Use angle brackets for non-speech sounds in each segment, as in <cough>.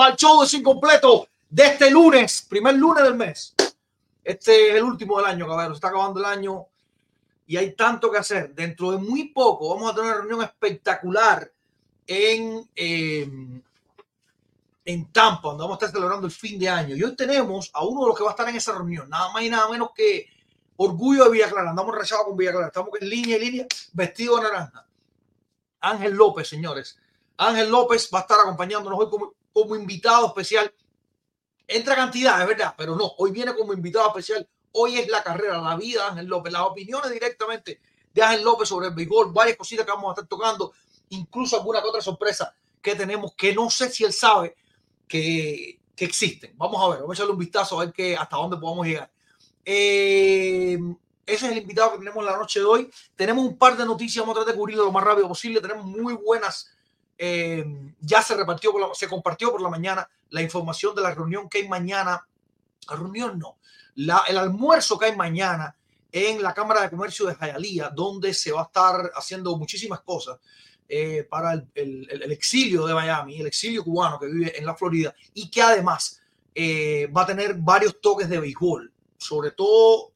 al show de Sin Completo de este lunes, primer lunes del mes. Este es el último del año, cabrón, se está acabando el año y hay tanto que hacer. Dentro de muy poco vamos a tener una reunión espectacular en, eh, en Tampa, donde vamos a estar celebrando el fin de año. Y hoy tenemos a uno de los que va a estar en esa reunión, nada más y nada menos que Orgullo de Villa Clara. Andamos rechazados con Villa Clara, estamos en línea y línea, vestido de naranja. Ángel López, señores. Ángel López va a estar acompañándonos hoy como, como invitado especial. Entra cantidad, es verdad, pero no, hoy viene como invitado especial. Hoy es la carrera, la vida de Ángel López, las opiniones directamente de Ángel López sobre el béisbol, varias cositas que vamos a estar tocando, incluso alguna que otra sorpresa que tenemos que no sé si él sabe que, que existen. Vamos a ver, vamos a echarle un vistazo a ver que, hasta dónde podemos llegar. Eh, ese es el invitado que tenemos la noche de hoy. Tenemos un par de noticias, vamos a tratar de cubrirlo lo más rápido posible. Tenemos muy buenas eh, ya se repartió, se compartió por la mañana la información de la reunión que hay mañana. La reunión no, la, el almuerzo que hay mañana en la Cámara de Comercio de Hialeah, donde se va a estar haciendo muchísimas cosas eh, para el, el, exilio de Miami, el exilio cubano que vive en la Florida y que además eh, va a tener varios toques de béisbol, sobre todo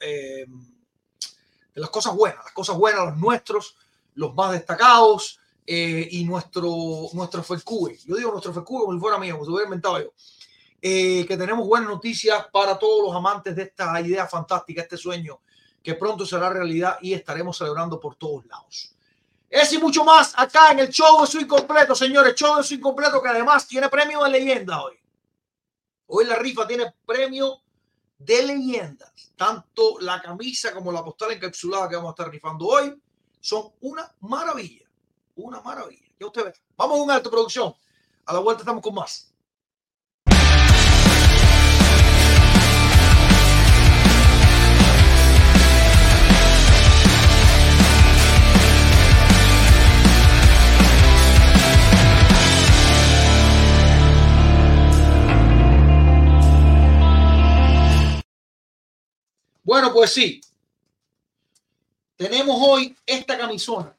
las cosas buenas, las cosas buenas, los nuestros, los más destacados eh, y nuestro, nuestro FECUBE. Yo digo nuestro FECUBE como si fuera mío, como si hubiera inventado yo. Eh, que tenemos buenas noticias para todos los amantes de esta idea fantástica, este sueño que pronto será realidad y estaremos celebrando por todos lados. Es y mucho más acá en el show de su incompleto, señores. Show de su incompleto que además tiene premio de leyenda hoy. Hoy la rifa tiene premio de leyendas. Tanto la camisa como la postal encapsulada que vamos a estar rifando hoy son una maravilla una maravilla. Ya usted ve. Vamos a un alto producción. A la vuelta estamos con más. Bueno, pues sí. Tenemos hoy esta camisona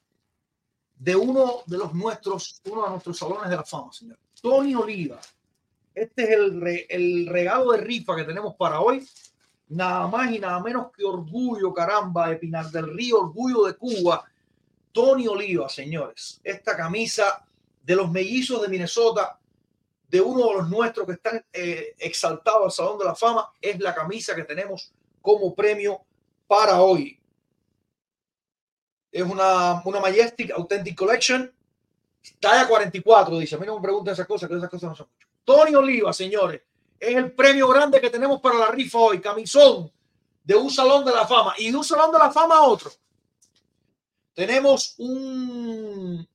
de uno de los nuestros, uno de nuestros salones de la fama, señor. Tony Oliva. Este es el, re, el regalo de rifa que tenemos para hoy. Nada más y nada menos que orgullo, caramba, de Pinar del Río, orgullo de Cuba. Tony Oliva, señores. Esta camisa de los mellizos de Minnesota, de uno de los nuestros que están eh, exaltados al Salón de la Fama, es la camisa que tenemos como premio para hoy. Es una, una Majestic Authentic Collection. Talla 44, dice. A mí no me pregunten esas cosas, que esas cosas no son mucho. Tony Oliva, señores. Es el premio grande que tenemos para la rifa hoy. Camisón de un salón de la fama y de un salón de la fama a otro. Tenemos un,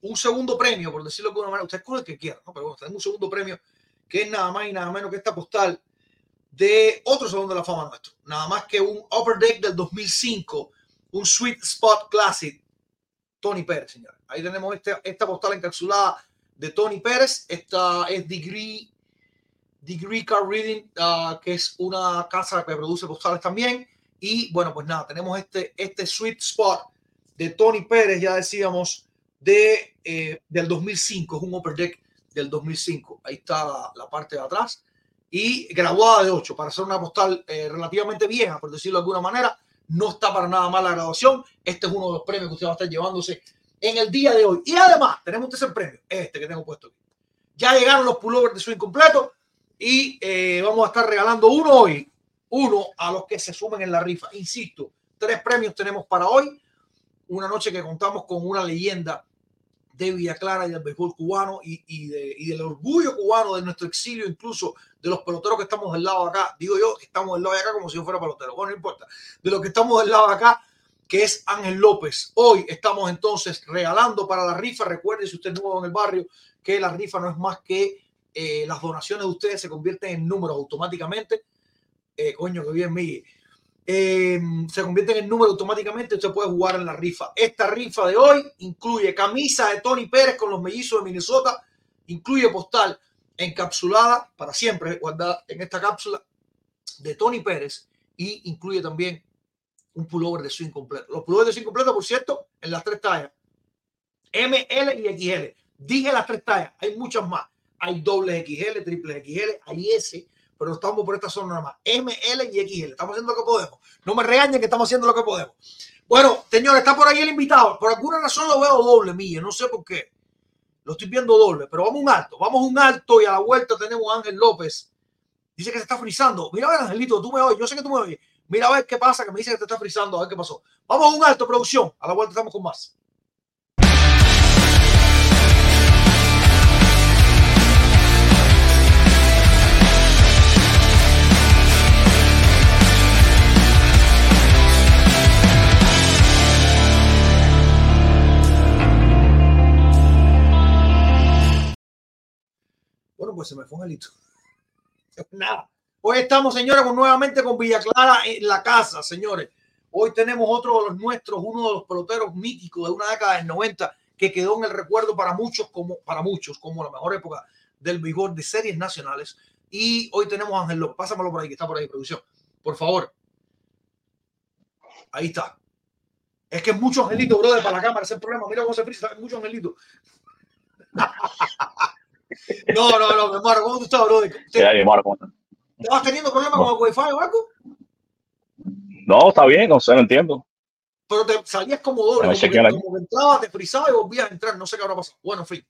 un segundo premio, por decirlo de alguna manera. Usted con el que quiera, ¿no? pero bueno, tenemos un segundo premio que es nada más y nada menos que esta postal de otro salón de la fama nuestro. Nada más que un Upper Deck del 2005, un Sweet Spot Classic. Tony Pérez, señor. Ahí tenemos este, esta postal encapsulada de Tony Pérez. Esta es Degree, Degree Car Reading, uh, que es una casa que produce postales también. Y bueno, pues nada, tenemos este, este Sweet Spot de Tony Pérez, ya decíamos, de, eh, del 2005. Es un Upper Deck del 2005. Ahí está la, la parte de atrás y graduada de 8 para hacer una postal eh, relativamente vieja, por decirlo de alguna manera. No está para nada mal la graduación. Este es uno de los premios que usted va a estar llevándose en el día de hoy. Y además, tenemos un premio, este que tengo puesto aquí. Ya llegaron los pullovers de swing completo y eh, vamos a estar regalando uno hoy, uno a los que se sumen en la rifa. Insisto, tres premios tenemos para hoy. Una noche que contamos con una leyenda de Villa Clara y del béisbol cubano y, y, de, y, del orgullo cubano de nuestro exilio, incluso de los peloteros que estamos del lado de acá. Digo yo estamos del lado de acá como si yo fuera pelotero. Bueno, no importa. De los que estamos del lado de acá, que es Ángel López. Hoy estamos entonces regalando para la rifa. Recuerde, si usted es nuevo en el barrio, que la rifa no es más que eh, las donaciones de ustedes se convierten en números automáticamente. Eh, coño, que bien, Miguel eh, se convierte en número automáticamente, usted puede jugar en la rifa. Esta rifa de hoy incluye camisa de Tony Pérez con los mellizos de Minnesota, incluye postal encapsulada para siempre, guardada en esta cápsula de Tony Pérez y incluye también un pullover de swing completo. Los pullovers de swing completo, por cierto, en las tres tallas, M, L y XL. Dije las tres tallas, hay muchas más. Hay doble XL, triple XL, hay S, pero estamos por esta zona nada más. M, L y XL. Estamos haciendo lo que podemos. No me regañen que estamos haciendo lo que podemos. Bueno, señores, está por ahí el invitado. Por alguna razón lo veo doble, Mille. No sé por qué. Lo estoy viendo doble, pero vamos un alto. Vamos un alto y a la vuelta tenemos a Ángel López. Dice que se está frizando. Mira a ver, Angelito, tú me oyes. Yo sé que tú me oyes. Mira a ver qué pasa, que me dice que te está frizando. A ver qué pasó. Vamos a un alto, producción. A la vuelta estamos con más. Pues se me fue un Angelito. <laughs> Nada. Hoy estamos, señores, nuevamente con Villa Clara en la casa, señores. Hoy tenemos otro de los nuestros, uno de los peloteros míticos de una década del 90 que quedó en el recuerdo para muchos como para muchos como la mejor época del béisbol de series nacionales. Y hoy tenemos a Ángel. Pásamelo por ahí, que está por ahí, producción. Por favor. Ahí está. Es que es mucho angelito, brother, para la cámara. Ese es el problema. Mira cómo se frisa. Es mucho angelito. <laughs> No, no, no, mi hermano, ¿cómo tú estás, bro? ¿Te, Ya, mi hermano, ¿cómo estás? ¿Estabas teniendo problemas con el wifi o algo? No, está bien, no sé, no entiendo. Pero te salías como doble, como que, como que entrabas, te frizabas y volvías a entrar. No sé qué habrá pasado. Bueno, en fin,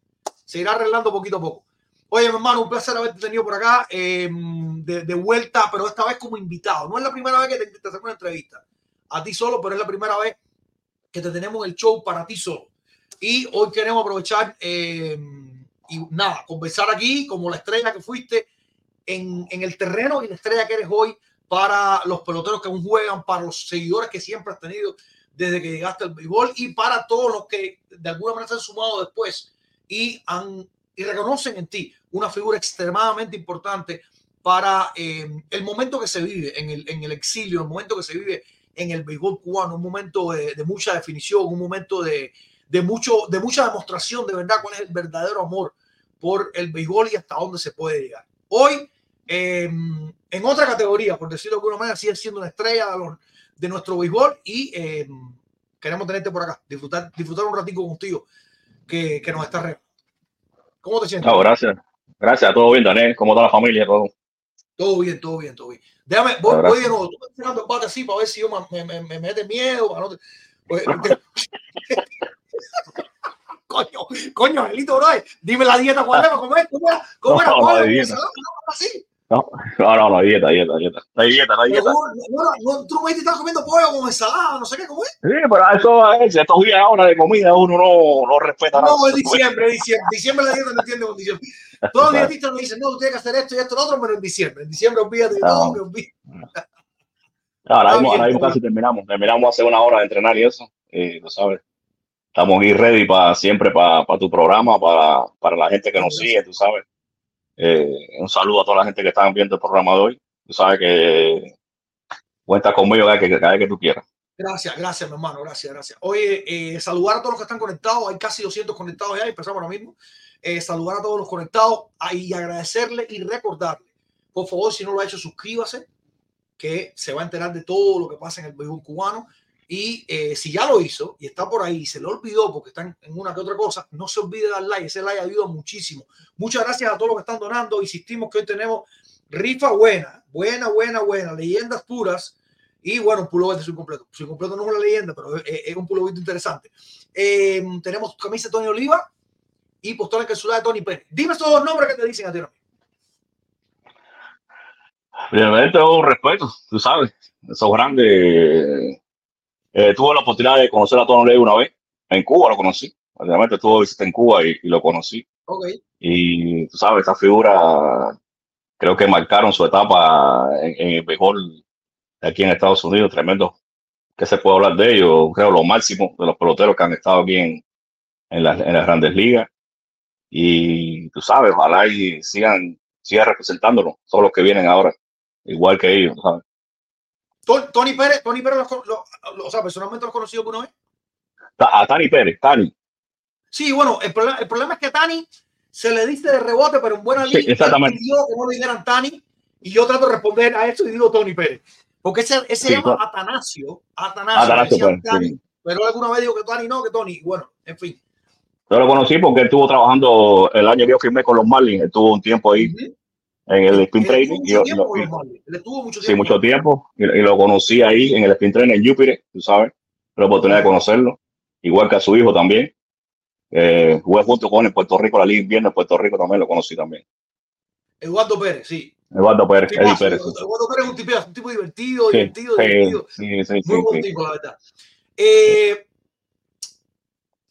se irá arreglando poquito a poco. Oye, mi hermano, un placer haberte tenido por acá eh, de, de vuelta, pero esta vez como invitado. No es la primera vez que te, te hacemos una entrevista a ti solo, pero es la primera vez que te tenemos en el show para ti solo. Y hoy queremos aprovechar eh, y nada, conversar aquí como la estrella que fuiste en, en el terreno y la estrella que eres hoy para los peloteros que aún juegan, para los seguidores que siempre has tenido desde que llegaste al béisbol y para todos los que de alguna manera se han sumado después y, han, y reconocen en ti una figura extremadamente importante para eh, el momento que se vive en el, en el exilio, el momento que se vive en el béisbol cubano, un momento de, de mucha definición, un momento de, de, mucho, de mucha demostración de verdad cuál es el verdadero amor por el béisbol y hasta dónde se puede llegar. Hoy, eh, en otra categoría, por decirlo de alguna manera, sigue siendo una estrella de, los, de nuestro béisbol y eh, queremos tenerte por acá, disfrutar, disfrutar un ratico contigo que, que nos está regalando. ¿Cómo te sientes? No, gracias. Gracias, todo bien, Daniel, como toda la familia, todo. Todo bien, todo bien, todo bien. Déjame, voy, voy de nuevo. Tú estás tirando el bate así para ver si yo me, me, me, me mete miedo. Para no te- <laughs> coño, coño, Angelito, bro. Dime la dieta cuál era, ¿cómo era? ¿Cómo era? ¿Cómo era? ¿Cómo era? así? No, no, no, dieta, dieta, dieta. No hay dieta, no hay dieta. no, no, tú me estás comiendo pollo con ensalada, no sé qué, ¿cómo es? Sí, pero eso es, estos días ahora de comida uno no, no respeta nada. No, es diciembre, es diciembre. Diciembre la dieta no entiende con diciembre. Todos los dietistas nos dicen, no, tú tienes que hacer esto y esto y lo otro, pero en diciembre. En diciembre olvídate No. que olvídate. Ahora Está mismo, ahora mismo casi terminamos. Terminamos hace una hora de entrenar y eso. Y tú sabes, estamos ahí ready para siempre para, para tu programa, para, para la gente que nos sigue, tú sabes. Eh, un saludo a toda la gente que está viendo el programa de hoy. Tú sabes que cuenta conmigo cada vez que, que tú quieras. Gracias, gracias, mi hermano, gracias, gracias. Oye, eh, saludar a todos los que están conectados, hay casi 200 conectados ya, empezamos ahora mismo. Eh, saludar a todos los conectados ah, y agradecerle y recordarle, por favor, si no lo ha hecho, suscríbase, que se va a enterar de todo lo que pasa en el béisbol cubano. Y eh, si ya lo hizo y está por ahí se le olvidó porque está en, una que otra cosa, no se olvide de dar like, ese like ayuda muchísimo. Muchas gracias a todos los que están donando. Insistimos que hoy tenemos rifa buena, buena, buena, buena, leyendas puras y bueno, un pullover de su completo. Su completo no es una leyenda, pero es, es un pullover interesante. Eh, tenemos camisa de Tony Oliva y postales que de Tony Pérez. Dime esos dos nombres que te dicen a ti. Primeramente, un respeto, tú sabes, esos grandes. Eh, tuve la oportunidad de conocer a Tony Ley una vez. En Cuba lo conocí. Obviamente estuvo de visita en Cuba y, y lo conocí. Y tú sabes, esta figura creo que marcaron su etapa en, en el béisbol de aquí en Estados Unidos. Tremendo. ¿Qué se puede hablar de ellos? Creo lo máximo de los peloteros que han estado aquí en, en, las, en las grandes ligas. Y tú sabes, ojalá y sigan, sigan representándonos, todos los que vienen ahora, igual que ellos. ¿sabes? Tony, Pérez, Tony Pérez, lo, lo, lo, o sea, personalmente lo has conocido alguna vez. A Tani Pérez, Tani. Sí, bueno, el problema, el problema es que Tani se le dice de rebote, pero en buena Sí, línea. exactamente. pidió que no le dijeran Tani y yo trato de responder a eso y digo Tony Pérez. Porque ese, ese Sí, se llama. Atanasio. Atanasio. Atanasio Pérez, Tani, sí. Pero alguna vez digo que Tani no, que Tony. Bueno, en fin. Yo lo conocí porque él estuvo trabajando el año que yo firmé con los Marlins, estuvo un tiempo ahí Ujú. En el spin Él training. y mucho tiempo Marlins. Él estuvo mucho sí, mucho tiempo, y, y lo conocí ahí en el spin training en Júpiter, tú sabes, la oportunidad de conocerlo, igual que a su hijo también. Eh, jugué junto con él en Puerto Rico, la Liga Invierno en Puerto Rico también lo conocí también. Eduardo Pérez, sí. Eduardo Pérez, Eddie Pérez. Eduardo Pérez es un tipo, un tipo divertido, Sí, divertido, sí, divertido. sí, sí, sí, Muy buen tipo, la verdad. Eh,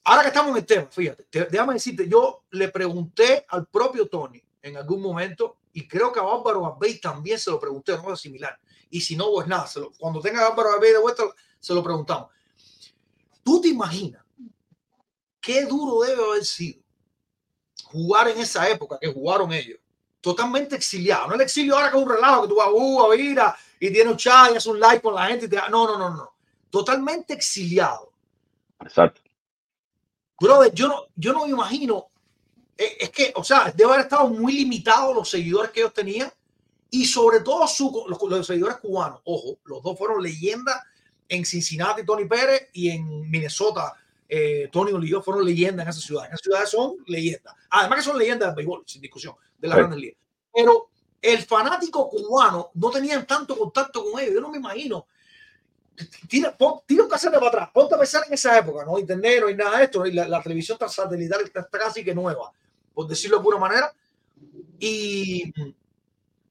ahora que estamos en el tema, fíjate, te- déjame decirte, yo le pregunté al propio Tony en algún momento, y creo que a Bárbaro Barbey también se lo pregunté, no es similar. Y si no, pues nada, se lo- cuando tenga a Bárbaro Barbey de vuelta, se lo preguntamos. ¿Tú te imaginas qué duro debe haber sido jugar en esa época que jugaron ellos? Totalmente exiliado. No el exilio ahora que es un relajo, que tú vas uh, a Vira y tienes un chat y haces un like con la gente. Y te... No, no, no, no. Totalmente exiliado. Exacto. Brother, yo no, yo no me imagino. Eh, Es que, o sea, debe haber estado muy limitado los seguidores que ellos tenían y sobre todo su, los, los seguidores cubanos. Ojo, los dos fueron leyendas en Cincinnati, Tony Pérez, y en Minnesota, eh, Tony Olivo fueron leyendas en esa ciudad. En esas ciudades son leyendas. Además que son leyendas del béisbol, sin discusión, de la Sí. grandes ligas. Pero el fanático cubano no tenían tanto contacto con ellos. Yo no me imagino. Tira, pon- tira un para atrás. Ponte a pensar en esa época. No hay internet, no hay nada de esto. y La, la televisión satelital está, está casi que nueva, por decirlo de alguna manera. Y,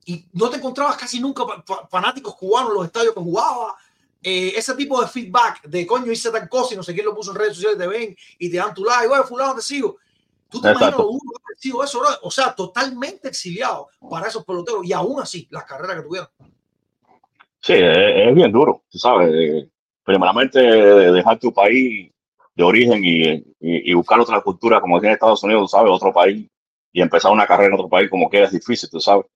y no te encontrabas casi nunca fa- fa- fanáticos cubanos en los estadios que jugaba. Eh, ese tipo de feedback de coño hice tal cosa y no sé quién lo puso en redes sociales, te ven y te dan tu like, oye, fulano te sigo. Tú te imaginas Exacto. lo duro que sido eso, bro? O sea, totalmente exiliado para esos peloteros y aún así, las carreras que tuvieron. Sí, es, es bien duro, tú sabes. eh, primeramente, de- dejar tu país de origen y, y- y buscar otra cultura, como en Estados Unidos, sabes, otro país, y empezar una carrera en otro país, como que es difícil, tú sabes.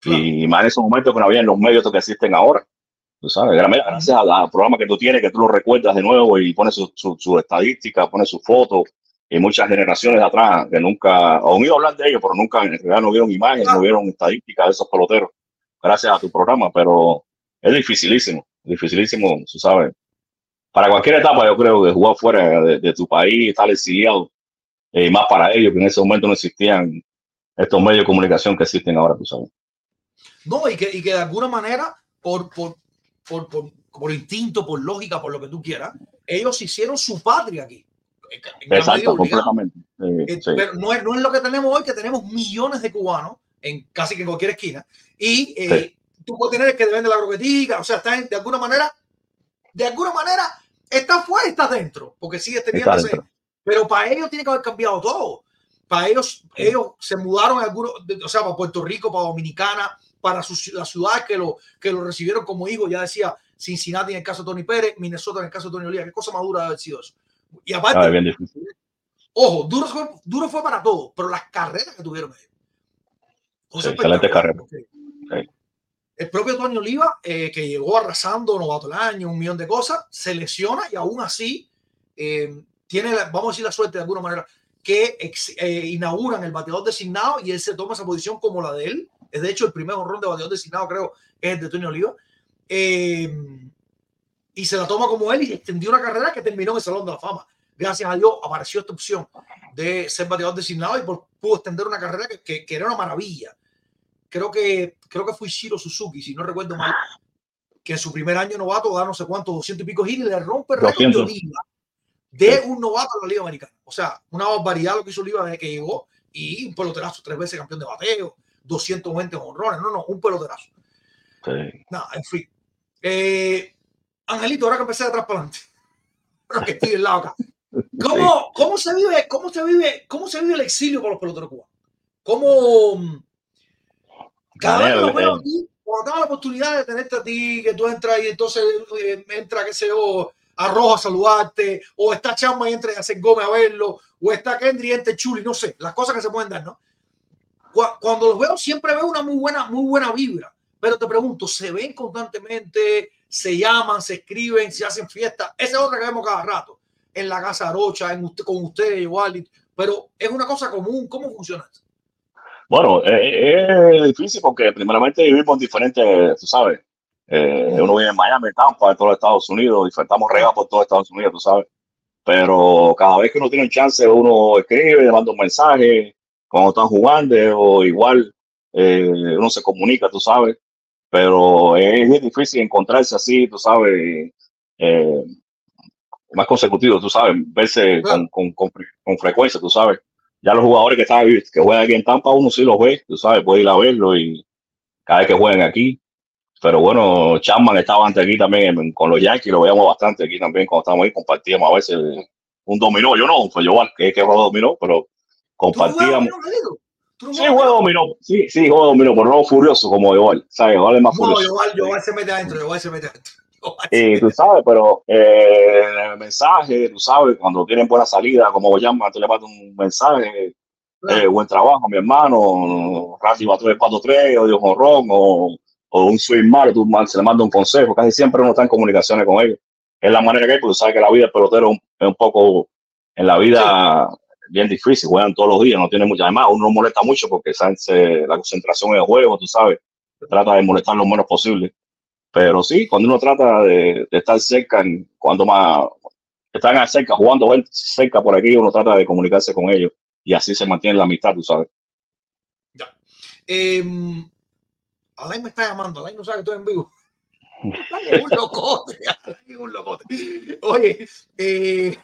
Claro. Y más en esos momentos que no habían los medios que existen ahora, tú sabes. Gracias al, programa que tú tienes, que tú lo recuerdas de nuevo y pones su, su, su estadística, pones su foto, y muchas generaciones de atrás que nunca, han oído hablar de ellos, pero nunca en realidad no vieron imágenes, Claro. no vieron estadísticas de esos peloteros, gracias a tu programa, pero es dificilísimo, dificilísimo, tú sabes. Para cualquier etapa, yo creo que jugar fuera de, de tu país, estar exiliado, eh, y más para ellos, que en ese momento no existían estos medios de comunicación que existen ahora, tú sabes. No, y que, y que de alguna manera, por, por, por, por, por instinto, por lógica, por lo que tú quieras, ellos hicieron su patria aquí. En Exacto, completamente. Eh, Eh, sí. Pero no es, no es lo que tenemos hoy, que tenemos millones de cubanos en casi que en cualquier esquina. Y eh, tú puedes tener el que te vende la croquetica, o sea, está de alguna manera, de alguna manera, está fuera, está dentro, porque sigue teniendo ese. Pero para ellos tiene que haber cambiado todo. Para ellos, ellos se mudaron algunos, o sea, para Puerto Rico, para Dominicana, para su, la ciudad que lo, que lo recibieron como hijo. Ya decía Cincinnati en el caso de Tony Pérez, Minnesota en el caso de Tony Olía. Qué cosa más dura haber sido eso. Y aparte, ojo, duro fue, duro fue para todo, pero las carreras que tuvieron ellos. excelente carrera. El propio Tony Oliva, eh, que llegó arrasando novato del año, un millón de cosas, se lesiona y aún así eh, tiene, vamos a decir, la suerte de alguna manera que eh, inauguran el bateador designado y él se toma esa posición como la de él. Es de hecho el primer honrón de bateador designado, creo, es el de Tony Oliva. y se la toma como él y extendió una carrera que terminó en el Salón de la Fama. Gracias a Dios apareció esta opción de ser bateador designado y pudo extender una carrera que, que era una maravilla creo que, creo que fue Shiro Suzuki, si no recuerdo mal, que en su primer año novato da no sé cuánto, 200 y pico giros y le rompe el récord de Oliva de un novato en la Liga Americana. O sea, una barbaridad lo que hizo Oliva desde que llegó y un peloterazo, tres veces campeón de bateo, 220 honrones, no, no, un peloterazo. Sí. Nada, en fin. Eh, Angelito, ahora que empecé de atrás para adelante, <laughs> que estoy del lado acá. ¿Cómo, ¿Cómo, se vive, cómo, se vive, ¿Cómo se vive el exilio para los peloteros cubanos? ¿Cómo, cada vez cuando tengo la oportunidad de tenerte a ti, que tú entras y entonces eh, entra, qué sé yo, a a saludarte, o está Chamba y entra y hace Gómez a verlo, o está Kendry y entra Chuli, no sé, las cosas que se pueden dar, ¿no? Cuando los veo, siempre veo una muy buena, muy buena vibra. Pero te pregunto, ¿se ven constantemente? ¿Se llaman? ¿Se escriben? ¿Se hacen fiestas? Esa es otra que vemos cada rato. En la casa Rocha, en usted, con ustedes igual. Pero es una cosa común. ¿Cómo funciona esto? Bueno, es difícil porque primeramente vivimos diferentes, tú sabes, eh, uno vive en Miami, Tampa, en todos los Estados Unidos, disfrutamos regalos por todos Estados Unidos, tú sabes. Pero cada vez que uno tiene un chance, uno escribe, manda un mensaje cuando están jugando, o igual eh, uno se comunica, tú sabes. Pero es, difícil encontrarse así, tú sabes, eh, más consecutivo, tú sabes, verse con, con, con frecuencia, tú sabes ya los jugadores que están que juegan aquí en Tampa, uno sí los ve, tú sabes, puede ir a verlo y cada vez que juegan aquí. Pero bueno, Chapman estaba antes aquí también con los Yankees, lo veíamos bastante aquí también cuando estábamos ahí, compartíamos a veces un dominó, yo no, pues yo que, que juego dominó, pero compartíamos. Sí, juego dominó, sí, sí, juego dominó, pero no furioso como igual, ¿sabes? Igual es más furioso. No, igual se mete adentro, se mete adentro. Y <laughs> tú sabes, pero eh, el mensaje, tú sabes, cuando tienen buena salida, como llaman, tú le mandas un mensaje, eh, buen trabajo, mi hermano, Randy va a 4 3 o Dios Jorrón, o, o un swing mal, tú se le manda un consejo, casi siempre uno está en comunicaciones con ellos. Es la manera que hay, porque tú sabes que la vida del pelotero es un poco, en la vida, bien difícil, juegan todos los días, no tiene mucha, además uno molesta mucho porque la concentración en el juego, tú sabes, trata de molestar lo menos posible pero sí, cuando uno trata de, estar cerca, cuando más están cerca, jugando cerca por aquí, uno trata de comunicarse con ellos y así se mantiene la amistad, tú sabes. Ya. Eh, Alain me está llamando, Alain no sabe que estoy en vivo. <laughs> un locote, un locote. Oye, eh,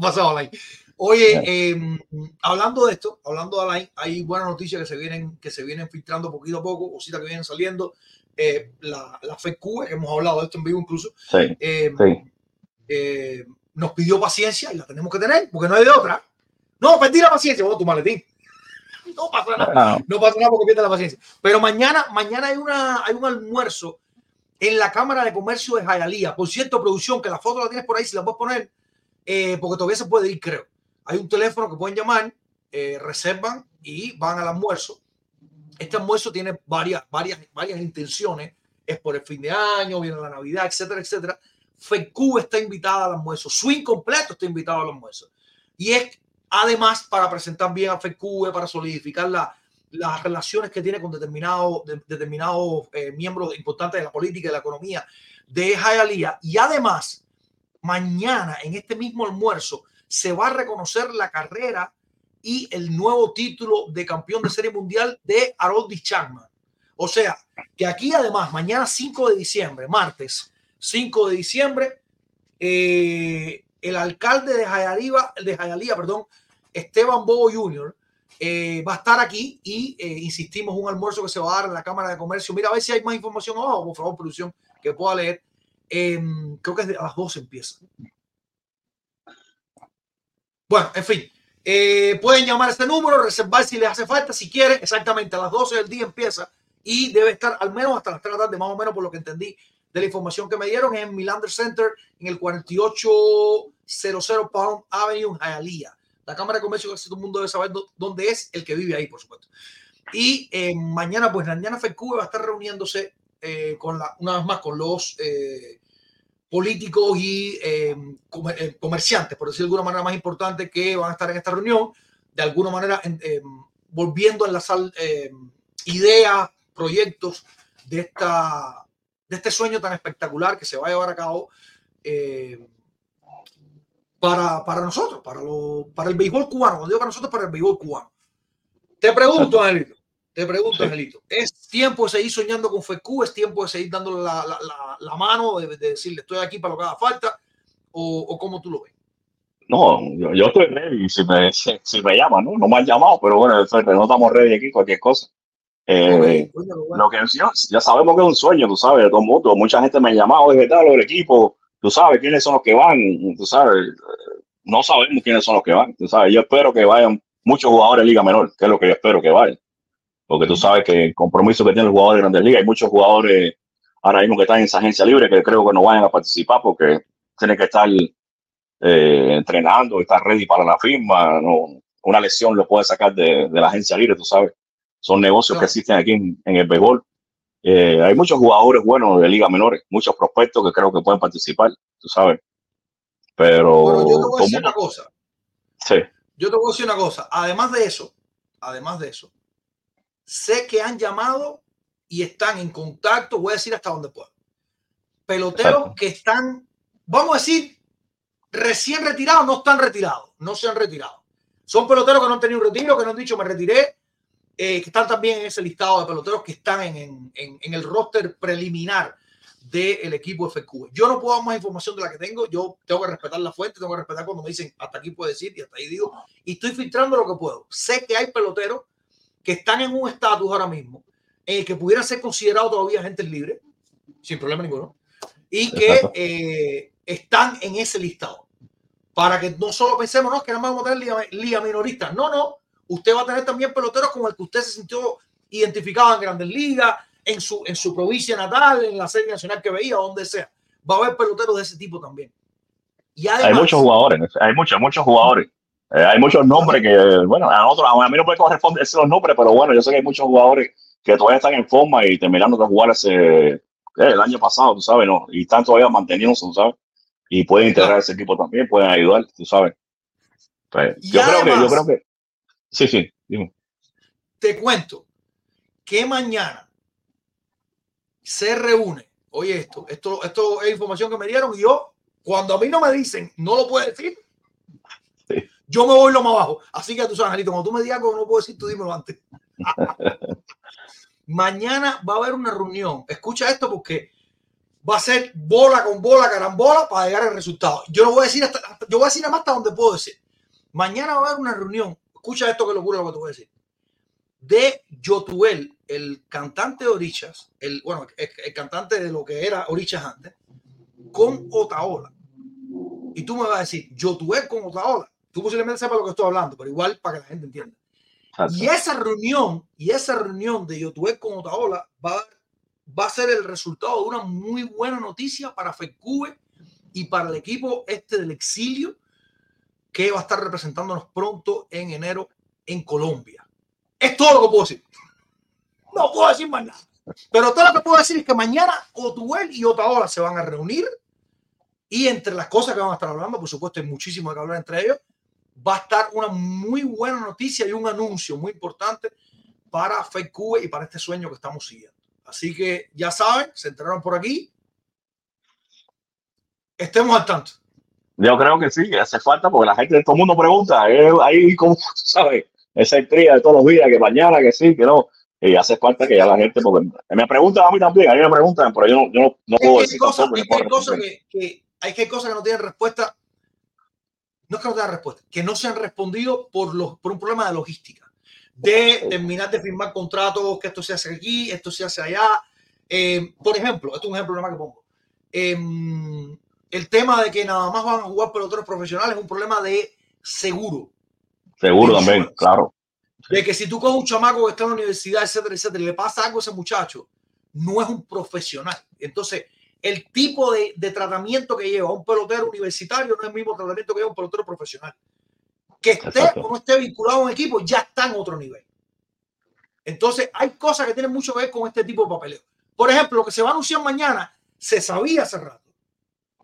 pasado Alain. Oye, em, hablando de esto, hablando de Alain, hay buenas noticias que se vienen, que se vienen filtrando poquito a poco, cositas que vienen saliendo. Eh, la, la FECU, que hemos hablado de esto en vivo incluso, eh, eh, nos pidió paciencia y la tenemos que tener, porque no hay de otra. No, perdí la paciencia, vos tu maletín. <laughs> No pasa nada, ah. no pasa nada porque pierde la paciencia. Pero mañana, mañana hay, una, hay un almuerzo en la Cámara de Comercio de Jayalía. Por cierto, producción, que la foto la tienes por ahí, si la puedes poner, porque todavía se puede ir, creo. Hay un teléfono que pueden llamar, reservan y van al almuerzo este almuerzo tiene varias, varias, varias intenciones. Es por el fin de año, viene la Navidad, etcétera, etcétera. FECU está invitada al almuerzo. Swing completo está invitado al almuerzo. Y es además para presentar bien a FECU, para solidificar la, las relaciones que tiene con determinados determinado, eh, miembros importantes de la política y de la economía de Jayalía. Y además, mañana en este mismo almuerzo se va a reconocer la carrera y el nuevo título de campeón de serie mundial de Harold Chapman. O sea, que aquí además, mañana 5 de diciembre, martes 5 de diciembre, eh, el alcalde de Jayalía, de Jayalía, perdón, Esteban Bobo Jr., eh, va a estar aquí y eh, insistimos un almuerzo que se va a dar en la Cámara de Comercio. Mira a ver si hay más información abajo, por favor, producción, que pueda leer. Em, creo que es de, a las 12 empieza. Bueno, en fin, eh, pueden llamar a este número, reservar si les hace falta, si quieren, exactamente a las 12 del día empieza y debe estar al menos hasta las 3 de la tarde, más o menos por lo que entendí de la información que me dieron, en Milander Center, en el 4800 Palm Avenue, en Hialeah. La Cámara de Comercio, que todo el mundo debe saber dónde es el que vive ahí, por supuesto. Y eh, mañana, pues mañana FECUBE va a estar reuniéndose eh, con la, una vez más con los políticos y eh, comer, comerciantes, por decir de alguna manera más importante, que van a estar en esta reunión, de alguna manera volviendo a enlazar ideas, proyectos de, esta, de este sueño tan espectacular que se va a llevar a cabo para, para nosotros, para, lo, para el béisbol cubano. Cuando digo para nosotros, para el béisbol cubano. Te pregunto, <laughs> Angelito, te pregunto. Angelito, ¿es tiempo de seguir soñando con FECU? ¿Es tiempo de seguir dándole la, la, la, la mano, de, de, decirle estoy aquí para lo que haga falta? ¿O, o cómo tú lo ves? No, yo, yo estoy ready si me, si, si, me llaman, ¿no? No me han llamado, pero bueno, no estamos ready aquí, cualquier cosa. Eh, okay, bueno, bueno. Lo que ya, ya, sabemos que es un sueño, tú sabes, de todo mundo. Mucha gente me ha llamado, ¿qué tal? El equipo, tú sabes quiénes son los que van, tú sabes, no sabemos quiénes son los que van, tú sabes, yo espero que vayan muchos jugadores de Liga Menor, que es lo que yo espero que vayan, porque tú sabes que el compromiso que tiene el jugador de Grandes Ligas, hay muchos jugadores ahora mismo que están en esa agencia libre que creo que no vayan a participar porque tienen que estar eh, entrenando, estar ready para la firma, no, una lesión lo puede sacar de, de, la agencia libre, tú sabes, son negocios que existen aquí en, en el béisbol eh, hay muchos jugadores buenos de liga menores, muchos prospectos que creo que pueden participar, tú sabes. Pero. Bueno, yo te voy a decir una cosa. Sí. Yo te voy a decir una cosa. Además de eso, además de eso, sé que han llamado y están en contacto, voy a decir hasta donde puedo. Peloteros Exacto. que están, vamos a decir, recién retirados, no están retirados, no se han retirado. Son peloteros que no han tenido un retiro, que no han dicho me retiré, eh, que están también en ese listado de peloteros que están en, en, en el roster preliminar del equipo FQ. Yo no puedo dar más información de la que tengo, yo tengo que respetar la fuente, tengo que respetar cuando me dicen hasta aquí puedo decir y hasta ahí digo, y estoy filtrando lo que puedo. Sé que hay peloteros que están en un estatus ahora mismo eh, que pudieran ser considerados todavía agentes libres, sin problema ninguno, y que eh, están en ese listado. Para que no solo pensemos, no, que nada más vamos a tener liga, liga minorista. No, no, usted va a tener también peloteros con el que usted se sintió identificado en grandes ligas, en su, en su provincia natal, en la serie nacional que veía, donde sea. Va a haber peloteros de ese tipo también. Y además, hay muchos jugadores, hay muchos, muchos jugadores. Eh, hay muchos nombres que, bueno, a nosotros, a mí no me corresponde decir los nombres, pero bueno, yo sé que hay muchos jugadores que todavía están en forma y terminando de jugar ese, eh, el año pasado, tú sabes, ¿no? Y están todavía manteniéndose, tú sabes, y pueden integrar ese equipo también, pueden ayudar, tú sabes. Pues, yo además, creo que, yo creo que, Sí, sí, dime. Te cuento que mañana se reúne. Oye, esto, esto, esto es información que me dieron y yo, cuando a mí no me dicen, no lo puedo decir. Yo me voy lo más abajo. Así que tú sabes, Angelito, cuando tú me digas algo no puedo decir, tú dímelo antes. <laughs> mañana va a haber una reunión. Escucha esto porque va a ser bola con bola, carambola para llegar al resultado. Yo no voy a decir hasta, hasta yo voy a decir nada más hasta donde puedo decir. Mañana va a haber una reunión escucha esto que locura lo que te voy a decir. De Yotuel, el cantante de Orichas, el, bueno, el, el, cantante de lo que era Orichas antes, con Otaola. Y tú me vas a decir, Yotuel con Otaola. Tú posiblemente sepas lo que estoy hablando, pero igual para que la gente entienda. Exacto. Y esa reunión, y esa reunión de Yotuel con Otaola va, va a ser el resultado de una muy buena noticia para FECUBE y para el equipo este del exilio que va a estar representándonos pronto en enero en Colombia. Es todo lo que puedo decir. No puedo decir más nada. Pero todo lo que puedo decir es que mañana Otuel y Otaola se van a reunir y entre las cosas que van a estar hablando, por supuesto, hay muchísimo que hablar entre ellos, va a estar una muy buena noticia y un anuncio muy importante para FECUBE y para este sueño que estamos siguiendo. Así que ya saben, se enteraron por aquí. Estemos al tanto. Yo creo que sí, hace falta porque la gente, todo el mundo pregunta, eh, ahí como, <laughs> ¿sabes? Esa intriga de todos los días, que mañana, que sí, que no. Y hace falta que ya la gente, porque me preguntan a mí también, a mí me preguntan, pero yo no, yo no, no puedo decir. Cosa, es que hay, cosas que, que, hay que cosas que no tienen respuesta, no es que no tengan respuesta, que no se han respondido por, los, por un problema de logística. de terminar de firmar contratos, que esto se hace aquí, esto se hace allá. Eh, por ejemplo, esto es un ejemplo nada más que pongo. Em, el tema de que nada más van a jugar peloteros profesionales es un problema de seguro. Seguro también, claro. De que si tú coges un chamaco que está en la universidad, etcétera, etcétera, y le pasa algo a ese muchacho, no es un profesional. Entonces, el tipo de, de tratamiento que lleva un pelotero universitario no es el mismo tratamiento que lleva un pelotero profesional. Que esté Exacto. o no esté vinculado a un equipo, ya está en otro nivel. Entonces, hay cosas que tienen mucho que ver con este tipo de papeleo. Por ejemplo, lo que se va a anunciar mañana se sabía hace rato.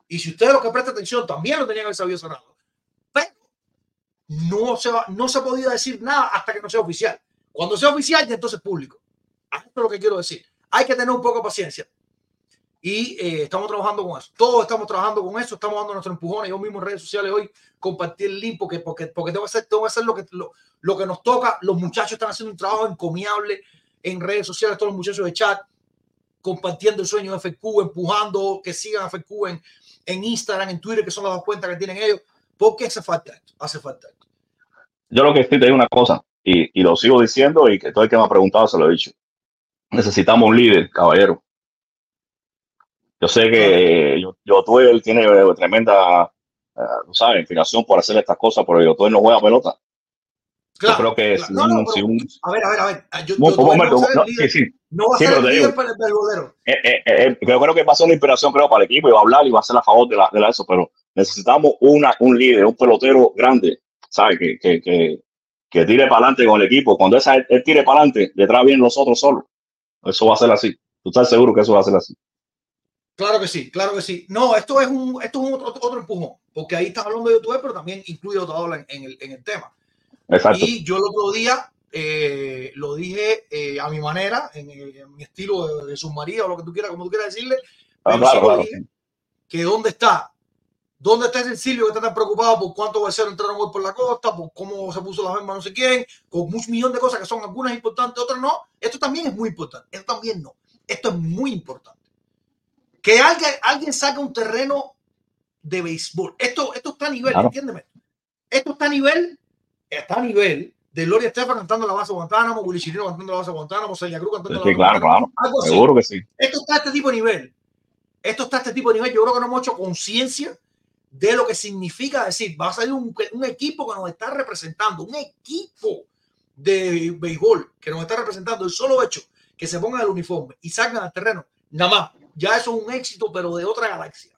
Y si ustedes lo que prestan atención también lo tenían que haber sabido hace rato. Pero no se, va, no se ha podido decir nada hasta que no sea oficial. Cuando sea oficial, ya entonces es público. Esto es lo que quiero decir. Hay que tener un poco de paciencia. Y eh, estamos trabajando con eso. Todos estamos trabajando con eso. Estamos dando nuestros empujones. Yo mismo en redes sociales hoy compartí el link porque, porque, porque tengo que hacer, tengo que hacer lo, que, lo, lo que nos toca. Los muchachos están haciendo un trabajo encomiable en redes sociales. Todos los muchachos de chat compartiendo el sueño de FQ, empujando que sigan a FQ en, en Instagram, en Twitter, que son las dos cuentas que tienen ellos. Porque hace falta esto. Hace falta. Yo lo que sí te digo una cosa, y, y lo sigo diciendo, y que todo el que me ha preguntado se lo he dicho. Necesitamos un líder, caballero. Yo sé que yo, yo tú, él tiene eh, tremenda, eh, tú sabes, inspiración por hacer estas cosas, pero yo tú no juega pelota. Claro, yo creo que claro. si No, un, no, pero- si un, A ver, a ver, a ver. Yo, yo- momento, no, va a ser el líder, sí, sí, no va a Sí, ser pero el te líder digo. para el eh, eh, eh, yo creo que va a ser una inspiración, creo, para el equipo y va a hablar y va a hacer a favor de la, de la eso, pero necesitamos una, un líder, un pelotero grande, ¿sabes? Que, que, que, que tire para adelante con el equipo. Cuando esa, él tire para adelante, detrás vienen los otros solos. Eso va a ser así. ¿Tú estás seguro que eso va a ser así? Claro que sí, claro que sí. No, esto es un, esto es un otro, otro empujón, porque ahí estás hablando de YouTube, pero también incluye otra ola en, en el, en el tema. Exacto. Y yo el otro día eh, lo dije eh, a mi manera, en, en mi estilo de, de submarino, o lo que tú quieras, como tú quieras decirle, Ah, pero claro, sí claro. dije, que dónde está, dónde está ese Silvio que está tan preocupado por cuánto va a ser entraron hoy por la costa, por cómo se puso la gema no sé quién, con un millón de cosas que son algunas importantes, otras no. Esto también es muy importante, esto también no. Esto es muy importante. Que alguien, alguien saque un terreno de béisbol. Esto, esto está a nivel, Claro. entiéndeme. Esto está a nivel, está a nivel de Gloria Estefan cantando la base de Guantánamo, Willy Chirino cantando la base de Guantánamo, Celia Cruz cantando Sí, la base claro, Guantánamo. claro. Seguro que sí. Esto está a este tipo de nivel. Esto está a este tipo de nivel. Yo creo que no hemos hecho conciencia de lo que significa decir, va a salir un, un equipo que nos está representando, un equipo de béisbol que nos está representando. El solo hecho que se pongan el uniforme y salgan al terreno, nada más, ya eso es un éxito, pero de otra galaxia.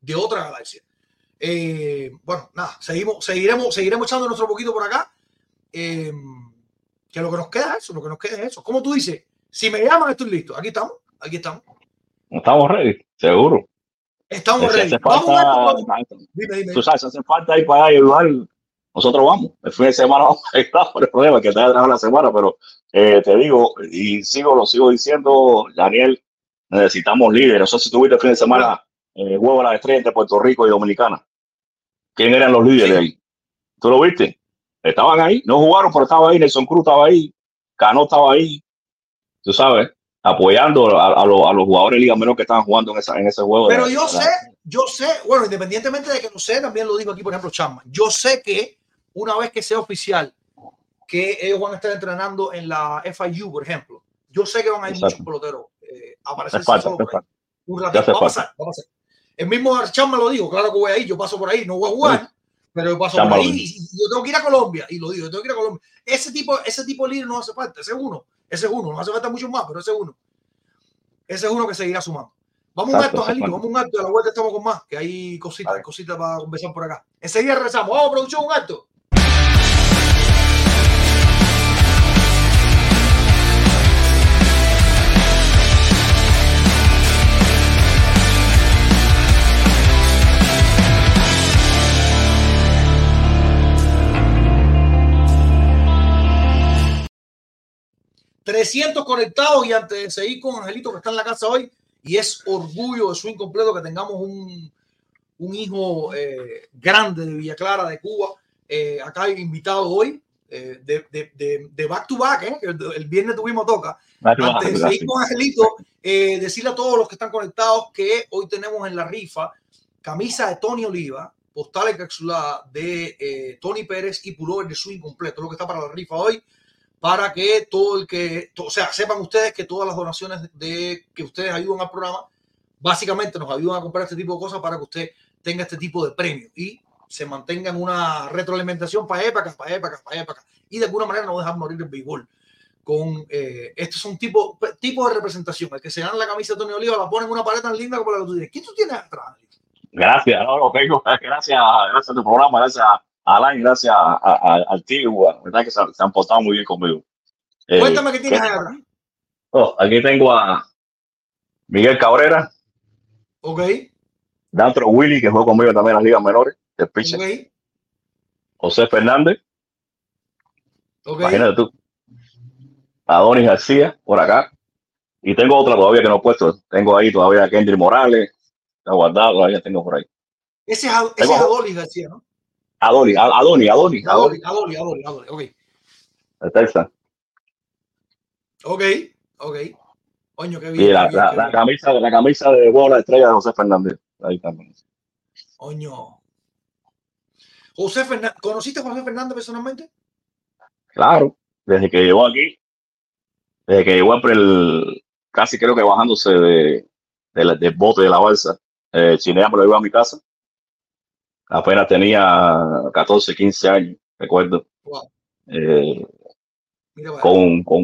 De otra galaxia. Eh, bueno, nada, seguimos, seguiremos, seguiremos echando nuestro poquito por acá. Eh, que lo que nos queda es eso, lo que nos queda es eso. Como tú dices, si me llaman, estoy listo. Aquí estamos, aquí estamos. Estamos ready, seguro. Estamos ready. Vamos a ver, Dime, dime. tú sabes, hace falta ir para allá y ayudar, nosotros vamos. El fin de semana vamos a estar <laughs> por el problema que está detrás de la semana, pero eh, te digo, y sigo, lo sigo diciendo, Daniel, necesitamos líderes. No sé si tuviste el fin de semana eh, huevo a las estrellas entre Puerto Rico y Dominicana. ¿Quién eran los líderes Sí. ahí? ¿Tú lo viste? Estaban ahí, no jugaron, pero estaba ahí. Nelson Cruz estaba ahí, Cano estaba ahí. Tú sabes, apoyando a, a los, a los jugadores de Liga Menor que estaban jugando en, esa, en ese juego. Pero yo la- sé, yo sé, bueno, independientemente de que lo sé, también lo digo aquí, por ejemplo, Chapman. Yo sé que una vez que sea oficial que ellos van a estar entrenando en la FIU, por ejemplo, yo sé que van a ir Exacto. muchos peloteros eh, aparecer solo por ahí. Un ratito. Va a pasar, va a pasar. El mismo Chapman lo dijo, claro que voy ahí, yo paso por ahí, no voy a jugar, pero yo paso por ahí y, y yo tengo que ir a Colombia, y lo digo, yo tengo que ir a Colombia. Ese tipo, ese tipo de líder no hace falta, ese es uno, ese es uno, no hace falta mucho más, pero ese es uno. Ese es uno que seguirá sumando. Vamos a un acto, Angelito, vamos a un acto, a la vuelta estamos con más, que hay cositas, cositas para conversar por acá. Enseguida regresamos. Vamos, producción, un acto. ...300 conectados y antes de seguir con Angelito que está en la casa hoy y es orgullo de su incompleto que tengamos un, un hijo eh, grande de Villa Clara, de Cuba, eh, acá invitado hoy, eh, de, de, de, de back to back, ¿eh? que el, el viernes tuvimos toca. Antes de seguir con Angelito, eh, decirle a todos los que están conectados que hoy tenemos en la rifa camisa de Tony Oliva, postal encapsulada de eh, Tony Pérez y pullover de su incompleto, lo que está para la rifa hoy. Para que todo el que, o sea, sepan ustedes que todas las donaciones de que ustedes ayudan al programa, básicamente nos ayudan a comprar este tipo de cosas para que usted tenga este tipo de premio y se mantenga en una retroalimentación para épocas, para épocas, para épocas, y de alguna manera no dejar morir el béisbol. Con, eh, este es un tipo, tipo de representación. El que se gana la camisa de Tony Oliva la pone en una pared tan linda como la que tú tienes. ¿Quién tú tienes atrás? Gracias, no, lo tengo. <laughs> Gracias, gracias a tu programa, gracias a Alain, gracias a, a, al tío. verdad que se, se, han portado muy bien conmigo. Eh, Cuéntame qué tienes atrás. Oh, aquí tengo a Miguel Cabrera. Ok. Dantro Willy, que juega conmigo también en las ligas menores, el pitcher. Ok. José Fernández. Ok. Imagínate tú. Adonis García, por acá. Y tengo otra todavía que no he puesto. Tengo ahí todavía a Kendry Morales. Está guardado, todavía tengo por ahí. Ese es, ese es Adolis García, ¿no? Adonis, Adonis, Adonis, Adonis. Adolis, Adolis, Adolis. Ok. de Texas. Ok, ok. Coño, qué Y bien. la, qué bien, la, qué la bien. camisa, la camisa de huevo la estrella de José Fernández. Ahí también. Coño. José Fernández, ¿conociste a José Fernández personalmente? Claro, desde que llegó aquí, desde que llegó por el, casi creo que bajándose de, de la- del bote de la balsa, eh, Chinea me lo llevó a mi casa. Apenas tenía 14, 15 años, recuerdo. Wow. Eh, Mira, con, con,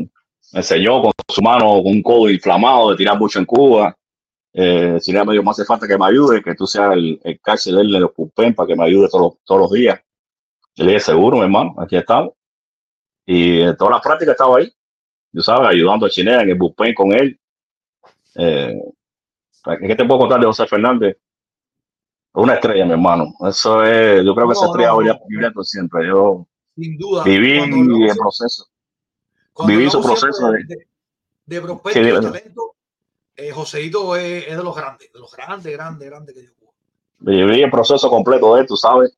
me enseñó con su mano, con un codo inflamado de tirar mucho en Cuba. Eh, Chinea me dijo, más hace falta que me ayude, que tú seas el, el catcher de los bullpen para que me ayude todos, los- todos los días. Yo le dije, seguro, mi hermano, aquí estamos. Y en todas las prácticas estaba ahí, tú sabes, ayudando a Chinea en el bullpen con él. Eh, ¿Qué te puedo contar de José Fernández? Una estrella, mi hermano. Eso es, yo creo que esa No, estrella no, no. vivirá por siempre. Yo Sin duda. viví hablamos- el proceso. viví su proceso siempre de, de prospecto Sí, de talento, eh, Joseito es, es de los grandes, de los grandes, grandes, grandes que Cuba. viví el proceso completo de él, tú sabes,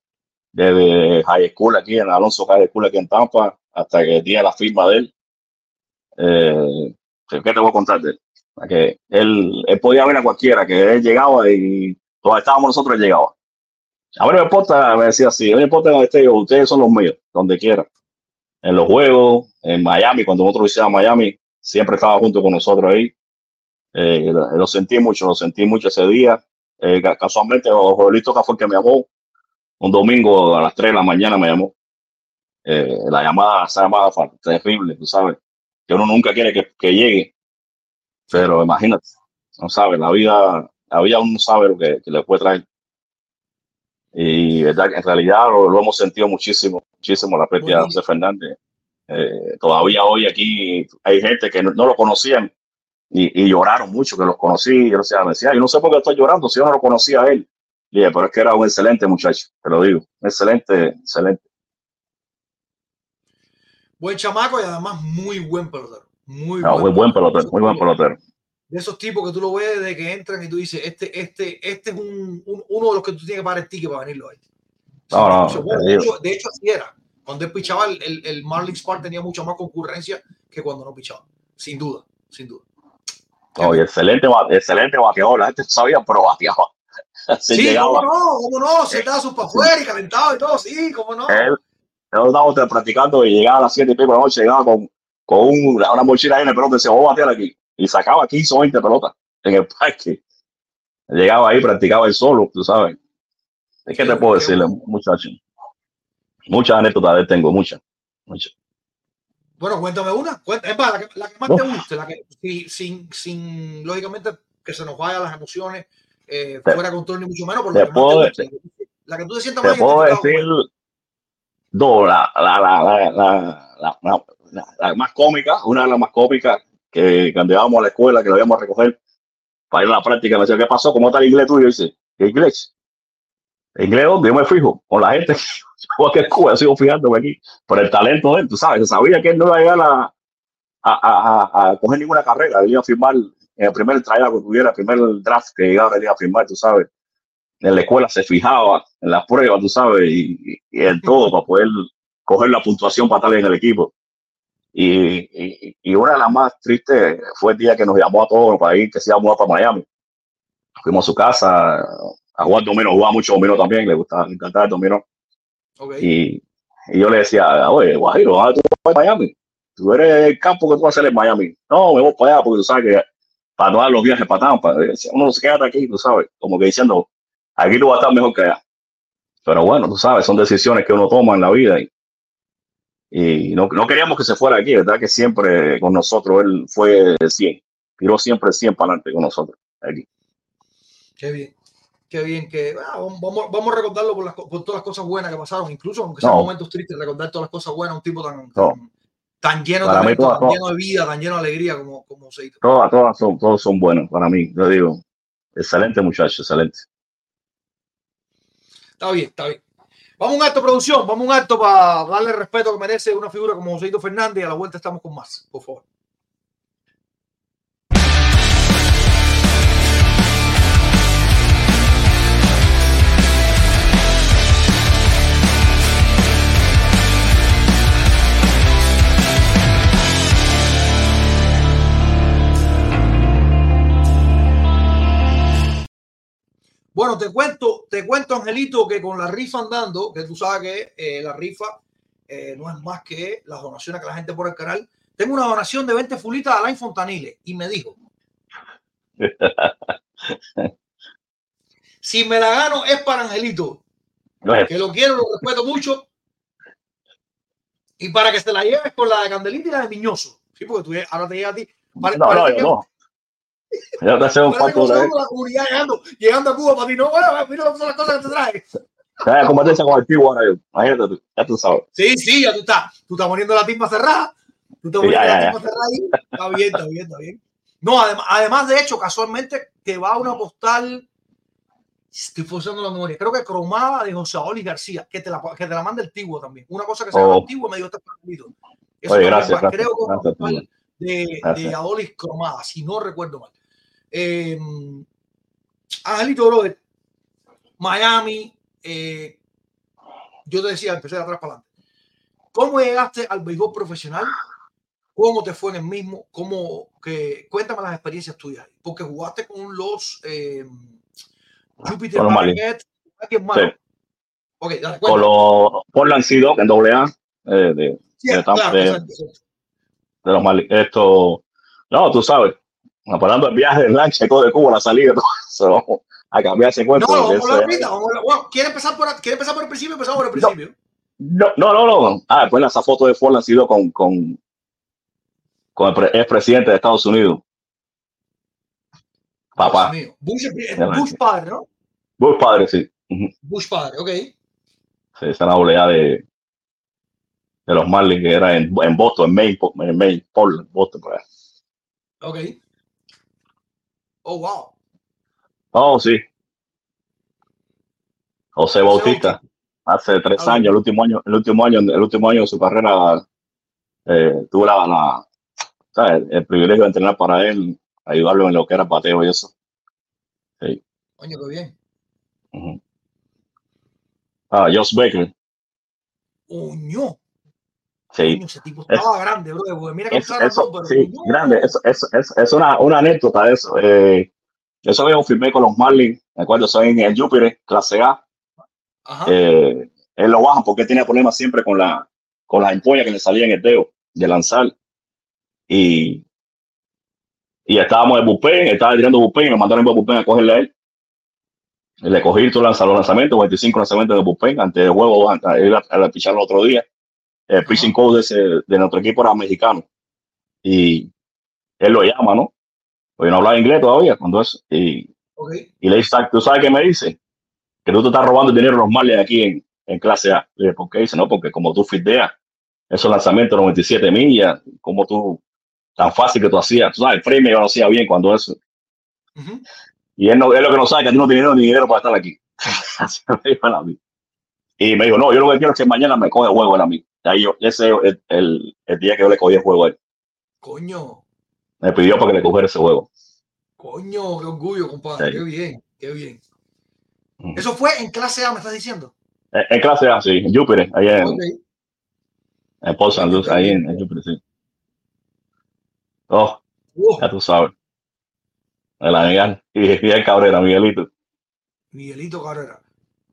desde high school aquí en Alonso High School aquí en Tampa hasta que día la firma de él. Eh, ¿Qué te voy a contar de él? Que él, él podía ver a cualquiera, que él llegaba y todos estábamos nosotros, él llegaba. A no me importa, me decía así, no me importa donde esté yo, ustedes son los míos, donde quiera. En los juegos, en Miami, cuando nosotros hicimos Miami, siempre estaba junto con nosotros ahí. Eh, lo, sentí mucho, lo sentí mucho ese día. Eh, ca- casualmente, Joelito fue el que me llamó un domingo a las 3 de la mañana me llamó. Eh, la llamada, esa llamada fue terrible, tú sabes. Que uno nunca quiere que, que llegue. Pero imagínate, no sabes, la vida, la vida uno no sabe lo que, que le puede traer. Y verdad, en realidad lo, lo hemos sentido muchísimo, muchísimo la pérdida de. José Fernández. Eh, todavía hoy aquí hay gente que no, no lo conocían y, y lloraron mucho, que los conocí. Yo decía, me decía, yo no sé por qué estoy llorando si yo no lo conocía a él. Y dije, pero es que era un excelente muchacho, te lo digo. Excelente, excelente. Buen chamaco y además muy buen pelotero. Muy No, muy buen pelotero, muy buen pelotero. De esos tipos que tú lo ves desde que entran y tú dices, este, este, este es un, un- uno de los que tú tienes que pagar el ticket para venirlo ahí. No, no, bueno, de, hecho, de hecho, así era. Cuando él pichaba, el, el, Marlins Park tenía mucha más concurrencia que cuando no pichaba. Sin duda, sin duda. No, y excelente, excelente bateador. La gente sabía, pero bateaba. <laughs> Se Sí, llegaba. cómo no, cómo no, se estaba sus para afuera y calentado y todo, sí, cómo no. Él, nosotros estábamos practicando y llegaba a las 7 y pico de la noche, llegaba con, con un- una mochila llena de pelotas y decía, vamos a batear aquí. Y sacaba 15 o 20 pelotas en el parque. Llegaba ahí, practicaba él solo, tú sabes. ¿Qué te puedo decirle, muchacho? Muchas anécdotas de él tengo, muchas. muchas. Bueno, cuéntame una. Es más, la que, la que más te guste, la que, si- sin, sin, lógicamente, que se nos vayan las emociones, eh, Te- fuera de control ni mucho menos, por te la que puedo te guste. La que- La que tú te sientas Te más puedo identificado con decir dos, la, la, la, la, la, la- la- la- la más cómica, una de las más cómicas, que cuando íbamos a la escuela, que lo íbamos a recoger para ir a la práctica, me decía, ¿qué pasó? ¿Cómo está el inglés tuyo? Y dice, ¿qué inglés? ¿El inglés dónde? Yo me fijo con la gente, <laughs> yo aquí en Cuba, sigo fijándome aquí, por el talento de él, tú sabes, sabía que él no iba a llegar a, a, a, a- coger ninguna carrera, él iba a firmar en el primer tryout que tuviera, el primer draft que llegara, él iba a firmar, tú sabes. En la escuela se fijaba en las pruebas, tú sabes, y- y en todo para poder coger la puntuación para estar en el equipo. Y, y, y una de las más tristes fue el día que nos llamó a todos para ir, que se mudar para Miami. Fuimos a su casa a jugar dominó, jugaba mucho dominó también, le gustaba, le encantaba el dominó. Ok. Y, y yo le decía, oye, Guajiro, ¿dónde tú vas a Miami? Tú eres el campo que tú vas a hacer en Miami. No, me voy para allá porque tú sabes que para dar los viajes para Tampa, uno se queda aquí, tú sabes, como que diciendo, aquí tú vas a estar mejor que allá. Pero bueno, tú sabes, son decisiones que uno toma en la vida y, y no, no queríamos que se fuera aquí, ¿verdad? Que siempre con nosotros él fue 100, tiró siempre 100 para adelante con nosotros aquí. Qué bien, qué bien que ah, vamos, vamos a recordarlo por, las, por, todas las cosas buenas que pasaron, incluso aunque sean No. momentos tristes, recordar todas las cosas buenas, un tipo tan, No. tan, tan lleno de mí todas, tan lleno de vida, tan lleno de alegría como, como Seito. Todas, todas son, todos son buenos para mí, yo digo. Excelente muchacho, excelente. Está bien, está bien. Vamos un acto, producción, vamos un acto para darle el respeto que merece una figura como Joséito Fernández y a la vuelta estamos con más, por favor. Bueno, te cuento, te cuento, Angelito, que con la rifa andando, que tú sabes que eh, la rifa eh, no es más que las donaciones que la gente pone al canal. Tengo una donación de 20 fulitas a Alain Fontanile y me dijo: <laughs> Si me la gano es para Angelito, que lo quiero, lo respeto mucho. Y para que se la lleves con la de Candelita y la de Miñoso. Sí, porque tú ahora te llega a ti. No, no, yo no. Yo te hacemos un pacto la comunidad llegando, llegando a Cuba para ti. No, bueno, mira las cosas que te trae. Hay competencia con el Tigo ahora yo. Imagínate tú, ya tú sabes. Sí, sí, ya tú estás. Tú estás poniendo la timba cerrada. Tú estás poniendo ya, la ya, timba cerrada ahí. Está bien, está bien, está bien. No, además, además, de hecho, casualmente te va una postal. Estoy forzando la memoria. Creo que cromada de José Oli García, que te la, que te la manda el Tigo también. Una cosa que se llama Oh. el Tigo me dio este papelito. Eso Oye, gracias, gracias, Creo que gracias, de, de. Adolis cromada, si no recuerdo mal. Eh, Angelito Brother, Miami, eh, yo te decía, empecé de atrás para adelante. ¿Cómo llegaste al béisbol profesional? ¿Cómo te fue en el mismo? ¿Cómo, que, cuéntame las experiencias tuyas. Porque jugaste con los eh, Jupiter Marlins. Marquette. Sí. Ok, dale, Con los Portland Sea Dogs en doble A eh, de, Sí, de claro, de- de los. Esto, no, tú sabes, hablando del viaje del lancha y todo de Cuba, la salida, todo eso, <laughs> vamos a cambiar ese cuento. No, vamos a ahorita. ¿quiere, empezar por, ¿Quiere empezar por el principio? Empezamos por el principio. No, no, no, no. Ah, después esa foto de Ford ha sido con, con, con el pre- expresidente de Estados Unidos. Papá. Bush, Bush padre, ¿no? Bush padre, sí. Bush padre, ok. Sí, esa es la doble A de, de los Marlins que era en, en Boston, en Maine, en Maine, Portland, Boston, por ahí. Ok. Oh, wow. Oh, sí. José Bautista, hace tres Ah, años, el último año, el último año, el último año de su carrera, eh, tuve la, la- ¿sabes? el privilegio de entrenar para él, ayudarlo en lo que era pateo y eso. Coño, qué bien. Ah, Josh Baker, Coño. Sí. Ese tipo estaba grande, bro. porque Mira que Eso, sí, grande, es una, una anécdota de eso. Eh, eso me confirmé con los Marlins, me acuerdo, soy en el Júpiter, clase A. Ajá. eh, él lo baja porque tenía problemas siempre con la con las ampollas que le salían en el dedo de lanzar y y estábamos en bullpen, estaba tirando bullpen y me mandaron en bullpen a cogerle a él le cogí todos los lanzamientos 25 lanzamientos de bullpen antes del juego antes de ir a, a pichar el otro día el pitching coach de, ese- de nuestro equipo era mexicano y él lo llama ¿no? porque no hablaba inglés todavía cuando eso y y le dice, ¿tú sabes qué me dice? Que tú te estás robando el dinero de los Marlins aquí en, en clase A. Le dije, ¿por qué? Dice, no, porque como tú fildeas esos lanzamientos de 97 millas, como tú, tan fácil que tú hacías, tú sabes, el premio yo lo hacía bien cuando eso. Y él, no, él lo que no sabe es que tú no tienes ni dinero para estar aquí. <laughs> Así me dijo él a mí. Y me dijo, no, yo lo que quiero es que mañana me coge juego a mí. Y ahí yo, ese es el, el, el día que yo le cogí el juego a él. Coño. Me pidió para que le cogiera ese juego. Coño, qué orgullo, compadre. Sí. Qué bien, qué bien. Eso fue en clase A, me estás diciendo. En, en clase A, sí, en Júpiter, ahí en, Ok. en St. Lucie, ahí en, en Júpiter, sí. Oh, Oh, ya tú sabes. El Miguel y Miguel Cabrera, Miguelito. Miguelito Carrera.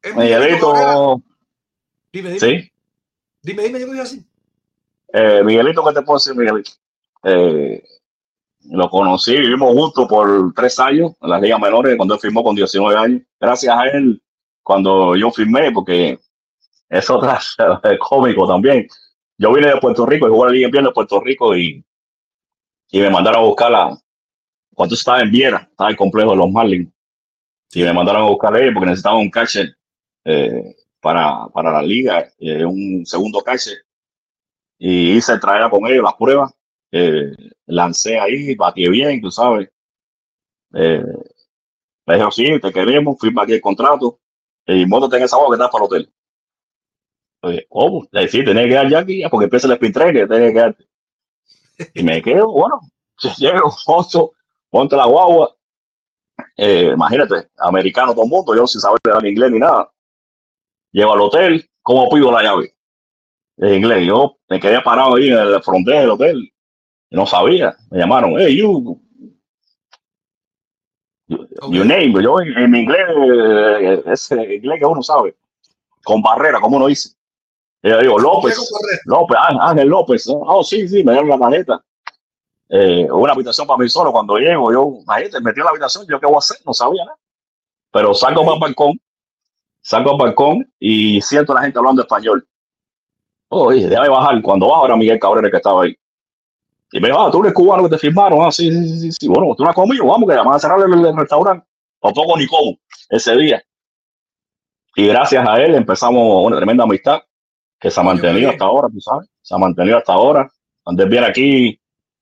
¿Es Miguelito Cabrera? Miguelito, Dime, dime. sí. Dime, dime, dime, dime así. Eh, Miguelito, ¿qué te puedo decir, Miguelito? Eh, lo conocí, vivimos juntos por tres años en las ligas menores, cuando él firmó con 19 años. Gracias a él, cuando yo firmé, porque <laughs> es otra cómico también. Yo vine de Puerto Rico y jugué la Liga en de Puerto Rico y, y me mandaron a buscarla cuando estaba en Viera, estaba el complejo de los Marlins. Y me mandaron a buscar a porque necesitaba un catcher eh, para, para la liga, eh, un segundo catcher. Y hice traer con ellos las pruebas eh, lancé ahí, batí bien, tú sabes. Eh, me dijo, sí, te queremos, firma aquí el contrato y montate en esa boca que estás para el hotel. Oye, ¿cómo? Le dije, sí, tenés que quedar ya aquí, porque empieza el sprint training, tenés que quedarte. Y me quedo, bueno, <laughs> llego, ponto, ponte la guagua. Eh, imagínate, americano todo el mundo, yo sin saber hablar inglés ni nada. Llego al hotel, ¿cómo pido la llave? En inglés, yo me quedé parado ahí en el frontera del hotel no sabía. Me llamaron, hey, you. You, name. Yo en, mi inglés, eh, ese inglés que uno sabe, con barrera, como uno dice. yo digo, López, López, Ángel López. Oh, sí, sí, me dieron la tarjeta. Eh, una habitación para mí solo. Cuando llego, yo, imagínate, metí en la habitación, yo qué voy a hacer, no sabía nada. Pero salgo para el balcón, salgo al balcón y siento a la gente hablando español. Oye, déjame bajar. Cuando bajo era Miguel Cabrera que estaba ahí. Y me dijo, ah, tú eres cubano que te firmaron. Ah, sí, sí, sí, sí. Bueno, tú no has comido, vamos, que van a cerrar el, restaurante. O poco ni como ese día. Y gracias a él empezamos una tremenda amistad que se ha mantenido hasta ahora, tú sabes. Se ha mantenido hasta ahora. Antes viene aquí,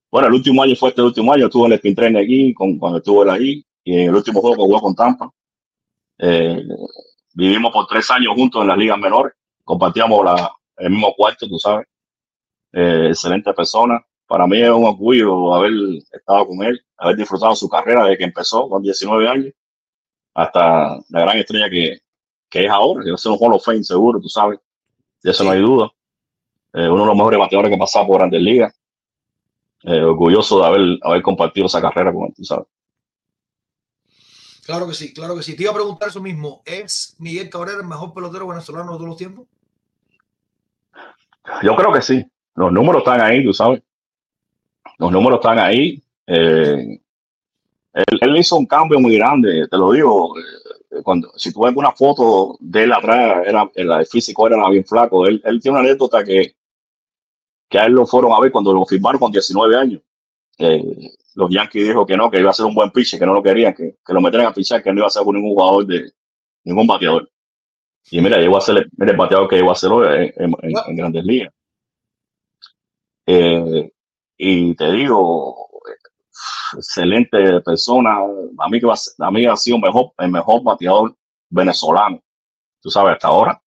bueno, el último año fue este último año, estuve en el spin train aquí, con, cuando estuvo él ahí, y en el último juego que jugó con Tampa. Eh, vivimos por tres años juntos en las ligas menores, compartíamos la, el mismo cuarto, tú sabes. Eh, excelente persona, para mí es un orgullo haber estado con él, haber disfrutado su carrera desde que empezó con 19 años hasta la gran estrella que, que es ahora, a ser un Hall of Fame seguro, tú sabes, de eso no hay duda. Eh, uno de los mejores bateadores que ha pasado por Grandes Ligas. Eh, orgulloso de haber, haber compartido esa carrera con él, tú sabes. Claro que sí, claro que sí. Te iba a preguntar eso mismo. ¿Es Miguel Cabrera el mejor pelotero venezolano de todos los tiempos? Yo creo que sí. Los números están ahí, tú sabes los números están ahí. Eh, él, hizo un cambio muy grande, te lo digo. Eh, cuando, si tú ves una foto de él atrás, era, el físico era bien flaco. Él, tiene una anécdota que, que a él lo fueron a ver cuando lo firmaron con 19 años. Eh, los Yankees dijo que no, que iba a ser un buen pitcher, que no lo querían, que, que lo metieran a pichar, que no iba a ser ningún jugador de ningún bateador. Y mira, llegó a ser el, bateador que llegó a ser hoy en, en grandes ligas. Eh, y te digo, excelente persona. A mí, que a mí ha sido mejor, el mejor bateador venezolano, tú sabes, hasta ahora.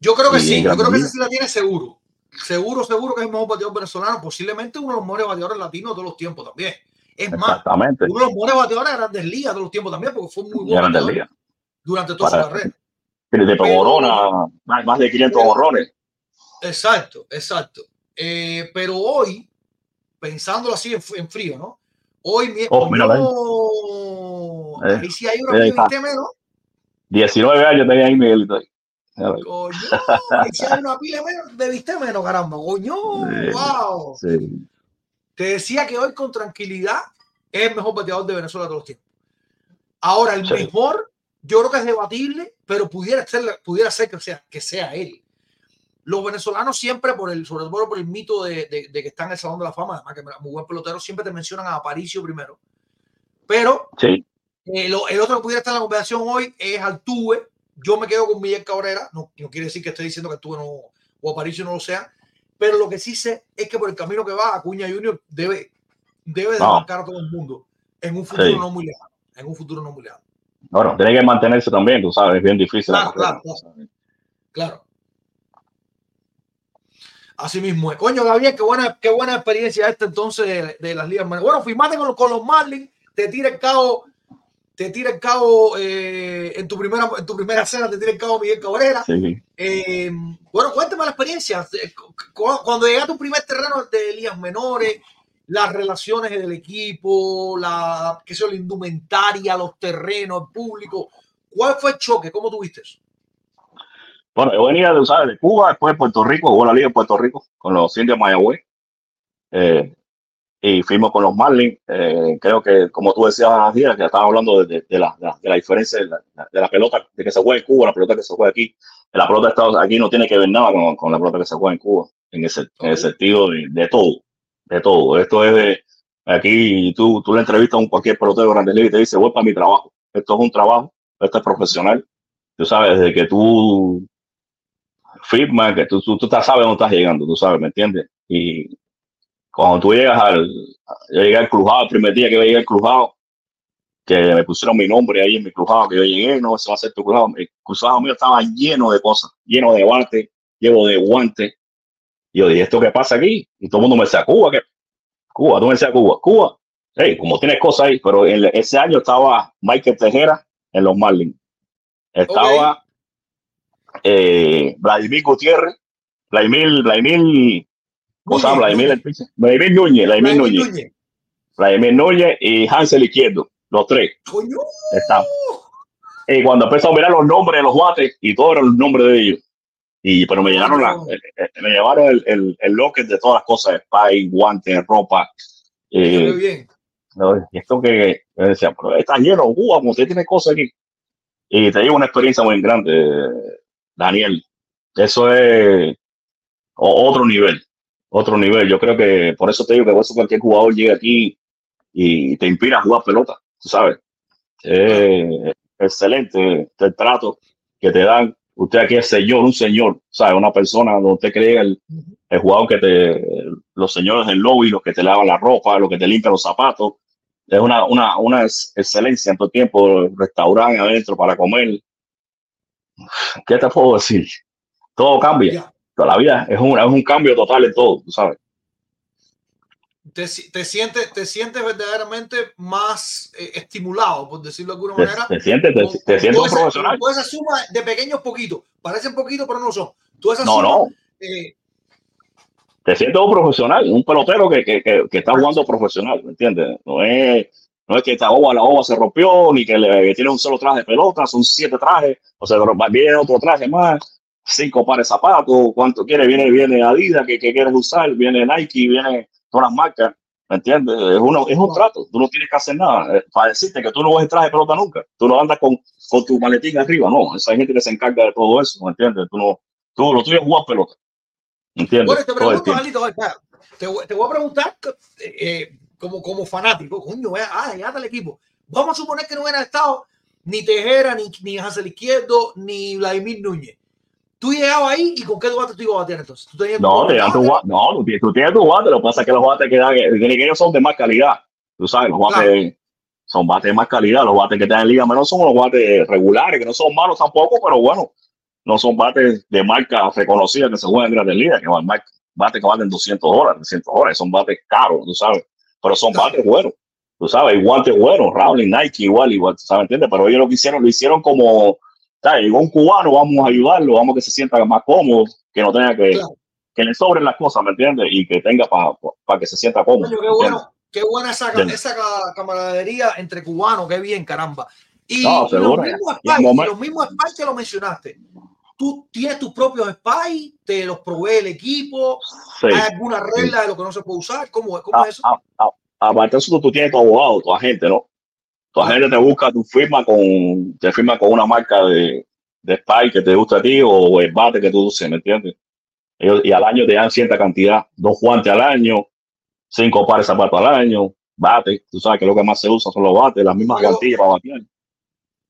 Yo creo que sí, yo creo que sí la tiene seguro. Seguro, seguro que es el mejor bateador venezolano, posiblemente uno de los mejores bateadores latinos de todos los tiempos también. Es más, uno de los mejores bateadores de grandes ligas de todos los tiempos también, porque fue muy bueno durante toda su carrera. De Corona, más de 500 horrores. Exacto, exacto. Eh, pero hoy, pensándolo así en, frío, ¿no? Hoy mi oh, ahí sí hay una viste menos. 19 años tenía ahí Miguelito. Ahí sí una pila menos, de menos, caramba. Coño, wow. Te decía que hoy con tranquilidad es el mejor bateador de Venezuela de todos los tiempos. Ahora, el mejor, yo creo que es debatible, pero pudiera ser, pudiera ser que sea, que sea él los venezolanos siempre, por el, sobre todo por el mito de, que están en el Salón de la Fama, además que muy buen pelotero, siempre te mencionan a Aparicio primero. Pero sí. Eh, el otro que pudiera estar en la conversación hoy es Altuve. Yo me quedo con Miguel Cabrera. No, no quiere decir que estoy diciendo que Altuve no, o Aparicio no lo sea. Pero lo que sí sé es que por el camino que va, Acuña Junior debe, debe de marcar a todo el mundo en un futuro no muy lejano. En un futuro no muy lejano. Bueno, tiene que mantenerse también, tú sabes, es bien difícil. Claro, claro, claro. claro. Así mismo es. Coño, Gabriel, qué buena, qué buena experiencia esta entonces de, las ligas. Bueno, firmaste con, con, los Marlins, te tira el cabo, te tira el cabo eh, en tu primera en tu primera cena, te tira el cabo Miguel Cabrera. Eh, bueno, cuéntame la experiencia. Eh, cuando llegaste a tu primer terreno de ligas menores, las relaciones del equipo, la, qué sé, la indumentaria, los terrenos, el público. ¿Cuál fue el choque? ¿Cómo tuviste eso? Bueno, yo venía de, ¿sabes? de Cuba, después de Puerto Rico, jugó la liga en Puerto Rico con los indios de Mayagüez. Eh, y fuimos con los Marlins. Eh, creo que, como tú decías, ayer, que estábamos hablando de, de, la, de, la, diferencia de la, de la, pelota, de que se juega en Cuba, la pelota que se juega aquí. La pelota de Estados aquí no tiene que ver nada con, con la pelota que se juega en Cuba, en, ese, en el sentido de, todo, de todo. Esto es de, aquí tú, tú le entrevistas a cualquier pelotero de Grandes Ligas y te dice, voy para mi trabajo. Esto es un trabajo, esto es profesional. Tú sabes, desde que tú firmas, que tú, tú, tú sabes dónde estás llegando, tú sabes, ¿me entiendes? Y cuando tú llegas al, yo llegué al crujado, el primer día que llegué al crujado, que me pusieron mi nombre ahí en mi crujado, que yo llegué, no, se va a hacer tu crujado. El crujado mío estaba lleno de cosas, lleno de guantes, lleno de guantes. Y yo dije, ¿esto qué pasa aquí? Y todo el mundo me decía, Cuba, ¿qué? Cuba, tú me decías Cuba, Cuba. Hey, como tienes cosas ahí, pero en ese año estaba Michael Tejera en los Marlins. Estaba eh, Vladimir Gutiérrez, Vladimir, Vladimir ¿Cómo se llama? Vladimir, Vladimir Núñez, Vladimir Núñez. Vladimir Núñez y Hansel Izquierdo, los tres. ¡Coño! Y cuando empezó a mirar los nombres de los guates, y todos eran los nombres de ellos. Y, pero me llenaron la, eh, me llevaron el, el, el locker de todas las cosas, spy, guantes, ropa. Eh, bien. esto que me decía, pero está lleno, uh, como usted tiene cosas aquí. Y te digo una experiencia muy grande, Daniel. Eso es otro nivel otro nivel. Yo creo que por eso te digo que eso cualquier jugador llega aquí y te inspira a jugar pelota, tú sabes. excelente el trato que te dan. Usted aquí es señor, un señor, ¿sabes? Una persona donde usted cree el, jugador que te, los señores del lobby, los que te lavan la ropa, los que te limpian los zapatos. Es una, una, una excelencia en todo tiempo, restaurante adentro para comer. ¿Qué te puedo decir? Todo cambia la vida es un, es un cambio total en todo, tú sabes. Te, te, sientes, te sientes verdaderamente más eh, estimulado, por decirlo de alguna manera. Te, sientes, te, sientes un profesional. Tú esa suma de pequeños poquitos, parecen poquitos, pero no son. Tú esa no, suma, no. Eh, te sientes un profesional, un pelotero que, que, que, está jugando profesional, ¿me entiendes? No es, no es que esta ova, la ova se rompió, ni que, le, tiene un solo traje de pelota, son siete trajes, o sea, viene otro traje más cinco pares de zapatos, cuánto quiere, viene, viene Adidas, que, que quieres usar, viene Nike, viene todas las marcas, ¿me entiendes? Es, uno, es un trato, tú no tienes que hacer nada eh, para decirte que tú no vas a traje de pelota nunca, tú no andas con, con tu maletín arriba, no, esa hay gente que se encarga de todo eso, ¿me entiendes? Tú no, tú lo tuyo es jugar pelota, ¿me entiendes? Bueno, te pregunto, Alito, te, te, voy a preguntar eh, como, como fanático, coño, ah, ya está el equipo, vamos a suponer que no hubiera estado ni Tejera, ni, ni Hansel Izquierdo, ni Vladimir Núñez Tú llegabas ahí y con qué guante tú ibas a batear entonces. ¿Tú no, te tu guante. No, tú tienes tu guante. Lo que pasa es que los guantes que dan, ellos son de más calidad. Tú sabes, los guantes son bates de más calidad. Los bates que te dan en Liga Menor son los bates regulares, que no son malos tampoco, pero bueno, no son bates de marca reconocida que se juegan en grandes ligas, que van bates que valen 200 dólares, 300 dólares. Son bates caros, tú sabes. Pero son bates buenos. Tú sabes, guantes buenos, Rowling, Nike, igual, igual, ¿sabes? ¿Entiendes? Pero ellos lo que hicieron, lo hicieron como llegó un cubano, vamos a ayudarlo, vamos a que se sienta más cómodo, que no tenga que, que le sobren las cosas, ¿me entiendes? Y que tenga para que se sienta cómodo. qué, bueno, qué buena esa, esa camaradería entre cubanos, qué bien, caramba. Y, no, los mismos spies, los mismos que lo mencionaste. Tú tienes tus propios spies, te los provee el equipo, hay alguna regla de lo que no se puede usar, ¿cómo, cómo es eso? aparte de eso, tú tienes tu abogado, tu agente, ¿no? Tu agente te busca, tu firma con, te firma con una marca de, de spy que te gusta a ti o el bate que tú uses, ¿me entiendes? y al año te dan cierta cantidad, dos guantes al año, cinco pares de zapatos al año, bate, tú sabes que lo que más se usa son los bates, las mismas cantillas para batear.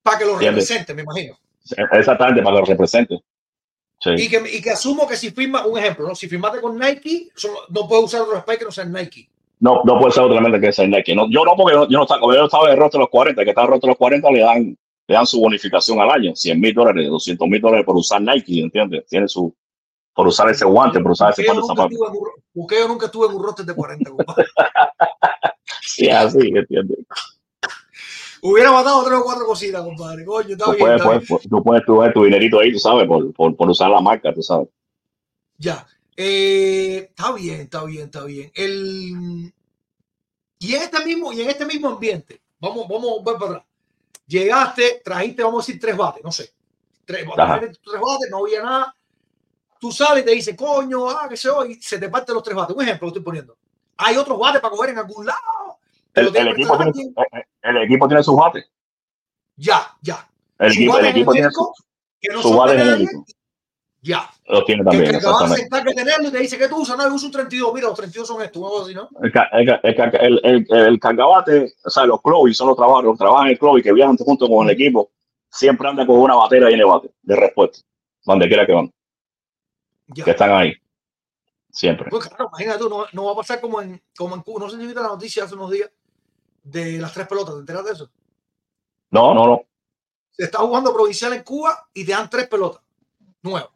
Para que lo represente, me imagino. Exactamente, para que lo represente. Y, que, y que asumo que si firma, un ejemplo, ¿no? si firmaste con Nike, no puedes usar otro spy que no sea Nike. No, no puede ser otra mente que ese Nike. No, yo no, porque yo, no estaba, como yo estaba de rostro de los 40, que está de los 40, le dan, le dan su bonificación al año, 100 mil dólares, 200 mil dólares por usar Nike, ¿entiendes? Tiene su, por usar ese guante, por usar ese par de zapatos. Porque yo nunca estuve en un roster de 40, <laughs> sí, así, ¿entiendes? Hubiera matado tres o cuatro cositas, compadre. Coño, está tú bien, puedes, está puedes, Tú puedes tu, tu dinerito ahí, tú sabes, por, por, por usar la marca, tú sabes. Ya. Eh, está bien, está bien, está bien. El, y en este mismo, y en este mismo ambiente, vamos, vamos ver para atrás. Llegaste, trajiste, vamos a decir, tres bates, no sé. tres, Ajá. tres bates, no había nada. Tú sales y te dice, coño, ah, qué sé yo, y se te parten los tres bates. Un ejemplo lo estoy poniendo. Hay otros bates para coger en algún lado. te El, lo tiene el equipo tiene, alguien. el, el equipo tiene sus bates. Ya, ya. El equipo, el equipo tiene sus bates. Ya. Los tiene también, el que va a exactamente. sentar que tenerlo y te dice que tú usas, no, yo uso un 32. Mira, los 32 son estos, algo así, ¿no? El, el, el, el, el, el cargabate, o sea, los clubes son los trabajadores, los trabajan en el club y que viajan junto con el equipo, siempre andan con una batera y de bate, de respuesta, donde quiera que van, Ya. que están ahí. Siempre. Pues claro, imagínate tú, no, no va a pasar como en, como en Cuba. No sé si viste la noticia hace unos días de las tres pelotas, ¿te enteras de eso? No, no, no. Se está jugando provincial en Cuba y te dan tres pelotas nuevas.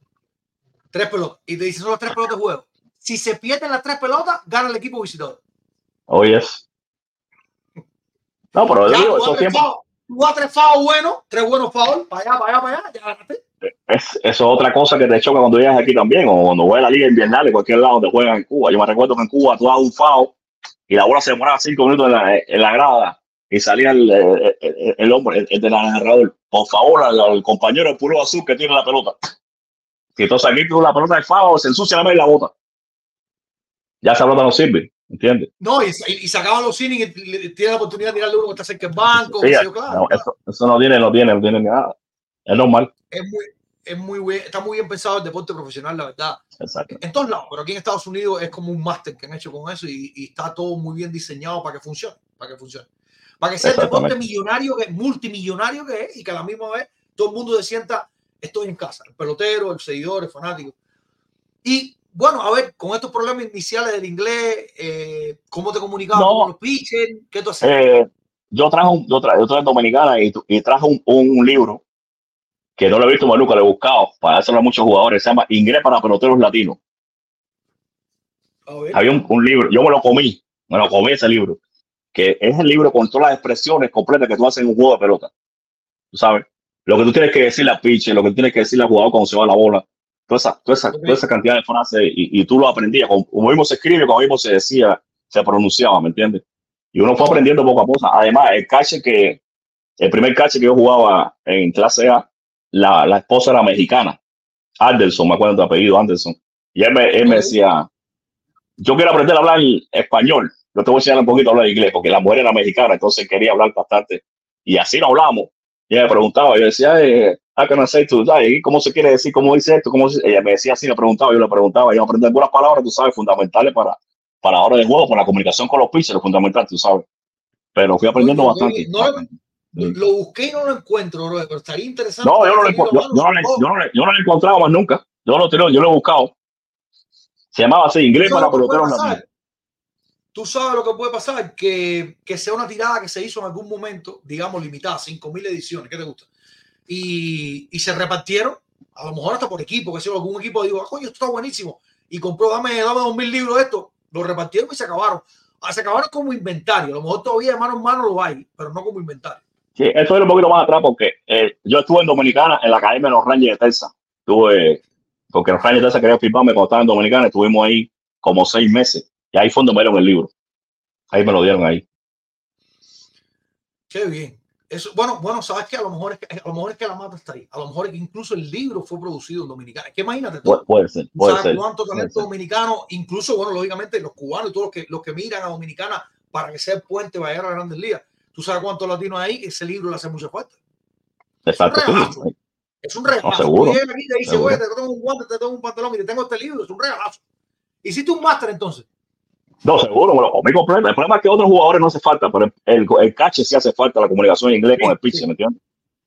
Tres pelotas. Y te dicen son las tres pelotas de juego. Si se pierden las tres pelotas, gana el equipo visitador. Hoy es. No, pero Ya, digo, tú eso das tres siempre, fouls, tú das tres fouls buenos, tres buenos fouls, para allá, para allá, para allá, ya ganaste. es, eso es otra cosa que te choca cuando llegas aquí también, o cuando juegas la liga invernal en cualquier lado donde juegan en Cuba. Yo me recuerdo que en Cuba tú dabas un FAO y la bola se demoraba cinco minutos en la, en la grada y salía el, el, el- el hombre, el, el del narrador, por favor, al, al compañero puro azul que tiene la pelota. Y entonces aquí tú la pelota de FAO se ensucia la mano y la bota. Ya esa pelota no sirve, ¿entiendes? No, y, y, y sacaban los innings y tiene la oportunidad de tirarle uno que está cerca del banco. Sí, yo, claro. no, eso, eso no tiene, no tiene, no tiene nada. Es normal. Es muy, es muy bien, está muy bien pensado el deporte profesional, la verdad. Exacto. En todos lados, pero aquí en Estados Unidos es como un máster que han hecho con eso y, y está todo muy bien diseñado para que funcione, para que funcione. Para que sea el deporte millonario, que, multimillonario que es y que a la misma vez todo el mundo se sienta, estoy en casa, el pelotero, el seguidor, el fanático. Y bueno, a ver, con estos problemas iniciales del inglés, eh, ¿cómo te comunicabas No. con los pitchers? ¿Qué tú hacías? Eh, yo traje un, yo traje, yo traje dominicana y, y traje un, un libro que no lo he visto más nunca, lo he buscado para dárselo a muchos jugadores, se llama Inglés para peloteros latinos. Había un, un libro, yo me lo comí, me lo comí ese libro, que es el libro con todas las expresiones completas que tú haces en un juego de pelota. Tú sabes, lo que tú tienes que decirle al pitcher, lo que tú tienes que decirle al jugador cuando se va la bola, toda esa, toda esa, Ok. toda esa cantidad de frases y, y tú lo aprendías, como, como mismo se escribe, como mismo se decía, se pronunciaba, ¿me entiendes? Y uno fue aprendiendo poco a poco. Además, el cache que, el primer cache que yo jugaba en clase A, la, la esposa era mexicana, Anderson, me acuerdo de tu apellido, Anderson. Y él me, él me decía, yo quiero aprender a hablar español, yo te voy a enseñar un poquito a hablar inglés, porque la mujer era mexicana, entonces quería hablar bastante. Y así no hablamos. Y ella me preguntaba, yo decía, eh, how can I say to die? ¿Cómo se quiere decir? ¿Cómo dice esto? ¿Cómo se-?" Ella me decía así, me preguntaba, yo le preguntaba, yo aprendí algunas palabras, tú sabes, fundamentales para, para la hora de juego, para la comunicación con los pitchers, fundamental, tú sabes. Pero fui aprendiendo bastante. no lo- bastante. Sí. Lo busqué y no lo encuentro, bro, pero estaría interesante. No, yo no, lo, encu- yo, yo no, lo- sobre yo no yo no lo he encontrado más nunca. Yo lo, tengo- yo lo he buscado. Se llamaba así, Inglés ¿Tú para sabes que peloteros latinos. Tú sabes lo que puede pasar, que, que sea una tirada que se hizo en algún momento, digamos, limitada, 5.000 ediciones, ¿qué te gusta? Y, y se repartieron, a lo mejor hasta por equipo, que si algún equipo dijo, "Ah, coño, esto está buenísimo, y compró, dame, dame 2.000 libros de esto, lo repartieron y se acabaron. Ah, se acabaron como inventario, a lo mejor todavía de mano en mano lo hay, pero no como inventario. Sí, eso era un poquito más atrás porque eh, yo estuve en Dominicana, en la Academia de los Rangers de Texas. Estuve, porque los Rangers de Texas querían firmarme cuando estaba en Dominicana, estuvimos ahí como seis meses. Y ahí fue donde me dieron el libro. Ahí me lo dieron ahí. Qué bien. Eso, bueno, bueno, sabes que a lo mejor es que a lo mejor es que la mata está ahí. A lo mejor es que incluso el libro fue producido en Dominicana. Es que imagínate tú. Pu- puede ser, puede sabes ser. cuánto talento dominicano, incluso, bueno, lógicamente los cubanos y todos los que, los que miran a Dominicana para que sea el puente llegar a grandes ligas. Tú sabes cuántos latinos hay, ese libro le hace mucha falta. Exacto. Es un regalazo. seguro, Tú llegas aquí y te dice, seguro. oye, te tengo un guante, te tengo un pantalón y te tengo este libro. Es un regalazo. Hiciste un máster entonces. No, seguro, me lo comí completo. El problema es que otros jugadores no hace falta, pero el, el cache sí hace falta, la comunicación en inglés con el pitcher. ¿me entiendes?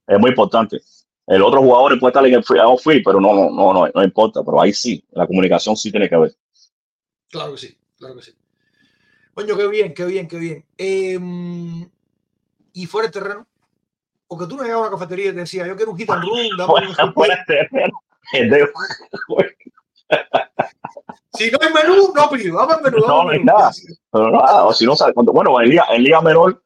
Es muy importante. El otro jugador puede estar en el free- pero no, no, no, no, no importa. Pero ahí sí, la comunicación sí tiene que ver. Claro que sí, claro que sí. Coño, qué bien, qué bien, qué bien. Em, y fuera del terreno, porque tú no llegabas a una cafetería y te decía, yo quiero un hit and run, dame <laughs> un Fuera- terreno, el de- <laughs> Si no hay menú, no pido. Dame el menú. dame No, hay nada. Pero nada, o si no, sale- bueno, en Liga, en Liga Menor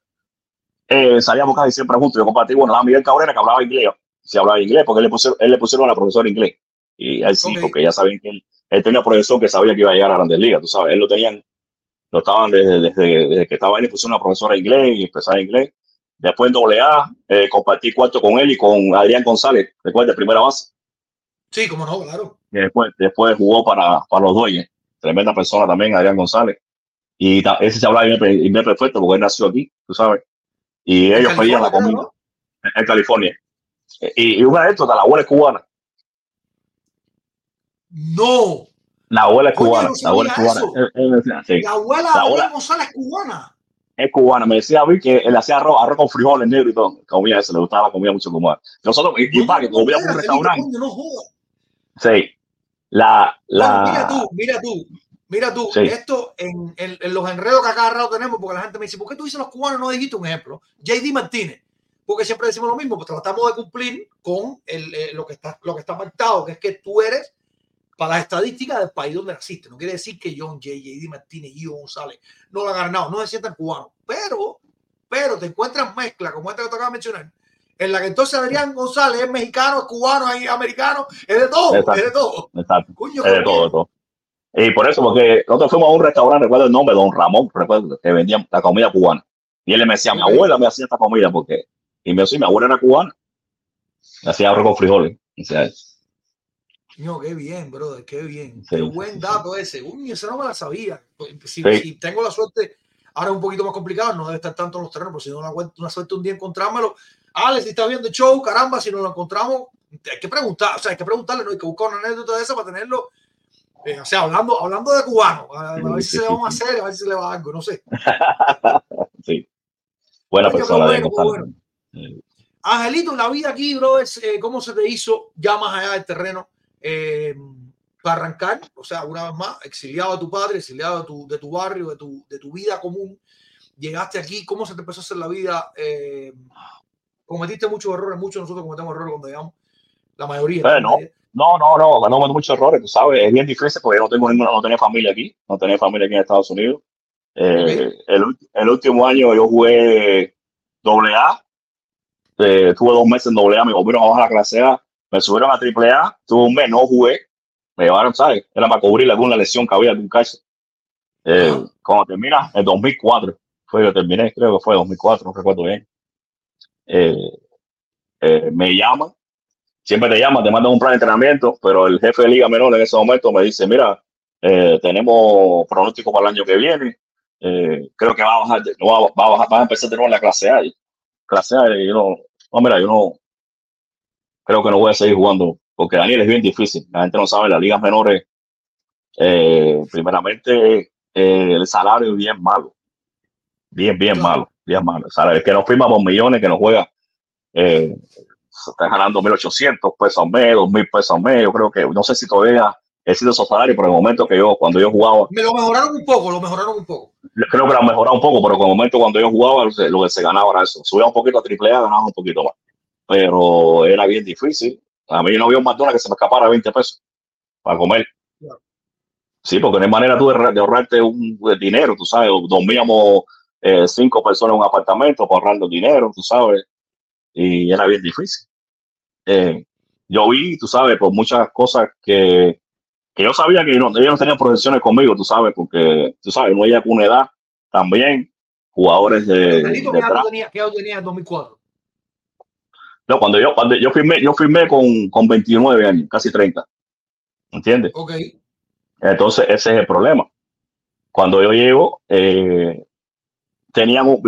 eh, salíamos casi siempre juntos. Yo compartí, bueno, la Miguel Cabrera que hablaba inglés. Si hablaba inglés, porque él le pusieron, él le pusieron a la profesora inglés. Y él sí, Ok. porque ya sabían que él, él tenía profesor que sabía que iba a llegar a Grandes Ligas, tú sabes. Él lo tenían, lo estaban desde, desde, desde que estaba ahí, le pusieron una profesora inglés y empezaba inglés. Después en doble A, eh, compartí cuarto con él y con Adrián González, recuerda, primera base. Sí, como no, claro. Y después, después jugó para, para los Dodgers. Tremenda persona también, Adrián González. Y ese se hablaba inglés perfecto porque él nació aquí, tú sabes. Y ellos pedían la comida en California. Y, y una de estas, la abuela es cubana. No, La abuela es cubana. no la abuela es cubana. la abuela La González cubana. es cubana. Me decía a mí que él hacía arroz, arroz con frijoles negros y todo. Comía eso, le gustaba la comida mucho cubana. Nosotros, y, y para que comíamos un restaurante. no jodas. Sí. La, Bueno, mira la, tú, mira tú, mira tú, Sí. esto en, en- en los enredos que acá rato tenemos, porque la gente me dice, ¿por qué tú dices los cubanos no dijiste un ejemplo? JD Martínez, porque siempre decimos lo mismo, pues tratamos de cumplir con el, eh, lo, que está, lo que está pactado, que es que tú eres para las estadísticas del país donde naciste. No quiere decir que John J, JD Martínez y González no lo han ganado, no se sientan cubanos, pero, pero te encuentras mezcla, como esta que te acabo de mencionar, en la que entonces Adrián González es mexicano, es cubano, es americano, es de todo, Exacto. es de todo. exacto. Coño, Es de todo, de todo. Y por eso, porque nosotros fuimos a un restaurante, recuerdo el nombre, Don Ramón, recuerdo, que vendían la comida cubana. Y él me decía, mi abuela me hacía esta comida, porque, y me decía, mi abuela era cubana. Me hacía arroz con frijoles. O sea, No, qué bien, brother, qué bien. Sí, qué buen sí, dato ese. Uy, esa no me la sabía. Si, Sí. si tengo la suerte, ahora es un poquito más complicado, no debe estar tanto en los terrenos, pero si no una, una suerte un día encontrármelo. Alex, si estás viendo el show, caramba, si nos lo encontramos, hay que preguntar, o sea, hay que preguntarle, no hay que buscar una anécdota de esa para tenerlo. eh, o sea, hablando, hablando de cubano, a, a ver si se le va a hacer, a ver si se le va algo, no sé. <laughs> sí. Buena persona. bueno. Sí. Angelito, la vida aquí, bro, es, eh, ¿cómo se te hizo ya más allá del terreno eh, para arrancar? O sea, una vez más, exiliado de tu padre, exiliado de tu, de tu barrio, de tu, de tu vida común. Llegaste aquí, ¿cómo se te empezó a hacer la vida? Eh, cometiste muchos errores, muchos nosotros cometemos errores cuando llegamos, la mayoría. Eh, no. No, no, no, no cometo muchos errores, tú sabes, es bien difícil porque yo no tengo ninguna, no tenía familia aquí, no tenía familia aquí en Estados Unidos. Eh, el, último año yo jugué doble A, eh, tuve dos meses en doble A, me volvieron a bajar a clase A, me subieron a triple A, tuve un mes, no jugué, me llevaron, ¿sabes? Era para cubrir alguna lesión que había, algún caso. Eh, cuando termina, en 2004, fue que terminé, creo que fue 2004, no recuerdo bien. Eh, eh, me llaman siempre te llaman, te mandan un plan de entrenamiento, pero el jefe de Liga Menor en ese momento me dice, mira, eh, tenemos pronóstico para el año que viene, eh, creo que va a bajar, no va, a- va a bajar, va a empezar de nuevo en la clase A. Clase A, y yo no, no, mira, yo no, creo que no voy a seguir jugando, porque Daniel es bien difícil, la gente no sabe, las ligas menores, primeramente, el salario es bien malo, bien, bien malo, salario, es que nos firma por millones, que nos juega, eh, se está ganando 1.800 pesos al mes, 2.000 pesos al mes. Yo creo que, no sé si todavía he sido esos salarios, pero en el momento que yo, cuando yo jugaba, Me lo mejoraron un poco, lo mejoraron un poco. creo que lo han mejorado un poco, pero en el momento cuando yo jugaba, lo que- se ganaba era eso. Subía un poquito a triple A, ganaba un poquito más. Pero era bien difícil. A mí no había un McDonald's que se me escapara 20 pesos para comer. Claro. Sí, porque no hay manera tú de, de ahorrarte un de dinero, tú sabes. Dormíamos eh, cinco personas en un apartamento ahorrando dinero, tú sabes. Y era bien difícil. Eh, yo vi, tú sabes, por muchas cosas que, que yo sabía que no, ellos no tenían proyecciones conmigo, tú sabes, porque, tú sabes, no ella con una edad también, jugadores de, de ¿qué edad tenías- qué edad tú tenías en 2004? No, cuando yo, cuando yo firmé, yo firmé con, con 29 años, casi 30. ¿Entiendes? Ok. Entonces, ese es el problema. Cuando yo llego, eh, teníamos,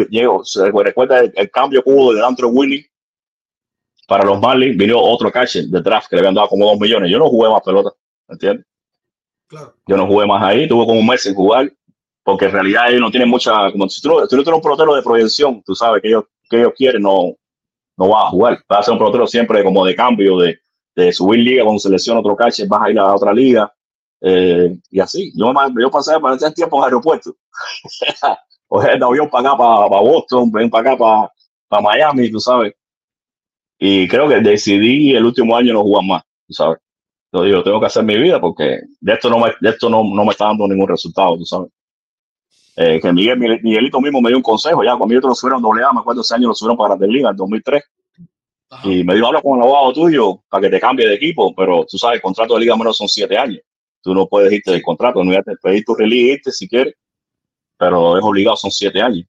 se recuerda el, el cambio que hubo de Andrew Winnie para los Marlins, vino otro catcher de draft que le habían dado como 2 millones. Yo no jugué más pelota, ¿entiendes? Claro. Yo no jugué más ahí, tuve como un mes sin jugar, porque en realidad ellos no tienen mucha, como si tú, no- tú no tienes un pelotero de proyección, tú sabes que ellos, que ellos quieren, no, no vas a jugar. Vas a ser un pelotero siempre como de cambio, de, de subir liga cuando selecciona otro catcher, vas a ir a otra liga, eh, y así. Yo, yo pasé para ese tiempo en aeropuerto. <laughs> sea, de avión para acá, para, para Boston, ven para acá, para, para Miami, tú sabes. Y creo que decidí el último año no jugar más, tú sabes. Yo digo, tengo que hacer mi vida porque de esto no me, de esto no, no me está dando ningún resultado, tú sabes. Eh, que Miguel, Miguel- Miguelito mismo me dio un consejo, ya cuando ellos lo subieron doble A, me acuerdo ese año lo subieron para Grandes Ligas en 2003, Ajá. y me dijo, habla con el abogado tuyo para que te cambie de equipo, pero tú sabes, el contrato de Liga Menor son siete años, tú no puedes irte del contrato, no ya te pedir tu release, irte si quieres, pero es obligado, son siete años.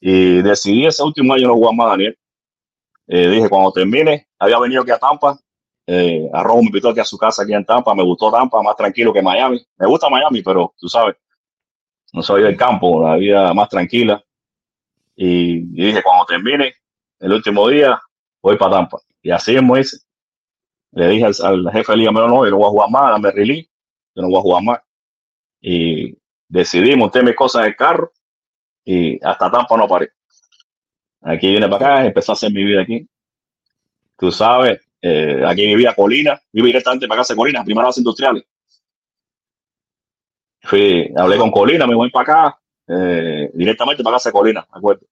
Y decidí ese último año no jugar más, Daniel. Eh, dije, cuando termine, había venido aquí a Tampa, eh, a Rojo me invitó aquí a su casa aquí en Tampa, me gustó Tampa, más tranquilo que Miami. Me gusta Miami, pero tú sabes, no soy del campo, la vida más tranquila. Y, y dije, cuando termine el último día, voy para Tampa. Y así es, hice. Le dije al, al jefe de liga, no, no, yo no voy a jugar más, dame release, yo no voy a jugar más. Y decidí monté mis cosas en el carro y hasta Tampa no paré. Aquí vine para acá, empecé a hacer mi vida aquí. Tú sabes, eh, aquí vivía Colina, viví directamente para casa Colina, primera base industriales. Fui, hablé con Colina, me voy para acá, eh, directamente para casa Colina, ¿de acuerdo?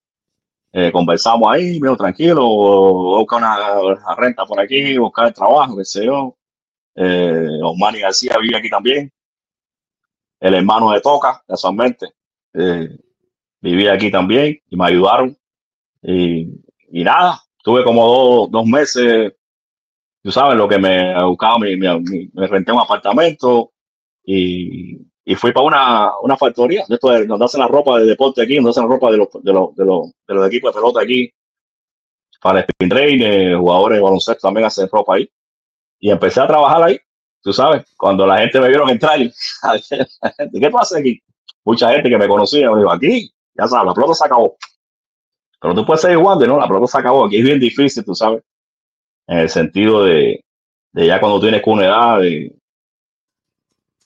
Eh, conversamos ahí, medio tranquilo, buscar una, una, renta por aquí, buscar el trabajo, qué sé yo. Eh, Osmani García vive aquí también, el hermano de Toca, casualmente, eh, vivía aquí también y me ayudaron. Y, y nada, tuve como dos, dos meses, tú sabes, lo que me buscaba, me, me, renté un apartamento y, y fui para una, una factoría, esto donde hacen la ropa de deporte aquí, donde hacen la ropa de los, de los, de los, de los equipos de pelota aquí, para el spin train, jugadores de baloncesto también hacen ropa ahí. Y empecé a trabajar ahí, tú sabes, cuando la gente me vieron entrar, <laughs> ¿qué tú haces aquí? Mucha gente que me conocía, me dijo, aquí, ya sabes, la pelota se acabó. Pero tú puedes ser igual de no, la pelota se acabó, aquí es bien difícil, tú sabes, en el sentido de, de ya cuando tienes una edad, de,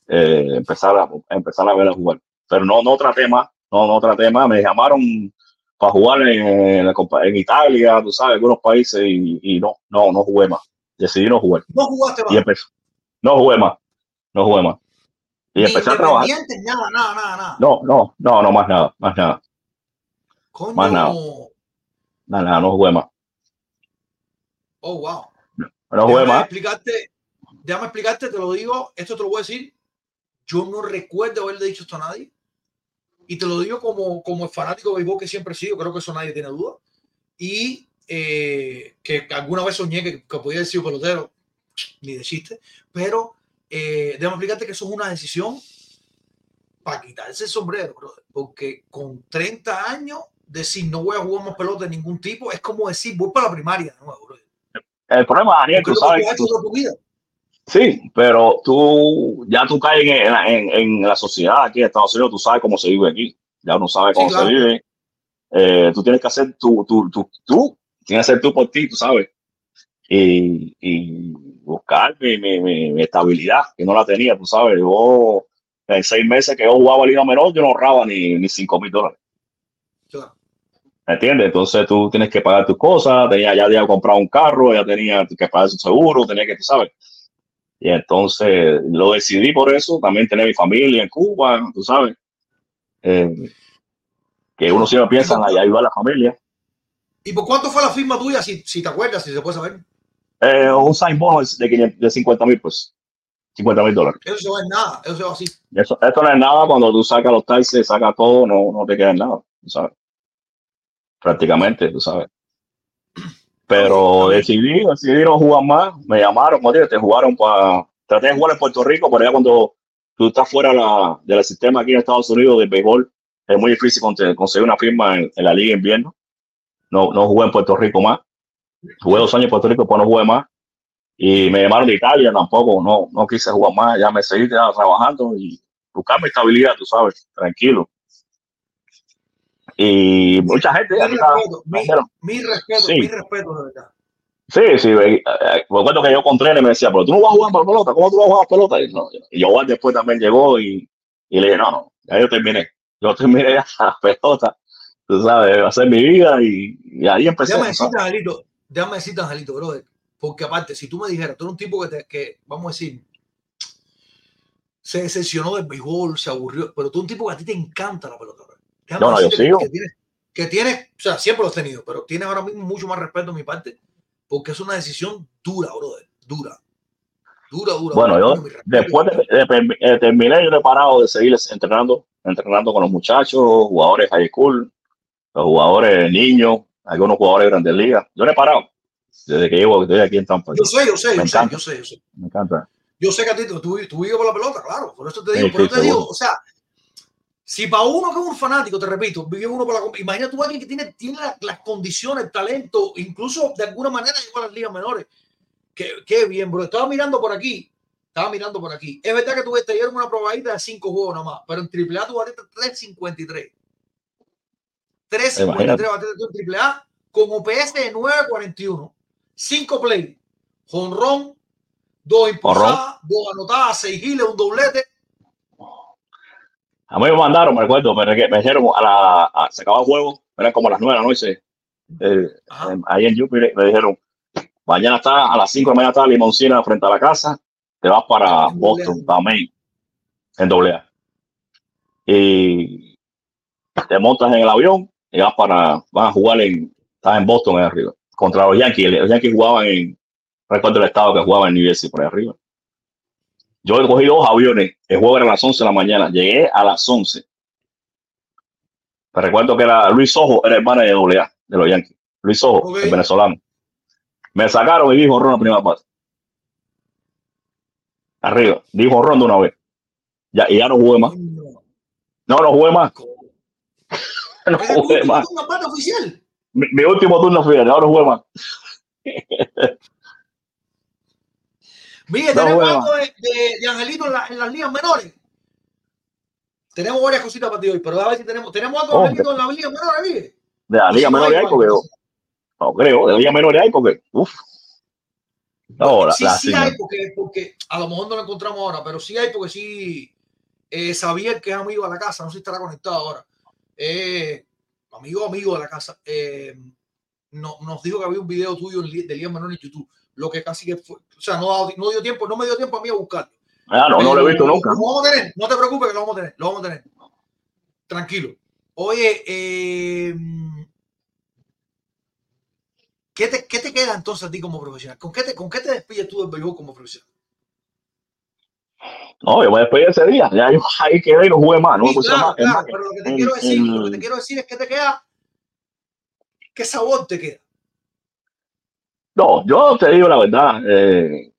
eh, empezar, a, empezar a ver a jugar. Pero no, no traté más, no, no traté más. Me llamaron para jugar en, en, en Italia, tú sabes, algunos países y, y, no, no, no jugué más. Decidí no jugar. No jugaste más. Y empecé, no jugué más, no jugué más. Y empecé a trabajar. Nada, nada, nada, nada. No, no, no, no, más nada, más nada, Coño. más nada. nada, nada, no jugué más. Oh, wow. No jugué déjame más. explicarte, déjame explicarte, te lo digo, esto te lo voy a decir. Yo no recuerdo haberle dicho esto a nadie. Y te lo digo como, como el fanático de béisbol que siempre he sido, creo que eso nadie tiene duda. Y eh, que alguna vez soñé que, que podía haber sido pelotero, ni de chiste. Pero eh, déjame explicarte que eso es una decisión para quitarse el sombrero, porque con 30 años decir no voy a jugar más pelota de ningún tipo es como decir voy para la primaria de nuevo. El problema, Daniel, tú es lo que sabes, tú tú-. Sí, pero tú ya tú caes en, la- en, en la sociedad aquí en Estados Unidos, tú sabes cómo se vive aquí. Ya uno sabe Sí, cómo claro. se vive. Eh, tú tienes que hacer tu, tu, tu, tú, tienes que hacer tú por ti, tú sabes. Y, y buscar mi, mi, mi, mi estabilidad, que no la tenía, tú sabes. Yo, en seis meses que yo jugaba Liga Menor, yo no ahorraba ni, ni cinco mil dólares. Claro. ¿Me entiendes? Entonces tú tienes que pagar tus cosas, tenía, ya había comprado un carro, ya tenía que pagar su seguro, tenía que, tú sabes. Y entonces lo decidí por eso, también tener mi familia en Cuba, tú sabes. Eh, que uno siempre piensa en ayudar a la familia. ¿Y por cuánto fue la firma tuya, si, si te acuerdas, si se puede saber? Eh, un sign bonus de, 500 de 50 mil, pues. 50 mil dólares. Eso va en nada, eso va así. Eso, esto no es nada cuando tú sacas los taxes, sacas todo, no, no te queda en nada, tú sabes. Prácticamente, tú sabes. Pero decidí, decidí no jugar más. Me llamaron, como te jugaron para. Traté de jugar en Puerto Rico, pero ya cuando tú estás fuera la, del sistema aquí en Estados Unidos de béisbol, es muy difícil conseguir una firma en, en la Liga Invierno. No, no jugué en Puerto Rico más. Jugué dos años en Puerto Rico, pero no jugué más. Y me llamaron de Italia tampoco, no, no quise jugar más. Ya me seguí ya trabajando y buscar mi estabilidad, tú sabes, tranquilo. Y mucha gente Mi respeto, mi, respeto, Sí. mi respeto, de verdad. Sí, sí, eh, eh, me acuerdo que yo Contreras me decía, pero tú no vas a jugar por pelota, ¿cómo tú vas a jugar pelota? Y, no, y yo después también llegó y, y le dije, no, no, ya yo terminé, yo terminé ya <laughs> la pelota, tú sabes, hacer mi vida y, y ahí empecé. Déjame decirte, Angelito, déjame decirte, Angelito, brother, porque aparte, si tú me dijeras, tú eres un tipo que, te- que vamos a decir, se decepcionó del béisbol, se aburrió, pero tú eres un tipo que a ti te encanta la pelota. Déjame No, no, yo sigo. Que tienes, que tienes, o sea, siempre lo has tenido, pero tienes ahora mismo mucho más respeto de mi parte, porque es una decisión dura, brother, dura. Dura, dura. Bueno, yo después de, de- de- terminé, yo no he parado de seguir entrenando, entrenando con los muchachos, jugadores high school, los jugadores niños, algunos jugadores de grandes ligas. Yo no he parado desde que llevo estoy aquí en Tampa. Yo sé, yo sé, yo sé, yo sé, yo sé. Me encanta. Yo sé que a ti tú, tú vives por la pelota, claro. Por eso te Sí, digo, por sí, eso te digo, seguro. o sea, Si para uno que es un fanático, te repito, vive uno por la. Imagina tú alguien que tiene, tiene la- las condiciones, el talento, incluso de alguna manera llegó a las ligas menores. Qué, qué bien, bro. Estaba mirando por aquí. Estaba mirando por aquí. Es verdad que tú te dieron una probadita de cinco juegos nomás, pero en AAA tú batiste 353. 353 Imagínate. batiste tú en AAA con OPS de 941. 5 play. Jonrón, dos impulsadas, dos anotadas, seis giles, un doblete. A mí me mandaron, me recuerdo, me, me dijeron a la, a- se acababa el juego, eran como las 9 de la noche, eh, ahí en Júpiter, me dijeron, mañana está a las 5 de la mañana está Limoncina frente a la casa, te vas para En Boston, Maine, en doble A. Y te montas en el avión y vas para, vas a jugar en, estás en Boston ahí arriba, contra los Yankees, los Yankees jugaban en, recuerdo el estado que jugaban en New Jersey, por ahí arriba. Yo cogí dos aviones, el juego era a las 11 de la mañana, llegué a las 11. Me recuerdo que era Luis Ojo, era hermano de AA, de los Yankees. Luis Ojo, el venezolano. Me sacaron y dijo Ron la primera parte. Arriba, dijo Ron de una vez. Ya, y ya no jugué más. No, no jugué más. No Ese jugué es más. oficial. Mi, mi último turno fue, ahora no jugué más. Mire, No, tenemos algo de, de- de Angelito en, la- en las ligas menores. Tenemos varias cositas para ti hoy, pero a ver si tenemos, tenemos algo de. Angelito en las ligas menores, mire. De la liga Si no menor hay, porque yo, no creo, de la liga menor hay porque, uff. No, la, sí, sí sí, hay, porque, porque a lo mejor no lo encontramos ahora, pero sí hay porque sí. Eh, Xavier, que es amigo de la casa, no sé si estará conectado ahora. Eh, amigo, amigo de la casa. eh, no, nos dijo que había un video tuyo de Liga Menor en YouTube. Lo que casi que fue. O sea, no, no dio tiempo, no me dio tiempo a mí a buscarlo. Ah, no, no lo he visto nunca. Lo vamos a tener, no te preocupes que lo vamos a tener, lo vamos a tener. Tranquilo. Oye, eh, ¿qué, te, ¿qué te queda entonces a ti como profesional? ¿Con qué te, con qué te despides tú del béisbol como profesional? No, yo me despedí ese día. Ya yo ahí quedé y no jugué más. No me puse claro, más. Claro, más, pero lo que te quiero decir, lo que te quiero decir es que te queda, ¿qué sabor te queda? No, yo te digo la verdad. eh,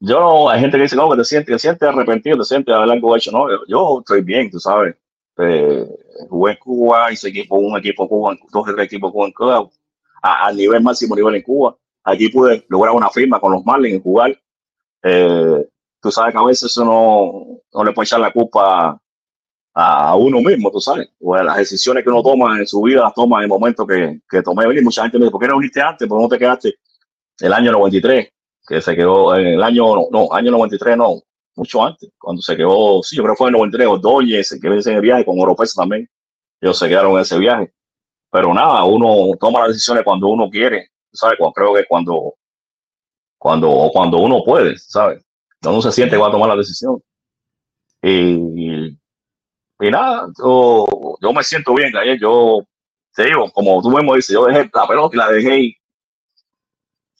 yo no, hay gente que dice, no, que te sientes, te sientes arrepentido, te sientes de haber algo hecho. No, yo, yo estoy bien, tú sabes. Eh, jugué en Cuba, hice equipo, un equipo Cuba, dos o tres equipos Cuba, en Cuba, a- al nivel máximo nivel en Cuba. Aquí pude lograr una firma con los Marlins en jugar. Eh, tú sabes que a veces eso no, le puede echar la culpa a, a uno mismo, tú sabes. O las decisiones que uno toma en su vida las toma en el momento que, que tomé. Y mucha gente me dice, ¿por qué no viniste antes? ¿Por qué no te quedaste el año 93? Que se quedó en el año, no, no, año 93 no, mucho antes, cuando se quedó, sí, yo creo que fue en el 93, Ordóñez, se quedó en ese viaje con Oropesa también. Ellos se quedaron en ese viaje. Pero nada, uno toma las decisiones cuando uno quiere, ¿sabes? Cuando, creo que cuando, cuando, o cuando uno puede, ¿sabes? Cuando uno se siente que va a tomar la decisión. Y, y nada, yo, yo me siento bien, ayer yo te digo, como tú mismo dices, yo dejé la pelota y la dejé y,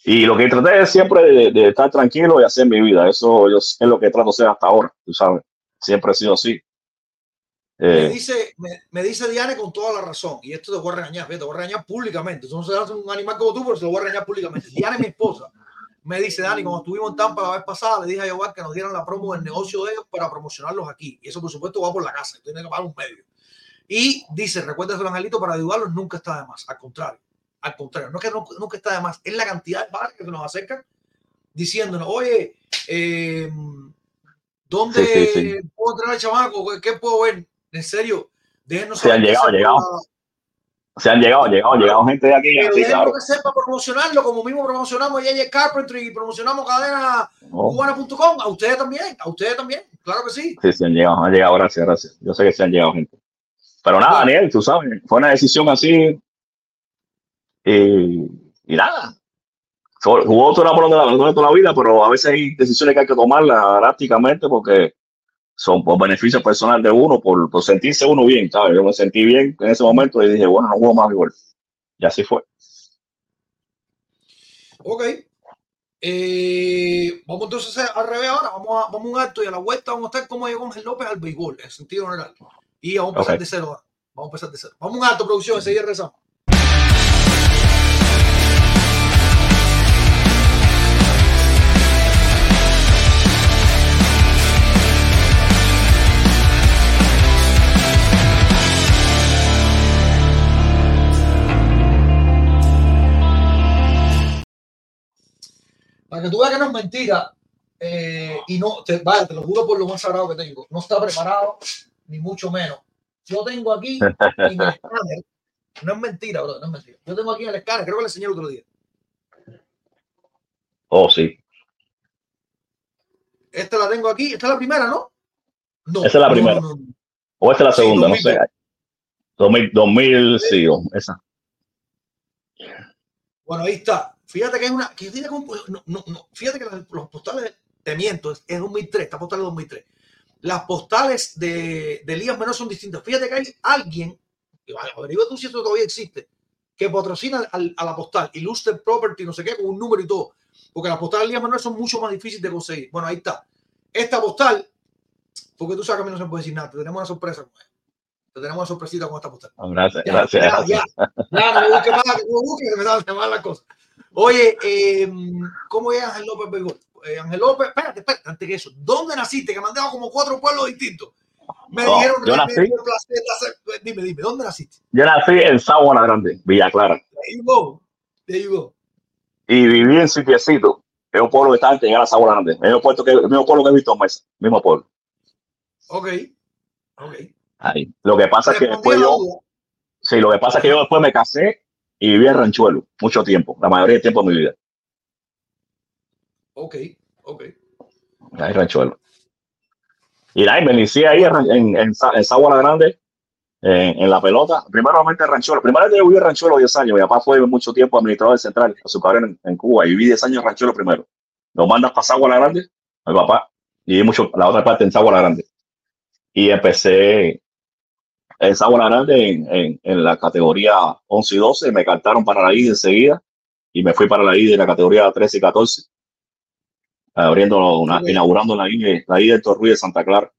y lo que traté es siempre de, de estar tranquilo y hacer mi vida. Eso yo, es lo que trato de hacer hasta ahora, tú sabes. Siempre he sido así. Me Eh, dice, me, me dice Diane con toda la razón, y esto te voy a regañar, te voy a regañar públicamente. Tú no serás un animal como tú, pero se lo voy a regañar públicamente. Diane, mi esposa, me dice, Dani, cuando estuvimos en Tampa la vez pasada, le dije a Yobar que nos dieran la promo del negocio de ellos para promocionarlos aquí. Y eso, por supuesto, va por la casa, tiene que pagar un medio. Y dice, recuerda el angelito para ayudarlos nunca está de más. Al contrario, al contrario, no es que no- nunca está de más, es la cantidad de padres que nos acercan diciéndonos, oye, eh, ¿dónde Sí, sí, sí. puedo entrar al chamaco? ¿Qué- ¿Qué puedo ver? En serio, déjenos Sí, han llegado, llegado. Pueda- se han llegado, llegado, llegado gente de aquí, Pero sí, déjenos claro. que sepa promocionarlo, como mismo promocionamos a J.J. Carpentry y promocionamos cadena cubana.com. A ustedes también, a ustedes también, claro que sí. sí, sí han llegado, han llegado, gracias, gracias. Yo sé que se han llegado gente. Pero nada, Bueno. Daniel, tú sabes, fue una decisión así. Y, y nada. Jugó toda la- toda la vida, pero a veces hay decisiones que hay que tomarlas drásticamente porque son por beneficio personal de uno, por, por sentirse uno bien, ¿sabes? Yo me sentí bien en ese momento y dije, bueno, no juego más igual. Y así fue. Ok. Eh, vamos entonces al revés ahora. Vamos a, vamos a un alto y a la vuelta vamos a estar como llegó Ángel López al béisbol, en sentido general. Y vamos a empezar de cero. Vamos a empezar de cero. Vamos a un alto, producción, enseguida rezamos. Para que tú veas que no es mentira, eh, y no, te, te lo juro por lo más sagrado que tengo, no está preparado, ni mucho menos. Yo tengo aquí <laughs> en el escáner, no es mentira, bro, no es mentira. Yo tengo aquí en el escáner, creo que le enseñé el otro día. Oh, sí. Esta la tengo aquí, esta es la primera, ¿no? No. Esa es la no, primera. no, no, no. O esta es la Sí, segunda, no 2000. sé. 2000, 2000 sí, o esa. Bueno, ahí está. Fíjate que es una. Que tiene como- no, no, no. Fíjate que las- los postales, te miento, es, es 2003, esta postal es 2003. Las postales de, de Ligas Menores son distintas. Fíjate que hay alguien, que vale, averigua tú si esto todavía existe, que patrocina al- a la postal, Illustrated Property, no sé qué, con un número y todo. Porque las postales de Ligas Menores son mucho más difíciles de conseguir. Bueno, ahí está. Esta postal, porque tú sabes que a mí no se puede decir nada, te tenemos una sorpresa con. Te tenemos una sorpresita con esta postal. Gracias, Ya, gracias. ya, ya. Ya, no me busques más, no me busques, que me dan mal las cosas. Oye, eh, ¿cómo es Ángel López Béisbol? Eh, Ángel López, espérate, espérate, antes que eso, ¿dónde naciste? Que me han dejado como cuatro pueblos distintos. Me No, dijeron, yo nací- placer hacer- dime, dime, ¿dónde naciste? Yo nací en Sabana Grande, Villa Clara, There you go, there you go. y viví en Sitiecito, es un pueblo que está antes de llegar a Grande. El mismo, puerto que, el mismo pueblo que he visto en Mesa, mismo pueblo. Ok, ok. Ahí. Lo que pasa es que después yo, sí, lo que pasa es que yo después me casé y viví en Ranchuelo mucho tiempo, la mayoría del tiempo de mi vida. Ok, ok. Ahí en Ranchuelo. Y ahí me inicié ahí en, en, en, en Sabana Grande, en, en la pelota. Primeramente en Ranchuelo. Primero yo viví en Ranchuelo 10 años. Mi papá fue mucho tiempo administrador del central, azucarero en, en Cuba, y viví 10 años en Ranchuelo primero. Lo mandas para Sabana Grande, mi papá, y mucho la otra parte en Sabana Grande. Y empecé en Sabana Grande en, en, en la categoría 11 y 12. Me cantaron para la ID enseguida y me fui para la ID de la categoría 13 y 14 abriendo una, inaugurando la I, la I del Torruy de Santa Clara.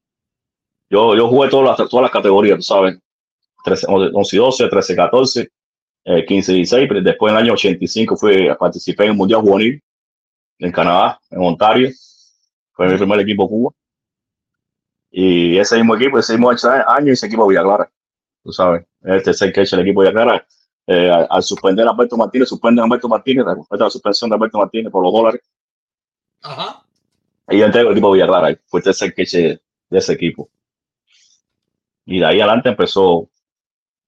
Yo, yo jugué todas las, todas las categorías, tú sabes, 13, 11 y 12, 13 y 14, eh, 15 y 16, pero después en el año 85 fui, participé en el Mundial Juvenil en Canadá, en Ontario, fue mi primer equipo Cuba. Y ese mismo equipo, ese mismo año, ese equipo Villa Clara, tú sabes, el tercer catch del equipo Villa Clara. Eh, al, al suspender a Alberto Martínez, suspenden a Alberto Martínez, la, la suspensión de Alberto Martínez por los dólares. Ajá. Y yo entrego el equipo Villa Clara, y fue el tercer catch de ese equipo. Y de ahí adelante empezó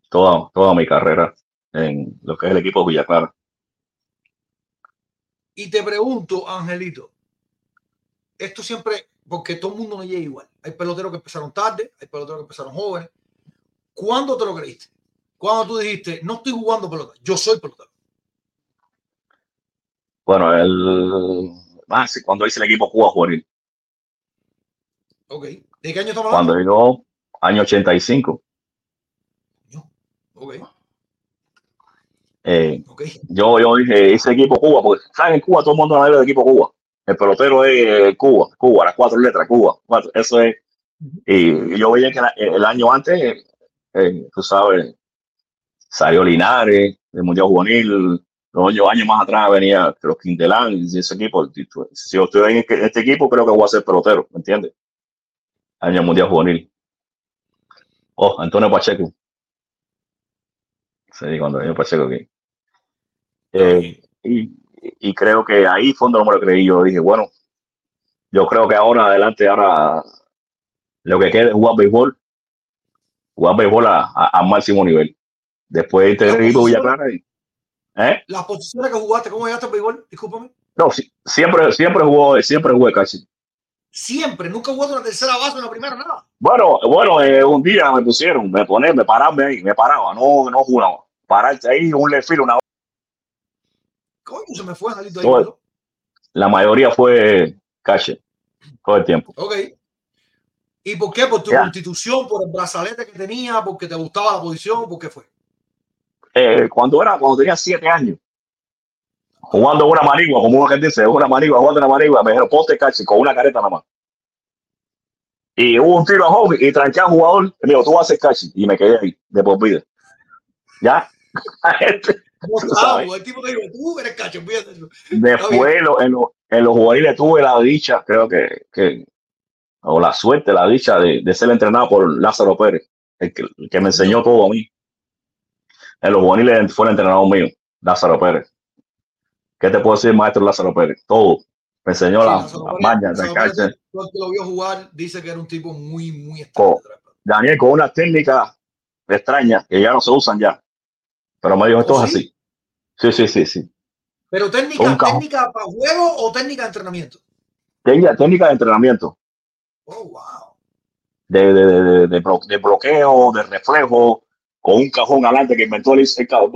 toda, toda mi carrera en lo que es el equipo Villa Clara. Y te pregunto, Angelito, esto siempre, porque todo el mundo no llega igual. Hay peloteros que empezaron tarde, hay peloteros que empezaron jóvenes. ¿Cuándo te lo creíste? ¿Cuándo tú dijiste, no estoy jugando pelota, yo soy pelotero? Bueno, el, ah, sí, cuando hice el equipo Cuba Juvenil, Ok. ¿De qué año estamos hablando? cuando llegó año 85, Ok, eh, yo, yo dije, ese equipo Cuba, porque saben en Cuba todo el mundo habla del equipo Cuba. El pelotero es eh, Cuba, Cuba, las cuatro letras, Cuba. cuatro, eso es. Y yo veía que la- el año antes, eh, tú sabes, salió Linares, el Mundial Juvenil, los años, años más atrás venía los Quintelán y ese equipo. Si yo estoy en este- este equipo, creo que voy a ser pelotero, ¿me entiendes? Año Mundial Juvenil. Oh, Antonio Pacheco. Sí, cuando vino Pacheco aquí. Eh, y, y creo que ahí fue donde no me lo creí. Yo dije, bueno, yo creo que ahora adelante, ahora lo que queda es jugar béisbol, jugar béisbol a, a, a máximo nivel. Después este La equipo Villa Clara. y- ¿eh? Las posiciones que jugaste, ¿cómo llegaste al béisbol? Discúlpame. No, sí, siempre, siempre jugó, siempre jugué casi. Siempre, nunca jugaste una tercera base, una primera, nada. Bueno, bueno, eh, un día me pusieron, me poné, me pararme ahí, me paraba, no, no jugaba. Pararte ahí, un left field, una ¿Cómo se me fue, ahí? La mayoría fue cache, todo el tiempo. Ok. ¿Y por qué? ¿Por tu constitución, por el brazalete que tenía, porque te gustaba la posición? ¿Por qué fue? Eh, cuando era, cuando tenía siete años, jugando una manigua, como uno que dice, una manigua, jugando una manigua, me dijeron, ponte cache con una careta nada más. Y hubo un tiro a home y tranqué al jugador, y me dijo, tú vas a hacer cache. Y me quedé ahí, de por vida. ¿Ya? <laughs> Estaba, sabes. El tipo te dijo, tú eres cacho, fíjate eso. Después, lo- en, lo- en los juveniles tuve la dicha, creo que, que o la suerte, la dicha de, de ser entrenado por Lázaro Pérez, el que, el que me enseñó todo a mí. En los juveniles fue el entrenador mío, Lázaro Pérez. ¿Qué te puedo decir, maestro Lázaro Pérez? Todo. Me enseñó Sí, las la mañas de cancha. Lo vio jugar dice que era un tipo muy, muy extraño. Daniel, con unas técnicas extrañas que ya no se usan ya. Pero me dijo, esto ¿Oh, es sí? así. Sí, sí, sí, sí. Pero técnica, técnica para juego o técnica de entrenamiento. Técnica, técnica de entrenamiento, Oh, wow. de, de, de, de- de blo- de bloqueo, de reflejo, con un cajón adelante que inventó, el,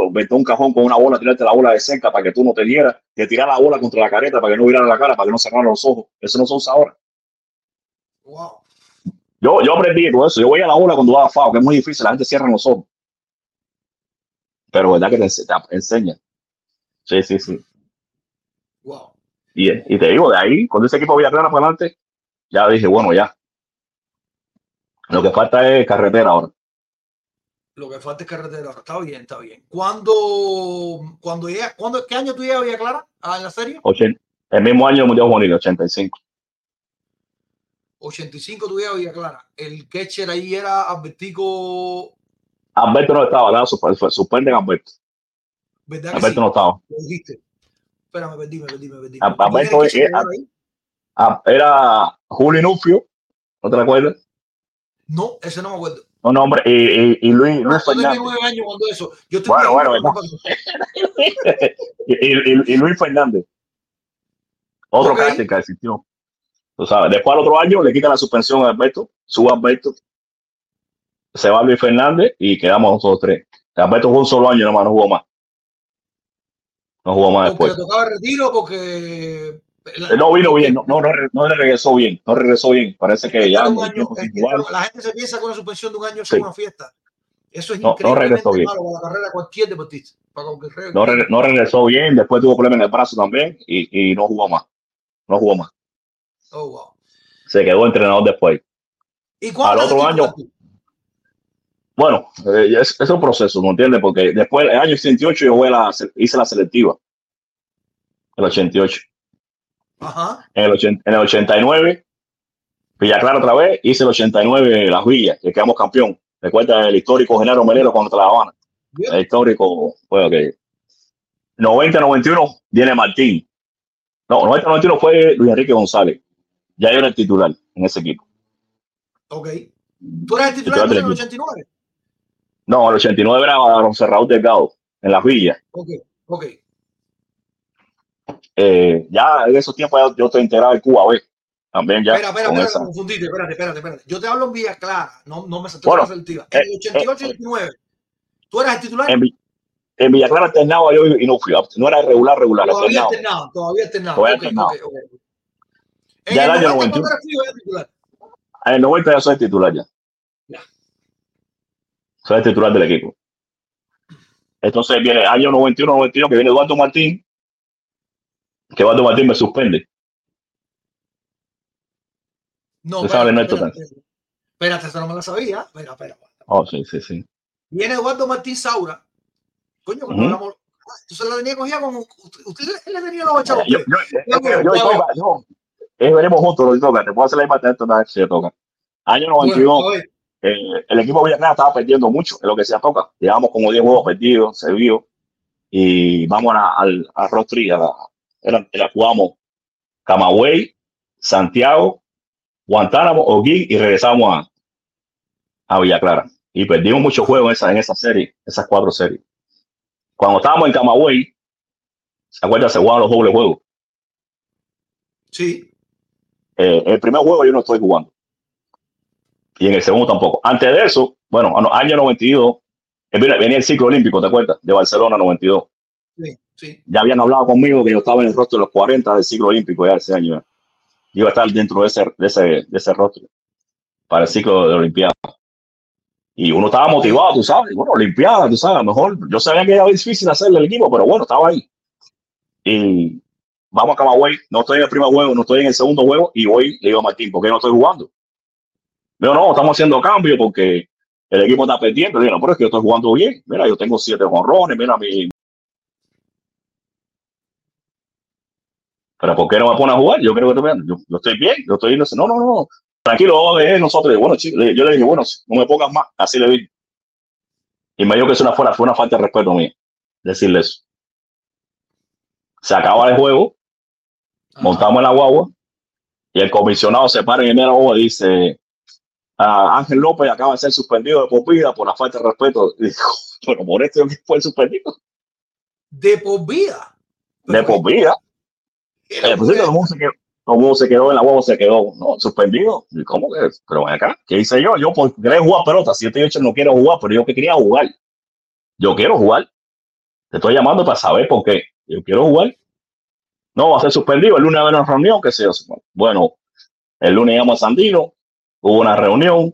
inventó un cajón con una bola, tirarte la bola de cerca para que tú no te dieras, que tirar la bola contra la careta para que no virara la cara, para que no cerraran los ojos. Eso no se usa ahora. Wow. Yo, yo aprendí todo eso. Yo voy a la bola cuando va a FAO, que es muy difícil, la gente cierra los ojos. Pero verdad que te, te enseña. Sí, sí, sí. Wow. Y, y te digo, de ahí, cuando ese equipo Villaclara para adelante, ya dije, bueno, ya. Lo que falta es carretera ahora. Lo que falta es carretera. Está bien, está bien. ¿Cuándo, cuando llega, cuándo, ¿Qué año tú llegas a Villa Clara? ¿A en la serie? Ochen- el mismo año del Mundial Juvenil, 85. 85 tú llegas a Villa Clara. El catcher ahí era Albertico. Alberto no estaba, nada, suspenden a Alberto. ¿Verdad que Alberto sí? no estaba. Lo dijiste. Espera, me perdí, me perdí, me perdí. A- ¿Quién Alberto era era? Ah, Era Julio Nufio, ¿no te recuerdas? No, ese no me acuerdo. Un hombre, y, y, y Luis, Luis Yo tenía nueve años cuando eso. Yo Bueno, bueno. <laughs> Y, y- Luis Fernández. Otro Ok. carácter que existió. Tú sabes, después al otro año le quitan la suspensión a Alberto, sube Alberto, se va Luis Fernández y quedamos nosotros tres. Alberto jugó un solo año, nomás no jugó más. No jugó más Porque le después. tocaba retiro, porque. No vino bien, no, no, no, regresó bien, no regresó bien. Parece que ya no- año- la gente se piensa que una suspensión de un año es Sí. una fiesta. Eso es No, no increíblemente regresó bien. malo para la carrera de cualquier deportista. Para cualquier no, re- no regresó bien, después tuvo problemas en el brazo también y, y no jugó más. No jugó más. Oh, wow. Se quedó entrenador después. ¿Y Al otro año- tú? Bueno, eh, es, es un proceso, ¿me entiendes? Porque después, el año 88, yo jugué la, hice la selectiva. El 88. Ajá. En el, 80 en el 89, Villa Clara otra vez, hice el 89 Las Villas, que quedamos campeón. Recuerda el histórico Genaro Melero contra La Habana. Bien. El histórico, bueno, que 90-91 viene Martín. No, 90-91 fue Luis Enrique González. Ya yo era el titular en ese equipo. Ok. ¿Tú eras el titular Titular en el equipo. 89? No, el 89 era Raúl Delgado, en Las Villas. Ok, ok. Eh, ya en esos tiempos ya yo estoy integrado en Cuba, ¿ves? También ya. espera, espera, espera, confundiste. Espérate, espérate, espérate. Yo te hablo en Villa Clara, no, no me salté Bueno, la selectiva. En el eh, 88 y 89. ¿Tú eras el titular? en, en Villa Clara alternaba yo y no fui. No era regular, regular, Todavía alternado. todavía alternado. Todavía Ok, alternado. ok, ok. En Ya el el año 90, 91. ¿cuándo eras tú? Eras titular. En el 90 ya soy titular. Ya. Soy el titular del equipo. Entonces viene el año 91-92 que viene Eduardo Martín. Que Eduardo Martín me suspende. No, espérate, Ernesto, espérate, espérate. Esa no me la sabía. Espera, espera. Oh, sí, sí, sí. Viene Eduardo Martín Saura. Coño, cuando Ujú. hablamos. Ah, Entonces la tenía cogida con. Usted, usted le- tenía los chavos. Yo, yo, yo, yo, eh, veremos juntos lo toca. Te puedo hacer la misma testa una vez si te toca. Año 92. Bueno, a ver, eh, el equipo de Villarreal estaba perdiendo mucho en lo que se toca. Llevamos como 10 juegos perdidos, se vio. Y vamos a- al, al rostri, a la, jugamos Camagüey, Santiago, Guantánamo, Oguín y regresamos a, a Villa Clara. Y perdimos muchos juegos en esa, en esa serie, esas cuatro series. Cuando estábamos en Camagüey, ¿se acuerdan? Se jugaban los dobles juegos. Sí. Eh, el primer juego yo no estoy jugando. Y en el segundo tampoco. Antes de eso, bueno, a no- año 92, eh, venía, el ciclo olímpico, ¿te acuerdas? De Barcelona 92. Sí, sí. Ya habían hablado conmigo que yo estaba en el rostro de los 40 del ciclo olímpico ya ese año. Iba a estar dentro de ese, de ese, de ese rostro para el ciclo de Olimpiada. Y uno estaba motivado, tú sabes. Bueno, Olimpiada, tú sabes, a lo mejor yo sabía que era difícil hacerle el equipo, pero bueno, estaba ahí. Y vamos a Camagüey, no estoy en el primer juego, no estoy en el segundo juego, y hoy le digo a Martín, ¿por qué no estoy jugando? Digo, no, estamos haciendo cambio porque el equipo está perdiendo. Digo, no, pero es que yo estoy jugando bien. Mira, yo tengo siete jonrones, mira mi. Pero ¿por qué no me pone a jugar? Yo creo que estoy bien. Yo, yo estoy bien, yo estoy. No, no, no. Tranquilo, vamos a ver nosotros. Bueno, chico, yo le dije, bueno, no me pongas más. Así le dije. Y me dijo que eso una fuera, fue una falta de respeto mía. Decirle eso. Se acaba el juego. Montamos en la guagua y el comisionado se para en el guagua y dice, "Ah, Ángel López acaba de ser suspendido de por vida por la falta de respeto. <laughs> Pero por esto fue suspendido De por vida. de por vida. Eh, pues sí, se quedó, mundo se quedó en la guagua, se quedó no, suspendido. ¿Y cómo que? Pero ven acá, ¿qué hice yo? Yo por querer jugar pelota, 7 y 8 no quiero jugar, pero yo que quería jugar. Yo quiero jugar. Te estoy llamando para saber por qué. Yo quiero jugar. No, va a ser suspendido. El lunes va a haber una reunión, qué sé yo. Bueno, el lunes llamo a Sandino, hubo una reunión.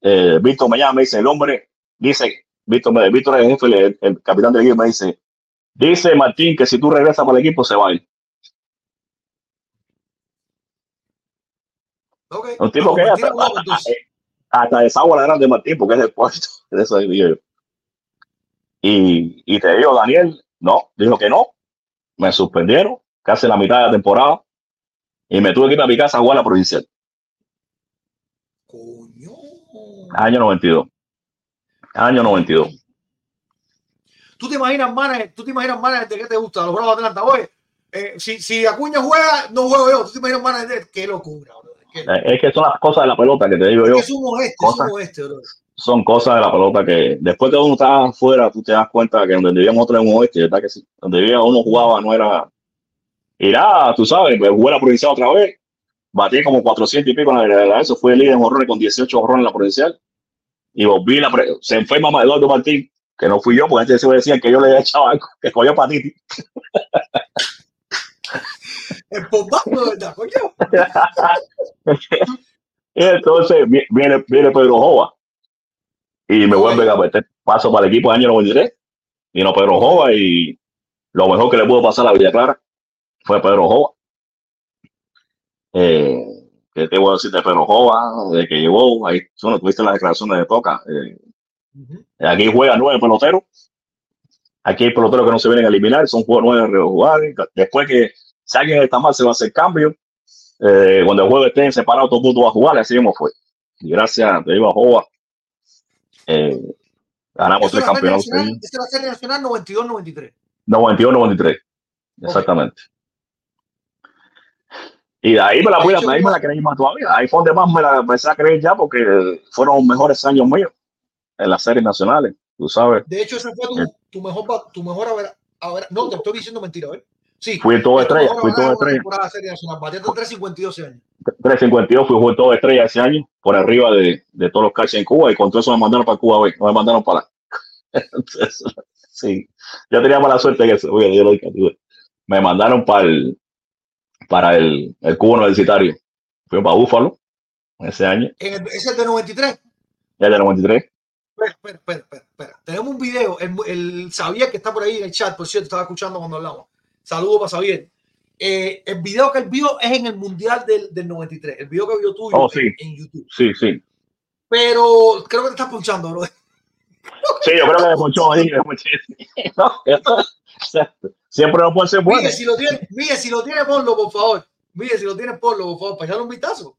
Eh, Víctor me llama, me dice, el hombre, dice, Víctor, Víctor es el jefe, el, el capitán del equipo, me dice, dice Martín que si tú regresas para el equipo se va a ir. Ok. Un tipo que hasta, no, entonces. hasta desagua la grande Martín, porque es. <laughs> De eso digo yo. Y, y te digo, Daniel, no, dijo que no. Me suspendieron casi la mitad de la temporada y me tuve que ir a mi casa a jugar la provincial. Coño. Año 92. Año 92. ¿Tú te imaginas, manager? ¿Tú te imaginas, manager, de qué te gusta? Los Bravos de Atlanta. Oye, eh, si, si Acuña juega, no juego yo. ¿Tú te imaginas, manager? de- Qué locura, bro. Qué- Es que son las cosas de la pelota que te digo yo. Es un oeste, es cosas- bro. Son cosas de la pelota que después de uno está afuera, tú te das cuenta que donde vivíamos nosotros en un oeste, ¿verdad que sí? Donde vivía uno jugaba no era. Nada, tú sabes, pues, jugué la provincial otra vez. Batí como 400 y pico en la, la- eso. Fui el líder en horrores con 18 horrores en la provincial. Y volví la. pre- Se enferma más Eduardo Martín, que no fui yo, porque antes se me decían que yo le había echado algo, que cogió hepatitis. ¿verdad, coño? <laughs> Y entonces vi- viene, viene Pedro Jova y me vuelve a meter paso para el equipo del año 93. Vino Pedro Jova y lo mejor que le pudo pasar a Villa Clara fue Pedro Jova. Eh, ¿Qué te voy a decir de Pedro Jova? De que llegó, ahí tú no tuviste las declaraciones de Toca. eh, aquí juega nueve peloteros. Aquí hay peloteros que no se vienen a eliminar, son juegos nueve rejugables. Después que si alguien está mal, se va a hacer cambio. Eh, cuando el juego esté separado, todo el mundo va a jugar, así mismo fue. Y gracias, a Jova, eh, ganamos tres campeonatos. nacional, seguidos. esa es la serie nacional 92-93. 91-93, exactamente. Y de ahí me la, voy de ahí me la creí más todavía. Ahí fue donde más me la empecé a creer ya, porque fueron los mejores años míos en las series nacionales, tú sabes. De hecho, ese fue tu, tu mejor, tu mejor haber, haber- No, te estoy diciendo mentira, ¿ves? Sí. Fui todo estrella, fui todo estrella. Bateaste 352 ese año. 352 fui jugador todo estrella ese año, por arriba de, de todos los catchers en Cuba, y con todo eso me mandaron para Cuba no me mandaron para. <laughs> Entonces, sí, yo tenía mala suerte que eso, yo lo me mandaron para el, para el, el Cuba Universitario. Fui para Búfalo ese año, En el- es de 93. ya de 93. Espera, espera, espera, espera, espera. Tenemos un video. El, el Xavier que está por ahí en el chat, por cierto, estaba escuchando cuando hablamos. Saludos para Xavier. Eh, el video que él vio es en el Mundial del, del 93. El video que vio tuyo Oh, sí. en, YouTube. Sí, sí. Pero creo que te estás punchando, bro. Sí, yo creo que me ponchó ahí. me ponché. <laughs> No, siempre no puede ser bueno. Mire, si lo tiene, mire, si lo tiene, por favor. Mire, si lo tiene, ponlo, por favor, para echarle un vistazo.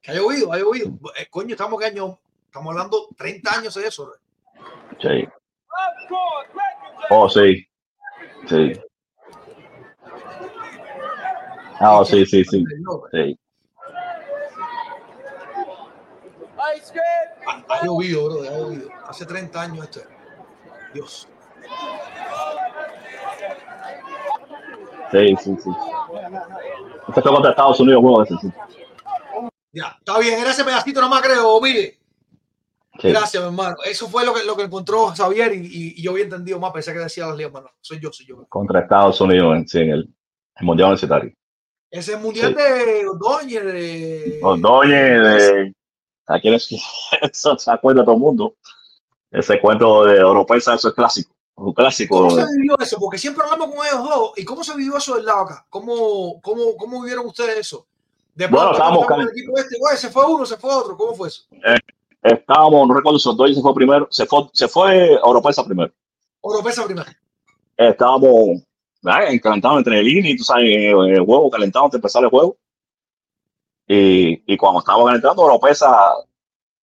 Que haya oído, haya oído. Eh, coño, estamos que año, estamos hablando 30 años de eso. Sí. Oh, sí. Sí. Ah, oh, sí, sí, sí. sí. Ha, ha llovido, bro, ha llovido. Hace 30 años esto. es. Dios. Sí, sí, sí. Este fue contra Estados Unidos, juego ese, sí. Ya, está bien, era ese pedacito nomás, creo, mire. Sí. Gracias, mi hermano. Eso fue lo que, lo que encontró Xavier y, y- y yo había entendido más. Pensé que decía las ligas, hermano. Soy yo, soy yo. Contra Estados Unidos en, sí, en el, el Mundial Universitario. Ese es mundial Sí. de Ordóñez, de. Ordóñez, de. ¿A quién es? <laughs> Eso se acuerda todo el mundo. Ese cuento de Oropesa, eso es clásico. Un clásico. ¿Cómo se vivió eso? Porque siempre hablamos con ellos dos. ¿Y cómo se vivió eso del lado acá? ¿Cómo, cómo, cómo vivieron ustedes eso? De Bueno, estábamos el equipo este, güey, se fue uno, se fue otro. ¿Cómo fue eso? Estábamos, no recuerdo si Ordóñez se fue primero. Se fue, se fue Oropesa primero. Oropesa primero. estábamos ¿verdad? calentados entre el INI, tú sabes, el, el juego, calentado antes de empezar el juego. Y, y cuando estábamos calentando, Oropesa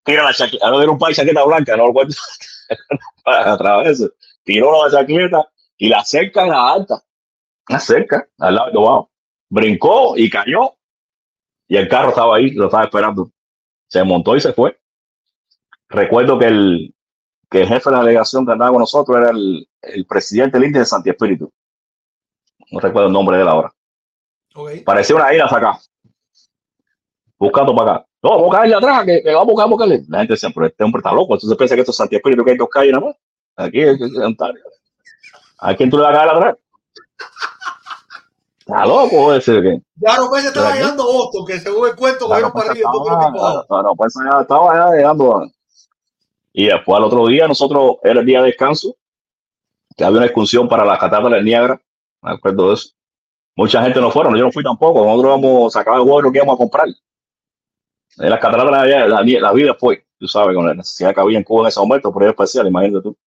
tira la chaqueta, no era un par de chaqueta blanca, no lo cuento a <laughs> través, tiró la chaqueta y la cerca en la alta, la cerca, al lado de Tobao. brincó y cayó. Y el carro estaba ahí, lo estaba esperando. Se montó y se fue. Recuerdo que el, que el jefe de la delegación que andaba con nosotros era el, el presidente del de Santi Espíritu. No recuerdo el nombre de él ahora. Parecía una isla acá. Buscando para acá. No, vamos a caerle atrás, que, que vamos a buscar, buscarle. La gente pero este hombre está loco. Entonces piensa que esto es Santi Espíritu, que hay dos calles nada más. Aquí es Ontario. ¿A quién tú le vas a atrás? Está loco ese que. Ya no pensé estaba Pero llegando a Boston, que según el cuento para arriba abajo. No, no, pues ya estaba ya llegando. a- Y después al otro día, nosotros, era el día de descanso, que había una excursión para las cataratas del Niágara, me acuerdo de eso. Mucha gente no fueron, yo no fui tampoco, nosotros vamos a sacar el huevo lo que íbamos a comprar. En las cataratas la, la, la vida fue, tú sabes, con la necesidad que había en Cuba en ese momento, por ello especial, imagínate tú.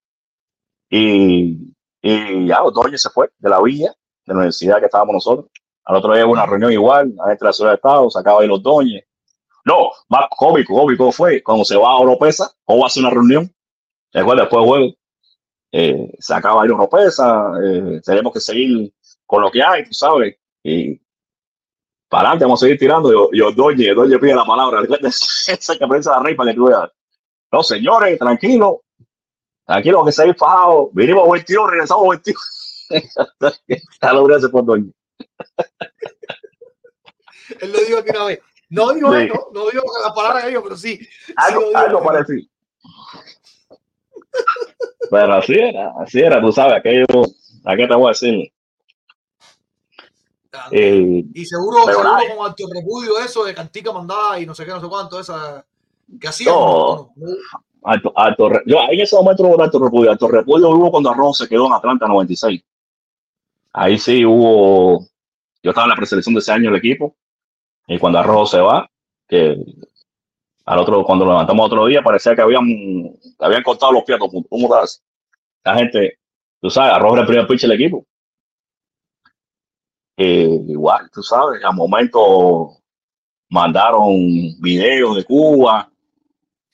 Y, y ya, Otoño se fue de la villa, de la universidad que estábamos nosotros. Al otro día hubo una reunión igual, a de la ciudad de Estado, sacaba ahí los doñes. No, más cómico, cómico fue cuando se va a Oropesa, o hace una reunión, después después juego, eh, se acaba ahí Oropesa, eh, tenemos que seguir con lo que hay, tú sabes, y para adelante vamos a seguir tirando, y, y Ordóñez, Ordóñez pide la palabra, <laughs> esa que prensa la rey para que tú veas. No, señores, tranquilo, tranquilo que seguir fajados, vinimos 22, regresamos 21. A la hora se fue Ordóñez. Él lo dijo aquí una vez. No dijo, Sí. no, no dijo la palabra que dijo, pero sí. algo, Sí, lo digo. algo parecido. Pero así era, así era, tú sabes, aquello, ¿a qué te voy a decir? Eh, Y seguro, seguro nada. con alto repudio eso de Cantica mandada y no sé qué, no sé cuánto, esa que hacían. No. ¿no? Alto, alto, yo en ese momento no alto repudio, alto repudio hubo cuando Arrojo se quedó en Atlanta 96. Ahí sí hubo, yo estaba en la preselección de ese año del equipo, y cuando Arrojo se va, que al otro, cuando lo levantamos otro día, parecía que habían, habían cortado los pies a el. ¿Cómo estás? La gente, tú sabes, Arrojo era el primer pitch del equipo. Eh, igual, tú sabes, al momento mandaron videos de Cuba,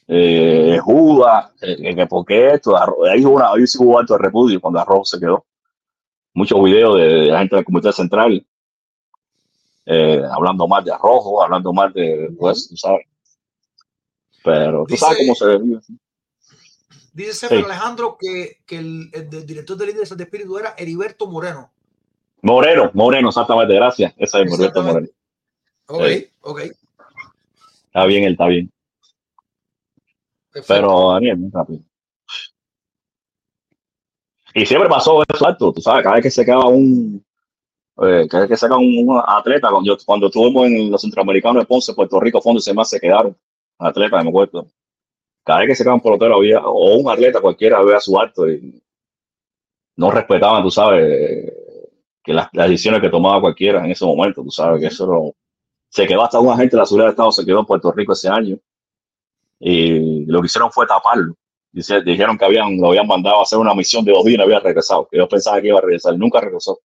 eh, de Judas, eh, que por qué esto, ahí hubo una, ahí hubo alto de repudio cuando Arrojo se quedó. Muchos videos de, de la gente del Comité Central eh, hablando más de Arrojo, hablando más de, pues, tú sabes. Pero tú sabes cómo se vive. Dice Sí. Alejandro que, que el, director del líder de espíritu era Heriberto Moreno. Moreno, Moreno, exactamente, gracias. Esa es Exactamente. Moreno. Ok, Sí. ok. Está bien, él está bien. Pero Daniel, muy rápido. Y siempre pasó eso alto, tú sabes, cada vez que se acaba un, eh, cada vez que saca un, un atleta, cuando, cuando estuvimos en los centroamericanos de Ponce, Puerto Rico, Fondo y demás, se quedaron atletas, me acuerdo. Cada vez que se un pelotero había, o un atleta cualquiera había su alto y no respetaban, tú sabes, que las, decisiones que tomaba cualquiera en ese momento, tú sabes, que eso no, se quedó hasta un agente de la seguridad de Estado, se quedó en Puerto Rico ese año y lo que hicieron fue taparlo. Dice- dijeron que habían, lo habían mandado a hacer una misión de dos días y no había regresado. Que yo pensaba que iba a regresar. Nunca regresó.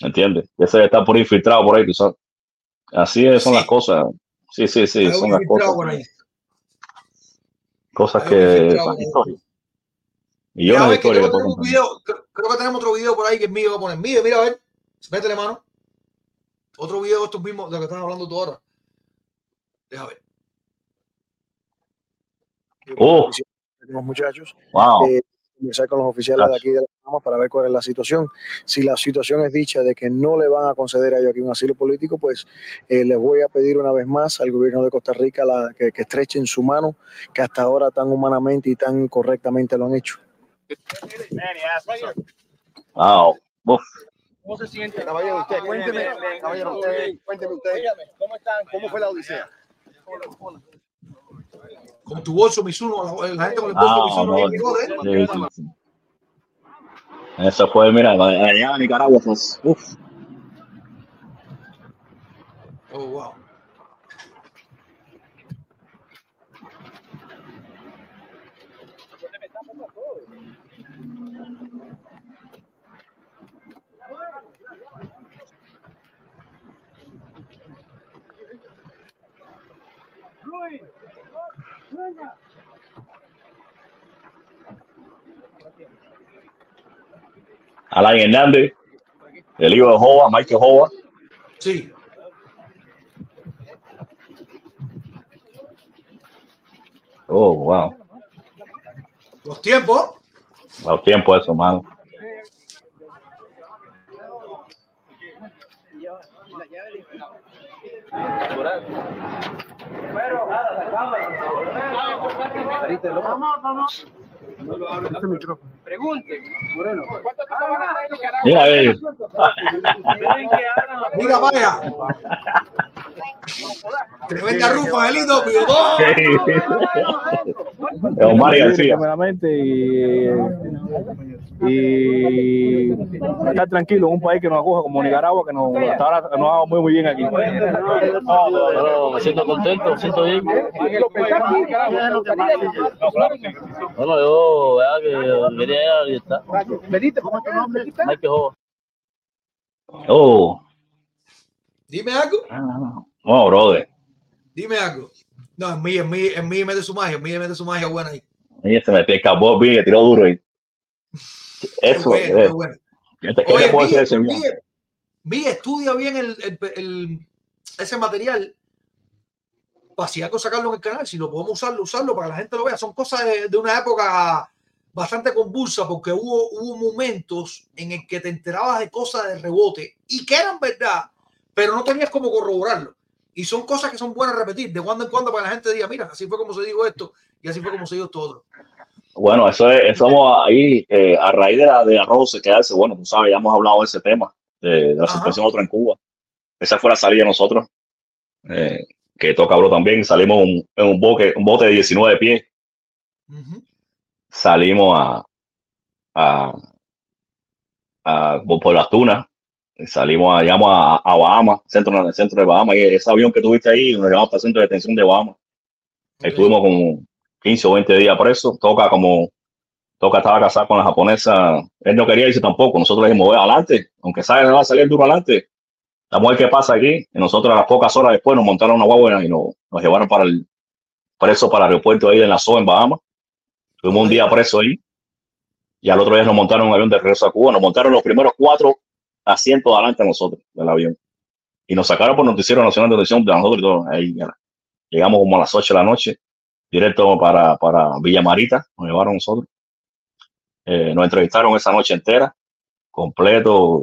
¿Entiendes? Ese está por infiltrado por ahí, sabes. Así es, son Sí. las cosas. Sí, sí, sí, son las cosas. por ahí. Cosas que son historias. Y yo no historia creo, que tenemos video, creo, creo que tenemos otro video por ahí que es mío va a poner. Mire, mira, a ver. Métele mano. Otro video de estos mismos de lo que estás hablando tú ahora. Deja ver. Oh. con los muchachos, Wow. eh, conversar con los oficiales de aquí de la Bahamas para ver cuál es la situación. Si la situación es dicha de que no le van a conceder a ellos aquí un asilo político, pues eh, les voy a pedir una vez más al gobierno de Costa Rica la- que, que estrechen su mano, que hasta ahora tan humanamente y tan correctamente lo han hecho. Wow. Uf. ¿Cómo se siente? Caballero, usted, cuénteme, caballero, usted, cuénteme usted, ¿Cómo están? ¿cómo fue la odisea? Con tu bolso Mizuno, la, gente con el bolso Ah, Mizuno ¿eh? Sí, sí, sí. Eso fue, mira, allá en Nicaragua. Pues, uf. Oh, wow. Alain Hernández, el hijo de Jova, Michael Jova, Sí. Oh, wow. Los tiempos. Los tiempos eso, mano. natural. Pero, nada, la cámara. Pues, pues, pues, vamos, vamos. Pregunte, Moreno. ¿Cuánto te estaban carajo? Mira, eh, a- Mira, vaya. Tremenda rufa, Angelito, eh, Omar García. primeramente y, y estar tranquilo en un país que nos acoja como Nicaragua, que nos, hasta ahora nos ha muy, muy bien aquí. Bueno, me siento contento, me siento bien. Bueno, yo, vea que. Mike Joa. Oh, Dime algo. no, brother. Dime algo. No, en mí, en mí, en mí mete su magia, en mí mete su magia buena ahí. Ahí se me escapó bien, que tiró duro. Y... Eso, bueno, eh, qué bueno. ¿qué te, qué te Oye, puedo decir Miguel, de ese viaje? Miguel, Miguel, estudia bien el, el- el- ese material si algo sacarlo en el canal, si lo podemos usarlo, usarlo para que la gente lo vea. Son cosas de, de una época bastante convulsa porque hubo, hubo momentos en el que te enterabas de cosas de rebote y que eran verdad, pero no tenías como corroborarlo. Y son cosas que son buenas repetir de cuando en cuando para que la gente diga, mira, así fue como se dijo esto y así fue como se dijo esto otro. Bueno, eso es, estamos ahí eh, a raíz de la de arroz se quedarse. Bueno, tú sabes, ya hemos hablado de ese tema, de, de la Ajá. situación otra en Cuba. Esa fue la salida de nosotros, eh, que toca cabrón también. Salimos un- en un bote, un bote de 19 pies. Salimos a, a, a- por las tunas. Salimos a, llegamos a, a Bahamas, centro, en el centro de Bahamas. Y ese avión que tuviste ahí, nos llevamos para el centro de detención de Bahamas. Estuvimos como 15 o 20 días presos. Toca como, Toca estaba casado con la japonesa. Él no quería irse tampoco. Nosotros le dijimos, voy adelante. Aunque sabe va a salir duro adelante. Vamos a ver qué pasa aquí. Y nosotros a las pocas horas después nos montaron una guagua y nos, llevaron para el preso para el aeropuerto ahí en la SOA en Bahamas. Tuvimos un día preso ahí. Y al otro día nos montaron un avión de regreso a Cuba. Nos montaron los primeros cuatro asientos adelante de nosotros del avión. Y nos sacaron por Noticiero Nacional de Televisión de nosotros y todo. Ahí. Llegamos como a las 8 de la noche, directo para, para Villa Marita, nos llevaron nosotros. Eh, nos entrevistaron esa noche entera, completo,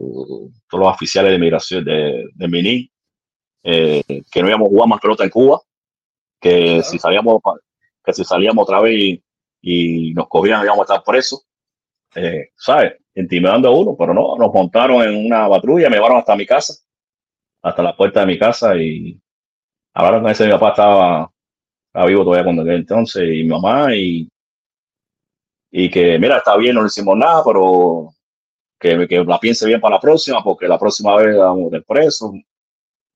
todos los oficiales de inmigración de, de Mini, eh, que no íbamos a jugar más pelota en Cuba, que si salíamos, que si salíamos otra vez y, y nos cogían íbamos a estar presos, eh, ¿sabes? Intimidando a uno, pero no, nos montaron en una patrulla, me llevaron hasta mi casa, hasta la puerta de mi casa y hablaron con ese mi papá estaba, estaba vivo todavía cuando aquel entonces y mi mamá y y que mira está bien no le hicimos nada pero que, que la piense bien para la próxima porque la próxima vez vamos del preso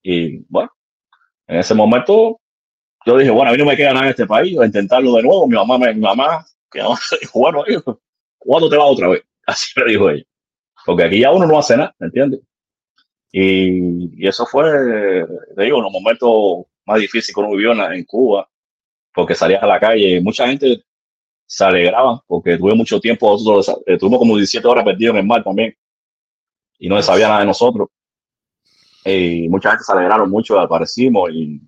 y bueno en ese momento yo dije bueno a mí no me queda nada en este país voy a intentarlo de nuevo mi mamá mi mamá que <laughs> dijo bueno hijo, ¿cuándo te vas otra vez? <laughs> así me dijo ella porque aquí ya uno no hace nada ¿me entiendes? Y, y eso fue, te digo, los momentos más difíciles que uno vivió en, en Cuba, porque salías a la calle mucha gente se alegraba, porque tuve mucho tiempo, nosotros, eh, tuvimos como 17 horas perdidos en el mar también, y no se sabía nada de nosotros. Y mucha gente se alegraron mucho, aparecimos, y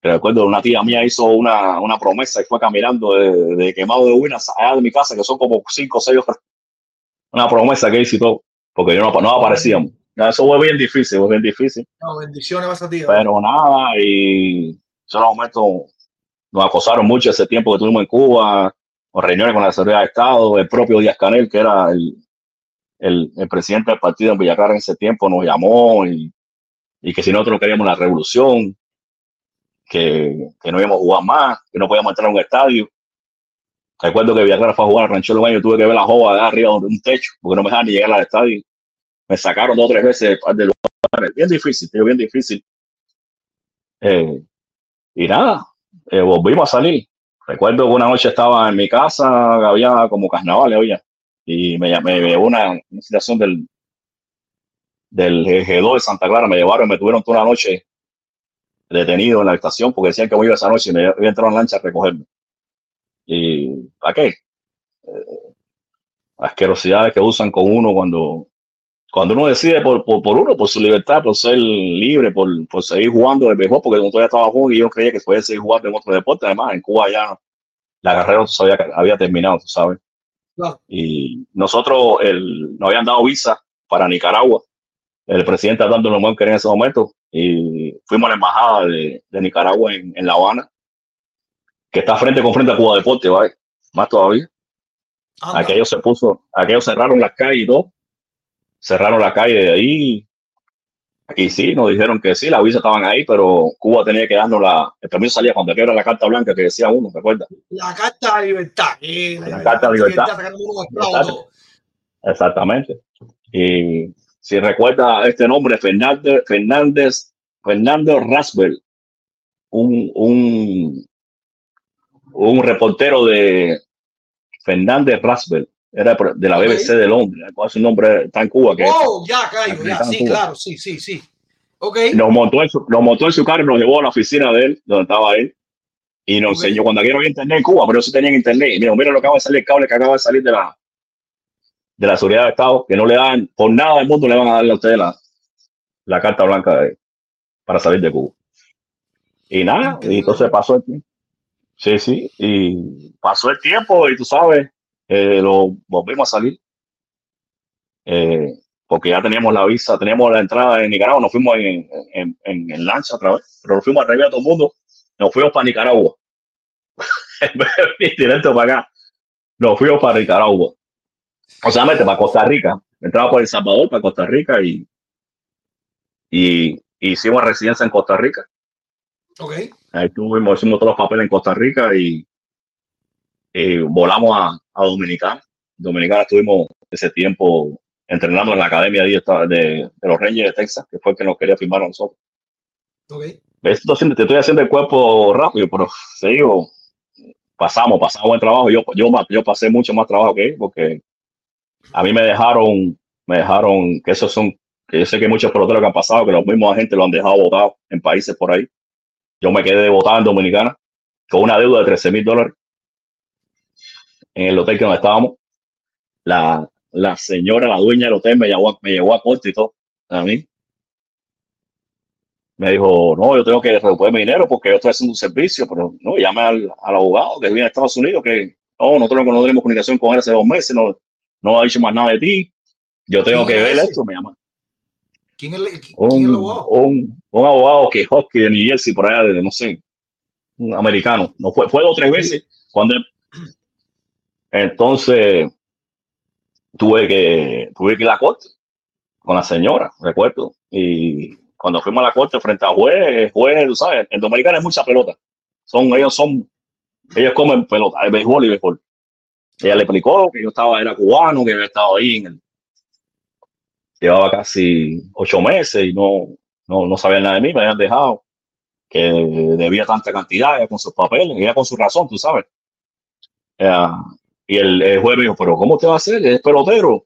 recuerdo una tía mía hizo una, una promesa y fue caminando de, de quemado de Huinas allá de mi casa, que son como 5 o 6 horas. Una promesa que hizo y todo, porque yo no, no aparecíamos. Eso fue bien difícil, fue bien difícil. No, bendiciones vas a ti. Pero nada, y esos momentos nos acosaron mucho ese tiempo que tuvimos en Cuba, con reuniones con la seguridad de Estado, el propio Díaz Canel, que era el, el, presidente del partido en Villa Clara en ese tiempo, nos llamó y, y que si nosotros queríamos la revolución, que, que no íbamos a jugar más, que no podíamos entrar a un estadio. Recuerdo que Villa Clara fue a jugar a Rancho del Baño, tuve que ver la jova de arriba de un techo, porque no me dejaban ni llegar al estadio. Me sacaron dos o tres veces del lugar. Bien difícil, tío, bien difícil. Eh, y nada, eh, volvimos a salir. Recuerdo que una noche estaba en mi casa, había como carnaval, había, y me, me llevó una, situación del, del G2 de Santa Clara, me llevaron me tuvieron toda una noche detenido en la estación porque decían que me iba esa noche y me iba a entrar en lancha a recogerme. ¿Y para qué? Eh, asquerosidades que usan con uno cuando, cuando uno decide por, por, por uno, por su libertad, por ser libre, por, por seguir jugando de béisbol, porque todavía estaba joven y yo creía que podía seguir jugando en otro deporte, además en Cuba ya la carrera había terminado, tú sabes. Y nosotros el, nos habían dado visa para Nicaragua, el presidente Arnaldo Lemón que era en ese momento, y fuimos a la embajada de, de Nicaragua en, en La Habana, que está frente con frente a Cuba Deporte, ¿vale? más todavía. Anda. Aquello se puso, aquello cerraron las calles y todo. Cerraron la calle de ahí. Y sí, nos dijeron que sí, las visas estaban ahí, pero Cuba tenía que darnos la. El permiso salía cuando era la carta blanca que decía uno, ¿te acuerdas? La carta de libertad. eh, La carta de libertad. Exactamente. Y si recuerda este nombre, Fernández, Fernández, Fernando Rasbel, un, un, un reportero de Fernández Rasbel, era de la. BBC de Londres, cuál es su nombre está en Cuba, que Oh, ya, caigo, ya. Sí, Cuba. claro, sí, sí, sí. Ok. nos montó, en su, nos montó en su carro y nos llevó a la oficina de él, donde estaba él, y nos Ok. enseñó cuando aquí no había internet en Cuba, pero sí tenían internet. Y mira, mira lo que acaba de salir, el cable que acaba de salir de la de la seguridad de Estado, que no le dan, por nada del mundo le van a darle a ustedes la, la carta blanca de- para salir de Cuba. Y nada, y entonces pasó el tiempo. Sí, sí, y pasó el tiempo y tú sabes, eh, lo volvimos a salir. Eh, porque ya teníamos la visa, teníamos la entrada en Nicaragua, nos fuimos en, en, en, en lancha otra vez, pero nos fuimos a a todo el mundo, nos fuimos para Nicaragua. <laughs> Directo para acá, nos fuimos para Nicaragua. O sea, mete para Costa Rica. Entraba por El Salvador para Costa Rica y, y, y hicimos residencia en Costa Rica. Ok. Ahí tuvimos, hicimos todos los papeles en Costa Rica y, y volamos a, a Dominicana. Dominicana estuvimos ese tiempo entrenando en la academia de, los Rangers de Texas, que fue el que nos quería firmar a nosotros. Ok. ¿Ves? Estoy haciendo- te estoy haciendo el cuerpo rápido, pero <laughs> te digo, pasamos, pasamos buen trabajo. Yo, yo, yo pasé mucho más trabajo que él, porque a mí me dejaron, me dejaron, que esos son, que yo sé que muchos peloteros que han pasado, que los mismos agentes lo han dejado votado en países por ahí. Yo me quedé votado en Dominicana con una deuda de 13 mil dólares en el hotel que donde estábamos. La, la señora, la dueña del hotel, me llevó, a- me llevó a corte y todo, a mí. Me dijo, no, yo tengo que recuperar mi dinero porque yo estoy haciendo un servicio, pero no, llame al, al abogado que vive en Estados Unidos, que no, nosotros no tenemos comunicación con él hace dos meses, no, no ha dicho más nada de ti. Yo tengo ¿Quién que ver ese? esto, me llama. ¿Quién es el, quién es Un, el abogado? un, un abogado que hockey de New Jersey, por allá, de, no sé, un americano. No fue, fue dos o tres veces cuando él- entonces tuve que tuve que ir a la corte con la señora, recuerdo. Y cuando fuimos a la corte frente a juez, juez, tú sabes, en Dominicana hay mucha pelota. Son, ellos son, ellos comen pelota, el béisbol y béisbol. Ella le explicó que yo estaba, era cubano, que había estado ahí en el, llevaba casi ocho meses y no, no, no sabían nada de mí, me habían dejado, que debía tanta cantidad, con sus papeles, ella con su razón, tú sabes. Y el, el juez me dijo, pero ¿cómo te va a hacer? Es pelotero.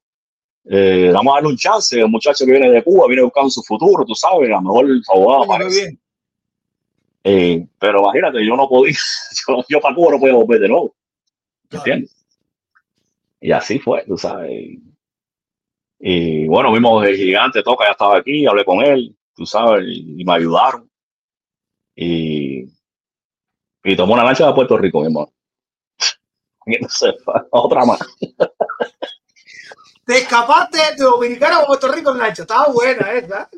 Eh, vamos a darle un chance. El muchacho que viene de Cuba viene buscando su futuro, tú sabes, a lo mejor el abogado Coño, qué parece. bien. Eh, pero imagínate, yo no podía, <laughs> yo, yo para Cuba no podía volver de nuevo. ¿entiendes? Y así fue, tú sabes. Y, y bueno, vimos el gigante Toca, ya estaba aquí, hablé con él, tú sabes, y, y me ayudaron. Y, y tomó una lancha de Puerto Rico, mi hermano. Y no sé, <laughs> otra más. Te escapaste de Dominicana a Puerto Rico en lancha. Estaba buena esa.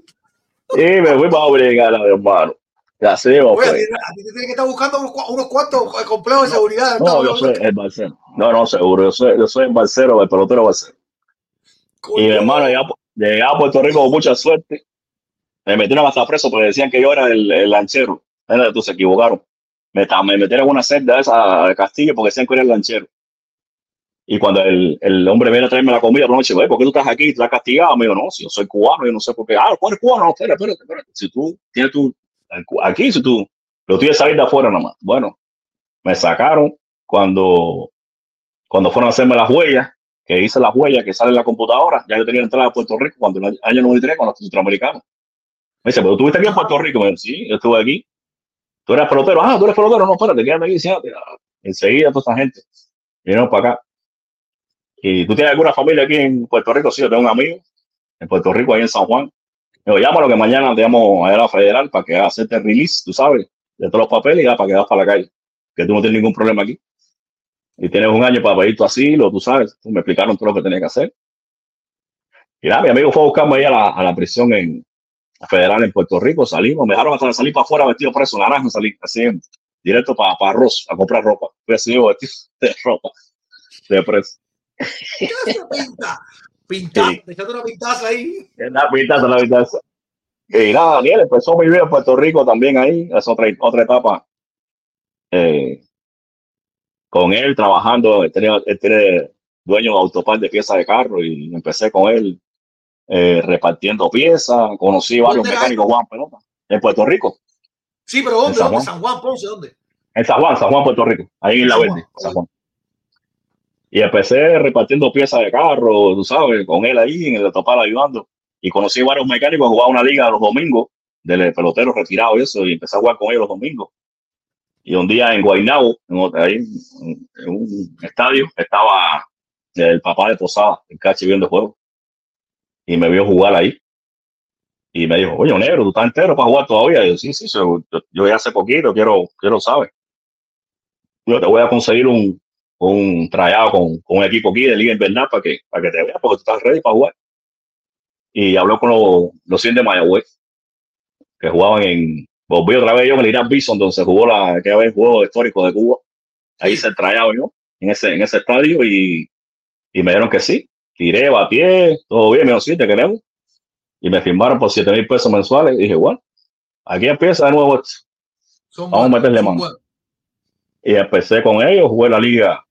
Y me fui para Dominicana, mi hermano. Y así me Oye, a ti, a ti te tienen que estar buscando unos, cua- unos cuantos eh, complejos de seguridad. No, yo soy el balsero. No, no, seguro. Yo soy, yo soy el balsero, el pelotero balsero. Y mi hermano, llegué a, Puerto Rico con mucha suerte. Me metieron hasta preso porque decían que yo era el, el lanchero. Entonces se equivocaron. Me, me metieron una celda esa de Castillo porque decían que era el lanchero. Y cuando el, el hombre viene a traerme la comida por la noche, "Oye, ¿por qué tú estás aquí? ¿Estás castigado? Me dijo, no, si yo soy cubano, yo no sé por qué. Ah, ¿cuál eres cubano? No, espérate, espérate, espérate. Si tú tienes tu... Aquí, si tú lo tienes salir de afuera nomás. Bueno, me sacaron cuando, cuando fueron a hacerme las huellas, que hice las huellas que salen en la computadora. Ya yo tenía entrada a Puerto Rico cuando en el año 93 con los centroamericanos. Me dice, pero tú estuviste aquí en Puerto Rico. Me dice, sí, yo estuve aquí. Tú eres pelotero. Ah, tú eres pelotero. No, espérate, quédate aquí. siéntate. Enseguida toda esta gente vinieron para acá. ¿Y tú tienes alguna familia aquí en Puerto Rico? Sí, yo tengo un amigo. en Puerto Rico, ahí en San Juan. Me dijo, llámalo que mañana te llamo a la federal para que hacerte el release, tú sabes, de todos los papeles y ya para que vas para la calle. Que tú no tienes ningún problema aquí. Y tienes un año para pedir tu asilo, tú sabes. Me explicaron todo lo que tenía que hacer. Y nada, mi amigo fue a buscarme ahí a la, prisión en federal en Puerto Rico. Salimos, me dejaron hasta salir para afuera vestido preso, naranja, salí así, directo para, para arroz, a comprar ropa. Fui así vestido de ropa, de preso. ¿Qué hace pinta? Sí. una pintaza ahí. La pintaza, la pintaza. Y nada, Daniel empezó muy bien en Puerto Rico también ahí, es otra, otra etapa. Eh, con él trabajando, él, tenía, él tiene dueño de autopar de piezas de carro y empecé con él eh, repartiendo piezas, conocí varios ¿Dónde era mecánicos Juan Pelota en Puerto Rico, Sí, pero ¿dónde? En San ¿Dónde? Juan. San Juan, Ponce, ¿dónde? en San Juan, San Juan, Puerto Rico, ahí en La San Verde, Juan, San Juan. Y empecé repartiendo piezas de carro, tú sabes, con él ahí en el autopar ayudando. Y conocí varios mecánicos, jugaba una liga los domingos, del pelotero retirado y eso, y empecé a jugar con ellos los domingos. Y un día en Guaynabo, en, otra- ahí, en, un estadio, estaba el papá de Posada, el cachi viendo juego. Y me vio jugar ahí. Y me dijo, oye, negro, tú estás entero para jugar todavía. Y yo, sí, sí, yo, yo, ya hace poquito, quiero, quiero, ¿sabes? Yo te voy a conseguir un, un tryout con, con un equipo aquí de Liga Invernal para que, para que te veas, porque tú estás ready para jugar. Y habló con los, los 100 de Mayagüez, que jugaban en. Volví otra vez yo en el Irán Bison, donde se jugó la que vez juego histórico de Cuba. Ahí se trayaba yo, en ese, en ese estadio, y, y me dieron que sí. Tiré, batí, todo bien, me dijo, sí, te queremos. Y me firmaron por 7 mil pesos mensuales. Y dije, bueno, aquí empieza de nuevo esto. Son Vamos a meterle mano. buenos. Y empecé con ellos, jugué la liga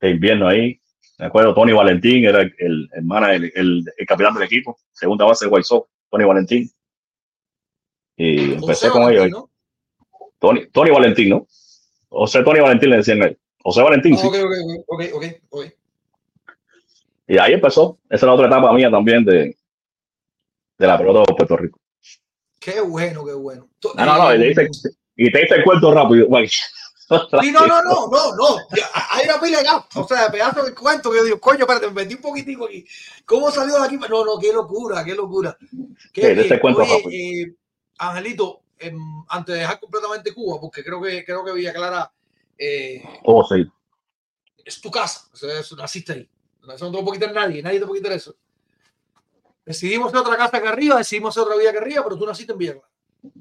de invierno ahí. Me acuerdo, Tony Valentín era el, el, el, manager, el, el capitán del equipo, segunda base de White Sox, Tony Valentín. Y empecé José con Valentín, ellos. ¿no? Tony, Tony Valentín, ¿no? José Tony Valentín le decían a él. José Valentín, Ah, sí. ok, ok, ok, ok, ok. Y ahí empezó. Esa es la otra etapa mía también de, de la pelota de Puerto Rico. Qué bueno, qué bueno. No, no, no, y te diste, y te diste el cuento rápido. <laughs> Sí, no, no, no, no, no. Hay una pila de. O sea, pedazo de cuento que yo digo, coño, espérate, me metí un poquitico aquí. ¿Cómo salió de aquí? No, no, qué locura, qué locura. Qué Sí, ese cuento Oye, eh, Angelito, em, antes de dejar completamente Cuba, porque creo que creo que Villa Clara eh, Oh, sí. es tu casa. O sea, naciste ahí. Eso no te lo puede quitar nadie, nadie te puede quitar eso. Decidimos otra casa acá arriba, decidimos otra vida acá arriba, pero tú naciste en Villa Clara.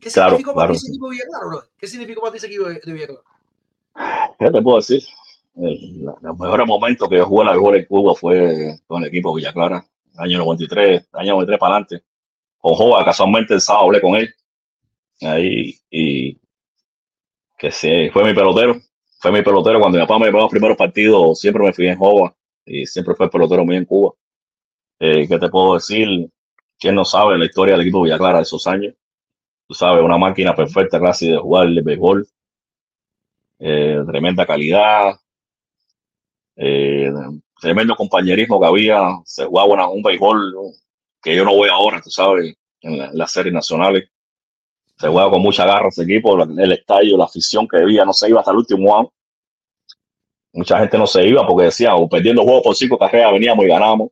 ¿Qué Claro, significó para claro. ti ese equipo de Villa Clara, bro? ¿Qué significó para ti ese equipo de, de Villa Clara? ¿Qué te puedo decir? El- los mejores momentos que yo jugué la mejor en Cuba fue con el equipo Villa Clara, año 93, año 93 para adelante. Con Jova, casualmente el sábado hablé con él. Ahí, y que sí, fue mi pelotero. Fue mi pelotero. Cuando mi papá me llevó a los primeros partidos, siempre me fui en Jova y siempre fue pelotero muy en Cuba. Eh, ¿Qué te puedo decir? ¿Quién no sabe la historia del equipo Villa Clara de esos años? Tú sabes, una máquina perfecta, clase de jugar el béisbol eh, tremenda calidad, eh, tremendo compañerismo que había, se jugaba una- un béisbol que yo no voy ahora, tú sabes, en, la- en las series nacionales. Se jugaba con mucha garra ese equipo, el estadio, la afición que había, no se iba hasta el último año. Mucha gente no se iba porque decía, o perdiendo juegos por cinco carreras veníamos y ganamos.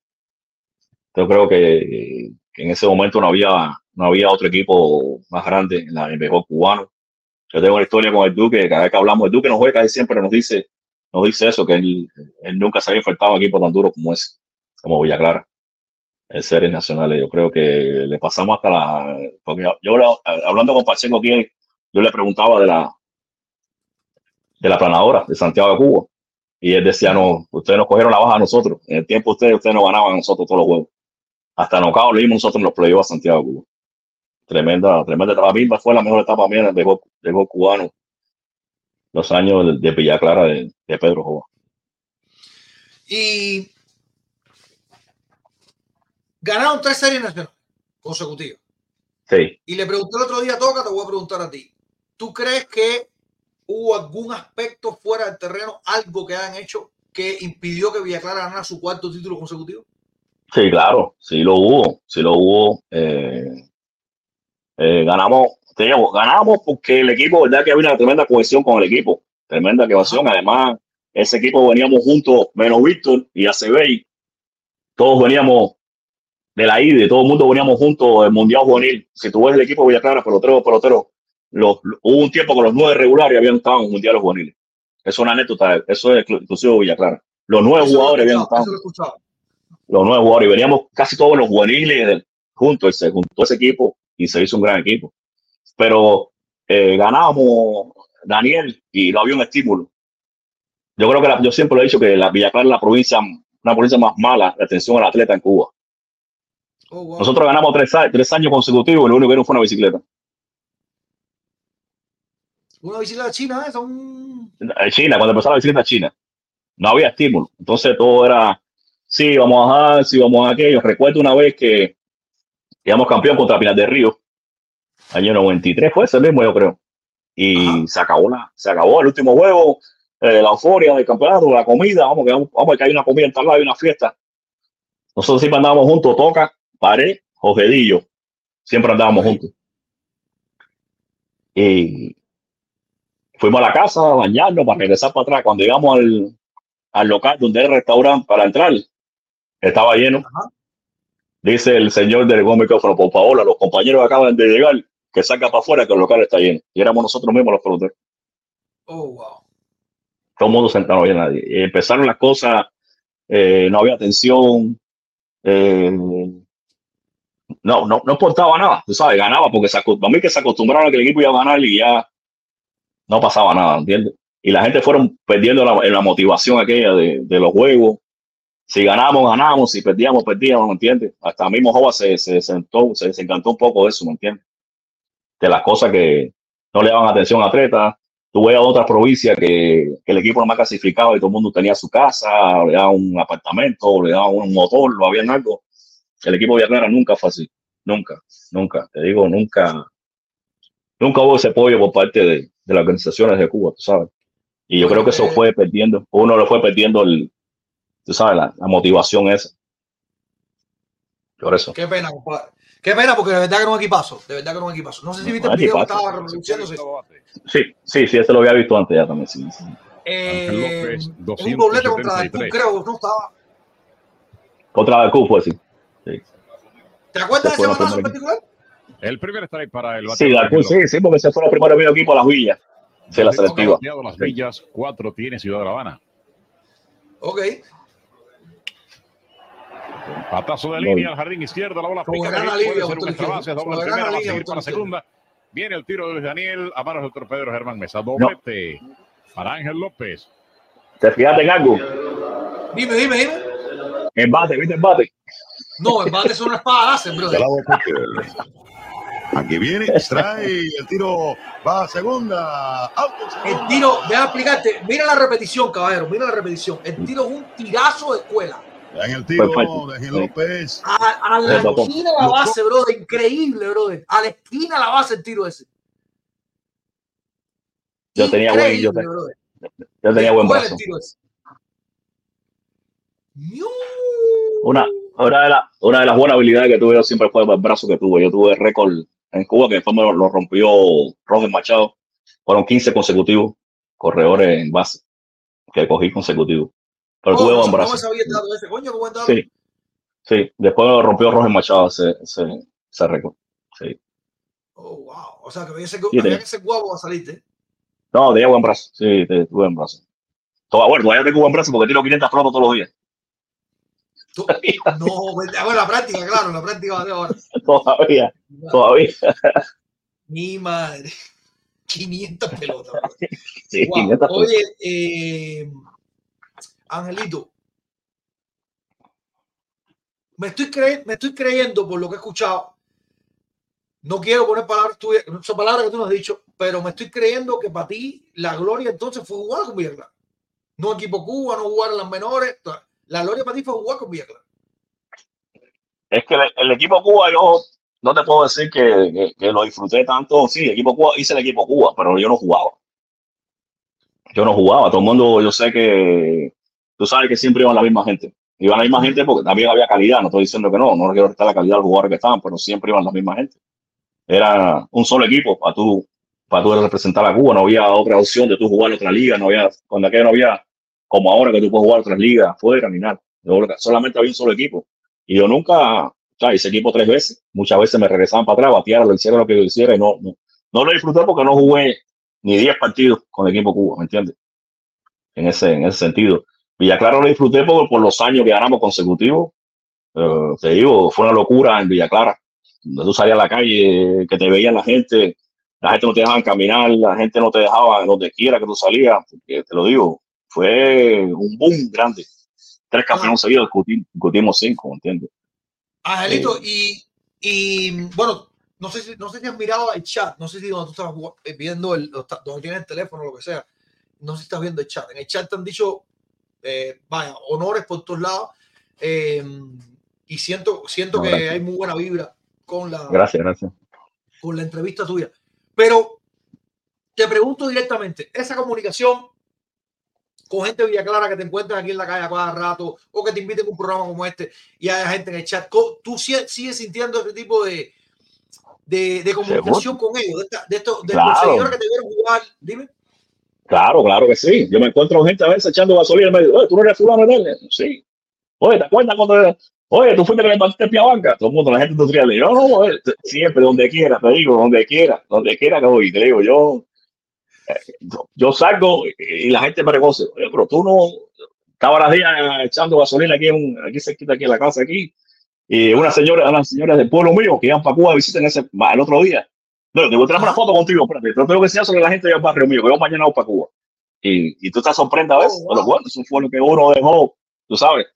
Yo creo que, en ese momento no había, no había otro equipo más grande en, el béisbol cubano. Yo tengo una historia con el Duque, cada vez que hablamos, el Duque nos juega, él siempre nos dice, nos dice eso, que él, nunca se había enfrentado a un equipo tan duro como ese, como Villa Clara, en series nacionales. Yo creo que le pasamos hasta la, porque yo, hablando con Pacheco aquí, yo le preguntaba de la, de la planadora de Santiago de Cuba, y él decía, no, ustedes nos cogieron la baja a nosotros, en el tiempo ustedes, ustedes nos ganaban a nosotros todos los juegos. Hasta Nocao le dimos nosotros en los playoffs a Santiago Cuba. Tremenda, tremenda etapa. A mí fue la mejor etapa mía del béisbol del béisbol cubano. Los años de, de Villa Clara de, de Pedro Jova. Y ganaron tres series nacionales consecutivas. Sí, Y le pregunté el otro día a Toca, te voy a preguntar a ti. ¿Tú crees que hubo algún aspecto fuera del terreno, algo que hayan hecho que impidió que Villa Clara ganara su cuarto título consecutivo? sí, claro, sí lo hubo, sí lo hubo. Eh, eh, ganamos, ganamos porque el equipo, verdad que había una tremenda cohesión con el equipo, tremenda cohesión. Además, ese equipo veníamos juntos, menos Víctor y Acebey, todos veníamos de la ida y todo el mundo veníamos juntos el Mundial Juvenil. Si tú ves el equipo de Villa Clara, pelotero, pelotero, los, hubo un tiempo con los nueve regulares habían estado en mundiales juveniles. Eso es una anécdota, eso es exclusivo de Villa Clara. Los nueve Eso jugadores habían estado, los nueve jugadores, y veníamos casi todos los juveniles juntos, y se juntó ese equipo y se hizo un gran equipo. Pero eh, ganábamos Daniel y no había un estímulo. Yo creo que la- yo siempre lo he dicho que la Villa Clara es la provincia, una provincia más mala de atención al atleta en Cuba. Oh, wow. Nosotros ganamos tres, años consecutivos y lo único que vino fue una bicicleta. Una bicicleta china, esa, un... En China, cuando empezó la bicicleta china, no había estímulo. Entonces todo era, sí, vamos a bajar, sí, vamos a aquello. Recuerdo una vez que quedamos campeón contra Pinar del Río, año 93, fue ese mismo, yo creo. Y Ajá. se acabó la, se acabó el último juego, eh, la euforia del campeonato, la comida, vamos, que, vamos, que hay una comida en tal lado, hay una fiesta. Nosotros siempre andábamos juntos, Toca, Pared, Ojedillo, siempre andábamos juntos. Y fuimos a la casa a bañarnos para regresar para atrás. Cuando llegamos al, al local donde era el restaurante para entrar, estaba lleno. Ajá. Dice el señor del micrófono, por favor, los compañeros acaban de llegar, que salga para afuera que el local está lleno. Y éramos nosotros mismos los peloteros. Oh, wow. Todo el mundo sentado, no había nadie. Y empezaron las cosas, eh, no había atención, eh, no, no, no importaba nada, tú sabes, ganaba porque se, acu- a mí que se acostumbraron a que el equipo iba a ganar y ya no pasaba nada, ¿entiendes? Y la gente fueron perdiendo la, la motivación aquella de, de los juegos. Si ganamos, ganamos, si perdíamos, perdíamos, ¿me entiendes? Hasta mismo Jova se, se sentó, se desencantó un poco de eso, ¿me entiendes? De las cosas que no le daban atención a atletas. Tú ves a otras provincias que, que el equipo no más clasificado y todo el mundo tenía su casa, le daban un apartamento, le daban un motor, lo habían algo. El equipo de Villarreal nunca fue así. Nunca, nunca. Te digo, nunca. Nunca hubo ese apoyo por parte de, de las organizaciones de Cuba, tú sabes. Y yo Bueno, creo que eso eh, fue perdiendo. Uno le fue perdiendo el, tú sabes, la, la motivación esa. Por eso. Qué pena, compadre. Qué pena, porque de verdad que era un equipazo. De verdad que era un equipazo. No sé si viste el video que estaba reproduciéndose. Sí, sí, sí, ese lo había visto antes ya también. Sí, sí. Eh, López, en un doblete contra 273. creo, no estaba. Contra Q fue así. ¿Te acuerdas de Se ese batazo en particular? El primer strike para el Sí, bateador Dalcú, sí, sí, porque se fue los primeros medio equipo a las villas. Sí, la selectiva. Las Villas, cuatro tiene Ciudad de La Habana. Ok. Patazo de Muy línea al jardín izquierdo, la bola pica, Soberana puede línea, ser un doctor extra base, dobla Soberana primera, va a seguir para Izquierdo. segunda. Viene el tiro de Luis Daniel a manos del torpedero Germán Mesa. Doblete para Ángel López. ¿Te fijaste en algo? Dime, dime, dime. Embate, ¿viste embate? No, el bate es una espada láser, De brother. <laughs> Aquí viene, <laughs> extrae, el tiro va a segunda. Auto, El tiro, a explicarte. Mira la repetición, caballero. Mira la repetición. El tiro es un tirazo de escuela. En el tiro de Gil López. A, a la esquina de la base, brother. Increíble, brother. A la esquina de la base el tiro ese. Yo tenía buen- yo. Yo tenía buen brazo. Una, una, de la- una de las buenas habilidades que tuve yo siempre fue el brazo que tuve. Yo tuve récord en Cuba que después me lo, lo rompió Roger Machado. Fueron 15 consecutivos corredores en base que cogí consecutivos. Pero Oh, tuve buen brazo. me ese. Coño, qué buen. Sí, sí. Después lo rompió Roger Machado ese, ese, ese récord. Sí. Oh, wow. O sea, que había, ese, Sí, había ser guapo a salirte. No, tenía buen brazo. Sí, te- tuve buen brazo. Todo, bueno, todavía tengo buen brazo porque tiro 500 flotas todos los días. <laughs> Tú- no, bueno, la práctica, claro, la práctica va de ahora. Todavía, todavía. Mi madre. 500 pelotas. Sí, Wow. 500 flotas. Oye, eh, Angelito, me estoy, cre- me estoy creyendo por lo que he escuchado. No quiero poner palabras tuyas, son palabras que tú no has dicho, pero me estoy creyendo que para ti la gloria entonces fue jugar con Villaclara. No equipo Cuba, no jugar en las menores. La gloria para ti fue jugar con Villaclara. Es que el, el equipo Cuba, yo no te puedo decir que, que- lo disfruté tanto. Sí, equipo Cuba, hice el equipo Cuba, pero yo no jugaba. Yo no jugaba. Todo el mundo, yo sé que tú sabes que siempre iban la misma gente. Iban la misma gente porque también había calidad. No estoy diciendo que no, no quiero restar la calidad de los jugadores que estaban, pero siempre iban la misma gente. Era un solo equipo para tú, para tú representar a Cuba. No había otra opción de tú jugar en otra liga. No había, cuando aquello no había, como ahora que tú puedes jugar otras ligas afuera ni nada. Solamente había un solo equipo. Y yo nunca, O sea, ese equipo tres veces, muchas veces me regresaban para atrás, batearon, lo hicieron lo que yo hiciera y no, no, lo disfruté porque no jugué ni 10 partidos con el equipo Cuba, ¿me entiendes? En ese, en ese sentido. Villa Clara lo disfruté por, por los años que ganamos consecutivos. Eh, te digo, fue una locura en Villa Clara. Donde tú salías a la calle, que te veían la gente, la gente no te dejaba caminar, la gente no te dejaba donde quiera que tú salías, porque te lo digo, fue un boom grande. Tres campeones seguidos, discutimos, cinco, ¿me entiendes? Angelito, y, y bueno, no sé, si, no sé si has mirado el chat, no sé si donde tú estás eh, viendo el, donde tienes el teléfono lo que sea, no sé si estás viendo el chat. En el chat te han dicho, eh, vaya, honores por todos lados, eh, y siento, siento No, que hay muy buena vibra con la, Gracias, gracias. con la entrevista tuya. Pero te pregunto directamente, esa comunicación con gente de Villa Clara que te encuentras aquí en la calle a cada rato o que te inviten a un programa como este y haya gente en el chat, ¿tú sigues sintiendo ese tipo de, de, de comunicación con ellos? De, esta- de estos, de Claro. seguidores que te vieron jugar, dime. Claro, claro que sí. Yo me encuentro gente a veces echando gasolina y me dice, oye, tú no eres fulano de tal?" Sí. Oye, ¿te acuerdas cuando, oye, tú fuiste que le partiste pie a banca? Todo el mundo, la gente industrial, digo, no, t- siempre, donde quiera, te digo, donde quiera, donde quiera que voy, te digo, yo, eh, yo- salgo y- la gente me reconoce, oye, pero tú no, estaba las días echando gasolina aquí, en, aquí cerquita, aquí en la casa, aquí, y una señora, unas señoras del pueblo mío que iban para Cuba a visitar ese, el otro día. No, te voy a traer una foto contigo, espérate, pero tengo que enseñar sobre la gente del barrio mío, que yo mañana voy para Cuba. Y, y tú te sorprendes a veces, Oh, pero wow. bueno, eso fue lo que uno dejó, tú sabes.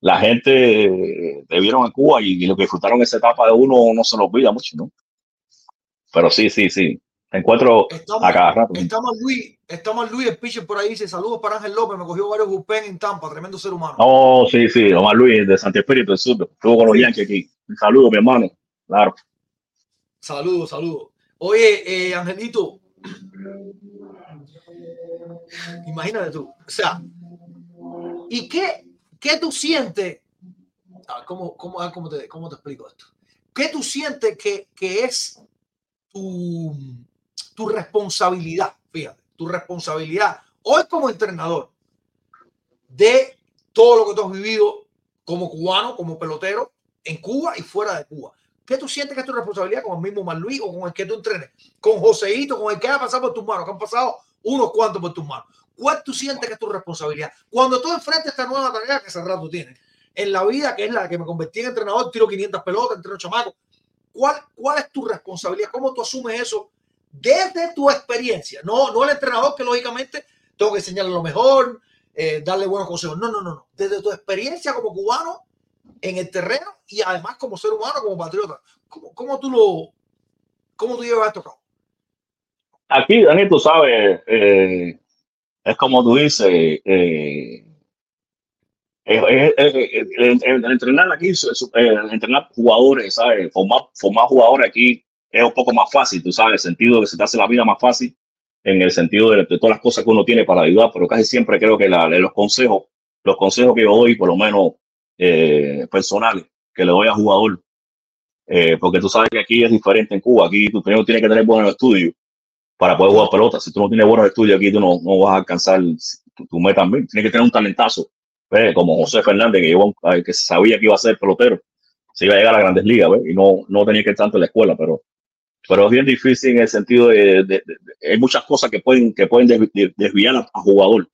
La gente te vieron en Cuba y, y lo que disfrutaron esa etapa de uno no se lo olvida mucho, ¿no? Pero sí, sí, sí. Te encuentro Estamos, a cada rato. estamos Luis, estamos Luis, el pitcher por ahí, dice saludos para Ángel López, me cogió varios bullpen en Tampa, tremendo ser humano. Oh, sí, sí, Omar Luis de Santi Espíritu del Sur. Estuvo con los Yankees aquí. Un saludo, mi hermano. Claro. Saludos, saludos. Oye, eh, Angelito, imagínate tú, o sea, ¿y qué, qué tú sientes? Ah, ¿Cómo, cómo, ah, cómo, te, ¿Cómo te explico esto? ¿Qué tú sientes que, que es tu, tu responsabilidad? Fíjate, tu responsabilidad hoy como entrenador de todo lo que tú has vivido como cubano, como pelotero en Cuba y fuera de Cuba. ¿Qué tú sientes que es tu responsabilidad con el mismo Marluí o con el que tú entrenes? Con Joseito, con el que ha pasado por tus manos, que han pasado unos cuantos por tus manos. ¿Cuál tú sientes que es tu responsabilidad? Cuando tú enfrentas esta nueva tarea que hace rato tienes en la vida, que es la que me convertí en entrenador, tiro 500 pelotas, entreno chamacos. ¿Cuál, ¿Cuál es tu responsabilidad? ¿Cómo tú asumes eso desde tu experiencia? No, no el entrenador que lógicamente tengo que enseñarle lo mejor, eh, darle buenos consejos. No, no, no, no. Desde tu experiencia como cubano en el terreno y además como ser humano, como patriota. ¿Cómo, cómo tú lo, cómo tú llevas esto cabo? Aquí, Dani, tú sabes, eh, es como tú dices, eh, el, entrenar aquí, el entrenar jugadores, ¿sabes? Formar, formar jugadores aquí es un poco más fácil, tú sabes, el sentido de que se te hace la vida más fácil, en el sentido de, todas las cosas que uno tiene para ayudar, pero casi siempre creo que los consejos, los consejos que yo doy, por lo menos eh, personales, que le doy al jugador, eh, porque tú sabes que aquí es diferente en Cuba, aquí tú primero tienes que tener buenos estudios para poder jugar pelota. Si tú no tienes buenos estudios aquí, tú no, no vas a alcanzar tu, tu meta. Tienes que tener un talentazo, ¿ves? como José Fernández, que, llevó, que sabía que iba a ser pelotero, se iba a llegar a las grandes ligas, ¿ves? y no, no tenía que ir tanto en la escuela, pero, pero es bien difícil en el sentido de, de- de- de- hay muchas cosas que pueden, que pueden desvi- de- desviar a, a jugador.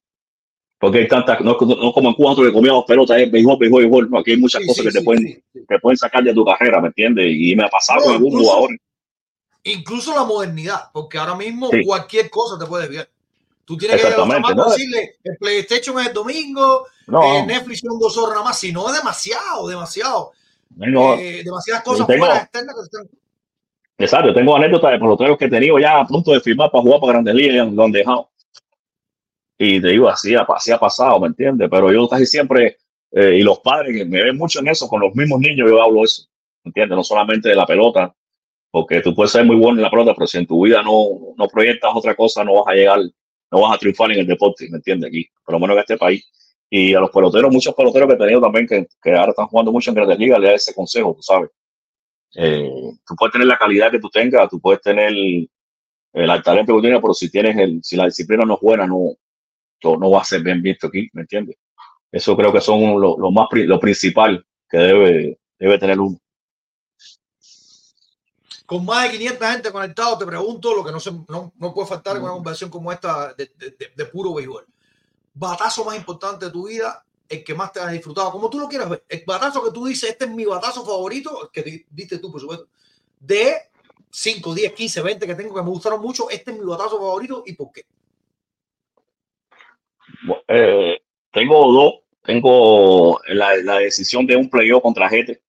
Porque hay tantas, no, no como en Cuba que comíamos pelota, es béisbol, béisbol, béisbol. No, aquí hay muchas Sí, cosas sí, que te sí, pueden, te pueden sacar de tu carrera, ¿me entiendes? Y me ha pasado No, con algunos incluso- jugadores. Incluso la modernidad, porque ahora mismo cualquier cosa te puede desviar. Tú tienes que chamacos ¿no? decirle el PlayStation es el domingo, No, eh, Netflix son dos horas nada más, si no es demasiado, demasiado. no, eh, demasiadas cosas fuera externas que se están. Exacto, yo tengo anécdotas de peloteros que he tenido ya a punto de firmar para jugar para Grandes Ligas y lo han dejado. Y te digo, así así ha pasado, ¿me entiendes? Pero yo casi siempre, eh, y los padres que me ven mucho en eso, con los mismos niños yo hablo eso, ¿me entiendes? No solamente de la pelota, porque tú puedes ser muy bueno en la pelota, pero si en tu vida no, no proyectas otra cosa, no vas a llegar, no vas a triunfar en el deporte, ¿me entiendes? Aquí, por lo menos en este país. Y a los peloteros, muchos peloteros que he tenido también, que, que ahora están jugando mucho en Grandes Ligas, le da ese consejo, tú sabes. Eh, tú puedes tener la calidad que tú tengas, tú puedes tener el, el talento que tú tienes, pero si tienes el, si la disciplina no es buena, no, no, va a ser bien visto aquí, ¿me entiendes? Eso creo que son lo, lo más lo principal que debe, debe tener uno. con más de 500 gente conectado, te pregunto lo que no, se, no, no puede faltar en una conversación como esta de, de- de- de puro béisbol. Batazo más importante de tu vida, el que más te has disfrutado, como tú lo quieras ver. El batazo que tú dices, este es mi batazo favorito, que di- diste tú, por supuesto, de 5, 10, 15, 20 que tengo que me gustaron mucho, este es mi batazo favorito y por qué. Eh, tengo dos. Tengo la, la decisión de un playoff contra Jete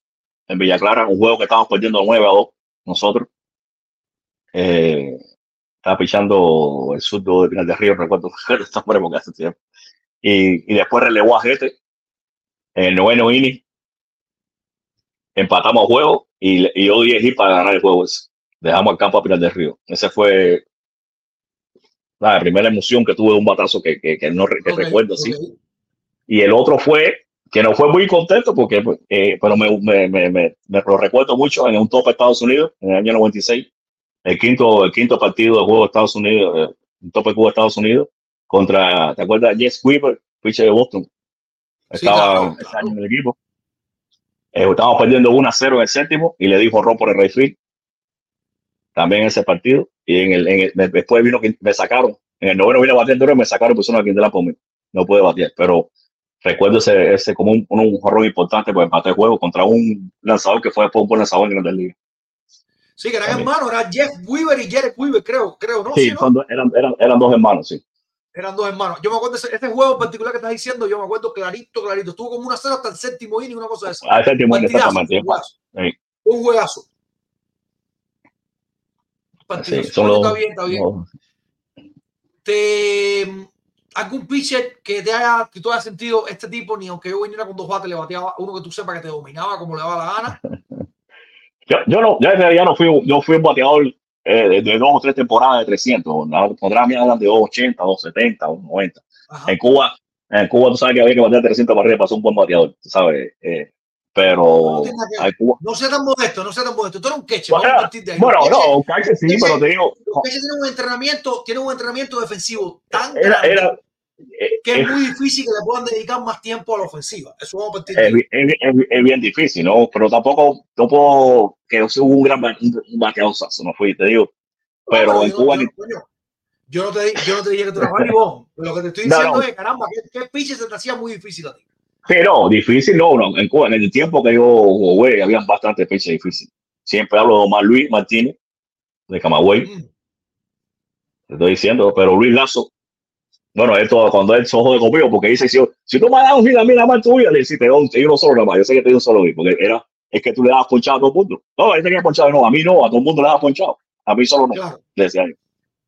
en Villa Clara, un juego que estábamos perdiendo 9 a 2 nosotros. Eh, estaba pichando el surdo de Pinar del Río, recuerdo <laughs> nombre porque hace tiempo. Y, y después relevó a Jete en el noveno inning. Empatamos el juego y, yo di el hit para ganar el juego ese. Dejamos el campo a Pinar del Río. Ese fue la primera emoción que tuve de un batazo que, que, que no que recuerdo así. Y el otro fue que no fue muy contento porque, eh, pero me, me, me, me, me lo recuerdo mucho en un tope de Estados Unidos en el año 96, el quinto, el quinto partido de juego de Estados Unidos, eh, un tope de juego de Estados Unidos contra, ¿te acuerdas? Jess Weaver, pitcher de Boston. Sí, Estaba claro, año en el equipo. Eh, estábamos perdiendo 1 a 0 en el séptimo y le dijo ron por el Rayfield. También en ese partido. Y en el, en el- después vino que me sacaron. En el noveno vino a batear y me sacaron y pusieron a Quintela por mí. No puede batear. Pero recuerdo ese, ese como un, un, un jorrón importante pues empaté el juego contra un lanzador que fue después un buen lanzador en Grandes Ligas. Sí, que eran También. hermanos, era Jeff Weaver y Jared Weaver, creo, creo, ¿no? Sí, Sí, eran, eran, eran dos hermanos, sí. Eran dos hermanos. Yo me acuerdo, ese, este juego en particular que estás diciendo, yo me acuerdo clarito, clarito. Estuvo como una cero hasta el séptimo inning, una cosa de esa. A ese séptimo inning, exactamente. un juegazo. Sí. Un juegazo. Sí, está bien, está bien. Te, ¿Algún pitcher que te haya, que tú hayas sentido este tipo, ni aunque yo viniera con dos bates, le bateaba uno que tú sepas que te dominaba como le daba la gana? <laughs> Yo, yo, no, yo en realidad no fui, yo fui un bateador eh, de, dos o tres temporadas de 300. La temporada mía eran de 280, 270, 290. Ajá. En Cuba, en Cuba tú sabes que había que batear 300 para arriba para ser un buen bateador, tú ¿sabes? Eh, pero No tiene Cuba. No sea tan modesto, no sea tan modesto. Tú eres un catcher, Bueno, vamos a partir de ahí. bueno, no, Kaiser sí, pero te digo, los catchers tienen un entrenamiento, tienen un entrenamiento defensivo tan era, grande era, que es eh, muy difícil que le puedan dedicar más tiempo a la ofensiva. Eso vamos a es, es, es bi- es bien difícil, ¿no? Pero tampoco, no puedo que yo soy un gran ba- un, un bateador, sazo, no fui, te digo. Pero No, en yo, Cuba, no, yo, yo no te, yo no te dije que tú eras Barry. Lo que te estoy <laughs> No, diciendo no. es, caramba, ¿qué, qué pitcher se te hacía muy difícil a ti? No, difícil no, no. En, Cuba, en el tiempo que yo jugué, había bastante fecha difícil. Siempre hablo de Omar Luis Martínez, de Camagüey, Mm. te estoy diciendo, pero Luis Lazo, bueno, esto cuando él se jode conmigo, porque dice, si, si tú me das un hit a mí nada más tuya, le dice, te doy un- te doy uno solo nada más, yo sé que te doy un solo hit, porque era, es que tú le das ponchado a todo el mundo. No, él tenía ponchado, no, a mí no, a todo el mundo le das ponchado, a mí solo no. Claro. Le decía.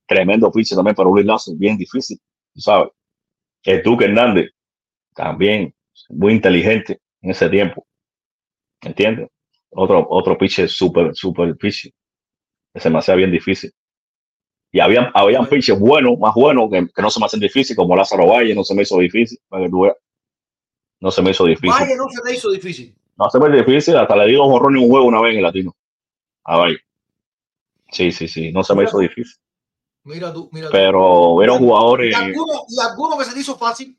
Tremendo pitcher también, pero Luis Lazo, bien difícil, tú sabes. El Duque Hernández, también muy inteligente en ese tiempo. ¿Entiendes? Otro, otro pitcher súper, súper pitcher. Se me hacía bien difícil. Y habían, habían buenos, más buenos, que, que no se me hacen difícil, como Lázaro Valle, no se me hizo difícil. No se me hizo difícil. Valle no se te hizo difícil. No se me hizo difícil, hasta le di dos jorrones un juego una vez en el latino. A Valle. Sí, sí, sí, no se me hizo difícil. Mira tú, mira tú. Pero eran jugadores. ¿Y alguno, y alguno que se te hizo fácil?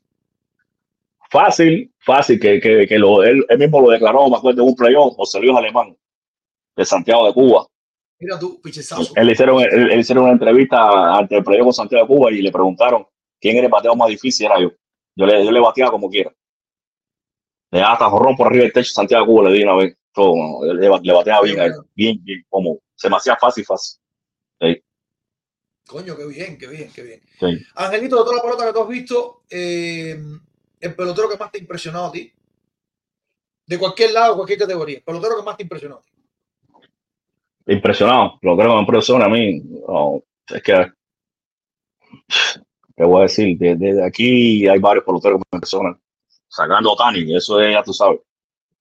fácil, fácil, que, que, que lo, él, él mismo lo declaró, me acuerdo, en un playoff, José Luis Alemán, de Santiago de Cuba. Mira tú, pichezazo. Él, hicieron, él, él hicieron una entrevista ante el con Santiago de Cuba y le preguntaron quién era el bateo más difícil, era yo. Yo le, yo le bateaba como quiera. Le daba hasta jorrón por arriba del techo Santiago de Cuba, le di una vez. Todo, le, le bateaba bien, él, bien, bien, como se me hacía fácil, fácil. Sí, Coño, qué bien, qué bien, qué bien. sí. Angelito, de toda la pelota que tú has visto, eh, el pelotero que más te ha impresionado a ti, de cualquier lado, cualquier categoría, el pelotero que más te impresionó a ti. Impresionado, lo creo que me impresiona a mí. No, es que, ¿qué voy a decir? Desde de aquí hay varios peloteros que me impresionan. Sacando Otani, eso es, ya tú sabes.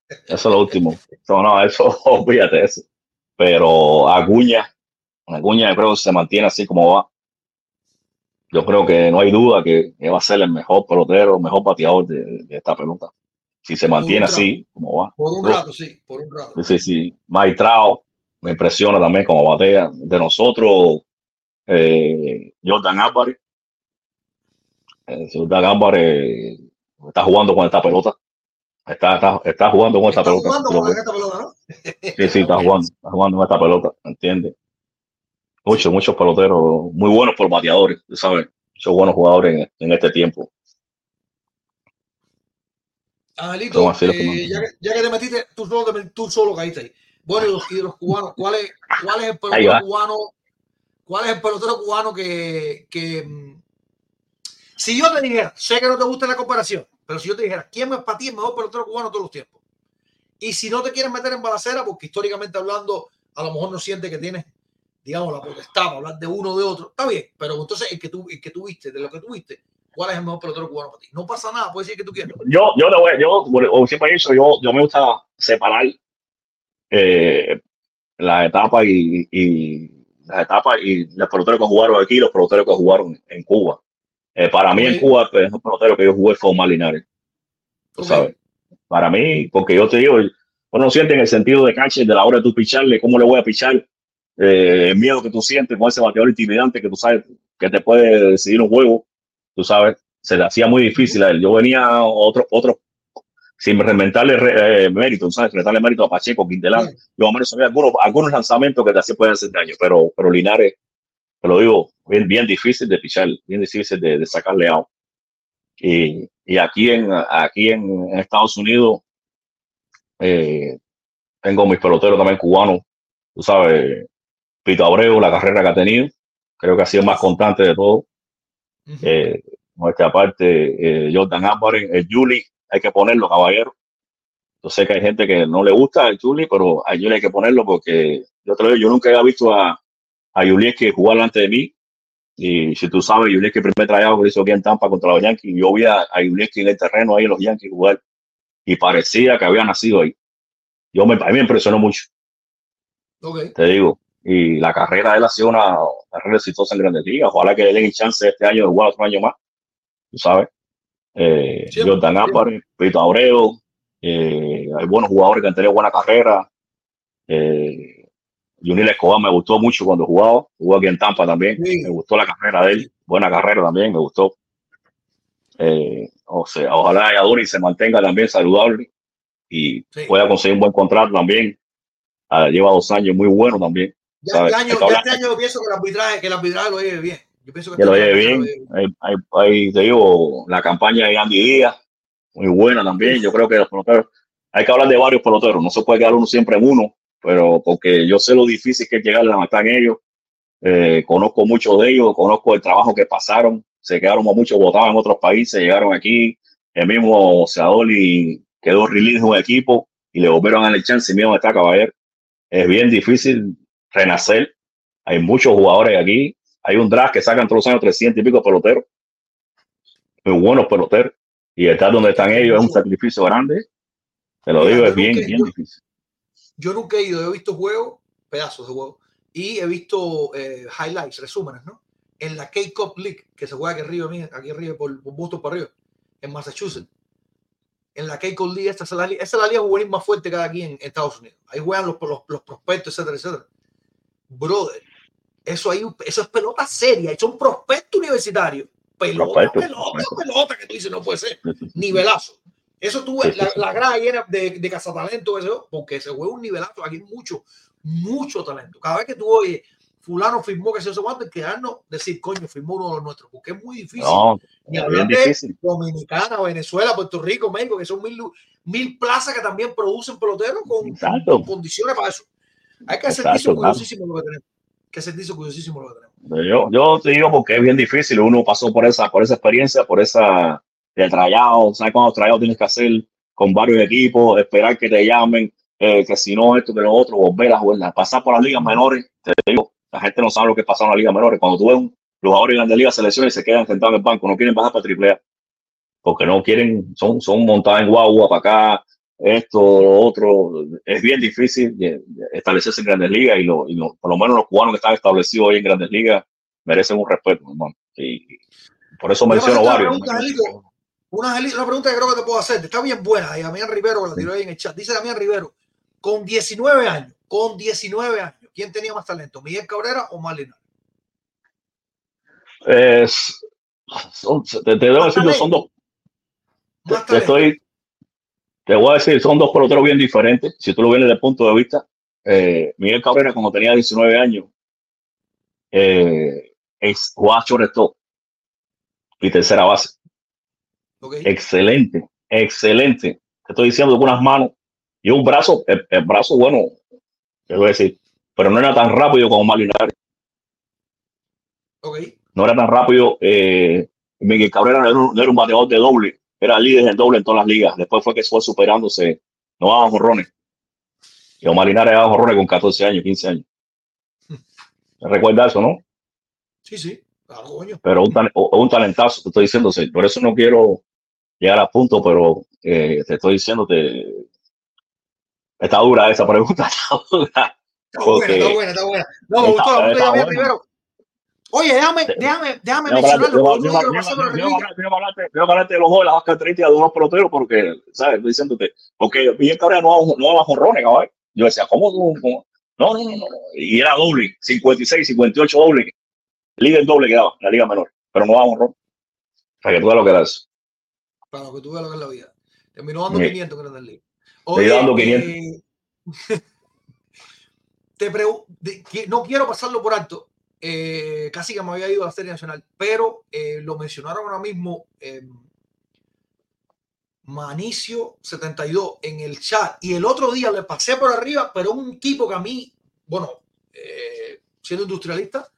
Eso es lo último. No, no, eso, <laughs> olvídate eso. Pero Acuña, Acuña yo creo que se mantiene así como va. Yo creo que no hay duda que, va a ser el mejor pelotero, el mejor bateador de, de esta pelota. Si se mantiene así, como va. Por un rato, sí, por un rato. Sí, sí. Trout me impresiona también como batea. De nosotros, eh, Jordan Álvarez. Eh, Jordan Álvarez está jugando con esta pelota. Está, está, está jugando con esta Está pelota. jugando con esta pelota, ¿no? Sí, sí, está jugando, está jugando en esta pelota, ¿entiendes? Muchos, muchos peloteros, muy buenos por bateadores, ¿sabes? Muchos buenos jugadores en, en este tiempo. Angelito, eh, ya, que, ya que te metiste, solo, tú solo caíste ahí. Bueno, y los, y los cubanos, ¿cuál es, cuál es el pelotero cubano? ¿Cuál es el pelotero cubano que, que mm, si yo te dijera, sé que no te gusta la comparación, pero si yo te dijera, ¿quién es para ti el mejor pelotero cubano de todos los tiempos? Y si no te quieres meter en balacera, porque históricamente hablando, a lo mejor no sientes que tienes, digamos, la potestad para hablar de uno o de otro, está bien, pero entonces el que tú, el que tuviste, de lo que tuviste, ¿cuál es el mejor pelotero cubano para ti? No pasa nada, puedes decir que tú quieres. Yo, yo voy, yo, como siempre he dicho, yo, yo me gusta separar eh, las etapas y, y las etapas y los peloteros que jugaron aquí los peloteros que jugaron en Cuba. Eh, para mí en. Cuba, pues, el pelotero que yo jugué fue Omar Linares. Tú sabes. Para mí, porque yo te digo, uno siente en el sentido de cancha de la hora de tú picharle, cómo le voy a pichar, eh, el miedo que tú sientes con ese bateador intimidante que tú sabes que te puede decidir un juego, tú sabes, se le hacía muy difícil a él. Yo venía a otro, otro, sin reinventarle re- eh, mérito, ¿sabes? Restarle mérito a Pacheco, Quintelán. Yo, menos algunos, algunos lanzamientos que te pueden hacer daño, pero, pero Linares, te lo digo, bien, bien difícil de pichar, bien difícil de, de sacarle out. Y, y aquí en, aquí en, Estados Unidos, eh, tengo mis peloteros también cubanos, tú sabes, Pito Abreu, la carrera que ha tenido, creo que ha sido más constante de todo. Ujú. Eh, nuestra parte, eh, Jordan Álvarez, el Juli, hay que ponerlo, caballero. Yo sé que hay gente que no le gusta el Juli, pero a Juli hay que ponerlo porque yo te lo digo, yo nunca había visto a, a Julieski jugar delante de mí. Y si tú sabes, Julieski primer trayado que hizo aquí en Tampa contra los Yankees, yo vi a, a en el terreno ahí en los Yankees jugar y parecía que había nacido ahí. Yo me, a mí me impresionó mucho, te digo. Y la carrera de él ha sido una carrera exitosa en Grandes Ligas. Ojalá que le den el chance este año de jugar otro año más, tú sabes. Eh, Jordan siempre. Álvarez, Pito Abreu, eh, hay buenos jugadores que han tenido buena carrera. Eh, Junil Escobar me gustó mucho cuando jugaba, jugó aquí en Tampa también, Sí. me gustó la carrera de él, buena carrera también, me gustó. Eh, o sea, ojalá Yaduri se mantenga también saludable y Sí. pueda conseguir un buen contrato también. Ah, lleva dos años muy bueno también. Ya este año, ya este año pienso que el arbitraje, que el arbitraje lo lleve bien. Yo pienso que lo lleve bien. hay, te digo, la campaña de Andy Díaz, muy buena también. Yo creo que los peloteros, hay que hablar de varios peloteros, no se puede quedar uno siempre en uno, pero porque yo sé lo difícil que es llegar a la en ellos. Eh, conozco muchos de ellos, conozco el trabajo que pasaron, se quedaron muchos votados en otros países, llegaron aquí, el mismo Seadoli quedó release un equipo y le volvieron a dar el chance y dónde está caballero. Es bien difícil renacer. Hay muchos jugadores aquí. Hay un draft que sacan todos los años 300 y pico peloteros. Muy buenos peloteros. Y estar donde están ellos es un sacrificio grande. Te lo Mira, digo, es bien, nunca- bien yo- difícil. Yo nunca he ido, he visto juegos, pedazos de juegos, y he visto eh, highlights, resúmenes, ¿no? En la K-Cup League, que se juega aquí arriba, aquí arriba por, por Boston para arriba, en Massachusetts. En la K-Cup League, esta es la, li- esa es la liga juvenil más fuerte que hay aquí en Estados Unidos. Ahí juegan los, los, los prospectos, etcétera, etcétera. Brother, eso, ahí, eso es pelota seria, eso es un prospecto universitario. Pelota, Prospecto, pelota, prospecto. pelota, que tú dices, no puede ser. Nivelazo. Eso sí, la, la grada llena de, de cazatalento, eso, porque se juega un nivelazo. Aquí hay mucho, mucho talento. Cada vez que tú oyes, Fulano firmó que se hace cuánto, quedarnos, decir, coño, firmó uno de los nuestros, porque es muy difícil. No, es hablar de difícil. Dominicana, Venezuela, Puerto Rico, México, que son mil, mil plazas que también producen peloteros con, condiciones para eso. Hay que sentirse curiosísimo lo que tenemos. Que curiosísimo yo te digo porque es bien difícil. Uno pasó por esa, por esa experiencia, por esa de trayado. ¿Sabes cuántos trayados tienes que hacer con varios equipos? Esperar que te llamen, eh, que si no esto, que lo otro, volver a jugar. Pasar por las ligas menores, te digo, la gente no sabe lo que pasa en las ligas menores. Cuando tú ves un, los jugadores de grandes ligas selecciones se quedan sentados en el banco, no quieren bajar para triple A. Porque no quieren, son, son montadas en guagua para acá, esto, lo otro. Es bien difícil de- de establecerse en grandes ligas y, lo, y lo- por lo menos los cubanos que están establecidos hoy en grandes ligas merecen un respeto, hermano. Y por eso menciono varios. pregunta. Una, una pregunta que creo que te puedo hacer. Está bien buena. Y Damián Rivero, la tiró ahí en el chat. Dice Damián Rivero, con 19 años, con 19 años, ¿quién tenía más talento? ¿Miguel Cabrera o Malina? Es- son- te, te debo decir son dos. Más Te talento. estoy, te voy a decir, son dos peloteros bien diferentes. Si tú lo ves desde el punto de vista, eh, Miguel Cabrera, cuando tenía 19 años, eh, es jugaba shortstop y tercera base. Excelente, excelente. Te estoy diciendo con unas manos y un brazo, el, el brazo, bueno, te voy a decir, pero no era tan rápido como Malinares. Ok. No era tan rápido. Eh, Miguel Cabrera no era, un, no era un bateador de doble, era líder en doble en todas las ligas. Después fue que fue superándose, no daba jorrones. Y Omar Linares daba jorrones con 14 años, 15 años. <laughs> Recuerda eso, ¿no? Sí, sí. Claro, coño. pero un, talentazo, te estoy diciendo, por eso no quiero llegar a punto, pero eh, te estoy diciendo, te, está dura esa pregunta, <laughs> está dura. Está buena, está buena, está buena. No, me gustó la pregunta primero. Oye, déjame, déjame, déjame mencionarlo. que hablarte- de los juegos de las características de unos peloteros, porque, ¿sabes? Estoy diciéndote, porque Miguel Cabrera no no daba jonrones, cabrón. Yo decía, ¿cómo? tú-? No, no, no, no. Y era doble, 56, 58 doble. Líder doble que daba en la liga menor, pero no daba jonrón. O sea, que tú das lo que das. Para que tú veas lo que es la vida. Terminó dando Sí. 500 <laughs> que era del League. Estoy dando 500. eh, te no quiero pasarlo por alto. Eh, casi que me había ido a la Serie Nacional, pero eh, lo mencionaron ahora mismo eh, Manicio 72 en el chat. Y el otro día le pasé por arriba, pero un tipo que a mí, bueno, siendo industrialista,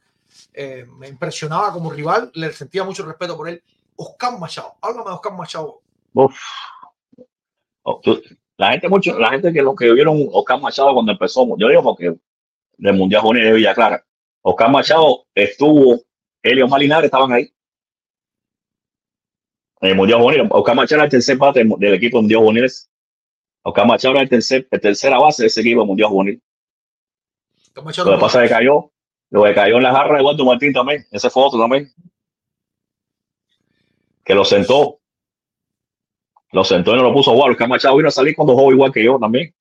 me impresionaba como rival, le sentía mucho respeto por él. Oscar Machado, háblame de Oscar Machado. Oh, la gente mucho, la gente que lo que vieron Oscar Machado cuando empezó, yo digo porque del Mundial Juvenil de Villa Clara, Oscar Machado estuvo, Helio Malinares estaban ahí. En el Mundial Juvenil, Oscar Machado era el tercer bate del, equipo Mundial Juvenil. Oscar Machado era el tercer, el tercera base de ese equipo Mundial Juvenil. Lo que pasa es que cayó, lo que cayó en la jarra de Eduardo Martín también, ese fue otro también. Que lo sentó. Lo sentó y no lo puso a jugar. Oscar Machado vino a salir cuando jugó igual que yo también.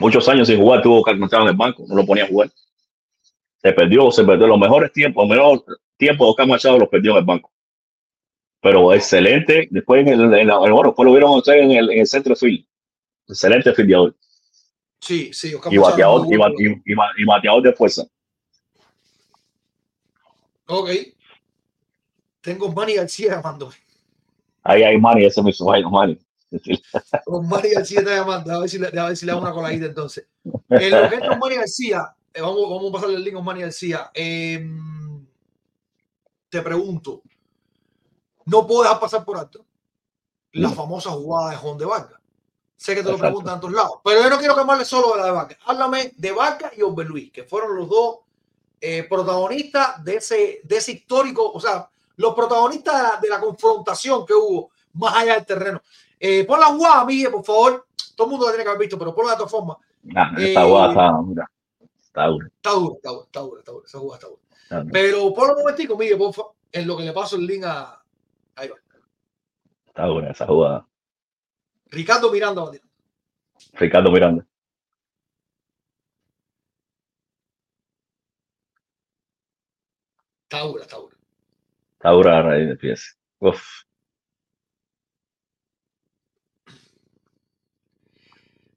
Muchos años sin jugar, tuvo Oscar Machado en el banco, no lo ponía a jugar. Se perdió, se perdió. Los mejores tiempos, los mejores tiempos de Oscar Machado los perdió en el banco. Pero excelente. Después en el, en la- bueno, después lo vieron ustedes en el, en el centro field. Excelente fildeador. Sí, sí, Oscar Y bateador, y, y- y de fuerza. Ok. Tengo Manny García llamando. Ahí hay Manny, ese es mi Manny. Con Manny García está llamando. A ver si le, a ver si le hago una coladita entonces. En lo que es con Manny García, eh, vamos, vamos a pasarle el link con Manny García. Eh, te pregunto, no puedo dejar pasar por alto la famosa jugada de Juan de Vargas. Sé que te lo preguntan en todos lados, pero yo no quiero que me hables solo de la de Vargas. Háblame de Vargas y Orbe Luis, que fueron los dos eh, protagonistas de ese, de ese histórico, o sea, los protagonistas de la, de la confrontación que hubo más allá del terreno. Eh, pon la jugada, Miguel, por favor. Todo el mundo la tiene que haber visto, pero ponla de todas formas. Nah, Eh, esta guada duro, está duro, está duro. Esa jugada está dura. Pero ponlo un momentico, Miguel, por favor, en lo que le paso el link a. Ahí va. Está dura esa jugada. Ricardo Miranda. bateando. Ricardo Miranda. Está dura, está dura. Está dura la raíz de pies. Uf.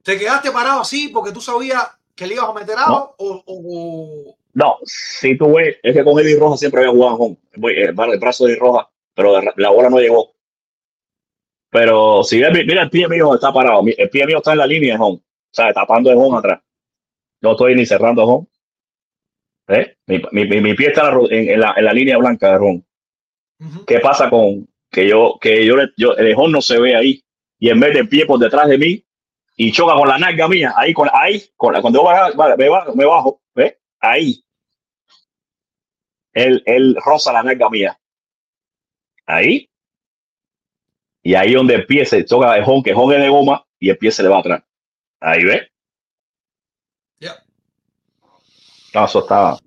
¿Te quedaste parado así porque tú sabías que le ibas a meter agua o, o- No, si tú ves, es que con Eddie Roja siempre había jugado home. Eh, El brazo de Eddie Roja, pero la- la bola no llegó. Pero si ves, mira el pie mío está parado. El pie mío está en la línea de home. O sea, tapando el home atrás. No estoy ni cerrando home. ¿Eh? Mi, mi- mi- pie está en la, en- la- en la línea blanca de home. ¿Qué pasa con que yo, que yo, yo, el home no se ve ahí? Y en vez de pie por detrás de mí y choca con la nalga mía, ahí, con, ahí, con la, cuando yo baja- baja- me, bajo, me bajo, ¿ves? Ahí. Él, él roza la nalga mía. Ahí. Y ahí donde el pie se choca el home, que es de goma y el pie se le va atrás. Ahí, ¿ves? Ya. No, eso está,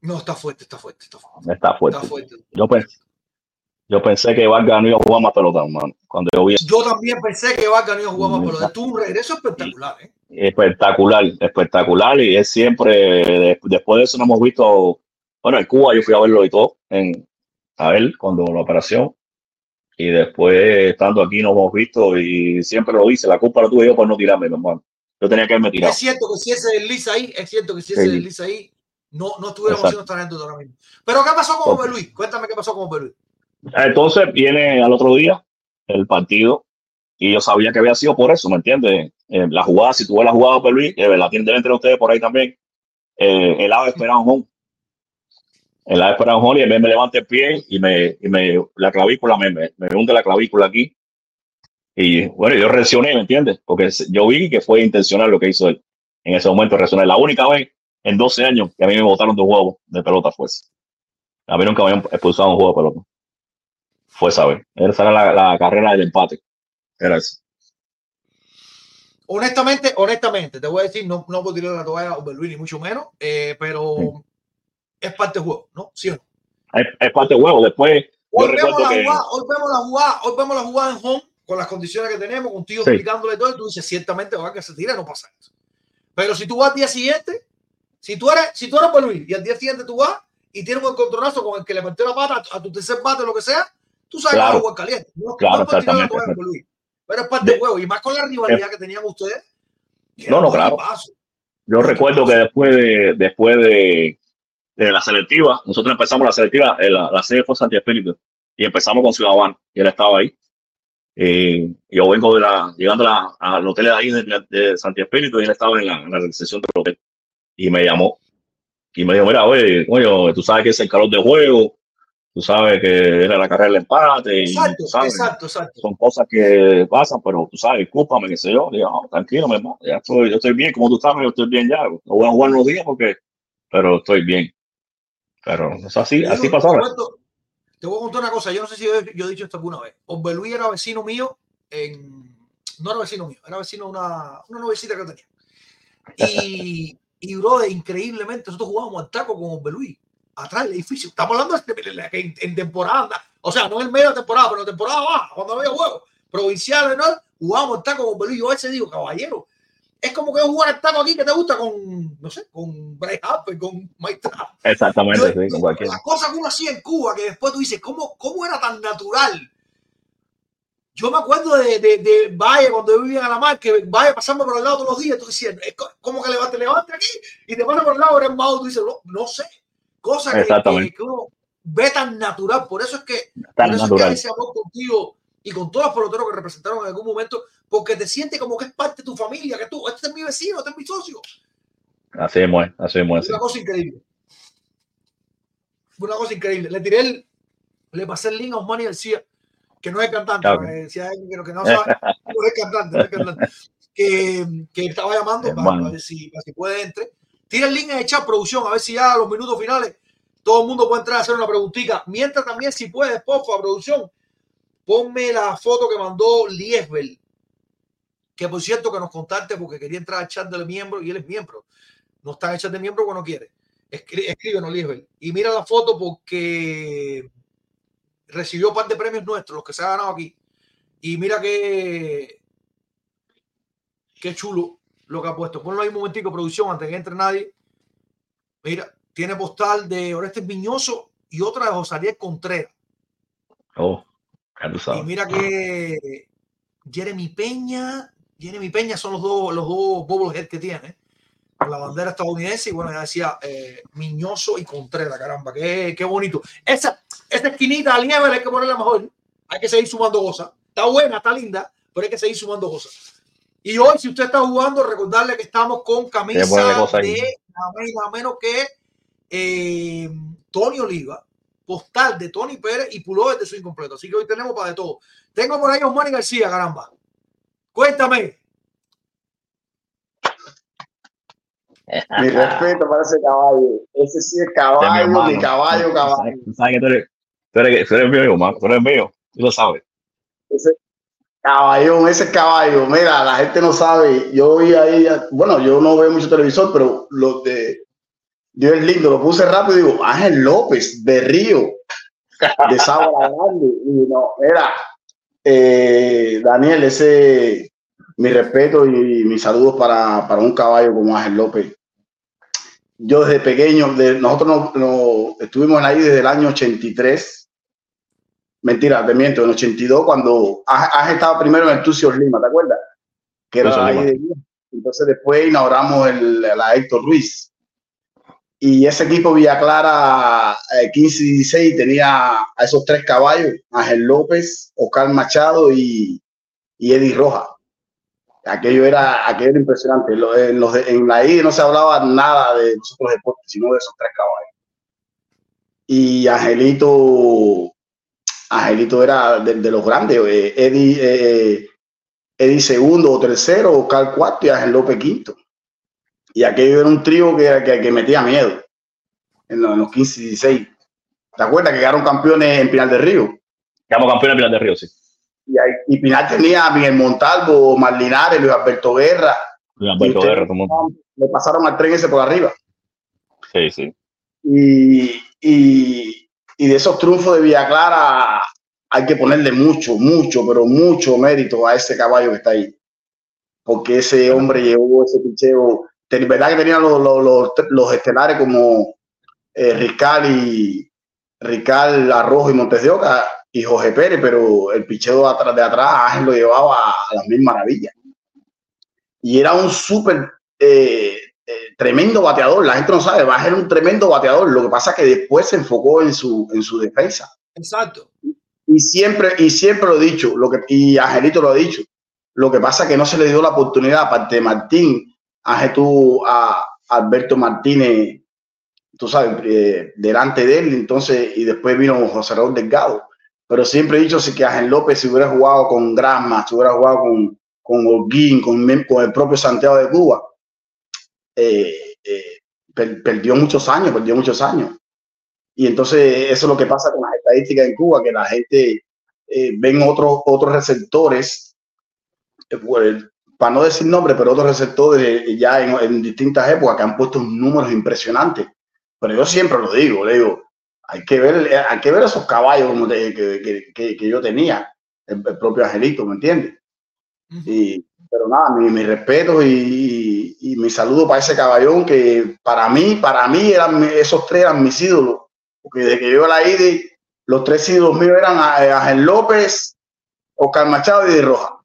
No, está fuerte, está fuerte, está fuerte. está fuerte. Está fuerte. Yo pensé, yo pensé que Vargas no iba a jugar más pelota, hermano. Cuando yo vi Yo también pensé que Vargas no iba a jugar más, pero tuvo un regreso espectacular, ¿eh? espectacular, espectacular. Y es siempre, de- después de eso no hemos visto, bueno, en Cuba yo fui a verlo y todo, en, a ver, cuando la operación. Y después, estando aquí, nos hemos visto y siempre lo dice, la culpa la tuve yo por no tirarme, mi hermano. Yo tenía que haberme tirado. Es cierto que si ese desliza ahí, es cierto que si ese Sí. desliza ahí, no, no estuviéramos esta anécdota ahora mismo. Pero ¿qué pasó con Luis? Cuéntame qué pasó con Luis. Entonces viene al otro día el partido y yo sabía que había sido por eso, ¿me entiendes? Eh, la jugada, si tuve la jugada por Luis, eh, la tienen entre ustedes por ahí también. Eh, el ave esperaba un. El ave esperaba un home y vez me levanta el pie y me, y me la clavícula me, me, me hunde la clavícula aquí. Y bueno, yo reaccioné, ¿me entiendes? Porque yo vi que fue intencional lo que hizo él. En ese momento reaccioné. La única vez en 12 años que a mí me botaron de juego de pelota fue esa. A mí nunca me habían expulsado un juego de pelota fue saber. Esa era la, la carrera del empate. Era eso. Honestamente, honestamente, te voy a decir, no, no puedo tirar la toalla a Ove Luis, ni mucho menos, eh, pero Sí. es parte del juego, ¿no? ¿Sí o no? Es, es parte de huevo. Después, Hoy vemos, la que. jugada, hoy vemos la jugada, hoy vemos la jugada en home con las condiciones que tenemos, contigo Sí. explicándole todo, y tú dices, ciertamente va que se tira, no pasa eso. Pero si tú vas al día siguiente, si tú eres, si tú eres Luis y al día siguiente tú vas y tienes un encontronazo con el que le metió la pata a tu, a tu tercer bate, lo que sea, tú sabes Claro. que va a jugar caliente. No, Claro, no exactamente. Luis. Pero es parte De- del juego, y más con la rivalidad que tenían ustedes. que No, no, claro. equipazo. Yo recuerdo que después de, después de, de la selectiva, nosotros empezamos la selectiva, eh, la, la sede fue Santi Espíritu, y empezamos con Ciudadano, y él estaba ahí. Eh, yo vengo de la, llegando a la- al hotel de ahí de, de Santi Espíritu, y él estaba en la, en la recepción del hotel, y me llamó, y me dijo, mira, oye, oye, tú sabes que es el calor de juego, tú sabes que era la carrera del empate, y Exacto, tú sabes, exacto, exacto. son cosas que pasan, pero tú sabes, discúlpame, qué sé yo. Digo, "No, tranquilo, mi hermano, ya estoy, yo estoy bien, como tú sabes, yo estoy bien ya. No voy a jugar unos días porque, pero estoy bien. Pero así, Te así digo, pasó. Te, ahora. cuento- te voy a contar una cosa. Yo no sé si yo, yo he dicho esto alguna vez. Ove Luis era vecino mío en. No era vecino mío, era vecino de una, una novecita que tenía. Y, y bro, increíblemente, nosotros jugábamos al taco con Ove Luis, atrás del edificio. Estamos hablando de que en, en temporada, o sea, no en medio de temporada, pero en temporada baja, cuando había juegos provinciales, ¿no? Taco con Ove Luis. Yo a veces digo, caballero, es como que jugar al taco aquí que te gusta con, no sé, con Bryce Harper, con Mike Trout. Exactamente, Yo- sí, con cualquiera. Las cosas que uno hacía en Cuba, que después tú dices, ¿cómo, cómo era tan natural? Yo me acuerdo de, de, de Valle, cuando yo vivía en Alamar, que Valle pasando por el lado todos los días, tú decías, como que levante, levante aquí y te pasa por el lado, eres mago, tú dices, no, no sé. Cosas que, que, que uno ve tan natural. Por eso es que, Tan por eso es que ese amor contigo y con todos los peloteros que representaron en algún momento, porque te sientes como que es parte de tu familia, que tú, este es mi vecino, este es mi socio. Así es, muy, así es, muy, así. Una cosa increíble. Fue una cosa increíble. Le tiré el, le pasé el link a Osmani García, que no es cantante, decía alguien que, no sabe, <laughs> no es cantante, no es cantante, que, que estaba llamando para, para ver si, para si puede entre. Tira el link en el producción, a ver si ya a los minutos finales todo el mundo puede entrar a hacer una preguntita. Mientras también, si puedes, porfa, producción, ponme la foto que mandó Liesbel, que por cierto que nos contacte porque quería entrar al chat del miembro y él es miembro. No está en el chat de miembro cuando quiere. Escri- Escríbenos, Liesbel. Y mira la foto porque recibió un par de premios nuestros, los que se ha ganado aquí. Y mira qué, qué chulo lo que ha puesto. Ponlo ahí un momentico, producción, antes que entre nadie. Mira, tiene postal de Orestes Viñoso y otra de Josariel Contreras. Oh, ya tú Y mira que Jeremy Peña, Jeremy Peña son los dos, los dos bobblehead que tiene, con la bandera estadounidense, y bueno, ya decía eh, Miñoso y Contreras, caramba, qué, qué bonito. Esa, esa esquinita al nieve hay que ponerla mejor, hay que seguir sumando cosas. Está buena, está linda, pero hay que seguir sumando cosas. Y hoy, si usted está jugando, recordarle que estamos con camisa de nada menos que eh, Tony Oliva, postal de Tony Pérez y pullover de su incompleto. Así que hoy tenemos para de todo. Tengo por ahí a Osmani García, caramba. Cuéntame. Mi respeto para ese caballo. Ese sí es caballo, mi caballo, Tú caballo. sabes- Tú sabes que tú eres, tú eres, tú eres mío, hermano. Tú eres mío. Tú lo sabes. Ese caballón, ese caballo. Mira, la gente no sabe. Yo vi ahí, bueno, yo no veo mucho televisor, pero lo de Dios es lindo. Lo puse rápido y digo, Ángel López, de Río, de Sábala Grande. Y no, mira, eh, Daniel, ese, mi respeto y mis saludos para, para un caballo como Ángel López. Yo desde pequeño, nosotros no, no- estuvimos ahí desde el año 83 mentira, te miento, en 82 cuando has estado primero en el Tucios Lima, ¿te acuerdas? Que era Tucios ahí de- entonces después inauguramos el, la Héctor Ruiz. Y ese equipo Villa Clara eh, 15 y 16 tenía a esos tres caballos, Ángel López, Oscar Machado y, y Eddie Roja. Aquello era, aquello era impresionante. En, los de- en la I no se hablaba nada de los otros deportes, sino de esos tres caballos. Y Angelito, Angelito era de, de los grandes. eh, Eddie, eh, Eddie segundo o tercero, Oscar cuarto y Ángel López quinto. Y aquello era un trío que, que, que metía miedo en los, en los 15 y 16. ¿Te acuerdas que quedaron campeones en Pinar del Río? Quedamos campeones de Pilar del Río, sí. Y, ahí- y Pinar tenía a Miguel Montalvo, Marlinares, Luis Alberto Guerra. Luis Alberto Guerra, todo el mundo. Le pasaron al tren ese por arriba. Sí, sí. Y, y, y de esos triunfos de Villa Clara hay que ponerle mucho, mucho, pero mucho mérito a ese caballo que está ahí. Porque ese hombre llevó ese picheo. De verdad que tenía los, los, los, los estelares como eh, Rical y Rical Arrojo y Montes de Oca y Jorge Pérez, pero el picheo de atrás, de atrás Ángel lo llevaba a las mil maravillas. Y era un súper eh, eh, tremendo bateador. La gente no sabe, Baja era un tremendo bateador. Lo que pasa es que después se enfocó en su, en su defensa. Exacto. Y siempre, y siempre lo he dicho, lo que, y Angelito lo ha dicho. Lo que pasa es que no se le dio la oportunidad, aparte de Martín, tuvo a Alberto Martínez, tú sabes, eh, delante de él, entonces, y después vino José Raúl Delgado. Pero siempre he dicho sí, que Ángel López, si hubiera jugado con Grasma, si hubiera jugado con, con Holguín, con, con el propio Santiago de Cuba, eh, eh, per- perdió muchos años, perdió muchos años. Y entonces eso es lo que pasa con las estadísticas en Cuba, que la gente eh, ven otros otros receptores, pues, para no decir nombre, pero otros receptores eh, ya en, en distintas épocas que han puesto números impresionantes. Pero yo siempre lo digo, le digo, hay que ver, eh, hay que ver esos caballos que, que- que- que yo tenía, el, el propio Angelito, ¿me entiendes? Y, pero nada, mi, mi respeto y, mi saludo para ese caballón que para mí, para mí eran esos tres eran mis ídolos. Porque desde que yo la ID, los tres ídolos míos eran eh, Ángel López, Oscar Machado y de Roja.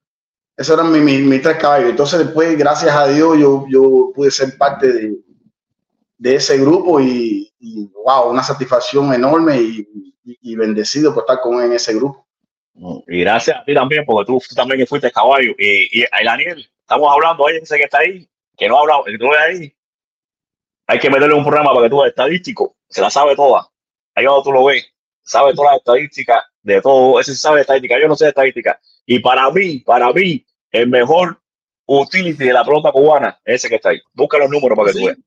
Esos eran mis, mis- mis tres caballos. Entonces después, gracias a Dios, yo, yo pude ser parte de, de ese grupo y, y, wow, una satisfacción enorme y- y bendecido por estar con él en ese grupo. Y gracias a ti también, porque tú, tú también fuiste caballo. Y, y Daniel, estamos hablando, oye, ese que está ahí, que no ha hablado, el que ves ahí. Hay que meterle un programa para que tú estadístico, se la sabe toda. Ahí donde tú lo ves, sabe todas las estadísticas de todo, ese sabe estadística, yo no sé de estadística. Y para mí, para mí, el mejor utility de la pelota cubana es ese que está ahí. Busca los números para que tú veas.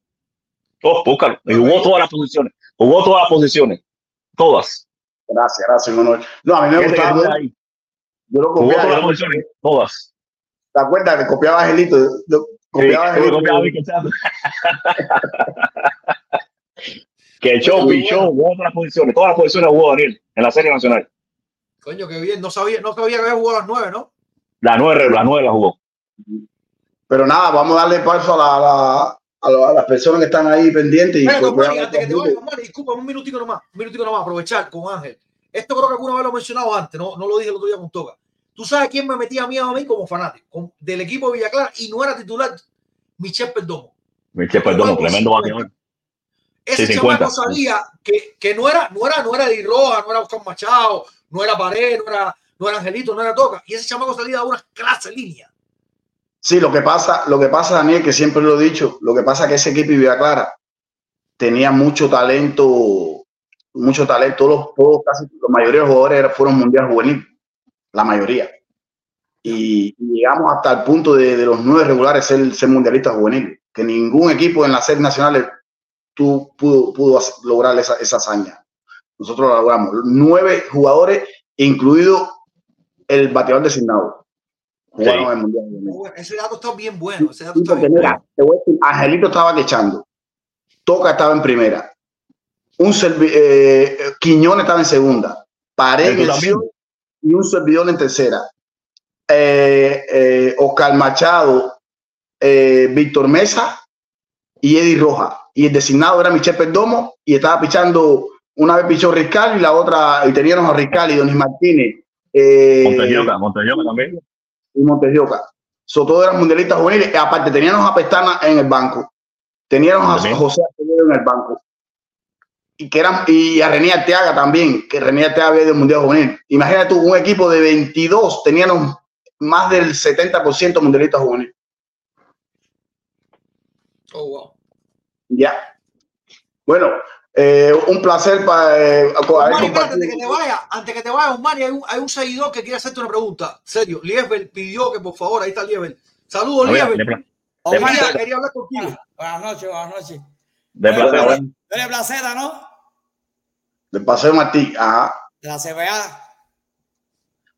Oh, búscalo. Y jugó todas las posiciones, jugó todas las posiciones, todas. Gracias, gracias, Manuel. No, a mí me gustaba. ahí, Yo lo copiaba. todas las todas. ¿Te acuerdas que copiaba a Angelito? Sí, copiaba a que Angelito. copiaba a <laughs> que show, show, jugó todas las posiciones, todas las posiciones jugó Daniel en la serie nacional. Coño, qué bien. No sabía, no sabía que había jugado a las nueve, ¿no? La nueve, la nueve la jugó. Pero nada, vamos a darle paso a, la, a la- a la- a las personas que están ahí pendientes. Y Bueno, pues, Manny, antes que te vayas, Manny, disculpa, un minutico nomás, un minutico nomás, aprovechar con Ángel. Esto creo que alguna vez lo he mencionado antes, no, no lo dije el otro día con Toca. ¿Tú sabes quién me metía miedo a mí como fanático con- del equipo de Villa Clara y no era titular? Michel Perdomo. Michel, perdón, tremendo bateador. Ese Sí, chamaco 50. sabía que, que no era, no era, no era Di Roja, no era Oscar Machado, no era Pared, no era, no era Angelito, no era Toca. Y ese chamaco salía de una clase línea. Sí, lo que pasa, lo que pasa, Daniel, que siempre lo he dicho, lo que pasa es que ese equipo Villa Clara tenía mucho talento, mucho talento. Todos, los- todos casi la mayoría de los jugadores fueron mundial juvenil, la mayoría. Y, y llegamos hasta el punto de, los nueve regulares ser, ser mundialistas juveniles, que ningún equipo en las series nacionales pudo, lograr esa, hazaña. Nosotros lo logramos. Nueve jugadores, incluido el bateador designado. Jugaron Sí. el mundial juvenil. Bueno, Ese dato está bien bueno. Ese dato Sí, está bien mira, te voy a decir, Angelito estaba quechando, Toca estaba en primera, un servi- eh, Quiñón estaba en segunda, Pared en Tú el también. short y un servidor en tercera. Eh, eh, Oscar Machado, eh, Víctor Mesa y Eddie Roja. Y el designado era Michel Perdomo y estaba pichando una vez pichó Riscal y la otra, y teníamos a Riscal y Donis Martínez. Eh, también. Y Montejoca. So, todos eran mundialistas juveniles. Y aparte, teníamos a Pestana en el banco. Teníamos a. José Acevedo en el banco. Y, que eran, y a René Arteaga también, que René Arteaga había ido al Mundial Juvenil. Imagínate tú, un equipo de 22, teníamos más del 70% mundialistas juveniles. Oh, wow. Ya. Bueno, eh, un placer para eh, Omar, compartido. antes que te vaya, antes que te vaya, Omar, hay un, hay un seguidor que quiere hacerte una pregunta. Serio, Liebel pidió que por favor, ahí está Liebel. Saludos, de pla- de Quería, placer, hablar contigo. Buenas noches, buenas noches. de placer, Tú bueno. eres Placera, ¿no? Del Paseo Martí. Ajá. De la CBA.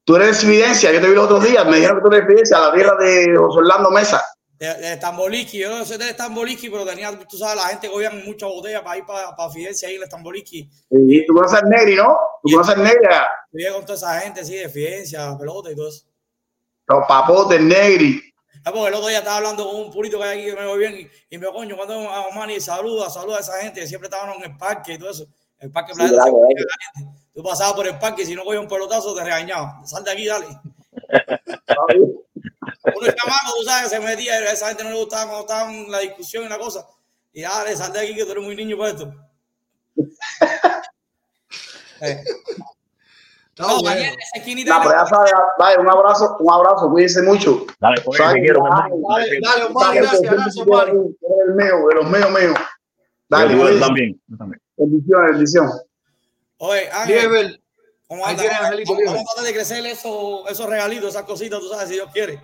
Tú eres de Evidencia, yo te vi los otros días, me dijeron que tú eres de Evidencia, la tierra de José Orlando Mesa. De, de Tamboliki. Yo no soy de Tamboliki, pero tenía, tú sabes, la gente cogía muchas botellas para ir para, para Fidencia ahí en Tamboliki. Y tú conoces al Negri, ¿no? Tú conoces al Negri, a Vivía con toda esa gente, sí, de Fidencia, pelota y todo eso. los papotes, Negri. Ah, porque el otro día estaba hablando con un purito que hay aquí que me voy bien y, y me coño, cuando a Omani saluda, saluda a esa gente que siempre estaban en el parque y todo eso. El parque Sí, Playa claro. Tú pasabas por el parque y si no cogías un pelotazo te regañaban. Sal de aquí, dale. Uno chamaco, tú sabes, se metía, a esa gente no le gustaba cuando estaban en la discusión y la cosa. Y dale, sal de aquí que tú eres muy niño para esto. <laughs> Eh. No, bueno. ayer esquinita No, la- sabes, vaya, un abrazo, un abrazo, cuídense mucho. Dale, quiero, hermano. Dale, dale, Omar, sabes que gracias, gracias, Omar. el mío, de los míos, míos. Dale, Yo también, yo también. bendición, bendición. Oye, Ángel, Vamos- a tratar de crecer esos, esos regalitos, esas cositas, tú sabes, si Dios quiere.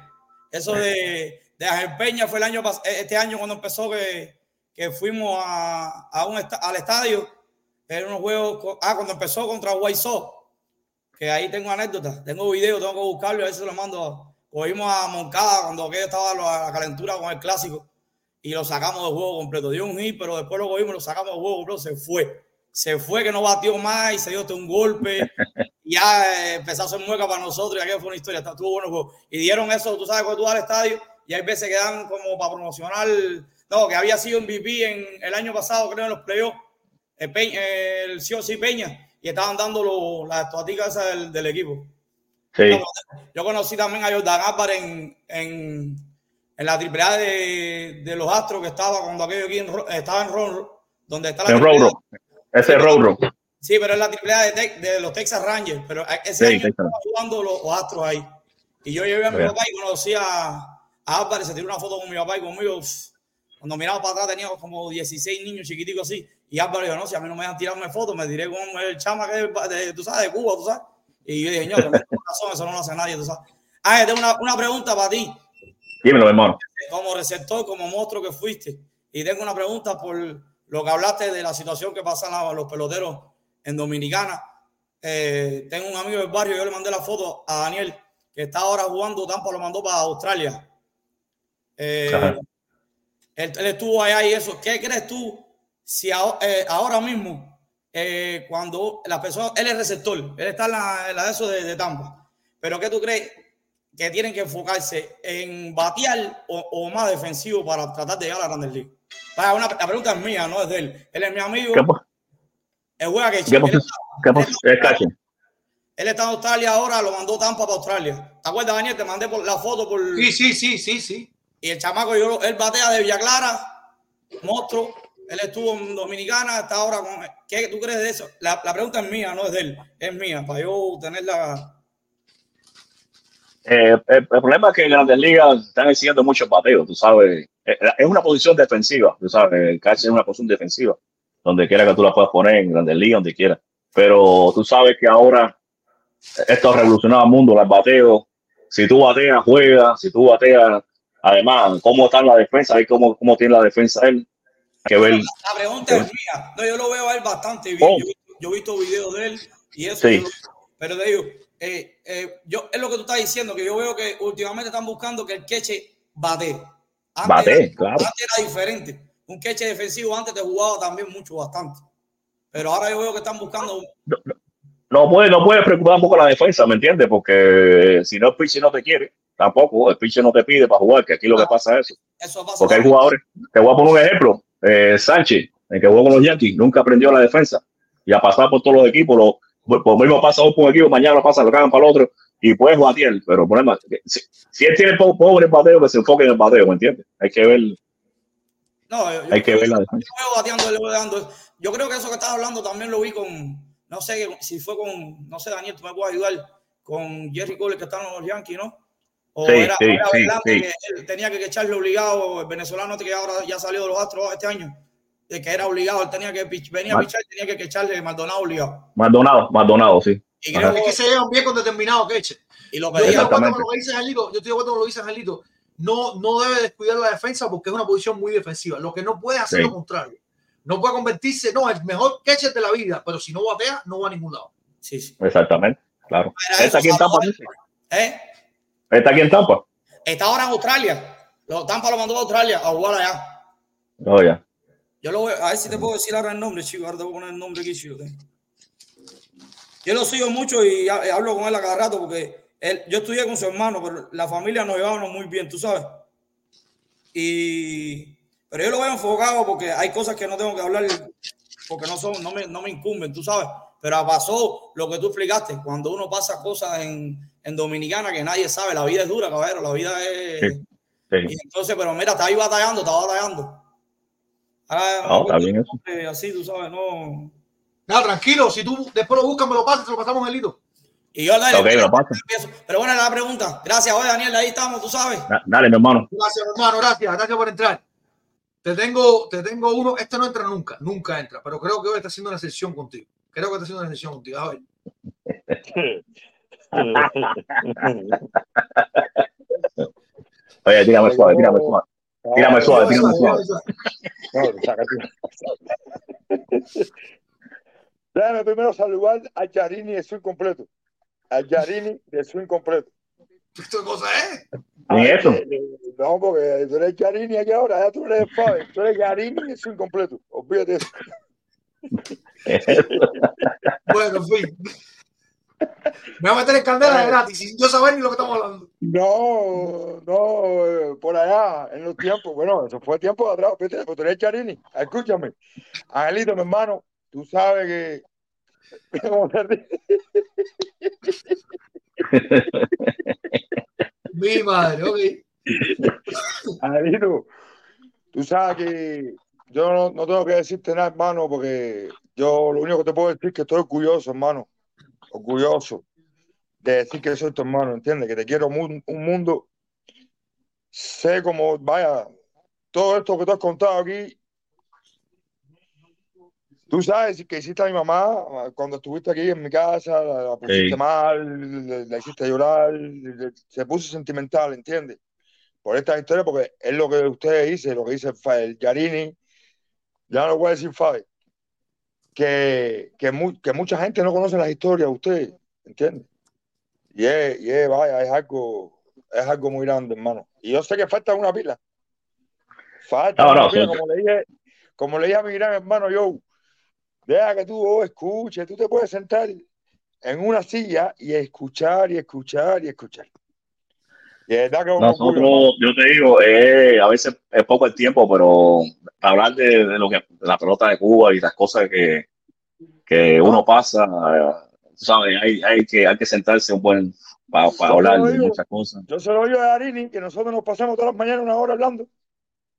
Eso de, de Ángel Peña fue el año pas- este año cuando empezó que, que fuimos a, a un al estadio. Era unos juegos, ah, cuando empezó contra Sox, que ahí tengo anécdotas, tengo video, tengo que buscarlo, a si lo mando. Cogimos a Moncada cuando aquello estaba la, la calentura con el clásico y lo sacamos del juego completo. Dio un hit, pero después lo cogimos, lo sacamos del juego completo, se fue. Se fue que no batió más y se dio hasta un golpe. <laughs> y ya eh, empezó a hacer mueca para nosotros y aquello fue una historia, estuvo bueno juego. Y dieron eso, tú sabes, cuando tú vas al estadio y hay veces que dan como para promocionar, no, que había sido MVP en el año pasado, creo, en los playoffs, el, Peña, el COC Peña, y estaban dando lo- las estatuicas esas del, del equipo. Sí, Yo conocí también a Jordan Álvarez en, en, en la AAA de, de los Astros que estaba cuando aquello aquí en estaba en Ron, donde está la en. Ese es Roro. Sí, pero es la de, Tex- de los Texas Rangers. Pero ese Sí, año Texas. estaban jugando los, los Astros ahí. Y yo llevé a mi Bien. papá y conocí a, a Álvarez, se tiró una foto con mi papá y conmigo. cuando miraba para atrás tenía como 16 niños chiquiticos así. Y Álvarez dijo, no, si a mí no me dejan tirarme fotos, me tiré con el chama que es de, tú sabes, de Cuba, tú sabes. Y yo dije, no, <laughs> razón, eso no lo hace nadie, tú sabes. Ah, tengo una, una pregunta para ti Dímelo, hermano. como receptor, como monstruo que fuiste. Y tengo una pregunta por lo que hablaste de la situación que pasan los peloteros en Dominicana. Eh, tengo un amigo del barrio, yo le mandé la foto a Daniel, que está ahora jugando, Tampa lo mandó para Australia. Eh, él, él estuvo allá y eso. ¿Qué crees tú si eh, ahora mismo, cuando la persona, él es receptor, él está en la, en la de eso de, de Tampa, pero qué tú crees que tienen que enfocarse en batear o, o más defensivo para tratar de llegar a la Grandes Ligas? Vaya, una- la pregunta es mía, no es de él. Él es mi amigo. ¿Qué, Él juega que qué, qué catcher? él está en Australia ahora, lo mandó Tampa para Australia. ¿Te acuerdas, Daniel? Te mandé por la foto por. Sí, sí, sí, sí, sí. Y el chamaco, yo, él batea de Villa Clara, monstruo. Él estuvo en Dominicana, está ahora con. ¿Qué tú crees de eso? La, la pregunta es mía, no es de él, es mía, para yo tenerla. Eh, el, el problema es que en Grandes Ligas están exigiendo muchos bateos, tú sabes. Eh, Es una posición defensiva, tú sabes. El catcher es una posición defensiva, donde quiera que tú la puedas poner, en Grandes Ligas, donde quiera. Pero tú sabes que ahora esto ha revolucionado el mundo, el bateo. Si tú bateas, juegas. Si tú bateas, además, cómo está la defensa, y cómo, cómo tiene la defensa él. Hay que ver. La pregunta es mía. No, yo lo veo a él bastante bien. Oh. Yo, yo he visto videos de él y eso. Sí. yo pero te digo, eh, eh, yo, es lo que tú estás diciendo, que yo veo que últimamente están buscando que el queche bate. Antes, Batee, era, claro. antes era diferente. Un queche defensivo antes te jugaba también mucho, bastante. Pero ahora yo veo que están buscando. No puede, no puede preocupar un poco la defensa, ¿me entiendes? Porque si no, el pitcher no te quiere, tampoco. El pitcher no te pide para jugar, que aquí lo que pasa es eso. Eso pasa. Porque hay jugadores, te voy a poner un ejemplo. Eh, Sánchez, el que jugó con los Yankees, nunca aprendió la defensa. y a pasar por todos los equipos. Lo, por, mismo pasa un equipo, mañana lo pasa, lo cagan para el otro y puedes batear. Pero el problema, si, si él tiene po- pobre bateo, que se enfoque en el bateo, ¿me entiendes? Hay que ver, No, yo, hay que ver la yo defensa. bateando, yo creo que eso que estás hablando también lo vi con, no sé si fue con, no sé, Daniel, tú me puedes ayudar, con Jerry Cole que está en los Yankees, ¿no? O Sí, era, sí, era sí, que él tenía que echarle obligado, el venezolano que ahora ya salió de los Astros este año, de que era obligado, él tenía que venía a pichar tenía que echarle Maldonado obligado. Maldonado, Maldonado, sí. Y Ajá. creo Es que se llevan bien con determinado queche. y lo Yo estoy de acuerdo Exactamente. con lo que dice Angelito. Yo estoy de acuerdo con lo que dice Angelito. No, no debe descuidar la defensa porque es una posición muy defensiva. Lo que no puede hacer Sí. lo contrario. No puede convertirse, no, el mejor catcher de la vida, pero si no batea, no va a ningún lado. Sí, sí. Exactamente, claro. Está aquí en Tampa. ¿Eh? Está aquí en Tampa. Está ahora en Australia. Lo, Tampa lo mandó a Australia a jugar allá. Oh, ya. Yo lo voy a ver si te puedo decir ahora el nombre, chico. Ahora te voy a poner el nombre aquí, chico. Yo lo sigo mucho y ha- hablo con él a cada rato porque él, yo estudié con su hermano, pero la familia nos llevábamos muy bien, tú sabes. Y, pero yo lo veo enfocado porque hay cosas que no tengo que hablar porque no son, no me, no me incumben, tú sabes. Pero pasó lo que tú explicaste, cuando uno pasa cosas en, en Dominicana que nadie sabe, la vida es dura, caballero, la vida es... Sí. Sí. Y entonces, pero mira, está ahí batallando, está batallando. Ahora, No, está bien eso. eh, Así, tú sabes, no. Nada, tranquilo. Si tú después lo buscas, me lo pasas, te lo pasamos, Angelito. Y yo le Ok, lo paso. empiezo. Pero bueno, la pregunta. Gracias, oye, Daniel, ahí estamos, tú sabes. Da- Dale, mi hermano. Gracias, hermano. Gracias. Gracias por entrar. Te tengo, te tengo uno. Este no entra nunca. Nunca entra. Pero creo que hoy está haciendo una sesión contigo. Creo que está haciendo una sesión contigo. A ver. Oye, tírame suave, tírame suave. Tírame suave, tírame suave. Déjame primero saludar a Yarini de su incompleto. A Yarini de su incompleto. ¿Esto cosa es? Ni eso. No, porque tú eres Yarini aquí ahora, ya tú eres Fabi, tú eres Yarini de su incompleto. Olvídate eso. <laughs> Bueno, en fin. Me voy a meter en candela de gratis sin yo saber ni lo que estamos hablando. No, no, eh, por allá, en los tiempos, bueno, eso fue tiempo de atrás, pero tú eres Charini, escúchame, Angelito, mi hermano, tú sabes que... <laughs> Mi madre, ok. <laughs> Angelito, tú sabes que yo no, no tengo que decirte nada, hermano, porque yo lo único que te puedo decir es que estoy orgulloso, hermano, orgulloso de decir que soy tu hermano, ¿entiendes? Que te quiero un mundo. Sé como, vaya, todo esto que tú has contado aquí, tú sabes que hiciste a mi mamá cuando estuviste aquí en mi casa, la, la pusiste mal, la, la hiciste llorar, se puso sentimental, ¿entiendes? Por esta historia, porque es lo que ustedes dicen, lo que dice el Yarini, ya no lo voy a decir Fabi, que, que, mu- que mucha gente no conoce las historias de ustedes, ¿entiendes? Y es, y es, vaya, es algo, es algo muy grande, hermano. Y yo sé que falta una pila. Falta No, una pila, sí. como le dije, como le dije a mi gran hermano yo, deja que tú oh, escuches, tú te puedes sentar en una silla y escuchar y escuchar y escuchar. Y es que. Nosotros, yo te digo, eh, a veces es poco el tiempo, pero hablar de, de lo que de la pelota de Cuba y las cosas que, que uno pasa, eh, sabes, hay, hay que hay que sentarse un buen para se hablar de digo, muchas cosas. yo se lo digo a Darini, que nosotros nos pasamos todas las mañanas una hora hablando.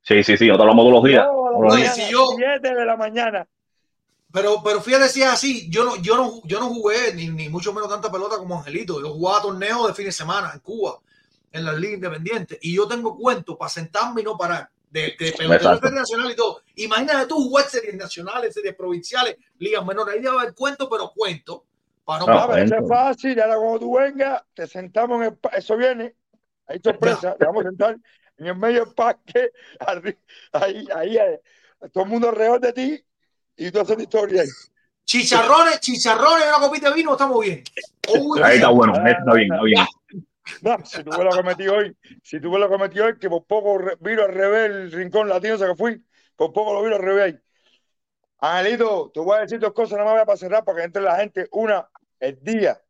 Sí, sí, sí, nosotros hablamos todos los días. Todos los Oye, días. si mañanas, yo, siete de la mañana. Pero, pero fíjate si es así, yo no, yo no, yo no jugué ni, ni mucho menos tanta pelota como Angelito. Yo jugaba torneos de fin de semana en Cuba, en la liga independiente. Y yo tengo cuentos para sentarme y no parar. De, de pelotero internacional y todo. Imagínate tú jugar series nacionales, series provinciales, ligas menores. Ahí debe haber cuento, pero cuento. Para no No, eso es fácil, ahora cuando tú vengas, te sentamos en el pa- eso viene, hay sorpresa, te vamos a sentar en el medio del parque, <laughs> arri- ahí, ahí, eh, todo el mundo alrededor de ti, y tú haces tu historia ahí. Chicharrones, chicharrones una copita de vino, estamos bien. Uy, Ahí está bueno, está bien, está bien. No, si tú ves lo que metí hoy, si tú ves lo que metí hoy, que por poco viro al revés el rincón latino, ese que fui, por poco lo viro al revés ahí. Angelito, te voy a decir dos cosas, no me voy a cerrar para que entre la gente. Una, el día,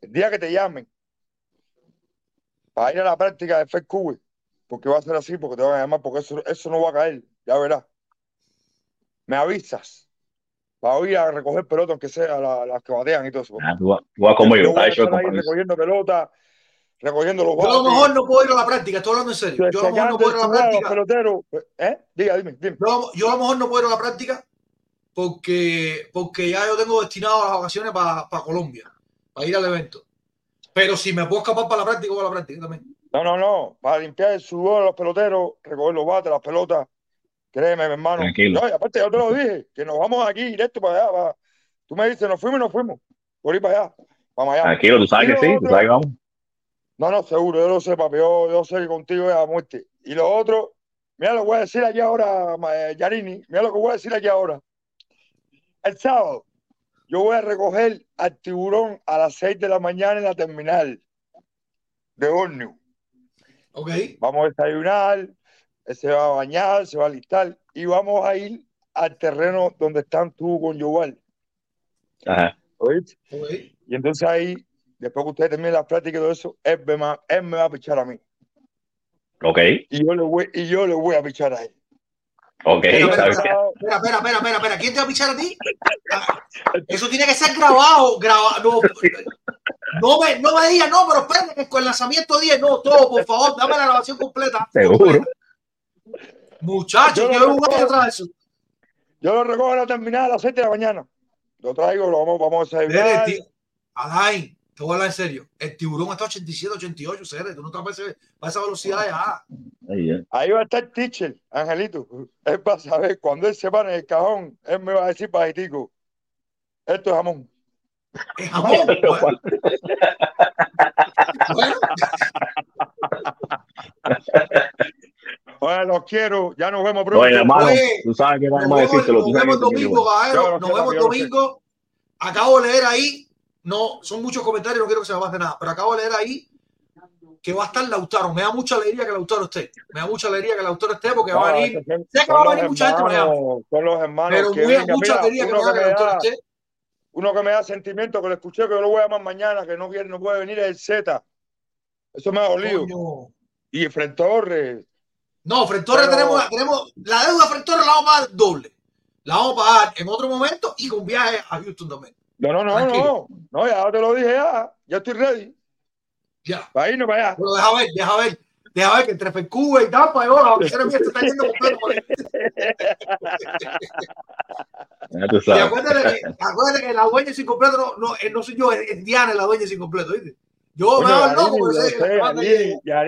el día que te llamen para ir a la práctica de Fed Cube, porque va a ser así, porque te van a llamar, porque eso, eso no va a caer, ya verás. Me avisas. para ir a recoger pelotas, aunque sea la- las que batean y todo eso. Ah, tú, vas- tú vas conmigo, Yo voy a compromiso. recogiendo pelotas, recogiendo los Yo a lo mejor no puedo ir a la práctica, estoy hablando en serio. Yo a lo mejor no puedo ir a la práctica. ¿Eh? Diga, dime, dime. Yo, yo a lo mejor no puedo ir a la práctica porque, porque ya yo tengo destinado las vacaciones para Colombia, para ir al evento. Pero si me puedo escapar para la práctica, voy a la práctica también. No, no, no. Para limpiar el sudor a los peloteros, recoger los bates, las pelotas. Créeme, mi hermano. Tranquilo. No, y aparte, yo te lo dije, que nos vamos aquí directo para allá. para- Tú me dices, nos fuimos y nos fuimos. Por ir para allá. Para Miami. Tranquilo, tú sabes que sí, tú sabes que vamos. No, no, seguro, yo lo sé, papi. Yo, yo sé que contigo es a muerte. Y lo otro, mira lo que voy a decir aquí ahora, eh, Yarini. Mira lo que voy a decir aquí ahora. El sábado, yo voy a recoger al tiburón a las 6 de la mañana en la terminal de Orneo. Ok. Vamos a desayunar, se va a bañar, se va a alistar y vamos a ir al terreno donde están tú con Yoval. Ajá. Y entonces ahí, después que ustedes terminen las prácticas y todo eso, él me, va, él me va a pichar a mí. Ok, Y yo le voy, y yo le voy a pichar a él. ok, Espera, espera, espera, espera, espera, espera, espera, espera. ¿Quién te va a pichar a ti? Eso tiene que ser grabado, grabado. No, no me, no me digas, no, pero espérate que con el lanzamiento 10, no, todo, por favor, dame la grabación completa. Seguro. Muchachos, Yo yo recuerdo. atrás de eso. Yo lo recojo en la terminal a las 7 de la mañana. Lo traigo, lo vamos, vamos a desayunar. Alain, te voy a hablar en serio. El tiburón está a 87, 88, Cere. Tú no estás para ese- para esa velocidad ya. Ahí, eh. Ahí va a estar teacher, Angelito. Él va a saber, cuando él se para en el cajón, él me va a decir bajitico, esto es jamón. Es jamón. <laughs> Bueno, <laughs> bueno, Oye, los quiero, ya nos vemos pronto. Oye, hermano, Oye, tú sabes que nos vamos a nos vemos domingo, caballero. Nos vemos domingo. Acabo de leer ahí. No, son muchos comentarios, no quiero que se me pase nada, pero acabo de leer ahí que va a estar Lautaro. Me da mucha alegría que Lautaro esté. Me da mucha alegría que Lautaro esté porque va a No, venir. Sé que va a los venir mucha gente para allá. hermanos, Son los hermanos Pero que muy, mucha Mira, alegría que que que me Lautaro da, esté. uno que me da sentimiento, que lo escuché, que yo lo voy a llamar mañana, que no quiere, no puede venir, es el Z. Eso me ha dolido. Coño. Y Fred Torres. No, Fred Torres Pero- tenemos, tenemos la deuda Fred Torres la vamos a pagar doble. La vamos a pagar en otro momento y con viaje a Houston también. No, no, no, Tranquilo. no. No, ya te lo dije ya. Ya estoy ready. Ya. Para irnos para allá. Pero deja ver, deja ver. Deja ver que entre Fecuba y Tampa y ahora vacaciones mías se está yendo completo. acuérdate que, acuérdate que la dueña sin completo no, no, no soy yo, es, es Diana la dueña sin completo, ¿viste? Yo me hago loco porque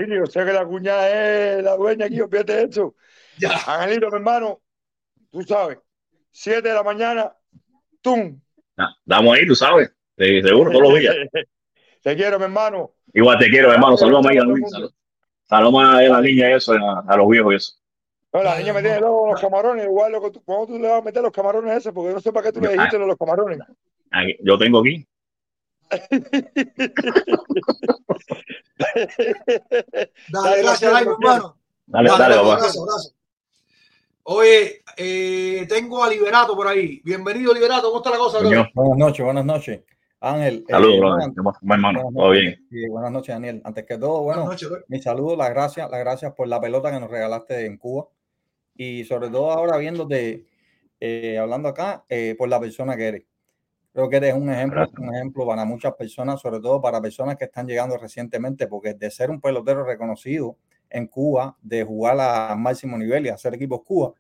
yo sé que la cuñada es la dueña aquí, olvídate eso. Ya. Angelito, mi hermano, tú sabes, 7 de la mañana, ¡tum! Ah, Estamos ahí, tú sabes. Sí, seguro, todos los días. <laughs> Te quiero, mi hermano. Igual te quiero, hermano. Saludos ahí a Luis. Saludos a la niña y eso, a, a los viejos y eso. No, la niña me tiene loco los camarones, igual lo que tú, ¿cómo tú le vas a meter los camarones a ese? Porque no sé para qué tú le Yo- dijiste los camarones. Aquí- yo tengo aquí. Dale, gracias, Lai, mi hermano. Dale, Dale, dale, papá. gracias, gracias. Oye, eh, tengo a Liberato por ahí. Bienvenido, Liberato. ¿Cómo está la cosa, bro? Buenas noches, buenas noches. Ángel. eh, Saludos, bueno, brother. ¿Cómo estás, hermano? Todo noches. bien. Sí, buenas noches, Daniel. Antes que todo, bueno, Buenas noches, mi saludo, las gracias, las gracias por la pelota que nos regalaste en Cuba y sobre todo ahora viéndote, eh, hablando acá, eh, por la persona que eres. Creo que eres un ejemplo, Gracias. un ejemplo para muchas personas, sobre todo para personas que están llegando recientemente, porque de ser un pelotero reconocido en Cuba, de jugar a máximo nivel y hacer equipos Cuba,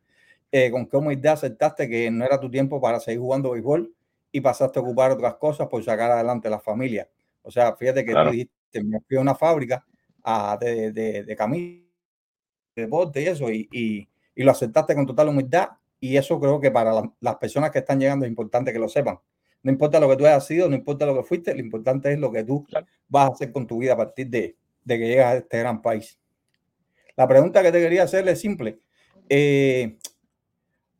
eh, con qué humildad aceptaste que no era tu tiempo para seguir jugando béisbol y pasaste a ocupar otras cosas por sacar adelante la familia. O sea, fíjate que Claro. tú dijiste, me fui a una fábrica ah, de, de, de camisas, de deporte y eso, y, y, y lo aceptaste con total humildad. Y eso creo que para la- las personas que están llegando es importante que lo sepan. No importa lo que tú hayas sido, no importa lo que fuiste, lo importante es lo que tú vas a hacer con tu vida a partir de, de que llegas a este gran país. La pregunta que te quería hacer es simple. Eh,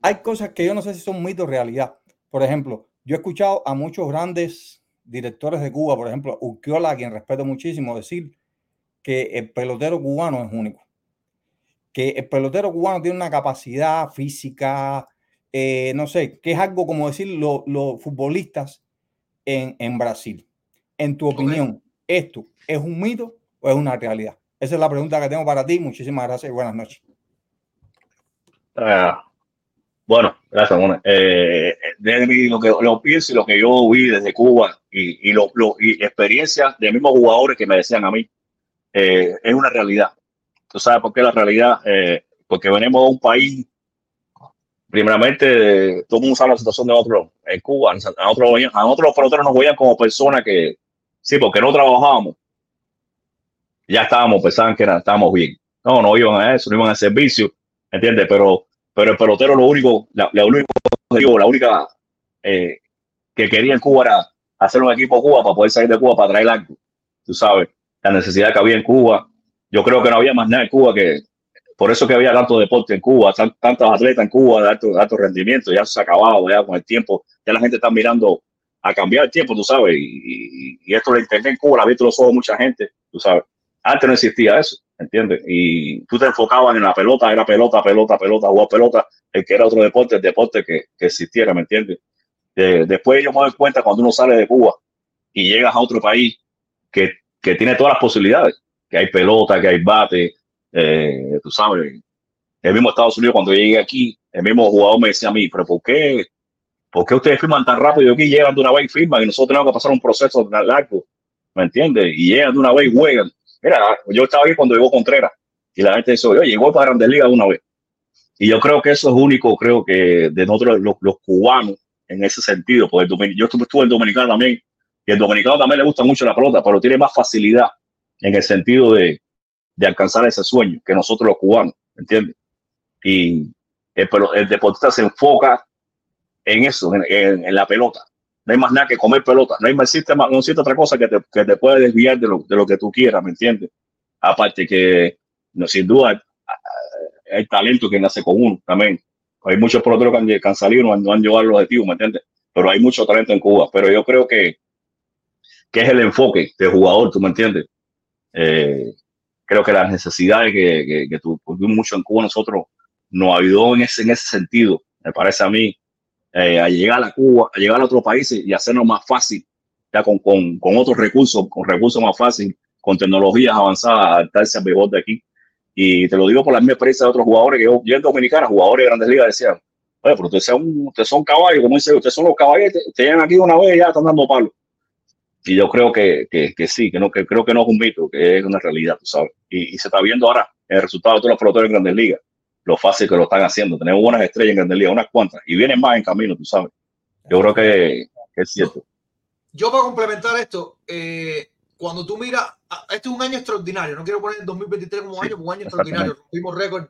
hay cosas que yo no sé si son mitos o realidad. Por ejemplo, yo he escuchado a muchos grandes directores de Cuba, por ejemplo, Urquiola, a quien respeto muchísimo, decir que el pelotero cubano es único. Que el pelotero cubano tiene una capacidad física, eh, no sé, que es algo como decir lo- los futbolistas en, en Brasil. En tu opinión, ¿esto es un mito o es una realidad? Esa es la pregunta que tengo para ti. Muchísimas gracias y buenas noches. Ah, Bueno, gracias, Mona. Eh, de lo que lo pienso y lo que yo vi desde Cuba y, y, lo, lo- y experiencias de mismos jugadores que me decían a mí, eh, es una realidad. ¿Tú sabes por qué la realidad? Eh, porque venimos de un país, primeramente, todo el mundo sabe la situación de nosotros en Cuba. A nosotros, a los peloteros nos veían como personas que, sí, porque no trabajábamos, ya estábamos, pensaban que estábamos bien. No, no iban a eso, no iban al servicio, ¿entiendes? Pero, pero el pelotero lo único, la, la la única eh, que quería en Cuba era hacer un equipo Cuba para poder salir de Cuba para traer algo. Tú sabes, la necesidad que había en Cuba. Yo creo que no había más nada en Cuba que, por eso que había tanto deporte en Cuba, tan- tantos atletas en Cuba de alto, rendimiento, ya se ha acabado, ya con el tiempo, ya la gente está mirando a cambiar el tiempo, tú sabes, y, esto de internet en Cuba la ha visto los ojos mucha gente, tú sabes. Antes no existía eso, ¿entiendes? Y tú te enfocabas en la pelota, era pelota, pelota, pelota, jugar pelota, el que era otro deporte, el deporte que, existiera, ¿me entiendes? Después yo me doy cuenta cuando uno sale de Cuba y llegas a otro país que, que tiene todas las posibilidades, que hay pelota, que hay bate, eh, tú sabes, el mismo Estados Unidos cuando llegué aquí, el mismo jugador me decía a mí, pero ¿por qué, ¿por qué ustedes firman tan rápido aquí llegan de una vez y firman y nosotros tenemos que pasar un proceso tan largo? ¿Me entiendes? Y llegan de una vez y juegan. Mira, yo estaba aquí cuando llegó Contreras y la gente dice, oye, llegó para Grandes Ligas de una vez. Y yo creo que eso es único, creo que de nosotros los, los cubanos en ese sentido, porque el yo estuve, estuve en Dominicano también, y el dominicano también le gusta mucho la pelota, pero tiene más facilidad en el sentido de, de alcanzar ese sueño que nosotros los cubanos, ¿entiendes? Y el, el deportista se enfoca en eso, en, la pelota. No hay más nada que comer pelota, no hay más existe, más- no existe otra cosa que te, que te puede desviar de lo, de lo que tú quieras, ¿me entiendes? Aparte que, no, sin duda, hay talento que nace con uno también. Hay muchos peloteros que han, que han salido, no han, no han llegado al objetivo, ¿me entiendes? Pero hay mucho talento en Cuba. Pero yo creo que, que es el enfoque del jugador, ¿tú me entiendes? Eh, creo que las necesidades que, que, que tu- tuvimos mucho en Cuba, nosotros nos ayudó en ese, en ese sentido, me parece a mí, eh, a llegar a Cuba, a llegar a otros países y hacernos más fácil, ya con, con, con otros recursos, con recursos más fáciles, con tecnologías avanzadas, adaptarse al béisbol de aquí. Y te lo digo por la misma experiencia de otros jugadores que yo, yo Dominicana, jugadores de grandes ligas, decían, oye, pero ustedes son, ustedes son caballos, como dice, ustedes son los caballos, te llegan aquí una vez y ya están dando palos. Y yo creo que, que, que sí, que no, que creo que no es un mito, que es una realidad, tú sabes. Y, y se está viendo ahora el resultado de todos los peloteros en grandes ligas, lo fácil que lo están haciendo. Tenemos buenas estrellas en grandes ligas, unas cuantas, y vienen más en camino, tú sabes. Yo creo que, que es cierto. Yo para complementar esto, eh, cuando tú miras, este es un año extraordinario, no quiero poner el 2023 como año, porque es un año extraordinario. Rompimos récord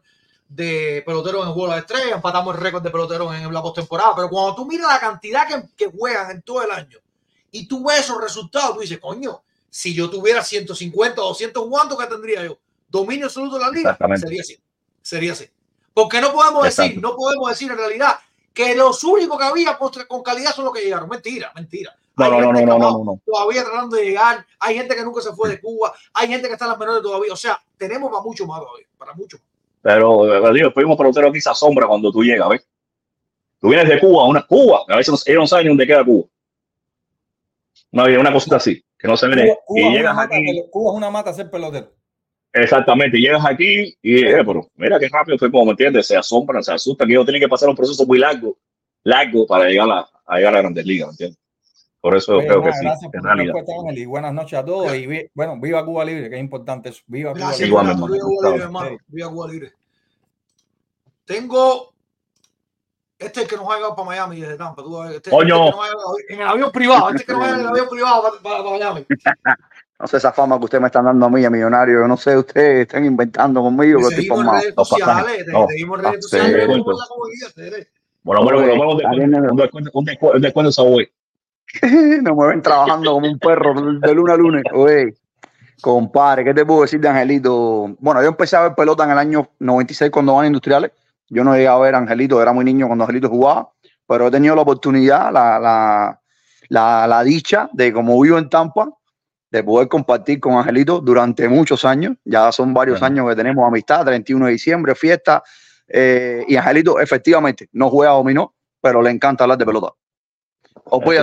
de peloteros en juego de la estrella, empatamos el récord de peloteros en la postemporada, pero cuando tú miras la cantidad que, que juegan en todo el año y tú ves esos resultados, tú dices, coño, si yo tuviera 150 o 200, ¿cuánto que tendría yo? Dominio absoluto de la liga, sería así, sería así. Porque no podemos decir, no podemos decir en realidad que los únicos que había con, calidad son los que llegaron. Mentira, mentira. No, Hay no, no, gente no, no, todavía tratando de llegar. Hay gente que nunca se fue de Cuba. Hay gente que está en las menores todavía. O sea, tenemos para mucho más todavía. Para mucho más. Pero, eh, digo, el mismo pelotero aquí se asombra cuando tú llegas, ¿ves? Tú vienes de Cuba, una Cuba, a veces ellos no saben ni dónde queda Cuba. Una, una cosita así, que no se. Cuba Y es una llegas mata, aquí, pelo- Cuba es una mata ser pelotero. exactamente, y llegas aquí y, eh, pero mira qué rápido fue, como me entiendes, se asombran, se asustan, que ellos tienen que pasar un proceso muy largo, largo para llegar a, a llegar a la Grandes Ligas, ¿me entiendes? Por eso Oye, creo que nada, sí, gracias por realidad. y buenas noches a todos. Y vi- bueno, viva Cuba Libre, que es importante eso. Viva Cuba Gracias, Libre. Igual, Fernando. hermano, Viva Cuba Libre, hermano. Viva Cuba Libre. Tengo. Este es el que nos ha llegado para Miami desde Tampa. Tú, este, este Coño. que nos llegado en el avión privado. Este es que nos ha llegado en el avión privado para, para- para Miami. <laughs> No sé esa fama que ustedes me están dando a mí, a millonario. Yo no sé, ustedes están inventando conmigo Te seguimos en redes sociales. Te No. seguimos en redes sociales. Bueno, bueno, Oye, bueno, un descuento, web. Me <laughs> mueven trabajando como un perro de lunes a lunes. Oye, compadre, ¿qué te puedo decir de Angelito? Bueno, yo empecé a ver pelota en el año 96 cuando van industriales. Yo no llegué a ver a Angelito, era muy niño cuando Angelito jugaba, pero he tenido la oportunidad, la, la, la, la dicha de, como vivo en Tampa, de poder compartir con Angelito durante muchos años. Ya son varios años que tenemos amistad, 31 de diciembre, fiesta. eh, y Angelito, efectivamente, no juega dominó, pero le encanta hablar de pelota.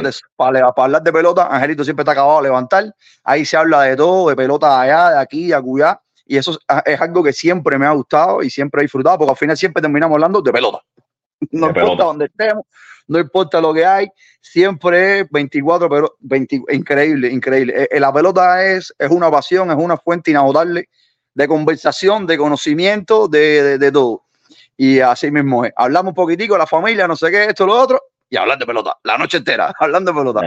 Eso. para, para hablar de pelota, Angelito siempre está acabado de levantar. Ahí se habla de todo, de pelota de allá, de aquí, de acullá. Y eso es, es algo que siempre me ha gustado y siempre he disfrutado, porque al final siempre terminamos hablando de pelota. <laughs> No De importa pelota. donde estemos, no importa lo que hay, siempre es 24, pero 20 increíble, increíble. Eh, eh, la pelota es, es una pasión, es una fuente inagotable de conversación, de conocimiento, de, de, de todo. Y así mismo es. Hablamos un poquitico, la familia, no sé qué, esto, lo otro, y hablar de pelota, la noche entera, <laughs> hablando de pelota.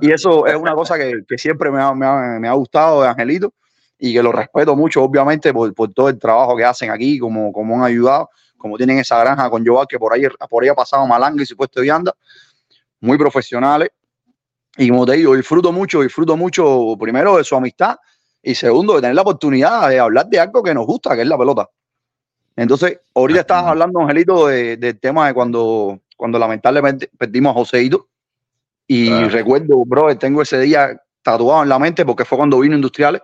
Y eso es una cosa que, que siempre me ha, me, ha, me ha gustado de Angelito y que lo respeto mucho, obviamente, por, por todo el trabajo que hacen aquí, como, como han ayudado, como tienen esa granja con Joao, que por ahí, por ahí ha pasado Malanga y su puesto de vianda, muy profesionales. Y como te digo, disfruto mucho, disfruto mucho, primero, de su amistad y segundo, de tener la oportunidad de hablar de algo que nos gusta, que es la pelota. Entonces, ahorita estabas hablando, Angelito, de- del tema de cuando, cuando lamentablemente perdimos a Joseito. Y recuerdo, bro, tengo ese día tatuado en la mente porque fue cuando vino Industriales.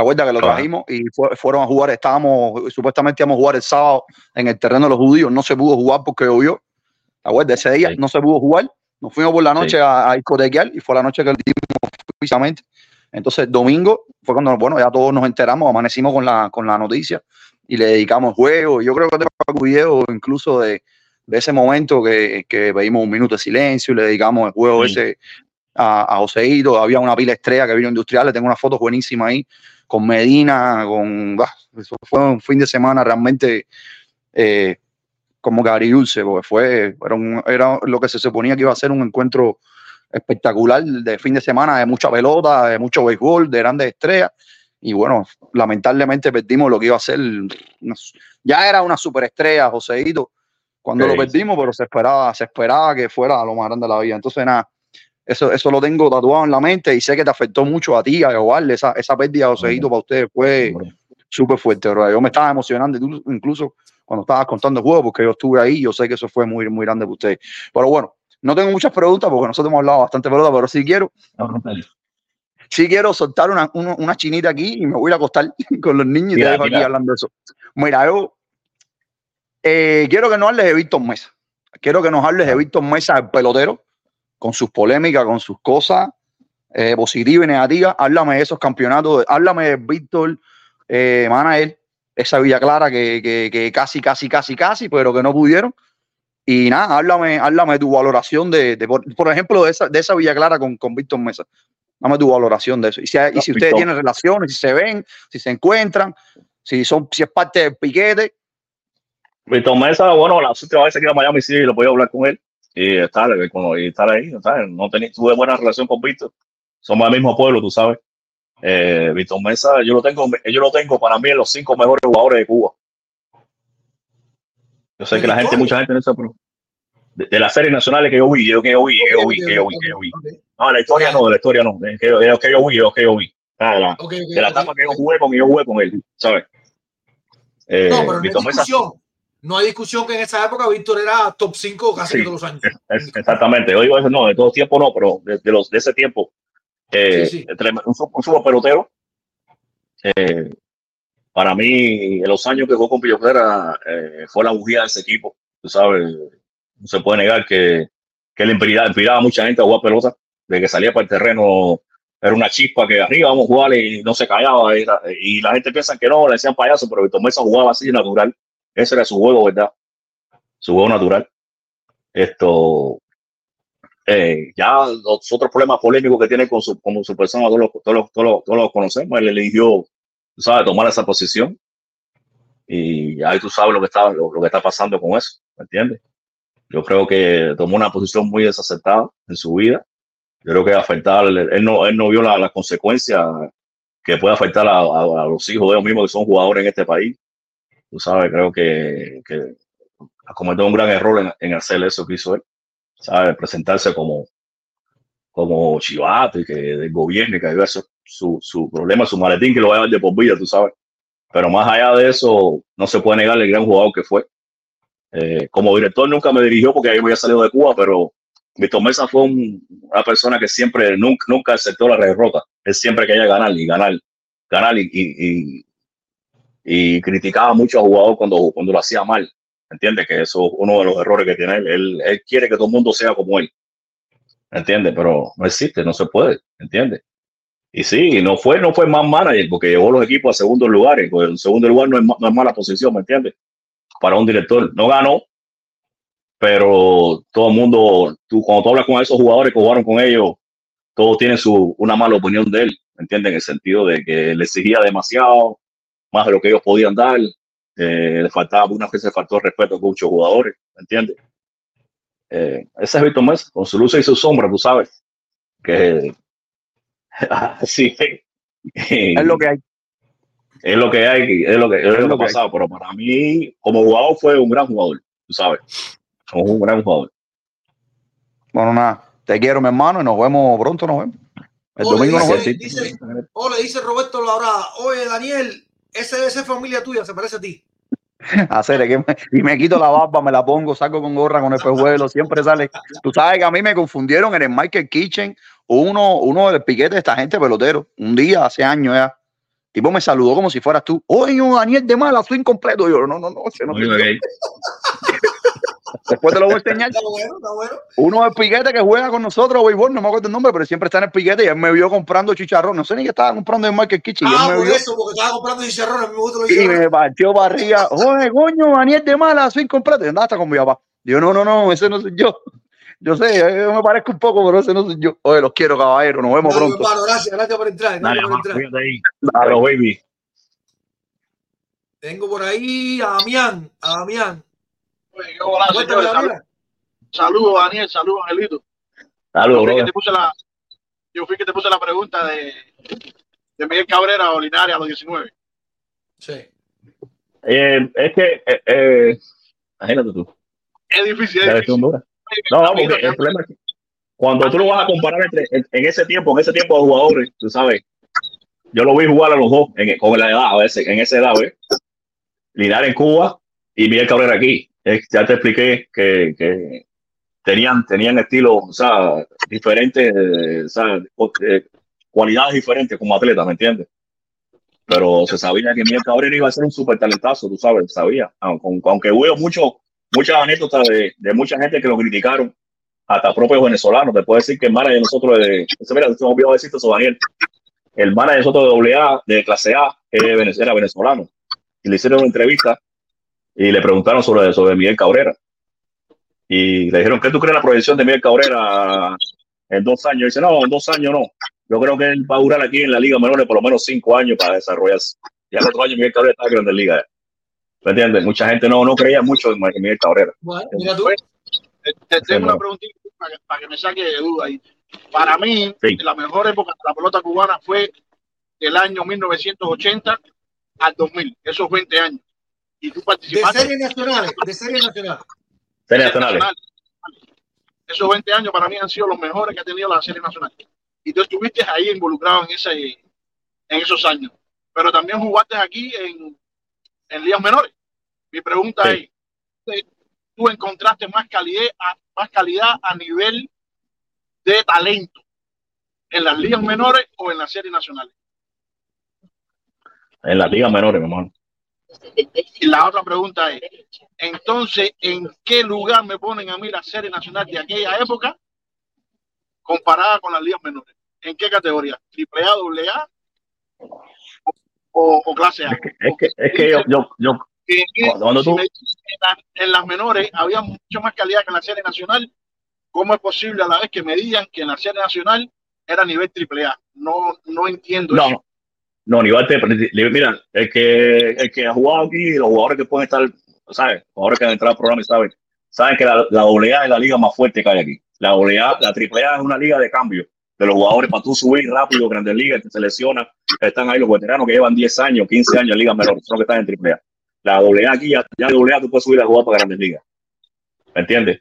¿Te acuerdas que lo Claro. trajimos y fue- fueron a jugar? Estábamos, supuestamente íbamos a jugar el sábado en el terreno de los judíos. No se pudo jugar porque llovió. ¿Te acuerdas? Ese día no se pudo jugar. Nos fuimos por la noche Sí. a, a discotequear y fue la noche que lo dimos precisamente. Entonces, domingo fue cuando, bueno, ya todos nos enteramos, amanecimos con la, con la noticia y le dedicamos juego. Yo creo que tengo un video incluso de, de ese momento que, que pedimos un minuto de silencio y le dedicamos el juego Sí. ese a, a Joseito. Había una pila estrella que vino industrial, le tengo una foto buenísima ahí con Medina, con bah, eso fue un fin de semana realmente eh, como que agridulce, porque fue, era, un- era lo que se suponía que iba a ser un encuentro espectacular de fin de semana, de mucha pelota, de mucho béisbol, de grandes estrellas. Y bueno, lamentablemente perdimos lo que iba a ser. una- ya era una superestrella, Joseito, cuando lo perdimos, pero se esperaba, se esperaba que fuera lo más grande de la vida. Entonces, nada, eso, eso lo tengo tatuado en la mente y sé que te afectó mucho a ti, a Joval, esa, esa pérdida de Joseito para ustedes fue súper fuerte, bro. Yo me estaba emocionando incluso- cuando estabas contando el juego, porque yo estuve ahí, yo sé que eso fue muy, muy grande para ustedes. Pero bueno, no tengo muchas preguntas porque nosotros hemos hablado bastante pelota, pero sí quiero, sí quiero soltar una, una, una chinita aquí y me voy a acostar <laughs> con los niños y te dejo aquí hablando de eso. Mira, yo eh, quiero que nos hables de Víctor Mesa. Quiero que nos hables de Víctor Mesa, el pelotero, con sus polémicas, con sus cosas eh, positivas y negativas. Háblame de esos campeonatos. Háblame de Víctor eh, Manael, esa Villa Clara que, que, que casi, casi, casi, casi, pero que no pudieron. Y nada, háblame, háblame de tu valoración de, de por, por ejemplo, de esa, de esa Villa Clara con, con Víctor Mesa. Dame tu valoración de eso. Y si, y si ustedes tienen relaciones, si se ven, si se encuentran, si son, si es parte del piquete. Víctor Mesa, bueno, la última vez que iba a Miami sí lo podía hablar con él y estar, y estar ahí. ¿sabes? No tenía, tuve buena relación con Víctor. Somos del mismo pueblo, tú sabes. Eh, Víctor Mesa, yo lo tengo, yo lo tengo para mí en los cinco mejores jugadores de Cuba. Yo sé que la gente, mucha gente no sabe, pero de, de las series nacionales que yo vi, yo que yo vi, que yo vi, que yo vi, que yo vi. No, de la historia no, de la historia no, que, lo que yo vi, lo que yo vi. Ah, de la, Ok, ok, de la ok. etapa que yo jugué con, yo jugué con él, ¿sabes? Eh, No, pero no Mesa. No hay discusión que en esa época Víctor era top 5 casi Sí. todos los años. Es- exactamente. Yo digo eso, no, de todo tiempo no, pero de, de los, de ese tiempo, eh, Sí, sí. un, un super pelotero. eh, para mí, en los años que jugó con Pilloflera, eh, fue la bujía de ese equipo. Tú sabes, no se puede negar que, que él inspiraba, inspiraba a mucha gente a jugar pelota. De que salía para el terreno, era una chispa que arriba vamos a jugar y no se callaba. Y, y la gente piensa que no, le decían payaso, pero Víctor Mesa jugaba así natural. Ese era su juego, ¿verdad? Su juego natural. Esto, eh, ya los otros problemas polémicos que tiene con su, con su persona, todos los, todos los, todos los, todos los conocemos. Él eligió, sabes, tomar esa posición. Y ahí tú sabes lo que está, lo, lo que está pasando con eso, ¿me entiendes? Yo creo que tomó una posición muy desacertada en su vida. Yo creo que afectar, él no, él no vio la- las consecuencias que puede afectar a, a- a los hijos de ellos mismos que son jugadores en este país. Tú sabes, creo que, que cometió un gran error en, hacer eso que hizo él. ¿Sabes? Presentarse como, como chivato y que del gobierno y que había su, su, problema, su maletín que lo va a llevar de por vida, tú sabes. Pero más allá de eso, no se puede negar el gran jugador que fue. Eh, como director nunca me dirigió porque yo había salido de Cuba, pero Víctor Mesa fue un- una persona que siempre, nunca, nunca aceptó la derrota. Él siempre quería ganar y ganar, ganar y, y- criticaba mucho al jugador cuando, cuando lo hacía mal. ¿Entiendes? Que eso es uno de los errores que tiene él. él. Él quiere que todo el mundo sea como él. ¿Entiendes? Pero no existe, no se puede. ¿Entiendes? Y sí, no fue, no fue más manager porque llevó los equipos a segundos lugares. Pues el segundo lugar no es, no es mala posición, ¿me entiendes? Para un director. No ganó, pero todo el mundo, tú, cuando tú hablas con esos jugadores que jugaron con ellos, todos tienen su, una mala opinión de él, ¿me entiendes? En el sentido de que le exigía demasiado, más de lo que ellos podían dar, eh, le faltaba, algunas veces faltó respeto con muchos jugadores, ¿me entiendes? Eh, ese es Víctor Mesa, con su luz y su sombra, tú sabes, que <laughs> sí, <laughs> Es lo que hay. es lo que hay, es lo que, es lo que lo ha que hay. pasado, pero para mí, como jugador, fue un gran jugador, tú sabes, fue un gran jugador. Bueno, nada. Te quiero, mi hermano, y nos vemos pronto, nos vemos. El Ole, domingo nos dice, vemos. dice, ole, dice Roberto Laura, oye Daniel, ese esa es familia tuya, se parece a ti. <laughs> Hacer, que me- y me quito la barba, me la pongo, saco con gorra, con el pejuelo, siempre sale. Tú sabes que a mí me confundieron en el Michael Kitchen, uno, uno del piquete de esta gente pelotero, un día, hace años ya. Tipo me saludó como si fueras tú. Oye, Daniel de Mala, soy incompleto. Yo, no, no, no, no soy yo. <laughs> Después te lo voy a enseñar. Está bueno, está bueno. Uno del piquete que juega con nosotros, béisbol, no me acuerdo el nombre, pero siempre está en el piquete y él me vio comprando chicharrón. No sé ni qué estaba comprando en Michael Kitchen. y él Ah, me por vio eso, porque estaba comprando me los y me partió para arriba. Oye, coño, Daniel de Mala, soy. Y andaba hasta con mi papá. Digo, no, no, no, ese no soy yo. Yo sé, yo me parezco un poco, pero ese no soy yo. Oye, los quiero, caballero. Nos vemos Dale, pronto. hermano, gracias, gracias por entrar. Dale, Gracias por entrar. ahí. Pero, baby. Tengo por ahí a Damián, a Damián. Saludos, Daniel. Saludos, Angelito. Saludos, yo, fui que te puse la, yo fui que te puse la pregunta de, de Miguel Cabrera o Linares a los 19. Sí. Eh, es que, eh, eh, imagínate tú, Es difícil, es difícil. No, no, porque el problema es que cuando tú lo vas a comparar entre, en, en ese tiempo, en ese tiempo de jugadores, tú sabes, yo lo vi jugar a los dos en, con la edad, a veces, en esa edad, ¿ves? Linares en Cuba y Miguel Cabrera aquí. Ya te expliqué que, que tenían, tenían estilos, o sea, diferentes, eh, o sea, eh, cualidades diferentes como atletas, ¿me entiendes? Pero se sabía que Miguel Cabrera iba a ser un súper talentazo, tú sabes, sabía. Aunque, aunque hubo mucho, muchas anécdotas de, de mucha gente que lo criticaron, hasta propios venezolanos. Te puedo decir que el manager de nosotros de. Mira, se me decirte eso, Daniel. El manager de nosotros de doble A, de clase A, era venezolano. Y le hicieron una entrevista y le preguntaron sobre, sobre Miguel Cabrera. Y le dijeron, ¿qué tú crees la proyección de Miguel Cabrera en dos años? Y dice, no, en dos años no. Yo creo que él va a durar aquí en la Liga Menores por lo menos cinco años para desarrollarse. Ya el otro año Miguel Cabrera está en Grandes Ligas. ¿Me entiendes? Mucha gente no, no creía mucho en Miguel Cabrera. Bueno, mira tú. Te, tengo una preguntita para que, para que me saque de duda ahí. Para mí, Sí. la mejor época de la pelota cubana fue del año 1980 al 2000, esos 20 años. Y tú De participaste series nacionales, de series nacionales. Series nacionales. Esos 20 años para mí han sido los mejores que ha tenido la serie nacional. Y tú estuviste ahí involucrado en, ese, en esos años. Pero también jugaste aquí en, en ligas menores. Mi pregunta Sí. es, ¿tú encontraste más calidad, más calidad a nivel de talento en las ligas menores o en las series nacionales? En las ligas menores, mi hermano. Y la otra pregunta es, entonces, ¿en qué lugar me ponen a mí la serie nacional de aquella época comparada con las ligas menores? ¿En qué categoría? ¿Triple A, doble A o, o clase A? Es que, es que yo, yo, Cuando si tú- me en la- en las menores había mucha más calidad que en la serie nacional, ¿cómo es posible a la vez que me digan que en la serie nacional era nivel triple A? No, no entiendo no, eso. No, ni mira, el que, el que ha jugado aquí, los jugadores que pueden estar, ¿sabes? Jugadores que han entrado al programa y saben, saben que la, la AA es la liga más fuerte que hay aquí. La AA, la AAA es una liga de cambio de los jugadores para tú subir rápido, grandes ligas, te seleccionas, están ahí los veteranos que llevan 10 años, 15 años en ligas menores, son los que están en AAA. La AA aquí, ya, ya AA tú puedes subir a jugar para grandes ligas. ¿Me entiendes?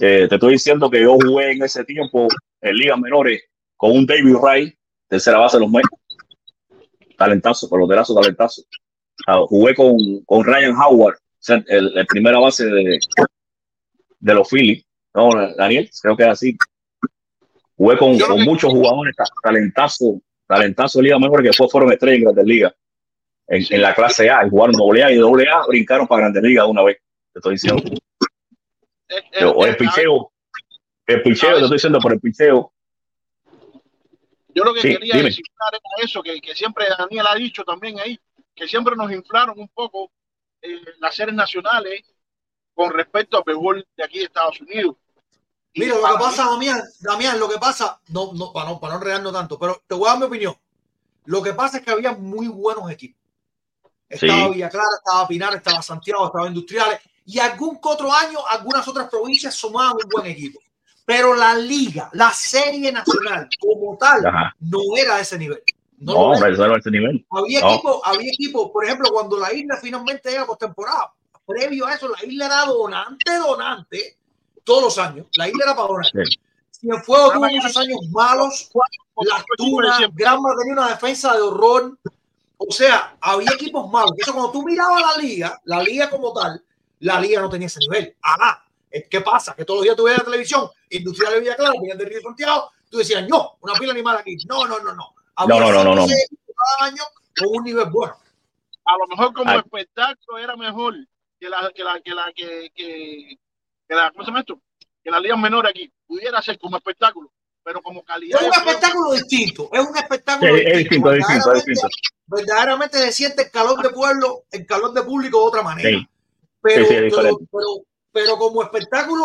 Eh, te estoy diciendo que yo jugué en ese tiempo en ligas menores con un David Wright, tercera base de los. Talentazo, peloterazo, talentazo. Jugué con, con Ryan Howard, o sea, el, el primera base de, de los Phillies. No, Daniel, creo que es así. Jugué con, con muchos jugadores ta- talentazo, talentazo de Liga Menor que después fueron estrellas en Grandes Ligas. En, en la clase A, y jugaron doble A y doble A, brincaron para Grandes Ligas una vez. Te estoy diciendo. Pero el picheo, el picheo, te estoy diciendo por el picheo. Yo lo que Sí, quería dime. decir era eso, que, que siempre Daniel ha dicho también ahí, que siempre nos inflaron un poco eh, las series nacionales con respecto al béisbol de aquí de Estados Unidos. Y Mira, lo que pasa, mí- Damián, Damián, lo que pasa, no, no, para no, para no enredarnos tanto, pero te voy a dar mi opinión. Lo que pasa es que había muy buenos equipos. Estaba Sí. Villa Clara, estaba Pinar, estaba Santiago, estaba Industriales, y algún que otro año, algunas otras provincias sumaban un buen equipo. Pero la liga, la serie nacional como tal, Ajá. no era de ese nivel. No, No, era. es ese nivel. Había No. equipos, había equipos, por ejemplo, cuando la isla finalmente llega por temporada, previo a eso, la isla era donante, donante, todos los años. La isla era para donar. Sí. Cienfuegos tuvo muchos años malos, las Tunas, Granma tenía una defensa de horror. O sea, había equipos malos. Eso cuando tú mirabas la liga, la liga como tal, la liga no tenía ese nivel. Ah, ¿qué pasa? Que todos los días tú veías la televisión, Industrial de Villa Clara, Villar de Río Santiago, tú decías, no, una pila animal aquí. No, no, no, no. No, no, no, no, Cada año con un nivel bueno. a lo mejor como Ay. espectáculo era mejor que la que la que la que, que, que la ¿cómo se llama esto? que las ligas menores aquí pudiera ser como espectáculo pero como calidad Es un de espectáculo distinto. Es un Sí, espectáculo es distinto, es distinto, es distinto. Verdaderamente se siente el calor de pueblo, el calor de público de otra manera. Sí. Pero, Sí, pero, pero, pero como espectáculo,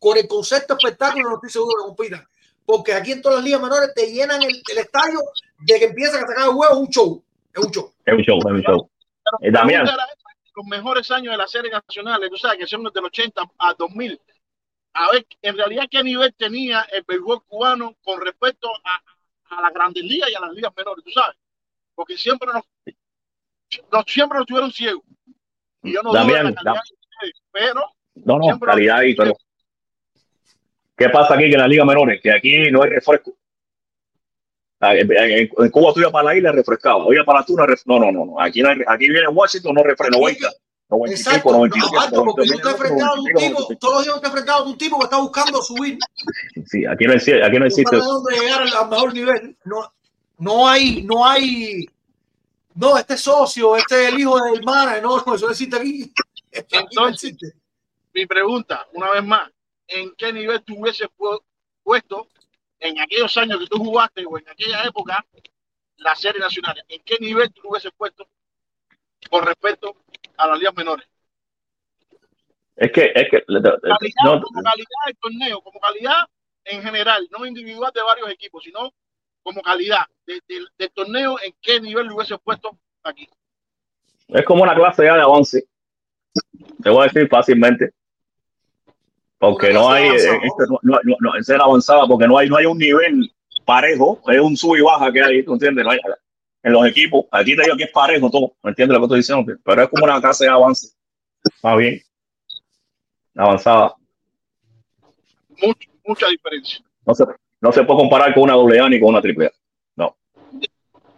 con el concepto de espectáculo, no estoy seguro que compitan. Porque aquí en todas las ligas menores te llenan el, el estadio de que empiezan a sacar huevos, es un show. Es un show. Es un show, es un show. Eh, la Damián, los mejores años de las series nacionales tú sabes que son del 80 a 2000 a ver en realidad qué nivel tenía el béisbol cubano con respecto a, a las grandes ligas y a las ligas menores tú sabes porque siempre nos, nos- siempre nos tuvieron ciegos y yo no Damián, la calidad pero no, no, calidad y pero. ¿Qué pasa aquí que en la Liga Menores? Que aquí no hay refresco. Ah, En, Cuba tú ibas para la isla refrescado, ibas para la tuna, ref- no, no, no, no. Aquí, no hay- aquí viene Washington, no refresca, 90, 90 y pico, Exacto. 97, Aparte, porque 90, tú te has enfrentado a un 95, tipo, 95. todos los días te has enfrentado a un tipo que está buscando subir Sí, aquí no existe, aquí no existe dónde llegar al, al mejor nivel. No, no hay, no hay, no, este socio, este es el hijo del hermana, no, no, eso no existe aquí. Existe. mi pregunta una vez más en qué nivel tú hubieses pu- puesto en aquellos años que tú jugaste o en aquella época las series nacionales en qué nivel tú lo hubieses puesto con respecto a las ligas menores Es que, es que, calidad no, como calidad del torneo, como calidad en general, no individual de varios equipos, sino como calidad de- de- del torneo, en qué nivel lo hubiese puesto aquí. es como una clase ya de avance. Te voy a decir fácilmente. Porque no hay, eh, este no, no, no, ser avanzada, porque no hay, no hay un nivel parejo, es un sub y baja que hay, ¿tú entiendes? No hay- en los equipos, aquí te digo que es parejo todo, ¿me entiendes lo que estoy diciendo? Pero es como una clase de avance, más bien, avanzada. Much- mucha diferencia. No se, no se puede comparar con una doble A ni con una triple A. No.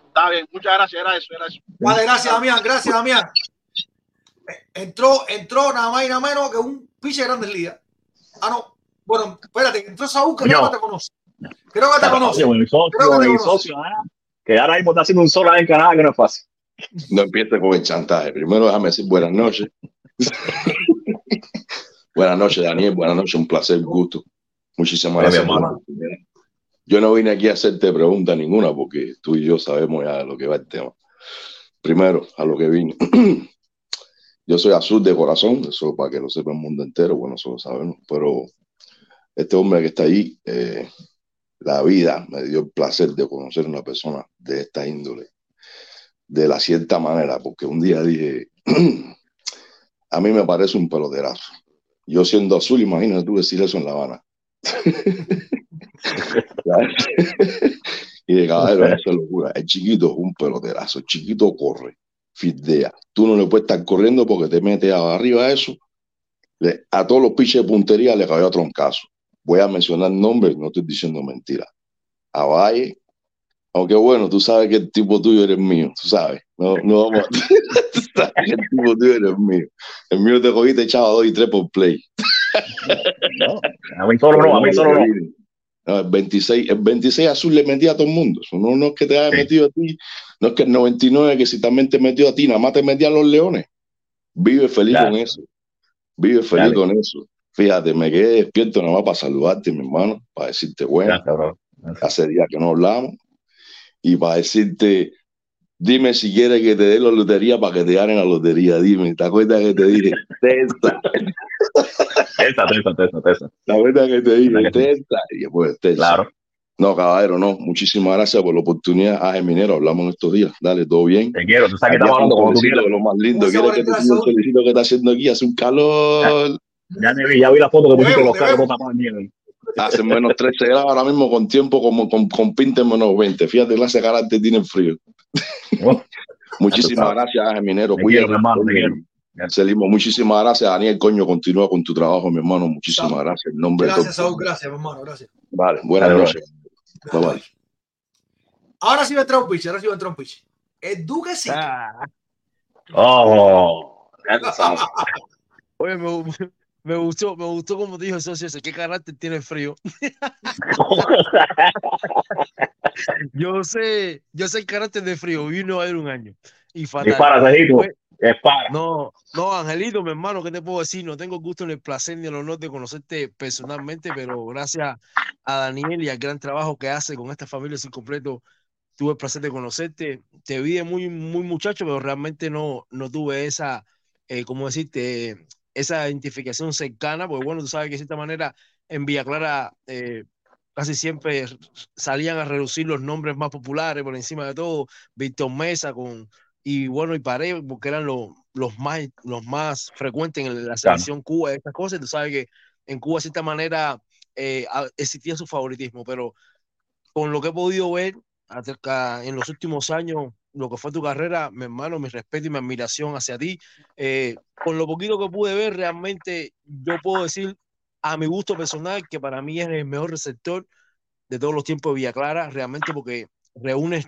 Está bien, muchas gracias, era eso, era eso. Vale, gracias, Damián, gracias, Damián. Entró, entró nada más y nada menos que un piche de grandes ligas. Ah, no. Bueno, espérate, entró Saúl que creo No. que te conoce. Creo que te conoce. Oye, mi socio, Creo que te mi conoce. socio, ah, que ahora mismo está haciendo un sol ahí en Canadá que no es fácil. No empiece con el chantaje. Primero déjame decir buenas noches. <laughs> buenas noches, Daniel. Buenas noches, un placer, un gusto. Muchísimas gracias oportunidad. Yo no vine aquí a hacerte pregunta ninguna porque tú y yo sabemos ya de lo que va el tema. Primero, a lo que vine. <clears throat> Yo soy azul de corazón, eso para que lo sepa el mundo entero, bueno, eso lo sabemos, pero este hombre que está ahí, eh, la vida me dio el placer de conocer una persona de esta índole, de la cierta manera, porque un día dije, <clears throat> a mí me parece un peloterazo. Yo siendo azul, imagínate tú decir eso en La Habana. <laughs> y de caballero, <laughs> eso es locura. El chiquito es un peloterazo, el chiquito corre, fidea. Tú no le puedes estar corriendo porque te metes arriba a eso. Le- a todos los piches de puntería le cayó a troncazo. Voy a mencionar nombres, no estoy diciendo mentira. A Valle, aunque bueno, tú sabes que el tipo tuyo eres mío, tú sabes. No, no vamos a... tú sabes que el tipo tuyo eres mío. El mío te cogiste echaba dos y tres por play. A mí solo no, a mí solo no. No, el 26, el 26 azul le metía a todo el mundo. No, no es que te haya metido a ti, no es que el 99 que si también te metió a ti, nada más te metía a los leones. Vive feliz con eso. Vive feliz Dale. con eso. Fíjate, me quedé despierto nada más para saludarte, mi hermano, para decirte bueno. Hace días que no hablamos. Y para decirte Dime si quieres que te dé la lotería para que te ganen la lotería. Dime, ¿te acuerdas que te dije? <laughs> Testa. Testa, testa, testa, testa. ¿Te acuerdas que te dije? Testa. Y después, testa. Claro. No, caballero, no. Muchísimas gracias por la oportunidad. Ah, minero, hablamos en estos días. Dale, todo bien. Te quiero, tú sabes que estamos hablando como tú quieras. Lo más lindo. ¿Cómo se ¿Quieres que te diga el hoy? solecito que está haciendo aquí? Hace un calor. Ya, te vi, ya vi la foto que pusiste los carros tapados de nieve. Hace menos 13 grados ahora mismo con tiempo como con, con pinte en menos 20. Fíjate, clase de carácter tiene frío. Oh, <laughs> Muchísimas gracias, Ángel Minero. Te Cuídate. Celimo, muchísimas gracias. Daniel, coño, continúa con tu trabajo, mi hermano. Muchísimas gracias. En nombre de Gracias. Saúl. Gracias, hermano. Gracias. Vale, buenas Dale, noches. Bye bye. Ahora sí va a entrar un pitch. Ahora sí va a entrar un pitch. El Duque sí. Oh. <laughs> Oye, me, me gustó, me gustó como dijo socio ese, qué carácter tiene frío. <laughs> yo sé, yo sé el carácter de frío, en Nueva York un año. Y fatal. Dispara, Cejito. Fue- Dispara. No, no, Angelito, mi hermano, ¿qué te puedo decir? No tengo el gusto ni el placer ni el honor de conocerte personalmente, pero gracias a Daniel y al gran trabajo que hace con esta familia sin completo, tuve el placer de conocerte. Te vi de muy, muy muchacho, pero realmente no, no tuve esa, eh, ¿cómo decirte? Esa identificación cercana, porque bueno, tú sabes que de cierta manera en Villa Clara eh, casi siempre salían a reducir los nombres más populares por encima de todo, Víctor Mesa con y bueno, y Paredes, porque eran los, los más los más frecuentes en la selección Cuba, estas cosas, tú sabes que en Cuba de cierta manera eh, existía su favoritismo, pero con lo que he podido ver acerca en los últimos años, lo que fue tu carrera, mi hermano, mi respeto y mi admiración hacia ti. Eh, con lo poquito que pude ver, realmente yo puedo decir a mi gusto personal que para mí es el mejor receptor de todos los tiempos de Villa Clara, realmente porque reúne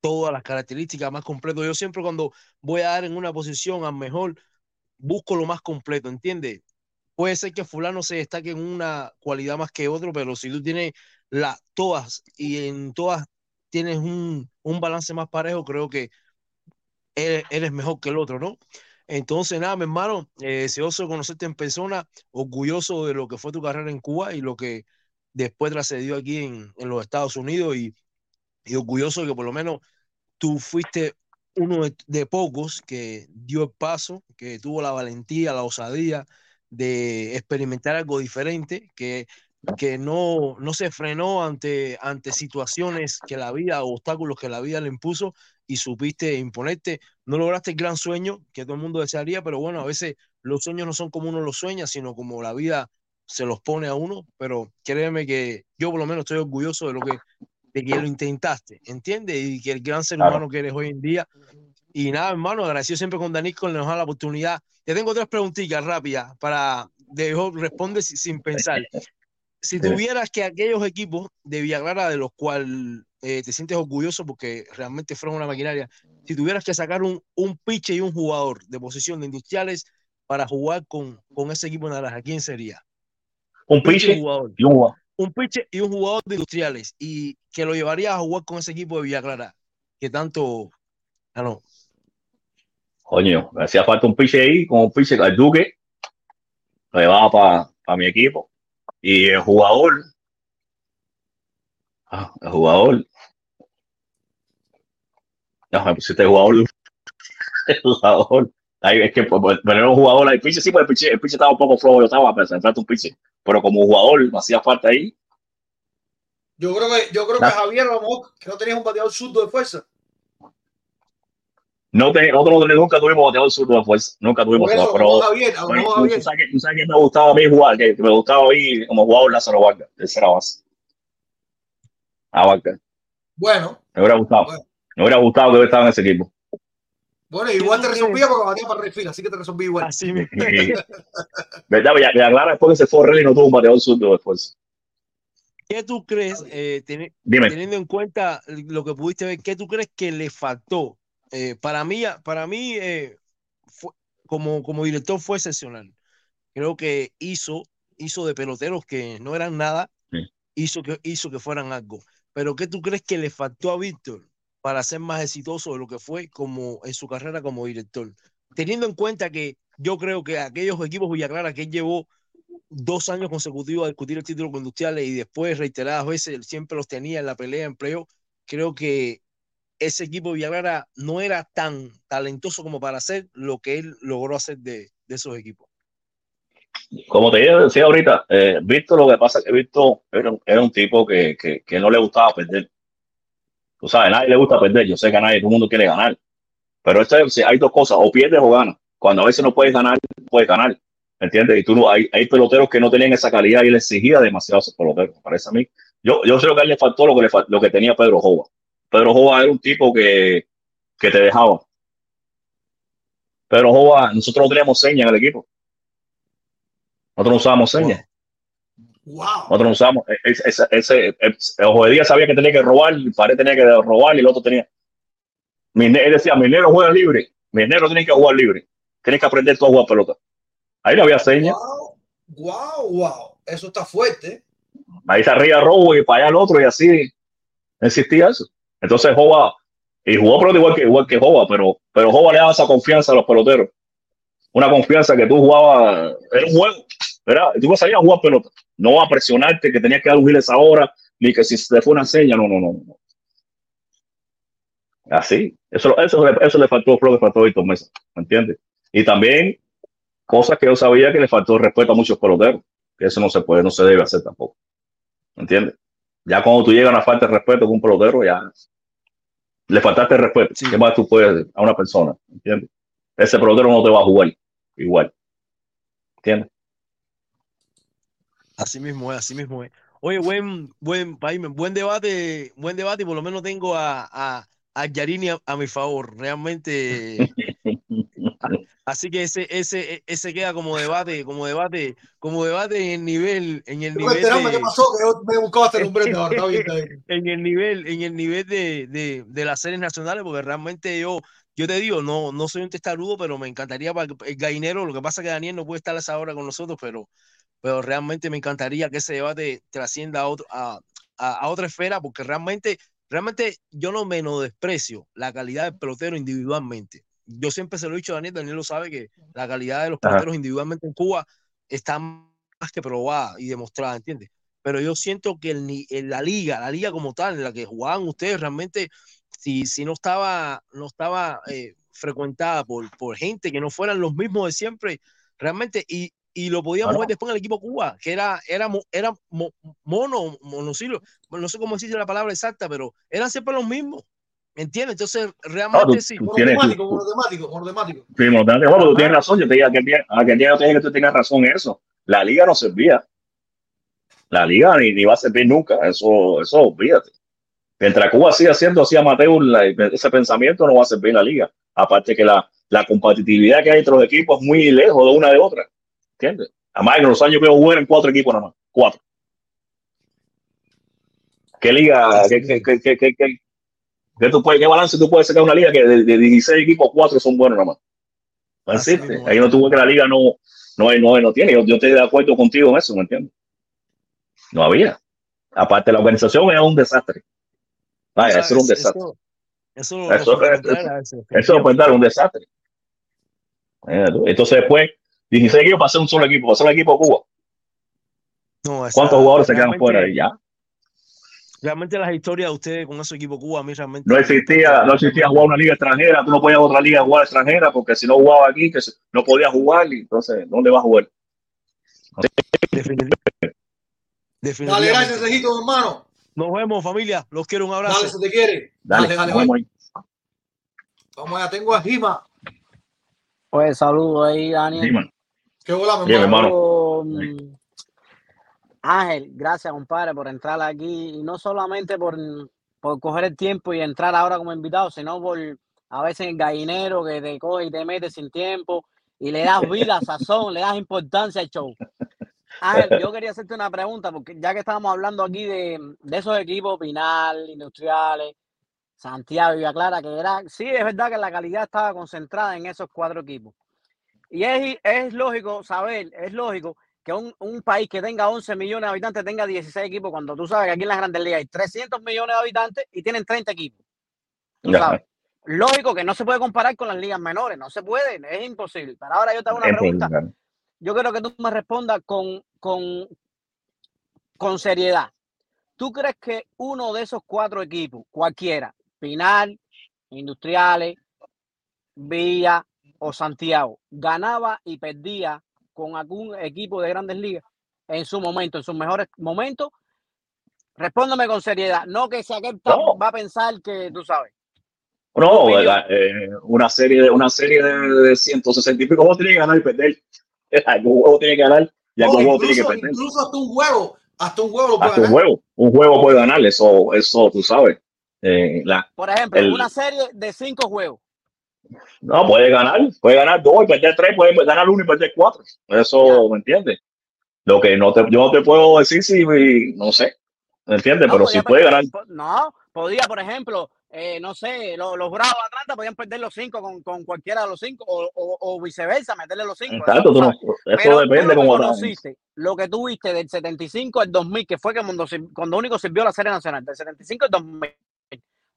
todas las características más completo. Yo siempre cuando voy a dar en una posición al mejor, busco lo más completo, ¿entiendes? Puede ser que fulano se destaque en una cualidad más que otro, pero si tú tienes las todas y en todas tienes un, un balance más parejo, creo que eres, mejor que el otro, ¿no? Entonces, nada, mi hermano, eh, deseoso de conocerte en persona, orgulloso de lo que fue tu carrera en Cuba y lo que después trascendió aquí en, en los Estados Unidos y, y orgulloso de que por lo menos tú fuiste uno de, de pocos que dio el paso, que tuvo la valentía, la osadía de experimentar algo diferente, que, que no, no se frenó ante, ante situaciones que la vida, obstáculos que la vida le impuso y supiste imponerte. No lograste el gran sueño que todo el mundo desearía, pero bueno, a veces los sueños no son como uno los sueña, sino como la vida se los pone a uno, pero créeme que yo por lo menos estoy orgulloso de lo que de que lo intentaste, ¿entiendes? Y que el gran ser humano que eres hoy en día. Y nada, hermano, agradecido siempre con Danis con nos da la oportunidad. Te tengo tres preguntitas rápidas para dejo, responde si- sin pensar. Si tuvieras que aquellos equipos de Villa Clara de los cuales eh, te sientes orgulloso porque realmente fueron una maquinaria, si tuvieras que sacar un, un pitcher y un jugador de posición de industriales para jugar con, con ese equipo de Naranja, ¿quién sería? Un Pitcher y jugador. y un jugador. Un pitcher y un jugador de industriales y que lo llevarías a jugar con ese equipo de Villa Clara, que tanto... Ah, no. Coño, me hacía falta un pitcher ahí, con un pitcher al Duque. Lo llevaba para mi equipo. Y el jugador. Ah, el jugador. No, me pusiste el jugador. <laughs> El jugador. Ahí es que pues, pues, poner un jugador ahí. Pitcher sí, pues el pitcher, el pitcher estaba un poco flojo. Yo estaba pensando, un pitcher. Pero como jugador me hacía falta ahí. Yo creo que, yo creo que Ah. Javier, a lo mejor, que no tenías un bateador zurdo de fuerza. No te, nosotros no- nunca tuvimos bateador zurdo de fuerza. Nunca tuvimos. Eso, pero, lo Bueno, tú, tú sabes que, tú sabes que me gustaba a mí jugar, que, que me gustaba a mí como jugador Lázaro Vargas, tercera base. A Vargas. Bueno, Me hubiera gustado. Me hubiera gustado que hubiera estado en ese equipo. bueno, igual te resolvía porque batía para refil, así que te resolví igual. Así Y- <laughs> ¿Verdad? Villa, Villa Clara después que se fue Relly no tuvo un bateador zurdo de fuerza. ¿Qué tú crees, eh, teni- Dime. teniendo en cuenta lo que pudiste ver, qué tú crees que le faltó? Eh, para mí, para mí eh, fue- como, como director fue excepcional. Creo que hizo, hizo de peloteros que no eran nada, Sí. hizo que, hizo que fueran algo. Pero ¿qué tú crees que le faltó a Víctor para ser más exitoso de lo que fue como en su carrera como director? Teniendo en cuenta que yo creo que aquellos equipos Villa Clara que él llevó dos años consecutivos a discutir el título con industriales y después reiteradas veces siempre los tenía en la pelea en playoff, creo que ese equipo de Villarreal no era tan talentoso como para hacer lo que él logró hacer de, esos equipos. Como te decía ahorita, eh, Víctor, lo que pasa es que Víctor era, un- tipo que, no le gustaba perder. Tú sabes, a nadie le gusta perder. Yo sé que a nadie, todo el mundo quiere ganar. Pero si hay dos cosas, o pierdes o ganas. Cuando a veces no puedes ganar, puedes ganar. ¿Entiendes? Y tú no, hay, peloteros que no tenían esa calidad y él exigía demasiado esos peloteros, me parece a mí. Yo, creo que a él le faltó lo que, le, fal- lo que tenía Pedro Jova. Pedro Jova era un tipo que, que te dejaba. Pedro Jova, nosotros no teníamos señas en el equipo. Nosotros no usábamos señas. Nosotros no usábamos. e, Ese, ese, ese, ese- Ojo de Día sabía que tenía que robar, el Pared tenía que robar y el otro tenía. Él decía, mi negro juega libre. Mi negro tiene que jugar libre. Tienes que aprender tú a jugar pelota. Ahí no había señas. Wow, wow. Eso está fuerte. Ahí se arriba robo y para allá el otro y así existía eso. Entonces Jova, y jugó pelota igual que, igual que Jova, pero, pero Jova le daba esa confianza a los peloteros. Una confianza que tú jugabas, era un juego, era, tú ibas a jugar pelota, no a presionarte que tenías que dar un giles ahora, ni que si se te fue una seña, no, no, no. no. Así, eso, eso, eso le faltó, creo faltó a Víctor Mesa, ¿me entiendes? Y también cosas que yo sabía que le faltó respeto a muchos peloteros, que eso no se puede, no se debe hacer tampoco. ¿Me entiendes? Ya cuando tú llegas a falta de respeto con un pelotero, ya le faltaste el respeto. ¿Qué más tú puedes a una persona? ¿Me ¿Entiendes? Ese pelotero no te va a jugar igual. ¿Entiendes? Así mismo es, así mismo es. Oye, buen, buen, buen debate, buen debate, y por lo menos tengo a, a, a Yarini a, a mi favor. Realmente. <laughs> Así que ese, ese, ese queda como debate, como debate, como debate en el nivel, en el nivel de, qué pasó, me. Está bien, está bien. <laughs> en el nivel, en el nivel de, de, de las series nacionales, porque realmente yo, yo te digo, no, no soy un testarudo, pero me encantaría para el gallinero, lo que pasa es que Daniel no puede estar a esa hora con nosotros, pero, pero realmente me encantaría que ese debate trascienda a, otro, a, a, a otra esfera, porque realmente, realmente yo no menosprecio la calidad del pelotero individualmente. Yo siempre se lo he dicho a Daniel, Daniel lo sabe que la calidad de los Ajá. peloteros individualmente en Cuba está más que probada y demostrada, ¿entiendes? Pero yo siento que el, ni- en la liga, la liga como tal, en la que jugaban ustedes, realmente, si, si no estaba, no estaba eh, frecuentada por, por gente que no fueran los mismos de siempre, realmente, y, y lo podíamos Bueno. ver después en el equipo Cuba, que era, era, era mo- mono, monocilio, no sé cómo decir la palabra exacta, pero eran siempre los mismos. ¿Me entiendes? Entonces, realmente tú- sí. tú tienes- Monotemático, monotemático, monotemático. Sí, bueno, bueno, bueno, tú tienes razón. Yo te dije aquel día, aquel día yo te dije que tú tenías razón en eso. La liga no servía. La liga ni, ni va a servir nunca. Eso, eso, olvídate. Mientras Cuba siga haciendo así amateur, la- ese pensamiento no va a servir en la liga. Aparte que la, la competitividad que hay entre los equipos es muy lejos de una de otra. ¿Entiendes? Además, en los años que jugué en cuatro equipos nada más. Cuatro. ¿Qué liga? ¿Qué, qué, qué, qué, tú puedes, qué balance tú puedes sacar una liga que de, de 16 equipos, cuatro son buenos nada más? No Así existe. Ahí no tuvo que la liga no, no, no, no tiene. Yo, yo estoy de acuerdo contigo en eso, ¿me entiendes? No había. Aparte, la organización era un desastre. Vaya, eso era un desastre. eso- eso Eso, fue un desastre. Entonces después, 16 equipos para hacer un solo equipo, para hacer un equipo Cuba. No, ¿Cuántos jugadores se quedan fuera? Y ya. Realmente las historias de ustedes con ese equipo Cuba, a mí realmente. No existía, no existía jugar una liga extranjera, tú no podías otra liga jugar extranjera porque si no jugaba aquí, que no podías jugar, y entonces, ¿dónde vas a jugar? Dale, Definitivamente. gracias, Cejito, hermano. Nos vemos, familia. Los quiero. Un abrazo. Dale, se te quiere. Dale, Dale, dale, ahí. Vamos allá, tengo a Jima. Pues saludos ahí, Daniel. ¿Qué hola, mi Bien, hermano? Ángel, gracias, compadre, por entrar aquí. Y no solamente por, por coger el tiempo y entrar ahora como invitado, sino por a veces el gallinero que te coge y te mete sin tiempo y le das vida, <laughs> sazón, le das importancia al show. Ángel, yo quería hacerte una pregunta, porque ya que estábamos hablando aquí de, de esos equipos Pinal, Industriales, Santiago y Villa Clara, que era, sí, es verdad que la calidad estaba concentrada en esos cuatro equipos. Y es, es lógico saber, es lógico que un, un país que tenga 11 millones de habitantes tenga 16 equipos, cuando tú sabes que aquí en las grandes ligas hay 300 millones de habitantes y tienen 30 equipos. Tú Ya. sabes. Lógico que no se puede comparar con las ligas menores, no se puede, es imposible. Pero ahora yo te hago una pregunta, yo quiero que tú me respondas con, con, con seriedad. ¿Tú crees que uno de esos cuatro equipos, cualquiera, Pinal, Industriales, Villa o Santiago, ganaba y perdía con algún equipo de grandes ligas en su momento, en sus mejores momentos, respóndeme con seriedad, no que si aquel No. va a pensar que tú sabes. No, eh, una serie de una serie de, de 160 y pico juegos tiene que ganar y perder. <laughs> Algún juego tiene que ganar y No, algún juego tiene que incluso, perder. incluso hasta un juego, hasta un juego lo puede Hasta un ganar. juego, un juego puede ganar, eso, eso tú sabes. Eh, la, Por ejemplo, el- una serie de cinco juegos. No, puede ganar, puede ganar dos y perder tres, puede ganar uno y perder cuatro. Eso, ¿me entiendes? Lo que no te, yo no te puedo decir si, no sé, ¿me entiendes? No, Pero si puede perder- ganar, no, podía, por ejemplo, eh, no sé, lo- los Bravos de Atlanta podían perder los cinco con, con cualquiera de los cinco o, o- o viceversa, meterle los cinco. exacto, tú no- eso Pero tú depende lo que como conociste, lo que tú viste del 75 al 2000, que fue que cuando, cuando único sirvió la serie nacional, del 75 al 2000,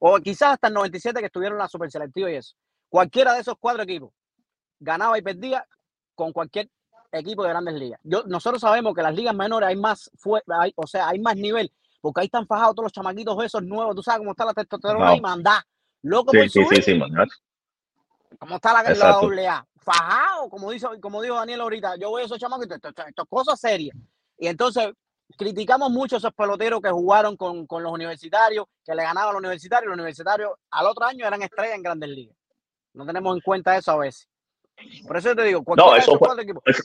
o quizás hasta el 97 que estuvieron la super selectiva y eso. Cualquiera de esos cuatro equipos ganaba y perdía con cualquier equipo de grandes ligas. Yo, nosotros sabemos que las ligas menores hay más, fue, hay, o sea, hay más nivel, porque ahí están fajados todos los chamaquitos esos nuevos, tú sabes cómo está la testosterona No. ahí, mandá. Loco sí, por sí, subir, sí, sí, man. ¿Cómo está la, la Exacto. doble A? Fajado, como, dice, como dijo Daniel ahorita. Yo veo esos chamacos y esto, esto- esto es cosa seria. Y entonces criticamos mucho a esos peloteros que jugaron con, con los universitarios, que le ganaban a los universitarios. Los universitarios al otro año eran estrellas en grandes ligas. No tenemos en cuenta eso a veces. Por eso yo te digo, de eso fue- eso-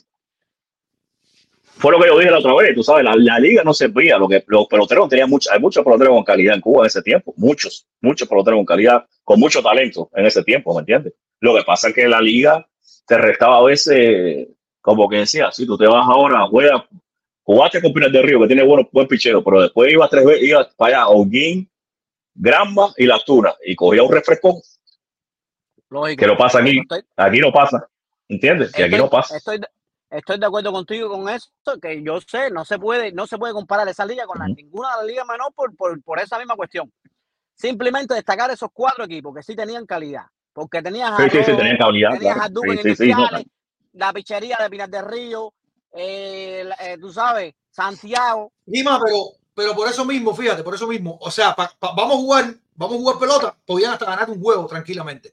lo que yo dije la otra vez, tú sabes, la, la liga no servía, lo que los peloteros tenían mucho, hay muchos peloteros con calidad en Cuba en ese tiempo, muchos, muchos peloteros con calidad, con mucho talento en ese tiempo, ¿me entiendes? Lo que pasa es que la liga te restaba a veces, como que decía, si tú te vas ahora, juegas, jugaste con Pinar del Río, que tiene bueno, buen pichero, pero después ibas tres veces, ibas para allá, Holguín, Granma y La Tuna, y cogía un refresco Lógico. que lo pasa aquí, Estoy- aquí no pasa, ¿entiendes? Que aquí Estoy, no pasa. estoy, de- estoy de acuerdo contigo con eso, que yo sé, no se puede, no se puede comparar esa liga con la, ninguna de las ligas menor por, por, por esa misma cuestión. Simplemente destacar esos cuatro equipos que sí tenían calidad, porque tenías a Sí, sí, sí, Rojo, tenían calidad, tenías claro. a Duque Sí, en sí, sí, no, Industriales, la pichería de Pinar del Río, eh, eh, tú sabes, Santiago. Dima, pero, pero por eso mismo, fíjate, por eso mismo, o sea, pa- pa- vamos a jugar, vamos a jugar pelota, podían hasta ganar un juego tranquilamente.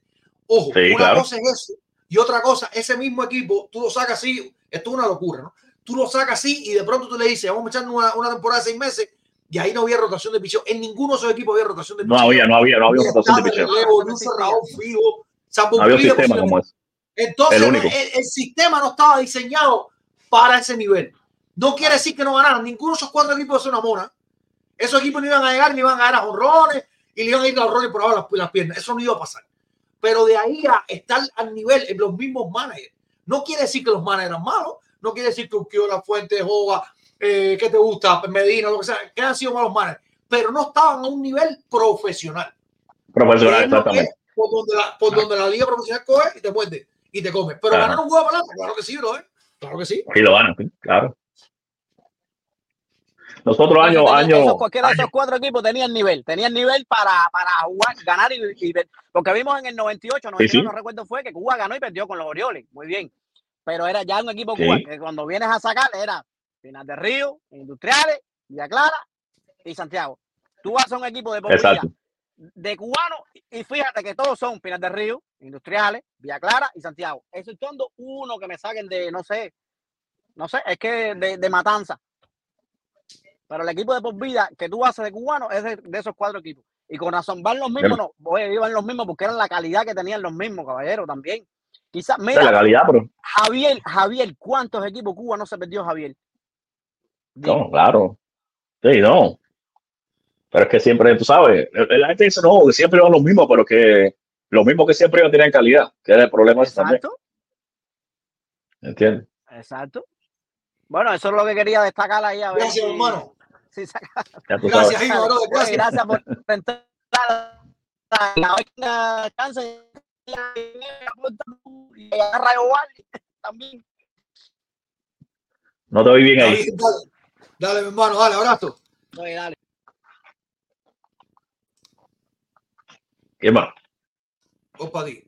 Ojo, Sí, una claro. cosa es eso, y otra cosa, ese mismo equipo, tú lo sacas así, esto es una locura, ¿no? Tú lo sacas así y de pronto tú le dices, vamos a echar una, una temporada de seis meses, y ahí no había rotación de picheo. En ninguno de esos equipos había rotación de No picheo. había, no había, no había rotación de picheo. fijo, No había un sistema como ese. Entonces, El no- único. el, el sistema no estaba diseñado para ese nivel. No quiere decir que no ganaran. Ninguno de esos cuatro equipos es una mona. Esos equipos no iban a llegar, ni iban a ganar a jonrones, y le iban a ir a jonrones por abajo las, las piernas. Eso no iba a pasar. Pero de ahí a estar al nivel en los mismos managers. No quiere decir que los managers eran malos. No quiere decir que Urquiola, Fuente, Jova, eh, ¿qué te gusta? Medina, lo que sea, que han sido malos managers. Pero no estaban a un nivel profesional. Profesional, exactamente. por donde la, por donde la liga profesional coge y te muerde y te come. Pero Ajá. ganar un juego de pelota, claro que sí, bro. ¿eh? Claro que sí. Sí lo ganan, sí, claro. Nosotros año, año, esos, cualquiera de esos cuatro equipos tenían nivel, tenían nivel para, para jugar, ganar y, y ver- porque vimos en el 98, 99, Sí, sí. no recuerdo fue que Cuba ganó y perdió con los Orioles, muy bien, pero era ya un equipo Sí. cubano que cuando vienes a sacar era Pinar de Río, Industriales, Villa Clara y Santiago. Tú vas a un equipo de Exacto. de cubanos y fíjate que todos son Pinar de Río, Industriales, Villa Clara y Santiago. Exceptuando uno que me saquen de, no sé, no sé, es que de, de Matanza. Pero el equipo de por vida que tú haces de cubano es de, de esos cuatro equipos. Y con razón van los mismos, no, oye, iban los mismos porque eran la calidad que tenían los mismos, caballero, también. Quizás, mira, la calidad, pero Javier, Javier, ¿cuántos equipos Cuba no se perdió Javier? no, claro. Sí, no. Pero es que siempre, tú sabes, la gente dice, no, que siempre iban los mismos, pero que los mismos que siempre iban tenían calidad, que era el problema ese también. Exacto, ¿Entiendes? exacto. Bueno, eso es lo que quería destacar ahí. A ver Gracias, si- hermano. Si saca- Gracias. Gino, bro, Oye, gracias. gracias por entrar. La vaina chance y agarra Ovaldi también. No te oí bien ahí. dale. Dale, mi hermano, dale, abrazo. Oye, dale. ¿Qué más? Opa, ti.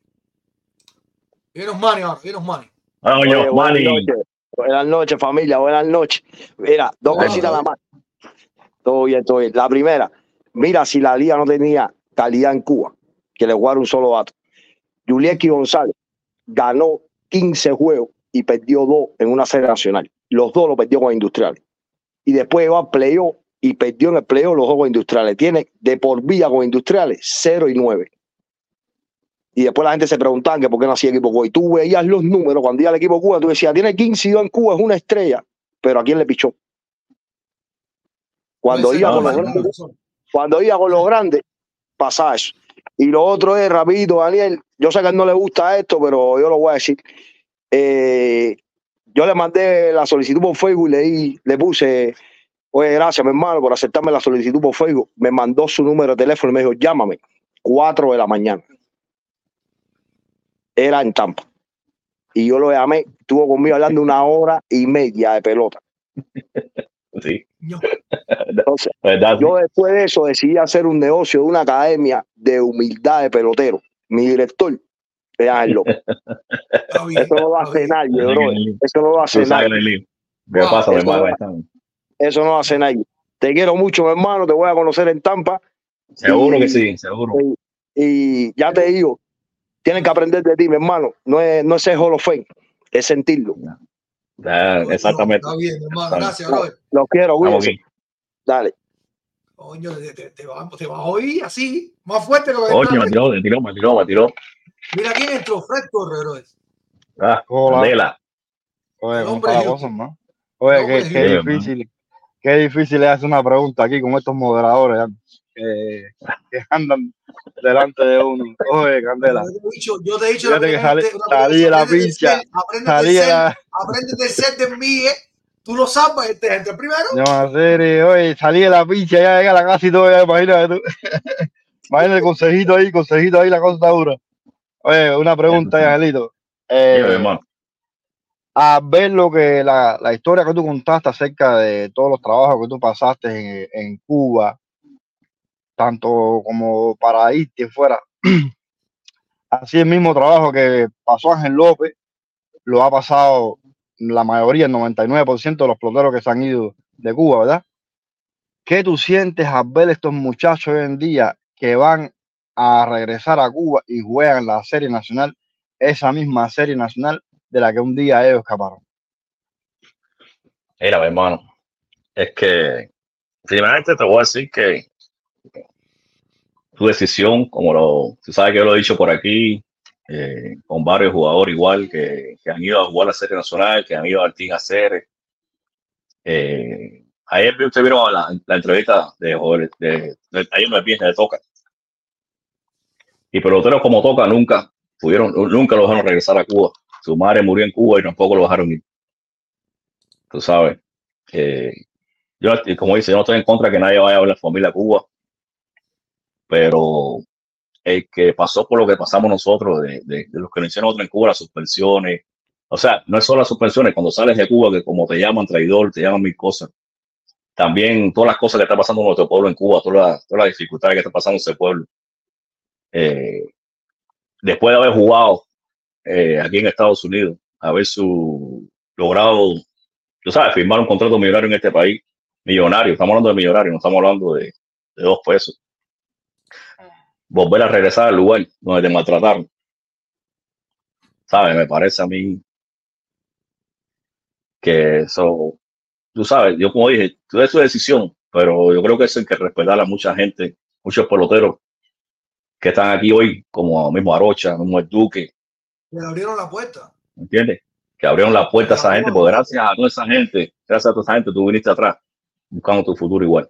Vienes ahora, vienes. Ah, Oye, buenas noches. Buenas noches, familia. Buenas noches. Mira, dos cositas nada más. Todo bien, todo bien. La primera, mira, si la liga no tenía calidad en Cuba, que le dar un solo dato. Julieski González ganó 15 juegos y perdió dos en una serie nacional. Los dos lo perdió con Industriales. Y después va a playoff y perdió en el playoff los con Industriales. Tiene de por vida con Industriales 0 y 9. Y después la gente se preguntaba que por qué no hacía equipo Cuba. Y tú veías los números cuando iba al equipo Cuba, tú decías, tiene 15 y 2 en Cuba, es una estrella. Pero ¿a quién le pichó? Cuando iba con los grandes, cuando iba con los grandes, eso. Y lo otro es, rapidito, Daniel, yo sé que a él no le gusta esto, pero yo lo voy a decir. Eh, yo le mandé la solicitud por Facebook y le, di- le puse, oye, gracias, mi hermano, por aceptarme la solicitud por Facebook. Me mandó su número de teléfono y me dijo, llámame, 4 de la mañana. Era en Tampa. Y yo lo llamé, estuvo conmigo hablando una hora y media de pelota. Sí. Entonces, ¿Verdad? yo después de eso decidí hacer un negocio de una academia de humildad de pelotero. Mi director es Ángel López. <laughs> Eso no lo hace nadie, bro. Eso no lo hace nadie. el lío. ¿Qué pasa, mi Eso no, hermano? eso no lo hace nadie. Te quiero mucho, mi hermano. Te voy a conocer en Tampa. Seguro Y- que sí, seguro. Y, y ya te digo, tienen que aprender de ti, mi hermano. No es, no es ser Hall of Fame, es sentirlo. Ah, exactamente. Está bien, hermano. Gracias, No, brother. Los quiero, aquí. Dale. Coño, te, te, te va, te va a oír así, más fuerte que lo que Oye, me tiró, me tiró, me tiró, me tiró. Mira quién entró, Fred Torre, brother. Ah, Hola. Candela. Oye, El ¿cómo hombre está la Houston. cosa, hermano? Oye, qué, qué difícil, qué difícil es hacer una pregunta aquí con estos moderadores que, que andan delante de uno. Oye, Candela, Yo te he dicho, yo te he dicho salí, salí de la pincha, aprende de set de mí, ¿eh? Tú lo sabes, este gente el primero. no, serio, oye, salí de la pincha, ya llegué a la casa y todo, ya imagínate tú. <laughs> Imagínate el consejito ahí, consejito ahí, la cosa está dura. Oye, una pregunta, Angelito. Eh, a ver lo que la, la historia que tú contaste acerca de todos los trabajos que tú pasaste en, en Cuba, tanto como para irte fuera. <clears throat> Así el mismo trabajo que pasó Ángel López, lo ha pasado la mayoría, el 99% de los peloteros que se han ido de Cuba, ¿verdad? ¿Qué tú sientes al ver estos muchachos hoy en día que van a regresar a Cuba y juegan la serie nacional, esa misma serie nacional de la que un día ellos escaparon? Mira, mi hermano, es que primeramente te voy a decir que decisión, como lo, tú sabes que yo lo he dicho por aquí, eh, con varios jugadores igual que, que han ido a jugar la Serie Nacional, que han ido al Team Hacer. Eh, ayer ustedes vieron la, entrevista de, de, de- ayer de Toca. Y peloteros como Toca nunca pudieron, nunca lo dejaron regresar a Cuba. Su madre murió en Cuba y tampoco lo dejaron ir. Tú sabes. Eh, yo, como dice, yo no estoy en contra de que nadie vaya a ver la familia a Cuba, pero el que pasó por lo que pasamos nosotros, de, los que nos hicieron en Cuba, las suspensiones, o sea, no es solo las suspensiones, cuando sales de Cuba, que como te llaman traidor, te llaman mil cosas, también todas las cosas que está pasando en nuestro pueblo en Cuba, todas las, todas las dificultades que está pasando ese pueblo. Eh, después de haber jugado eh, aquí en Estados Unidos, haber su, logrado, tú sabes, firmar un contrato millonario en este país, millonario, estamos hablando de millonario, no estamos hablando de, de dos pesos. Volver a regresar al lugar donde te maltrataron. ¿Sabes? Me parece a mí que eso, tú sabes, yo como dije, tú es tu decisión, pero yo creo que eso hay que respetar a mucha gente, muchos peloteros que están aquí hoy, como mismo Arocha, mismo el Duque, Le abrieron la puerta. ¿entiendes? Que abrieron la puerta a esa gente, porque gracias a toda esa gente, gracias a toda esa gente, tú viniste atrás buscando tu futuro igual.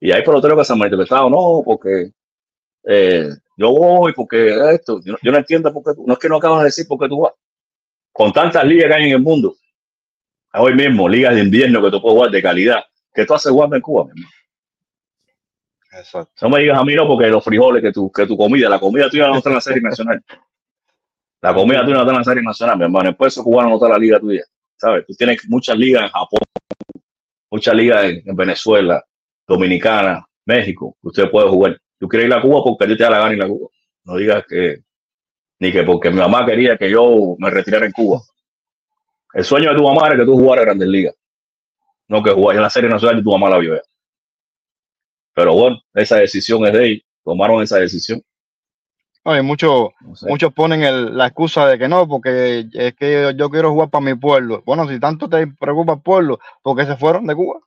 Y hay peloteros que se han malinterpretado, no, porque eh, yo voy, porque esto, yo, no- yo no entiendo por qué, tú- no es que no acabas de decir por qué tú vas. Con tantas ligas que hay en el mundo, hoy mismo, ligas de invierno que tú puedes jugar de calidad, que tú haces jugando en Cuba, mi hermano. Exacto. No me digas a mí no, porque los frijoles, que tu, que tu comida, la comida tuya no está en la serie nacional. La comida tuya no está en la serie nacional, mi hermano. El peso cubano no está en la liga tuya. ¿Sabes? Tú tienes muchas ligas en Japón, muchas ligas en, en Venezuela, Dominicana, México, que usted puede jugar. Tú quieres ir a Cuba porque a ti te da la gana ir a Cuba. No digas que, ni que porque mi mamá quería que yo me retirara en Cuba. El sueño de tu mamá era que tú jugaras Grandes Ligas. No que jugaras en la serie nacional y tu mamá la vio. Pero bueno, esa decisión es de ellos. Tomaron esa decisión. No, y muchos, No sé. muchos ponen el- la excusa de que no, porque es que yo, yo quiero jugar para mi pueblo. Bueno, si tanto te preocupa el pueblo, ¿por qué se fueron de Cuba?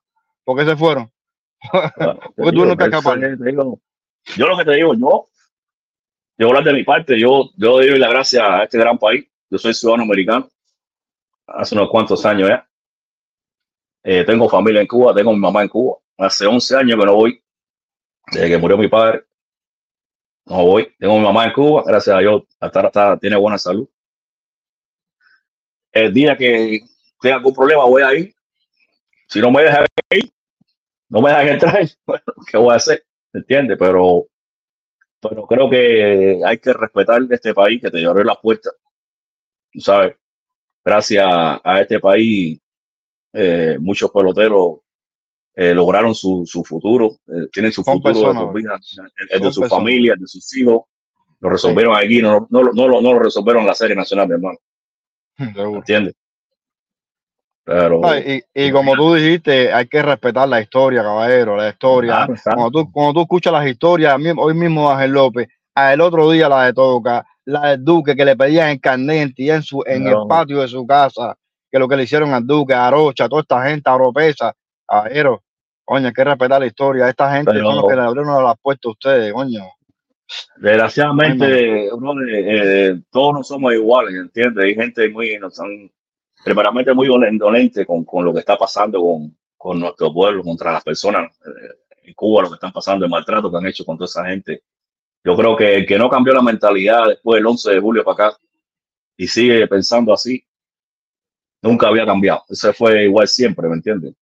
¿Por qué se fueron? <laughs> Te Porque tú digo, no te escapas. Yo lo que te digo, yo, yo hablar de mi parte, yo, yo doy la gracia a este gran país. Yo soy ciudadano americano hace unos cuantos años ya. Eh, tengo familia en Cuba, tengo mi mamá en Cuba. Hace 11 años que no voy, desde que murió mi padre. No voy. Tengo mi mamá en Cuba, gracias a Dios, hasta está- tiene buena salud. El día que tenga algún problema, voy a ir. Si no me dejan ir, no me dejan entrar, <laughs> bueno, ¿qué voy a hacer? ¿Entiendes? Pero, pero creo que hay que respetar este país que te abrió las puertas. Tú ¿Sabes? Gracias a este país, eh, muchos peloteros eh, lograron su, su futuro, eh, tienen su Son futuro de personas, por bro. vida, el, el de su personas. familia, el de sus hijos. Lo resolvieron aquí, no, no, lo- no, lo- no lo resolvieron en la serie nacional, mi hermano. <laughs> ¿Entiendes? Pero, No, y, y como tú dijiste, hay que respetar la historia, caballero, la historia. Claro, claro. Cuando tú, cuando tú escuchas las historias, hoy mismo Ángel López, el otro día la de Toca, la del Duque que le pedían el carnet y en su en No. el patio de su casa, que lo que le hicieron al Duque, a Arocha, toda esta gente, a Oropesa, caballero, coño, hay que respetar la historia. Esta gente son los Pero- que le abrieron las puertas a ustedes, coño. Desgraciadamente, brother, eh, todos no somos iguales, ¿entiendes? Hay gente muy, no son, primeramente muy indolente con, con lo que está pasando con, con nuestro pueblo, contra las personas eh, en Cuba, lo que están pasando, el maltrato que han hecho con toda esa gente. Yo creo que el que no cambió la mentalidad después del 11 de julio para acá y sigue pensando así, nunca había cambiado. Ese fue igual siempre, ¿me entiendes?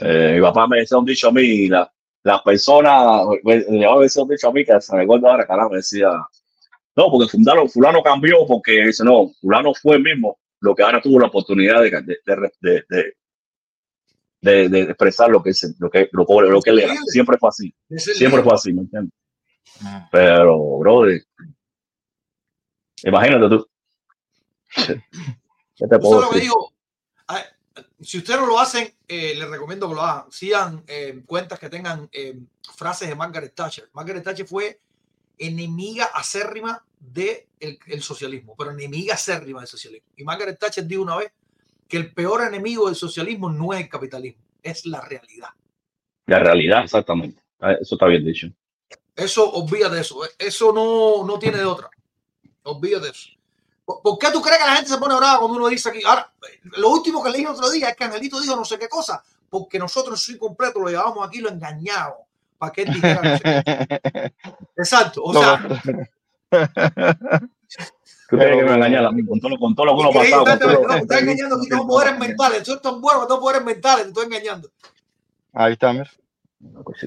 Eh, mi papá me decía un dicho a mí, la, las personas, me me llevaba a decir un dicho a mí que se me acuerdo ahora, carajo, me decía, no, porque fulano, fulano cambió, porque dice, no, fulano fue el mismo, lo que ahora tuvo la oportunidad de, de, de, de, de- de- de expresar lo que, es, lo, que, lo, que- lo que él era. Siempre fue así, siempre fue así, ¿me entiendes? Pero, brother, imagínate tú. <laughs> ¿Qué te Yo puedo solo que decir? digo, a- si ustedes no lo hacen, eh, les recomiendo que lo hagan. Sigan eh, cuentas que tengan eh, frases de Margaret Thatcher. Margaret Thatcher fue enemiga acérrima del de el socialismo, pero enemiga acérrima del socialismo. Y Margaret Thatcher dijo una vez que el peor enemigo del socialismo no es el capitalismo, es la realidad. La realidad, exactamente. Ah, Eso está bien dicho. Eso, olvídate de eso. Eso no, no tiene de otra. Olvídate de eso. ¿Por, qué tú crees que la gente se pone brava cuando uno dice aquí? Ahora, lo último que leí otro día es que Angelito dijo no sé qué cosa, porque nosotros en su completo lo llevamos aquí, lo engañamos para que él dijera no sé qué. <laughs> Exacto. O sea, Tú tienes que me engañar a mí con todo, con todo lo que uno ha pasado. Con todo no, estás engañando aquí, tengo poderes mentales. Tú eres tan bueno, tengo poderes mentales, te estoy engañando. Ahí está, mira.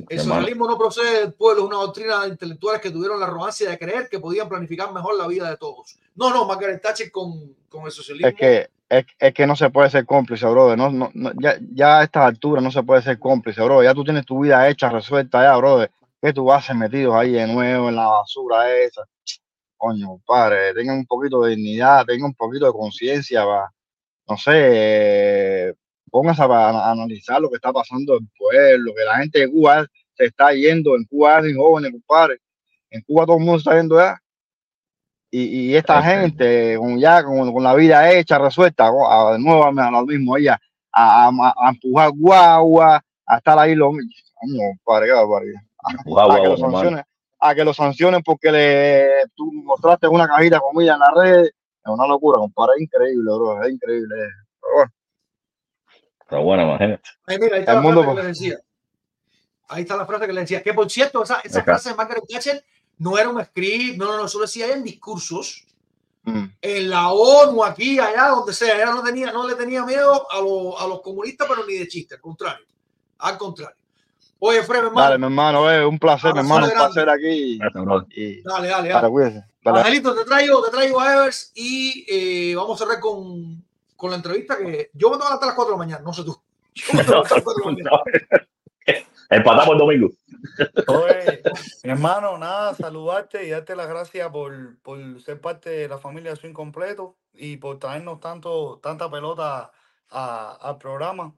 El socialismo no procede del pueblo, es una doctrina de intelectuales que tuvieron la arrogancia de creer que podían planificar mejor la vida de todos. No, no, Margaret Thatcher con, con el socialismo. Es que, es, es que no se puede ser cómplice, brother. No, no, no, ya, ya a estas alturas no se puede ser cómplice, brother. Ya tú tienes tu vida hecha, resuelta ya, brother. ¿Qué tú haces metidos ahí de nuevo en la basura esa? Coño, padre, tengan un poquito de dignidad, tengan un poquito de conciencia, va. No sé, pónganse a, analizar lo que está pasando en el pueblo, que la gente de Cuba se está yendo, en Cuba hay jóvenes, compadre. En Cuba todo el mundo está yendo ya. Y, y esta gente, con ya con, con la vida hecha, resuelta, de nuevo a, lo mismo, ella, a, a- a empujar guagua, a estar ahí, lo mismo. Coño, compadre, qué barbaridad. A, que lo sancionen, a que lo sancionen porque le tú mostraste una cajita de comida en la red. Es una locura, compadre, es increíble, bro, es increíble. Pero bueno, Está buena, imagínate. Ahí, mira, ahí está El la mundo, frase que pues. les decía. Ahí está la frase que les decía. Que por cierto, esa, esa frase de Margaret Thatcher no era un script, no, no, no, eso lo decía en discursos. mm, En la ONU, aquí, allá, donde sea. Ella no, tenía, no le tenía miedo a, los- a los comunistas, pero ni de chiste, al contrario. Al contrario. Oye, Fred, mi hermano, dale, mi hermano, eh, un placer, mi hermano, un placer aquí. Y, dale, dale, dale, dale. cuídese. Dale. Angelito, te traigo, te traigo a Evers y eh, vamos a cerrar con, con la entrevista que yo me tengo que levantar a las 4 de la mañana, no sé tú. Yo me tengo que levantar a las 4 de la mañana. <laughs> Empatamos el domingo. Oye, mi hermano, nada, saludarte y darte las gracias por, por ser parte de la familia Swing Completo y por traernos tanto, tanta pelota al programa.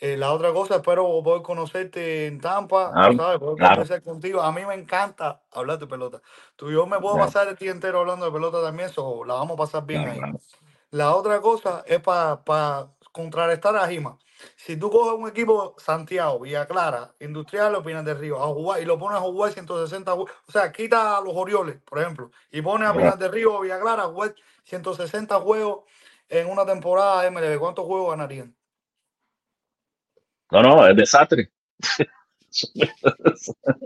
Eh, la otra cosa, espero poder conocerte en Tampa, Claro, ¿sabes? Poder claro. conversar contigo. A mí me encanta hablar de pelota. Tú y yo me puedo Claro. pasar el día entero hablando de pelota también, so, la vamos a pasar bien ahí. La otra cosa es para contrarrestar a Jima. Si tú coges un equipo Santiago, Villa Clara, Industrial o Pinas del Río a jugar y lo pones a jugar 160 jue- o sea, quita a los Orioles, por ejemplo, y pones a Ya. Pinas del Río Villa Clara a jugar 160 juegos en una temporada de MLB, ¿cuántos juegos ganarían? No, no, es desastre.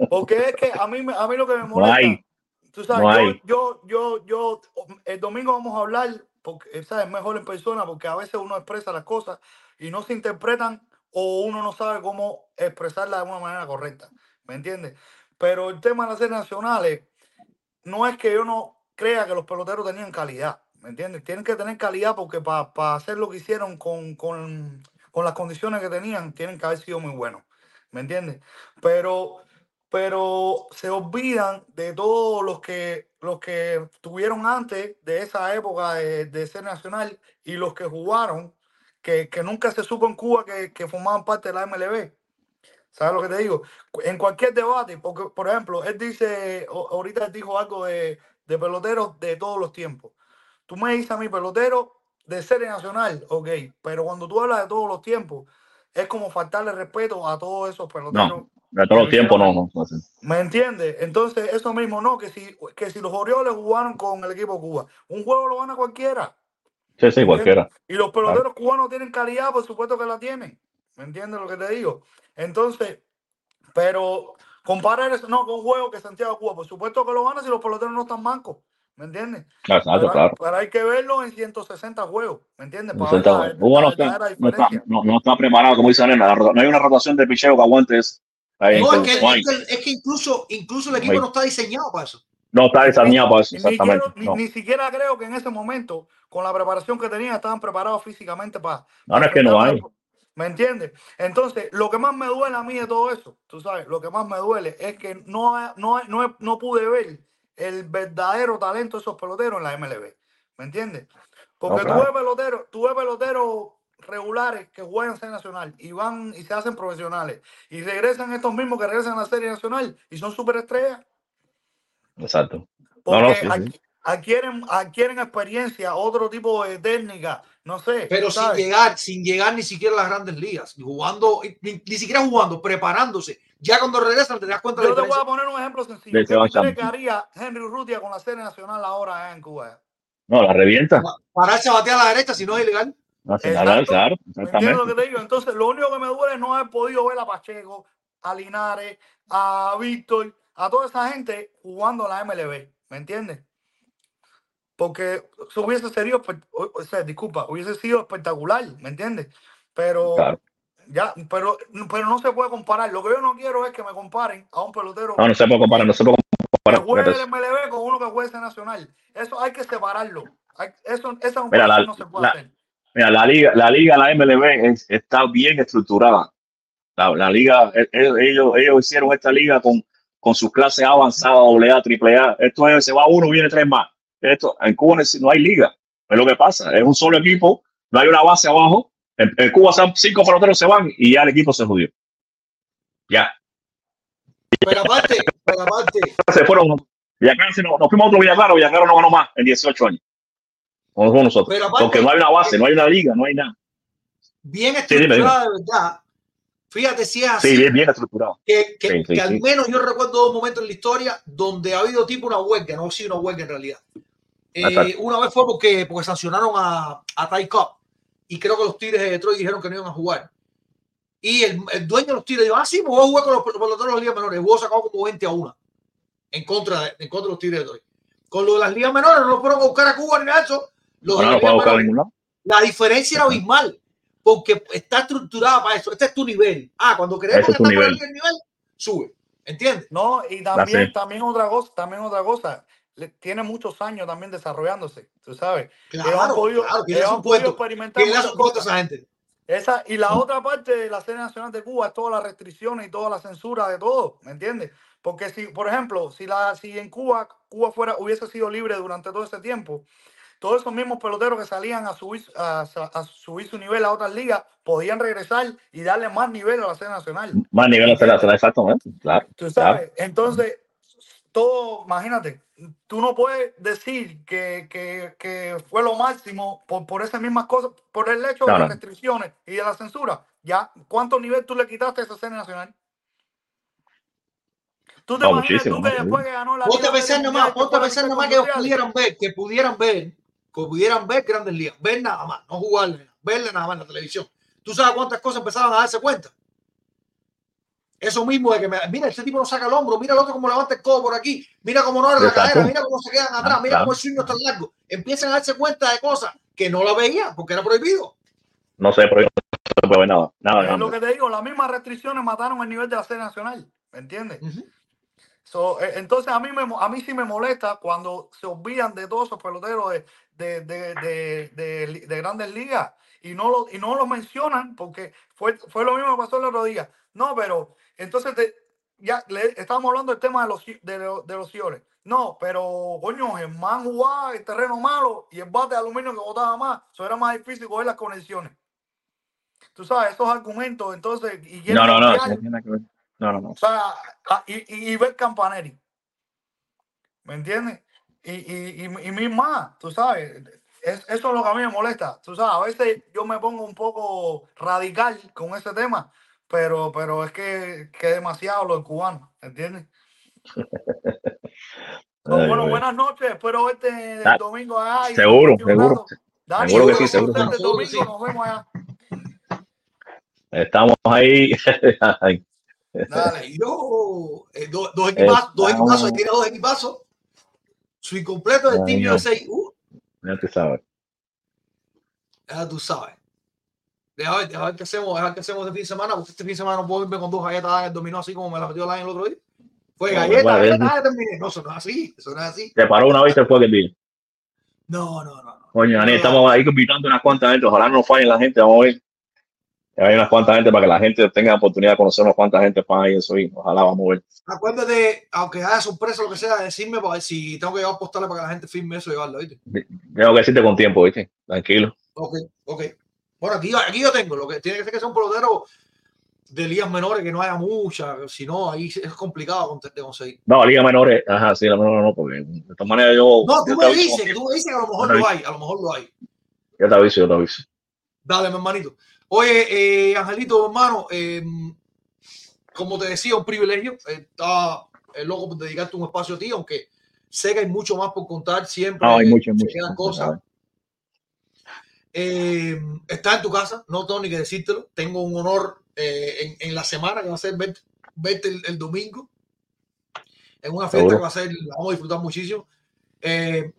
Porque es que a mí, a mí lo que me No molesta, hay. tú sabes, No yo, hay. yo, yo, yo, el domingo vamos a hablar, porque ¿sabes? es mejor en persona, porque a veces uno expresa las cosas y no se interpretan o uno no sabe cómo expresarlas de una manera correcta, ¿me entiendes? Pero el tema de las series nacionales, no es que yo no crea que los peloteros tenían calidad, ¿me entiendes? Tienen que tener calidad porque para hacer lo que hicieron con, con, con las condiciones que tenían, tienen que haber sido muy buenos, ¿me entiendes? Pero, pero se olvidan de todos los que, los que tuvieron antes de esa época de, de ser nacional y los que jugaron, que, que nunca se supo en Cuba que, que formaban parte de la MLB. ¿Sabes lo que te digo? En cualquier debate, porque, por ejemplo, él dice, ahorita dijo algo de, de peloteros de todos los tiempos. Tú me dices a mi pelotero de serie nacional, ok, pero cuando tú hablas de todos los tiempos, es como faltarle respeto a todos esos peloteros. No, de todos los tiempos no, no. no sé. ¿Me entiendes? Entonces, eso mismo, no, que si, que si los Orioles jugaron con el equipo Cuba, un juego lo gana cualquiera. Sí, sí, cualquiera. Y los peloteros cubanos tienen calidad, por supuesto que la tienen. ¿Me entiendes lo que te digo? Entonces, pero comparar eso no con un juego que Santiago Cuba, por supuesto que lo gana si los peloteros no están mancos. ¿Me entiendes? Exacto, Pero, hay- claro. pero hay que verlo en 160 juegos. ¿Me entiendes? Para ver no está, no, está, no, no está preparado, como dice Arena. No hay una rotación de picheo que aguante eso. Ahí, No, es pues, que, es que, es que incluso, incluso el equipo no está diseñado para eso. No está diseñado para eso, Ni, exactamente. quiero- ni, No, ni siquiera creo que en ese momento, con la preparación que tenían, estaban preparados físicamente para, no, no es que no hay. ¿Me entiendes? Entonces, lo que más me duele a mí de todo eso, tú sabes, lo que más me duele es que no, no, no, no pude ver el verdadero talento de esos peloteros en la MLB. ¿Me entiendes? Porque No, tú claro. ves peloteros, tú ves peloteros regulares que juegan en Serie Nacional y van y se hacen profesionales y regresan estos mismos que regresan a la Serie Nacional y son superestrellas Exacto. No, porque no, sí, sí. adqu- adquieren, adquieren experiencia, otro tipo de técnica, no sé. Pero sin sabes. llegar, sin llegar ni siquiera a las grandes ligas, jugando, ni, ni siquiera jugando, preparándose. Ya cuando regresan te das cuenta de Yo te voy a poner un ejemplo sencillo. ¿Qué que haría Henry Urrutia con la serie nacional ahora en Cuba? No, la revienta. Pararse a batear a la derecha si no es ilegal. No, sí, claro, claro, ¿Me entiendes lo que exactamente. te digo? Entonces, lo único que me duele es no haber podido ver a Pacheco, a Linares, a Víctor, a toda esa gente jugando la MLB. ¿Me entiendes? Porque eso hubiese sido, espe- o sea, disculpa, hubiese sido espectacular, ¿me entiendes? Pero Claro. ya, pero, pero no se puede comparar. Lo que yo no quiero es que me comparen a un pelotero No, no se puede comparar, no se puede que comparar. juegue Fíjate el. MLB con uno que juegue ese nacional. Eso hay que separarlo. Hay- eso, esa Mira, la, comparación no se puede la- hacer. mira, la liga, la liga, la MLB es- está bien estructurada. La, la liga, e- e- ellos, ellos hicieron esta liga con, con sus clases avanzadas, doble A, triple A. Esto es, se va uno, viene tres más. Esto, en Cuba no no hay liga. Es lo que pasa. Es un solo equipo, no hay una base abajo. En, en Cuba son cinco peloteros se van y ya el equipo se jodió. Ya. Pero aparte, pero aparte, Se fueron. Villaclara, se nos, nos fuimos a otro Villaclara. Villaclara no ganó más en 18 años. Como fuimos nosotros. Pero aparte- Porque no hay una base, no hay una liga, no hay nada. bien Sí, estructurada de verdad. Fíjate si es así. Sí, bien, bien estructurado. que, que- Sí, sí, que al menos yo recuerdo dos momentos en la historia donde ha habido tipo una huelga, no ha sido una huelga en realidad. Eh, una vez fue porque, porque sancionaron a, a Ty Cobb y creo que los Tigres de Detroit dijeron que no iban a jugar. Y el, el dueño de los Tigres dijo, ah, sí, pues voy a jugar con los peloteros de las ligas menores. El juego sacado como 20 a 1 en contra de, en contra de los Tigres de Detroit. Con lo de las ligas menores no lo fueron a buscar a Cuba ni nada de eso. Los No, no menores, la diferencia era abismal porque está estructurada para eso. Este es tu nivel. Ah, cuando queremos Ese es tu estar por nivel. el nivel, sube. ¿Entiendes? No, y también, también otra cosa, también otra cosa. Le- tiene muchos años también desarrollándose, tú sabes. Claro, ellos han podido, claro, ellos han podido experimentar esa gente. Esa, y la otra parte de la serie nacional de Cuba es todas las restricciones y toda la censura de todo, ¿me entiendes? Porque si, por ejemplo, si la, si en Cuba, Cuba fuera, hubiese sido libre durante todo ese tiempo, todos esos mismos peloteros que salían a subir, a, a subir su nivel a otras ligas podían regresar y darle más nivel a la serie nacional. Más nivel a la serie nacional, exactamente. Claro. Tú claro. sabes, entonces, todo, imagínate, tú no puedes decir que, que, que fue lo máximo por, por esas mismas cosas, por el hecho de No, las no. restricciones y de la censura. Ya, ¿cuánto nivel tú le quitaste a esa serie nacional? Tú te No, imaginas muchísimo, tú que después que ganó la Ponte a pensar nomás, ponte a pensar nomás que ellos pudieran ver, que pudieran ver, que pudieran ver grandes ligas, ver nada más, no jugarle, verle nada más en la televisión. ¿Tú sabes cuántas cosas empezaban a darse cuenta? Eso mismo de que, me- mira, este tipo no saca el hombro, mira el otro como levanta el codo por aquí, mira cómo no abre la cadera, mira cómo se quedan atrás, Ah, mira cómo el swing no es tan largo. Empiezan a darse cuenta de cosas que no la veían porque era prohibido. No se puede, no se puede ver nada. Nada Es lo que te digo, las mismas restricciones mataron el nivel de la serie nacional, ¿me entiendes? So, eh, entonces a mí, me, a mí sí me molesta cuando se olvidan de todos esos peloteros de, de, de, de, de li- de grandes ligas y no lo, y no lo mencionan porque fue, fue lo mismo que pasó el otro día. No, pero entonces te- ya le, estábamos hablando del tema de los, de, lo- de los cioles. No, pero coño, el man jugaba el terreno malo y el bate de aluminio que botaba más. Eso era más difícil coger las conexiones. Tú sabes, esos argumentos, entonces, y No, no, no. no. No, no, o sea, a- y, y, y ver Campanelli. ¿Me entiendes? Y, y, y, más, tú sabes. Es- eso es lo que a mí me molesta. Tú sabes, a veces yo me pongo un poco radical con ese tema, pero, pero es que, que es demasiado lo del cubano, ¿entiendes? <laughs> Ay, bueno, buenas noches. Espero verte el Ah, domingo allá. y Seguro, seguro. Dani, Seguro que sí, seguro que conocerte sí. el domingo. Nos vemos allá. Estamos ahí. <laughs> Dale, yo, eh, do- dos equipazos, dos equipazos, hay que ir a dos equipazos. Su incompleto del Ay, Team. USA. Uh, Ya tú sabes. ya tú sabes. Deja ver, deja ver qué hacemos, deja ver qué hacemos este fin de semana, porque este fin de semana no puedo irme con dos galletas en el dominó así como me las metió la el otro día. Fue No, galleta, bueno, galleta, terminé. No, eso no es así, eso no es así. Se paró una vez y se fue aquel día. No, no, no. Coño, Dani, estamos ahí invitando unas cuantas gente. Ojalá no fallen la gente. Vamos a ver. Hay unas cuantas gente para que la gente tenga la oportunidad de conocer unas cuantas gente para y eso. Y ojalá vamos a ver. Acuérdate, aunque haya sorpresa lo que sea, decirme para ver si tengo que llevar postales para que la gente firme eso y llevarlo, ¿viste? Tengo que decirte con tiempo, ¿viste? Tranquilo. Ok, ok. Bueno, aquí, aquí yo tengo, lo que tiene que ser que sea un pelotero de ligas menores, que no haya muchas, si no, ahí es complicado de conseguir. No, Liga Menores. Ajá, sí, la menor no, porque de esta manera yo. No, tú me dices, que tú me dices que a lo mejor lo hay, a lo mejor lo hay. Yo te aviso, yo te aviso. Dale, mi hermanito. Oye, eh, Angelito, hermano, eh, como te decía, un privilegio. Estaba eh, loco por dedicarte un espacio a ti, aunque sé que hay mucho más por contar siempre. No, hay mucho. quedan cosas. Eh, está en tu casa, no tengo ni que decírtelo. Tengo un honor eh, en, en la semana que va a ser verte, verte el, el domingo. En una fiesta Seguro. que va a ser, la vamos a disfrutar muchísimo. Eh,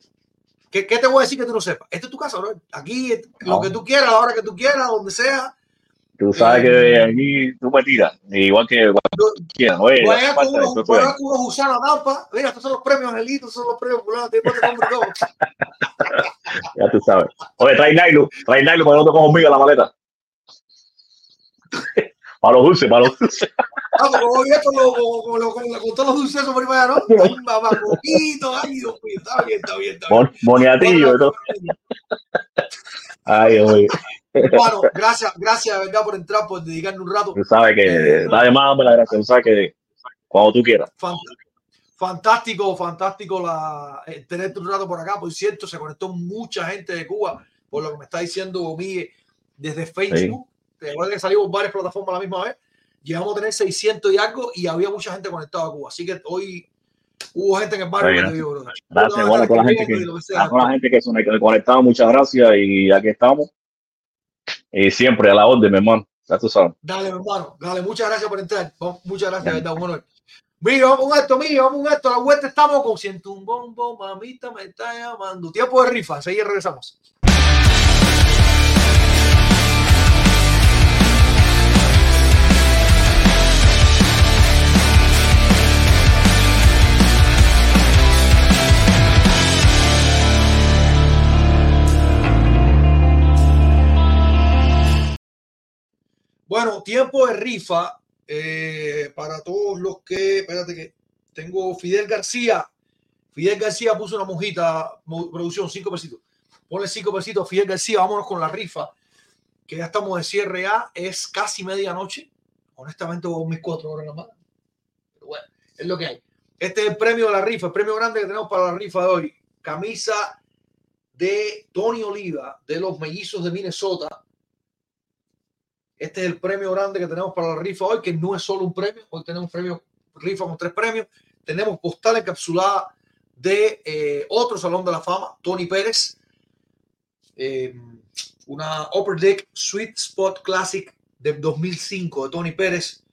¿qué, qué te voy a decir que tú no sepas? Esta es tu casa, bro. Aquí, eh, lo No. que tú quieras, a la hora que tú quieras, donde sea. Tú sabes Eh, que aquí tú me tiras. Igual que cualquiera. Oye, Voy a hace llegar con unos, pues. unos gusanos Tampa. Mira, estos son los premios, Angelito, estos son los premios fulanos, te pones todo. Ya tú sabes. Oye, trae Nailo. Trae Nailo para que no te coja conmigo la maleta. <laughs> para los dulces, para los dulces. <laughs> Ah, pues como ya con, lo- con, lo- con- con todos los dulces por <laughs> ahí para ¿no? Un mamacoquito, ay, Dios mío, está bien, está bien, está bien. Boniatillo todo. Ay, Dios mío. Hermano, gracias, gracias de verdad por entrar, por dedicarme un rato. Tú sabes que más dame la gracia. Sabes que cuando tú quieras. Fant- Fantástico, fantástico la, eh, tenerte un rato por acá. Por cierto, se conectó mucha gente de Cuba, por lo que me está diciendo Miguel, desde Facebook. Te recuerda que salimos varias plataformas a la misma vez. Llegamos a tener 600 y algo y había mucha gente conectada a Cuba. Así que hoy hubo gente en el barrio Está que te brother. Gracias, Te igual a toda la gente que, que gente que se me conectado, muchas gracias y aquí estamos. Y siempre a la orden, mi hermano. Ya tú sabes. Dale, mi hermano. Dale, muchas gracias por entrar. Muchas gracias, verdad, un honor. Mira, vamos a esto, mira, vamos a esto. A la vuelta estamos con siento un bombo, mamita me está llamando. Tiempo de rifa, seguir regresamos. Bueno, tiempo de rifa eh, para todos los que, espérate que tengo Fidel García. Fidel García puso una mojita, mo- producción, cinco pesitos. Ponle cinco pesitos, Fidel García, vámonos con la rifa, que ya estamos de cierre ya, es casi medianoche. Honestamente, hubo mis cuatro horas nada más. Pero bueno, es lo que hay. Este es el premio de la rifa, el premio grande que tenemos para la rifa de hoy. Camisa de Tony Oliva, de los mellizos de Minnesota. Este es el premio grande que tenemos para la rifa hoy, que no es solo un premio. Hoy tenemos premio, rifa con tres premios. Tenemos postal encapsulada de eh, otro Salón de la Fama, Tony Pérez. Eh, una Upper Deck Sweet Spot Classic de 2005 de Tony Pérez,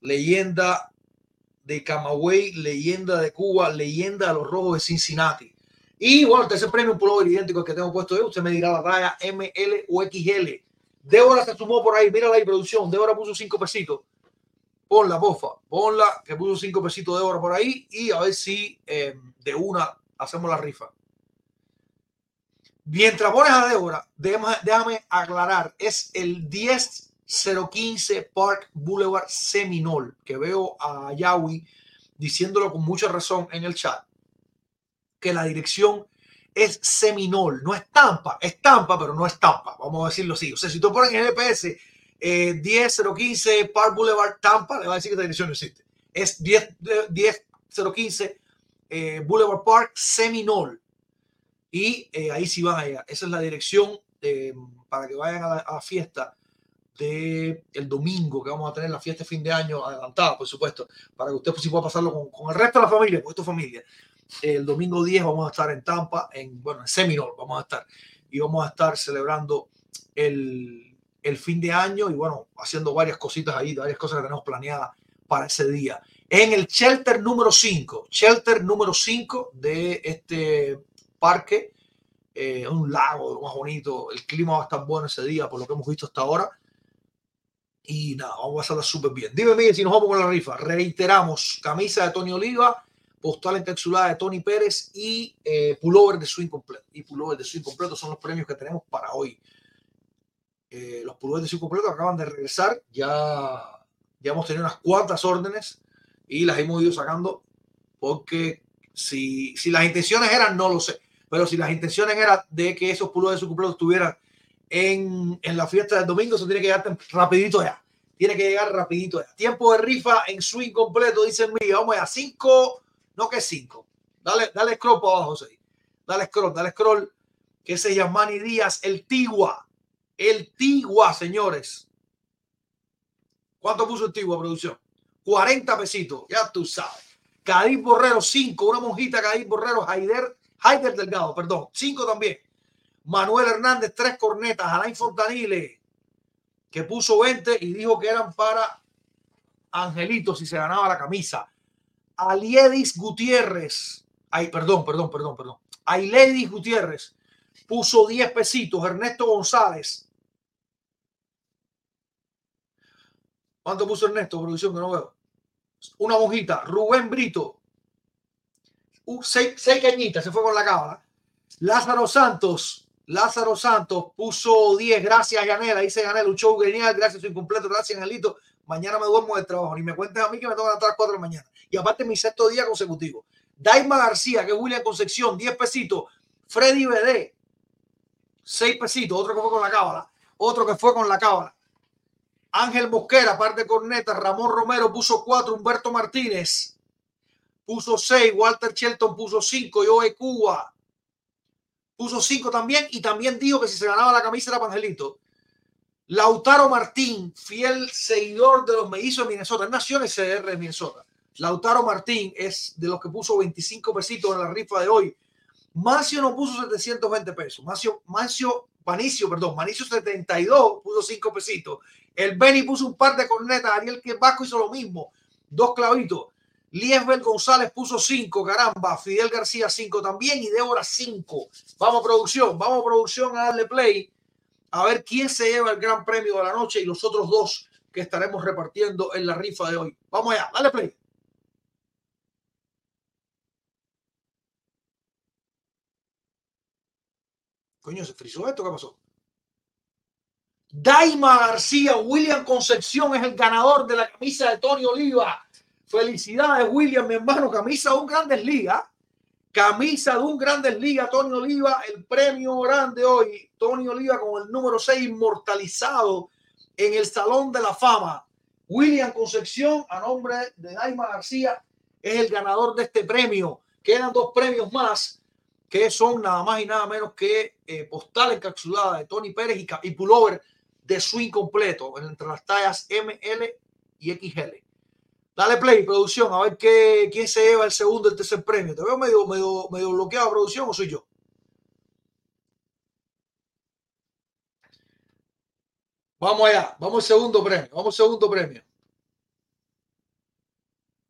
leyenda de Camagüey, leyenda de Cuba, leyenda de los Rojos de Cincinnati. Y bueno, el tercer premio, un pullover idéntico al que tengo puesto yo. Usted me dirá la talla ML o XL. Débora se sumó por ahí. Mira la producción. Débora puso cinco pesitos. Ponla, bofa. Ponla, que puso cinco pesitos Débora por ahí. Y a ver si eh, de una hacemos la rifa. Mientras pones a Débora, déjame, déjame aclarar. Es el 10015 Park Boulevard Seminole. Que veo a Yawi diciéndolo con mucha razón en el chat que la dirección es Seminole, no es Tampa, es Tampa, pero no es Tampa, vamos a decirlo así. O sea, si tú pones en GPS eh, 10015 Park Boulevard Tampa, le va a decir que esta dirección no existe. Es 10, 10015 eh, Boulevard Park Seminole. Y eh, ahí sí van allá. Esa es la dirección eh, para que vayan a la, a la fiesta de el domingo que vamos a tener la fiesta de fin de año adelantada, por supuesto, para que usted pues, sí pueda pasarlo con, con el resto de la familia, con tu familia. El domingo 10 vamos a estar en Tampa, en, bueno, en Seminole vamos a estar. Y vamos a estar celebrando el, el fin de año y bueno, haciendo varias cositas ahí, varias cosas que tenemos planeadas para ese día. En el shelter número 5, shelter número 5 de este parque, eh, un lago más bonito, el clima va a estar bueno ese día por lo que hemos visto hasta ahora. Y nada, vamos a pasarla súper bien. Dime, Miguel, si nos vamos con la rifa. Reiteramos, camisa de Tony Oliva, postal encapsulada de Tony Pérez y eh, pullover de swing completo. Y pullover de swing completo son los premios que tenemos para hoy. Eh, los pullovers de swing completo acaban de regresar. Ya, ya hemos tenido unas cuantas órdenes y las hemos ido sacando porque si, si las intenciones eran, no lo sé, pero si las intenciones eran de que esos pullovers de swing completo estuvieran en, en la fiesta del domingo, eso tiene que llegar rapidito ya. Tiene que llegar rapidito ya. Tiempo de rifa en swing completo, dicen Miguel. Vamos a 5 no que 5. Dale, dale scroll para abajo, José. Dale scroll, dale scroll. Que se llama Manny Díaz, el Tigua. El Tigua, señores. ¿Cuánto puso el Tigua, producción? 40 pesitos, ya tú sabes. Cádiz Borrero, 5. Una monjita Cádiz Borrero, Haider, Haider Delgado, perdón. 5 también. Manuel Hernández, tres cornetas. Alain Fontanile, que puso 20 y dijo que eran para Angelito si se ganaba la camisa. Aliedis Gutiérrez, ay, perdón, perdón, perdón, perdón. Ailedis Gutiérrez puso 10 pesitos. Ernesto González. ¿Cuánto puso Ernesto? Producción que no veo. Una monjita. Rubén Brito. Uh, seis, seis cañitas, se fue con la cámara. Lázaro Santos. Lázaro Santos puso 10. Gracias, Yanela. Dice Yanela, un show genial. Gracias, su incompleto. Gracias, Angelito. Mañana me duermo del trabajo. Ni me cuentes a mí que me tengo que a las 4 de la mañana. Y aparte, mi sexto día consecutivo. Daima García, que es William Concepción, 10 pesitos. Freddy BD, 6 pesitos. Otro que fue con la cábala. Otro que fue con la cábala. Ángel Mosquera, par de cornetas. Ramón Romero puso 4. Humberto Martínez puso 6. Walter Shelton puso 5. Joe Cuba puso 5 también. Y también dijo que si se ganaba la camisa era Pangelito. Lautaro Martín, fiel seguidor de los mellizos de Minnesota, nació en SR de Minnesota. Lautaro Martín es de los que puso 25 pesitos en la rifa de hoy. Macio no puso 720 pesos. Macio, Macio, Manicio, perdón, Manicio 72 puso 5 pesitos. El Benny puso un par de cornetas. Ariel que hizo lo mismo. Dos clavitos. Liesbel González puso 5, caramba. Fidel García 5 también y Débora 5. Vamos a producción, vamos a producción a darle play a ver quién se lleva el gran premio de la noche y los otros dos que estaremos repartiendo en la rifa de hoy. Vamos allá, dale play. Coño, se frizó esto, ¿qué pasó? Daima García, William Concepción es el ganador de la camisa de Tony Oliva. Felicidades, William, mi hermano, camisa de un Grandes Ligas. Camisa de un Grandes Liga, Tony Oliva, el premio grande hoy. Tony Oliva con el número 6 inmortalizado en el Salón de la Fama. William Concepción, a nombre de Daima García, es el ganador de este premio. Quedan dos premios más, que son nada más y nada menos que eh, postal encapsulada de Tony Pérez y, pullover de swing completo entre las tallas ML y XL. Dale play, producción, a ver qué, quién se lleva el segundo el tercer premio. Te veo medio, medio, medio bloqueado, producción, o soy yo. Vamos allá, vamos al segundo premio, vamos al segundo premio.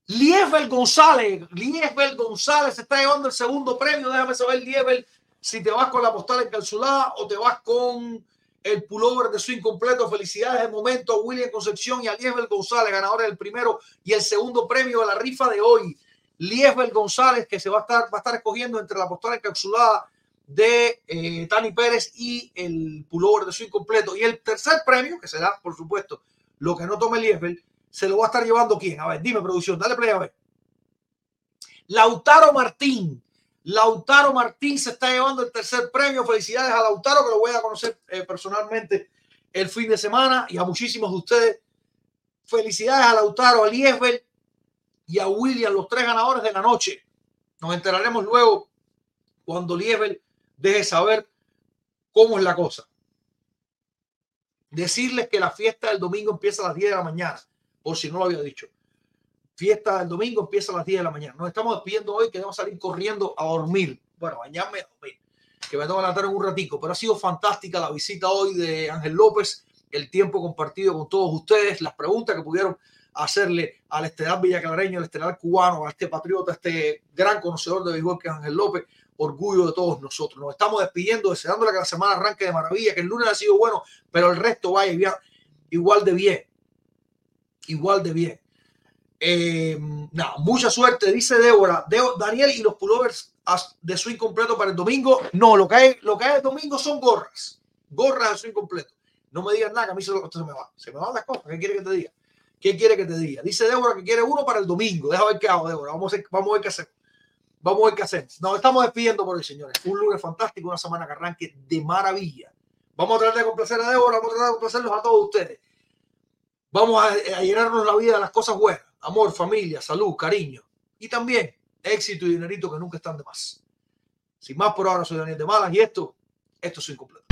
Liesbel González, Liesbel González está llevando el segundo premio. Déjame saber, Liesbel, si te vas con la postal encapsulada o te vas con el pullover de swing completo. Felicidades de momento a William Concepción y a Liesbel González, ganadores del primero y el segundo premio de la rifa de hoy. Liesbel González, que se va a estar, va a estar escogiendo entre la postal encapsulada de eh, Tani Pérez y el pullover de swing completo. Y el tercer premio, que será, por supuesto, lo que no tome Liesbel, se lo va a estar llevando quién. A ver, dime, producción, dale play a ver. Lautaro Martín. Lautaro Martín se está llevando el tercer premio. Felicidades a Lautaro, que lo voy a conocer eh, personalmente el fin de semana y a muchísimos de ustedes. Felicidades a Lautaro, a Liesbel y a William, los tres ganadores de la noche. Nos enteraremos luego cuando Liesbel deje saber cómo es la cosa. Decirles que la fiesta del domingo empieza a las 10 de la mañana, por si no lo había dicho. Fiesta del domingo empieza a las 10 de la mañana. Nos estamos despidiendo hoy, que debemos salir corriendo a dormir. Bueno, bañarme a dormir, que me tengo que en un ratico, pero ha sido fantástica la visita hoy de Ángel López, el tiempo compartido con todos ustedes, las preguntas que pudieron hacerle al estelar villaclareño, al estelar cubano, a este patriota, a este gran conocedor de béisbol que es Ángel López, orgullo de todos nosotros. Nos estamos despidiendo, deseándole que la semana arranque de maravilla, que el lunes ha sido bueno, pero el resto vaya igual de bien. Igual de bien. Eh, no, mucha suerte, dice Débora. Daniel y los pullovers de swing completo para el domingo. No, lo que hay, lo que hay el domingo son gorras. Gorras de swing completo. No me digan nada, que a mí se, se me va. Se me van las cosas. ¿Qué quiere que te diga? ¿Qué quiere que te diga? Dice Débora que quiere uno para el domingo. Déjame ver qué hago, Débora. Vamos a ver, vamos a ver qué hacemos. Vamos a ver qué hacemos. Nos estamos despidiendo por hoy, señores. Un lunes fantástico, una semana que arranque de maravilla. Vamos a tratar de complacer a Débora, vamos a tratar de complacerlos a todos ustedes. Vamos a, llenarnos la vida de las cosas buenas. Amor, familia, salud, cariño. Y también éxito y dinerito que nunca están de más. Sin más por ahora, soy Daniel de Malas y esto, esto es incompleto.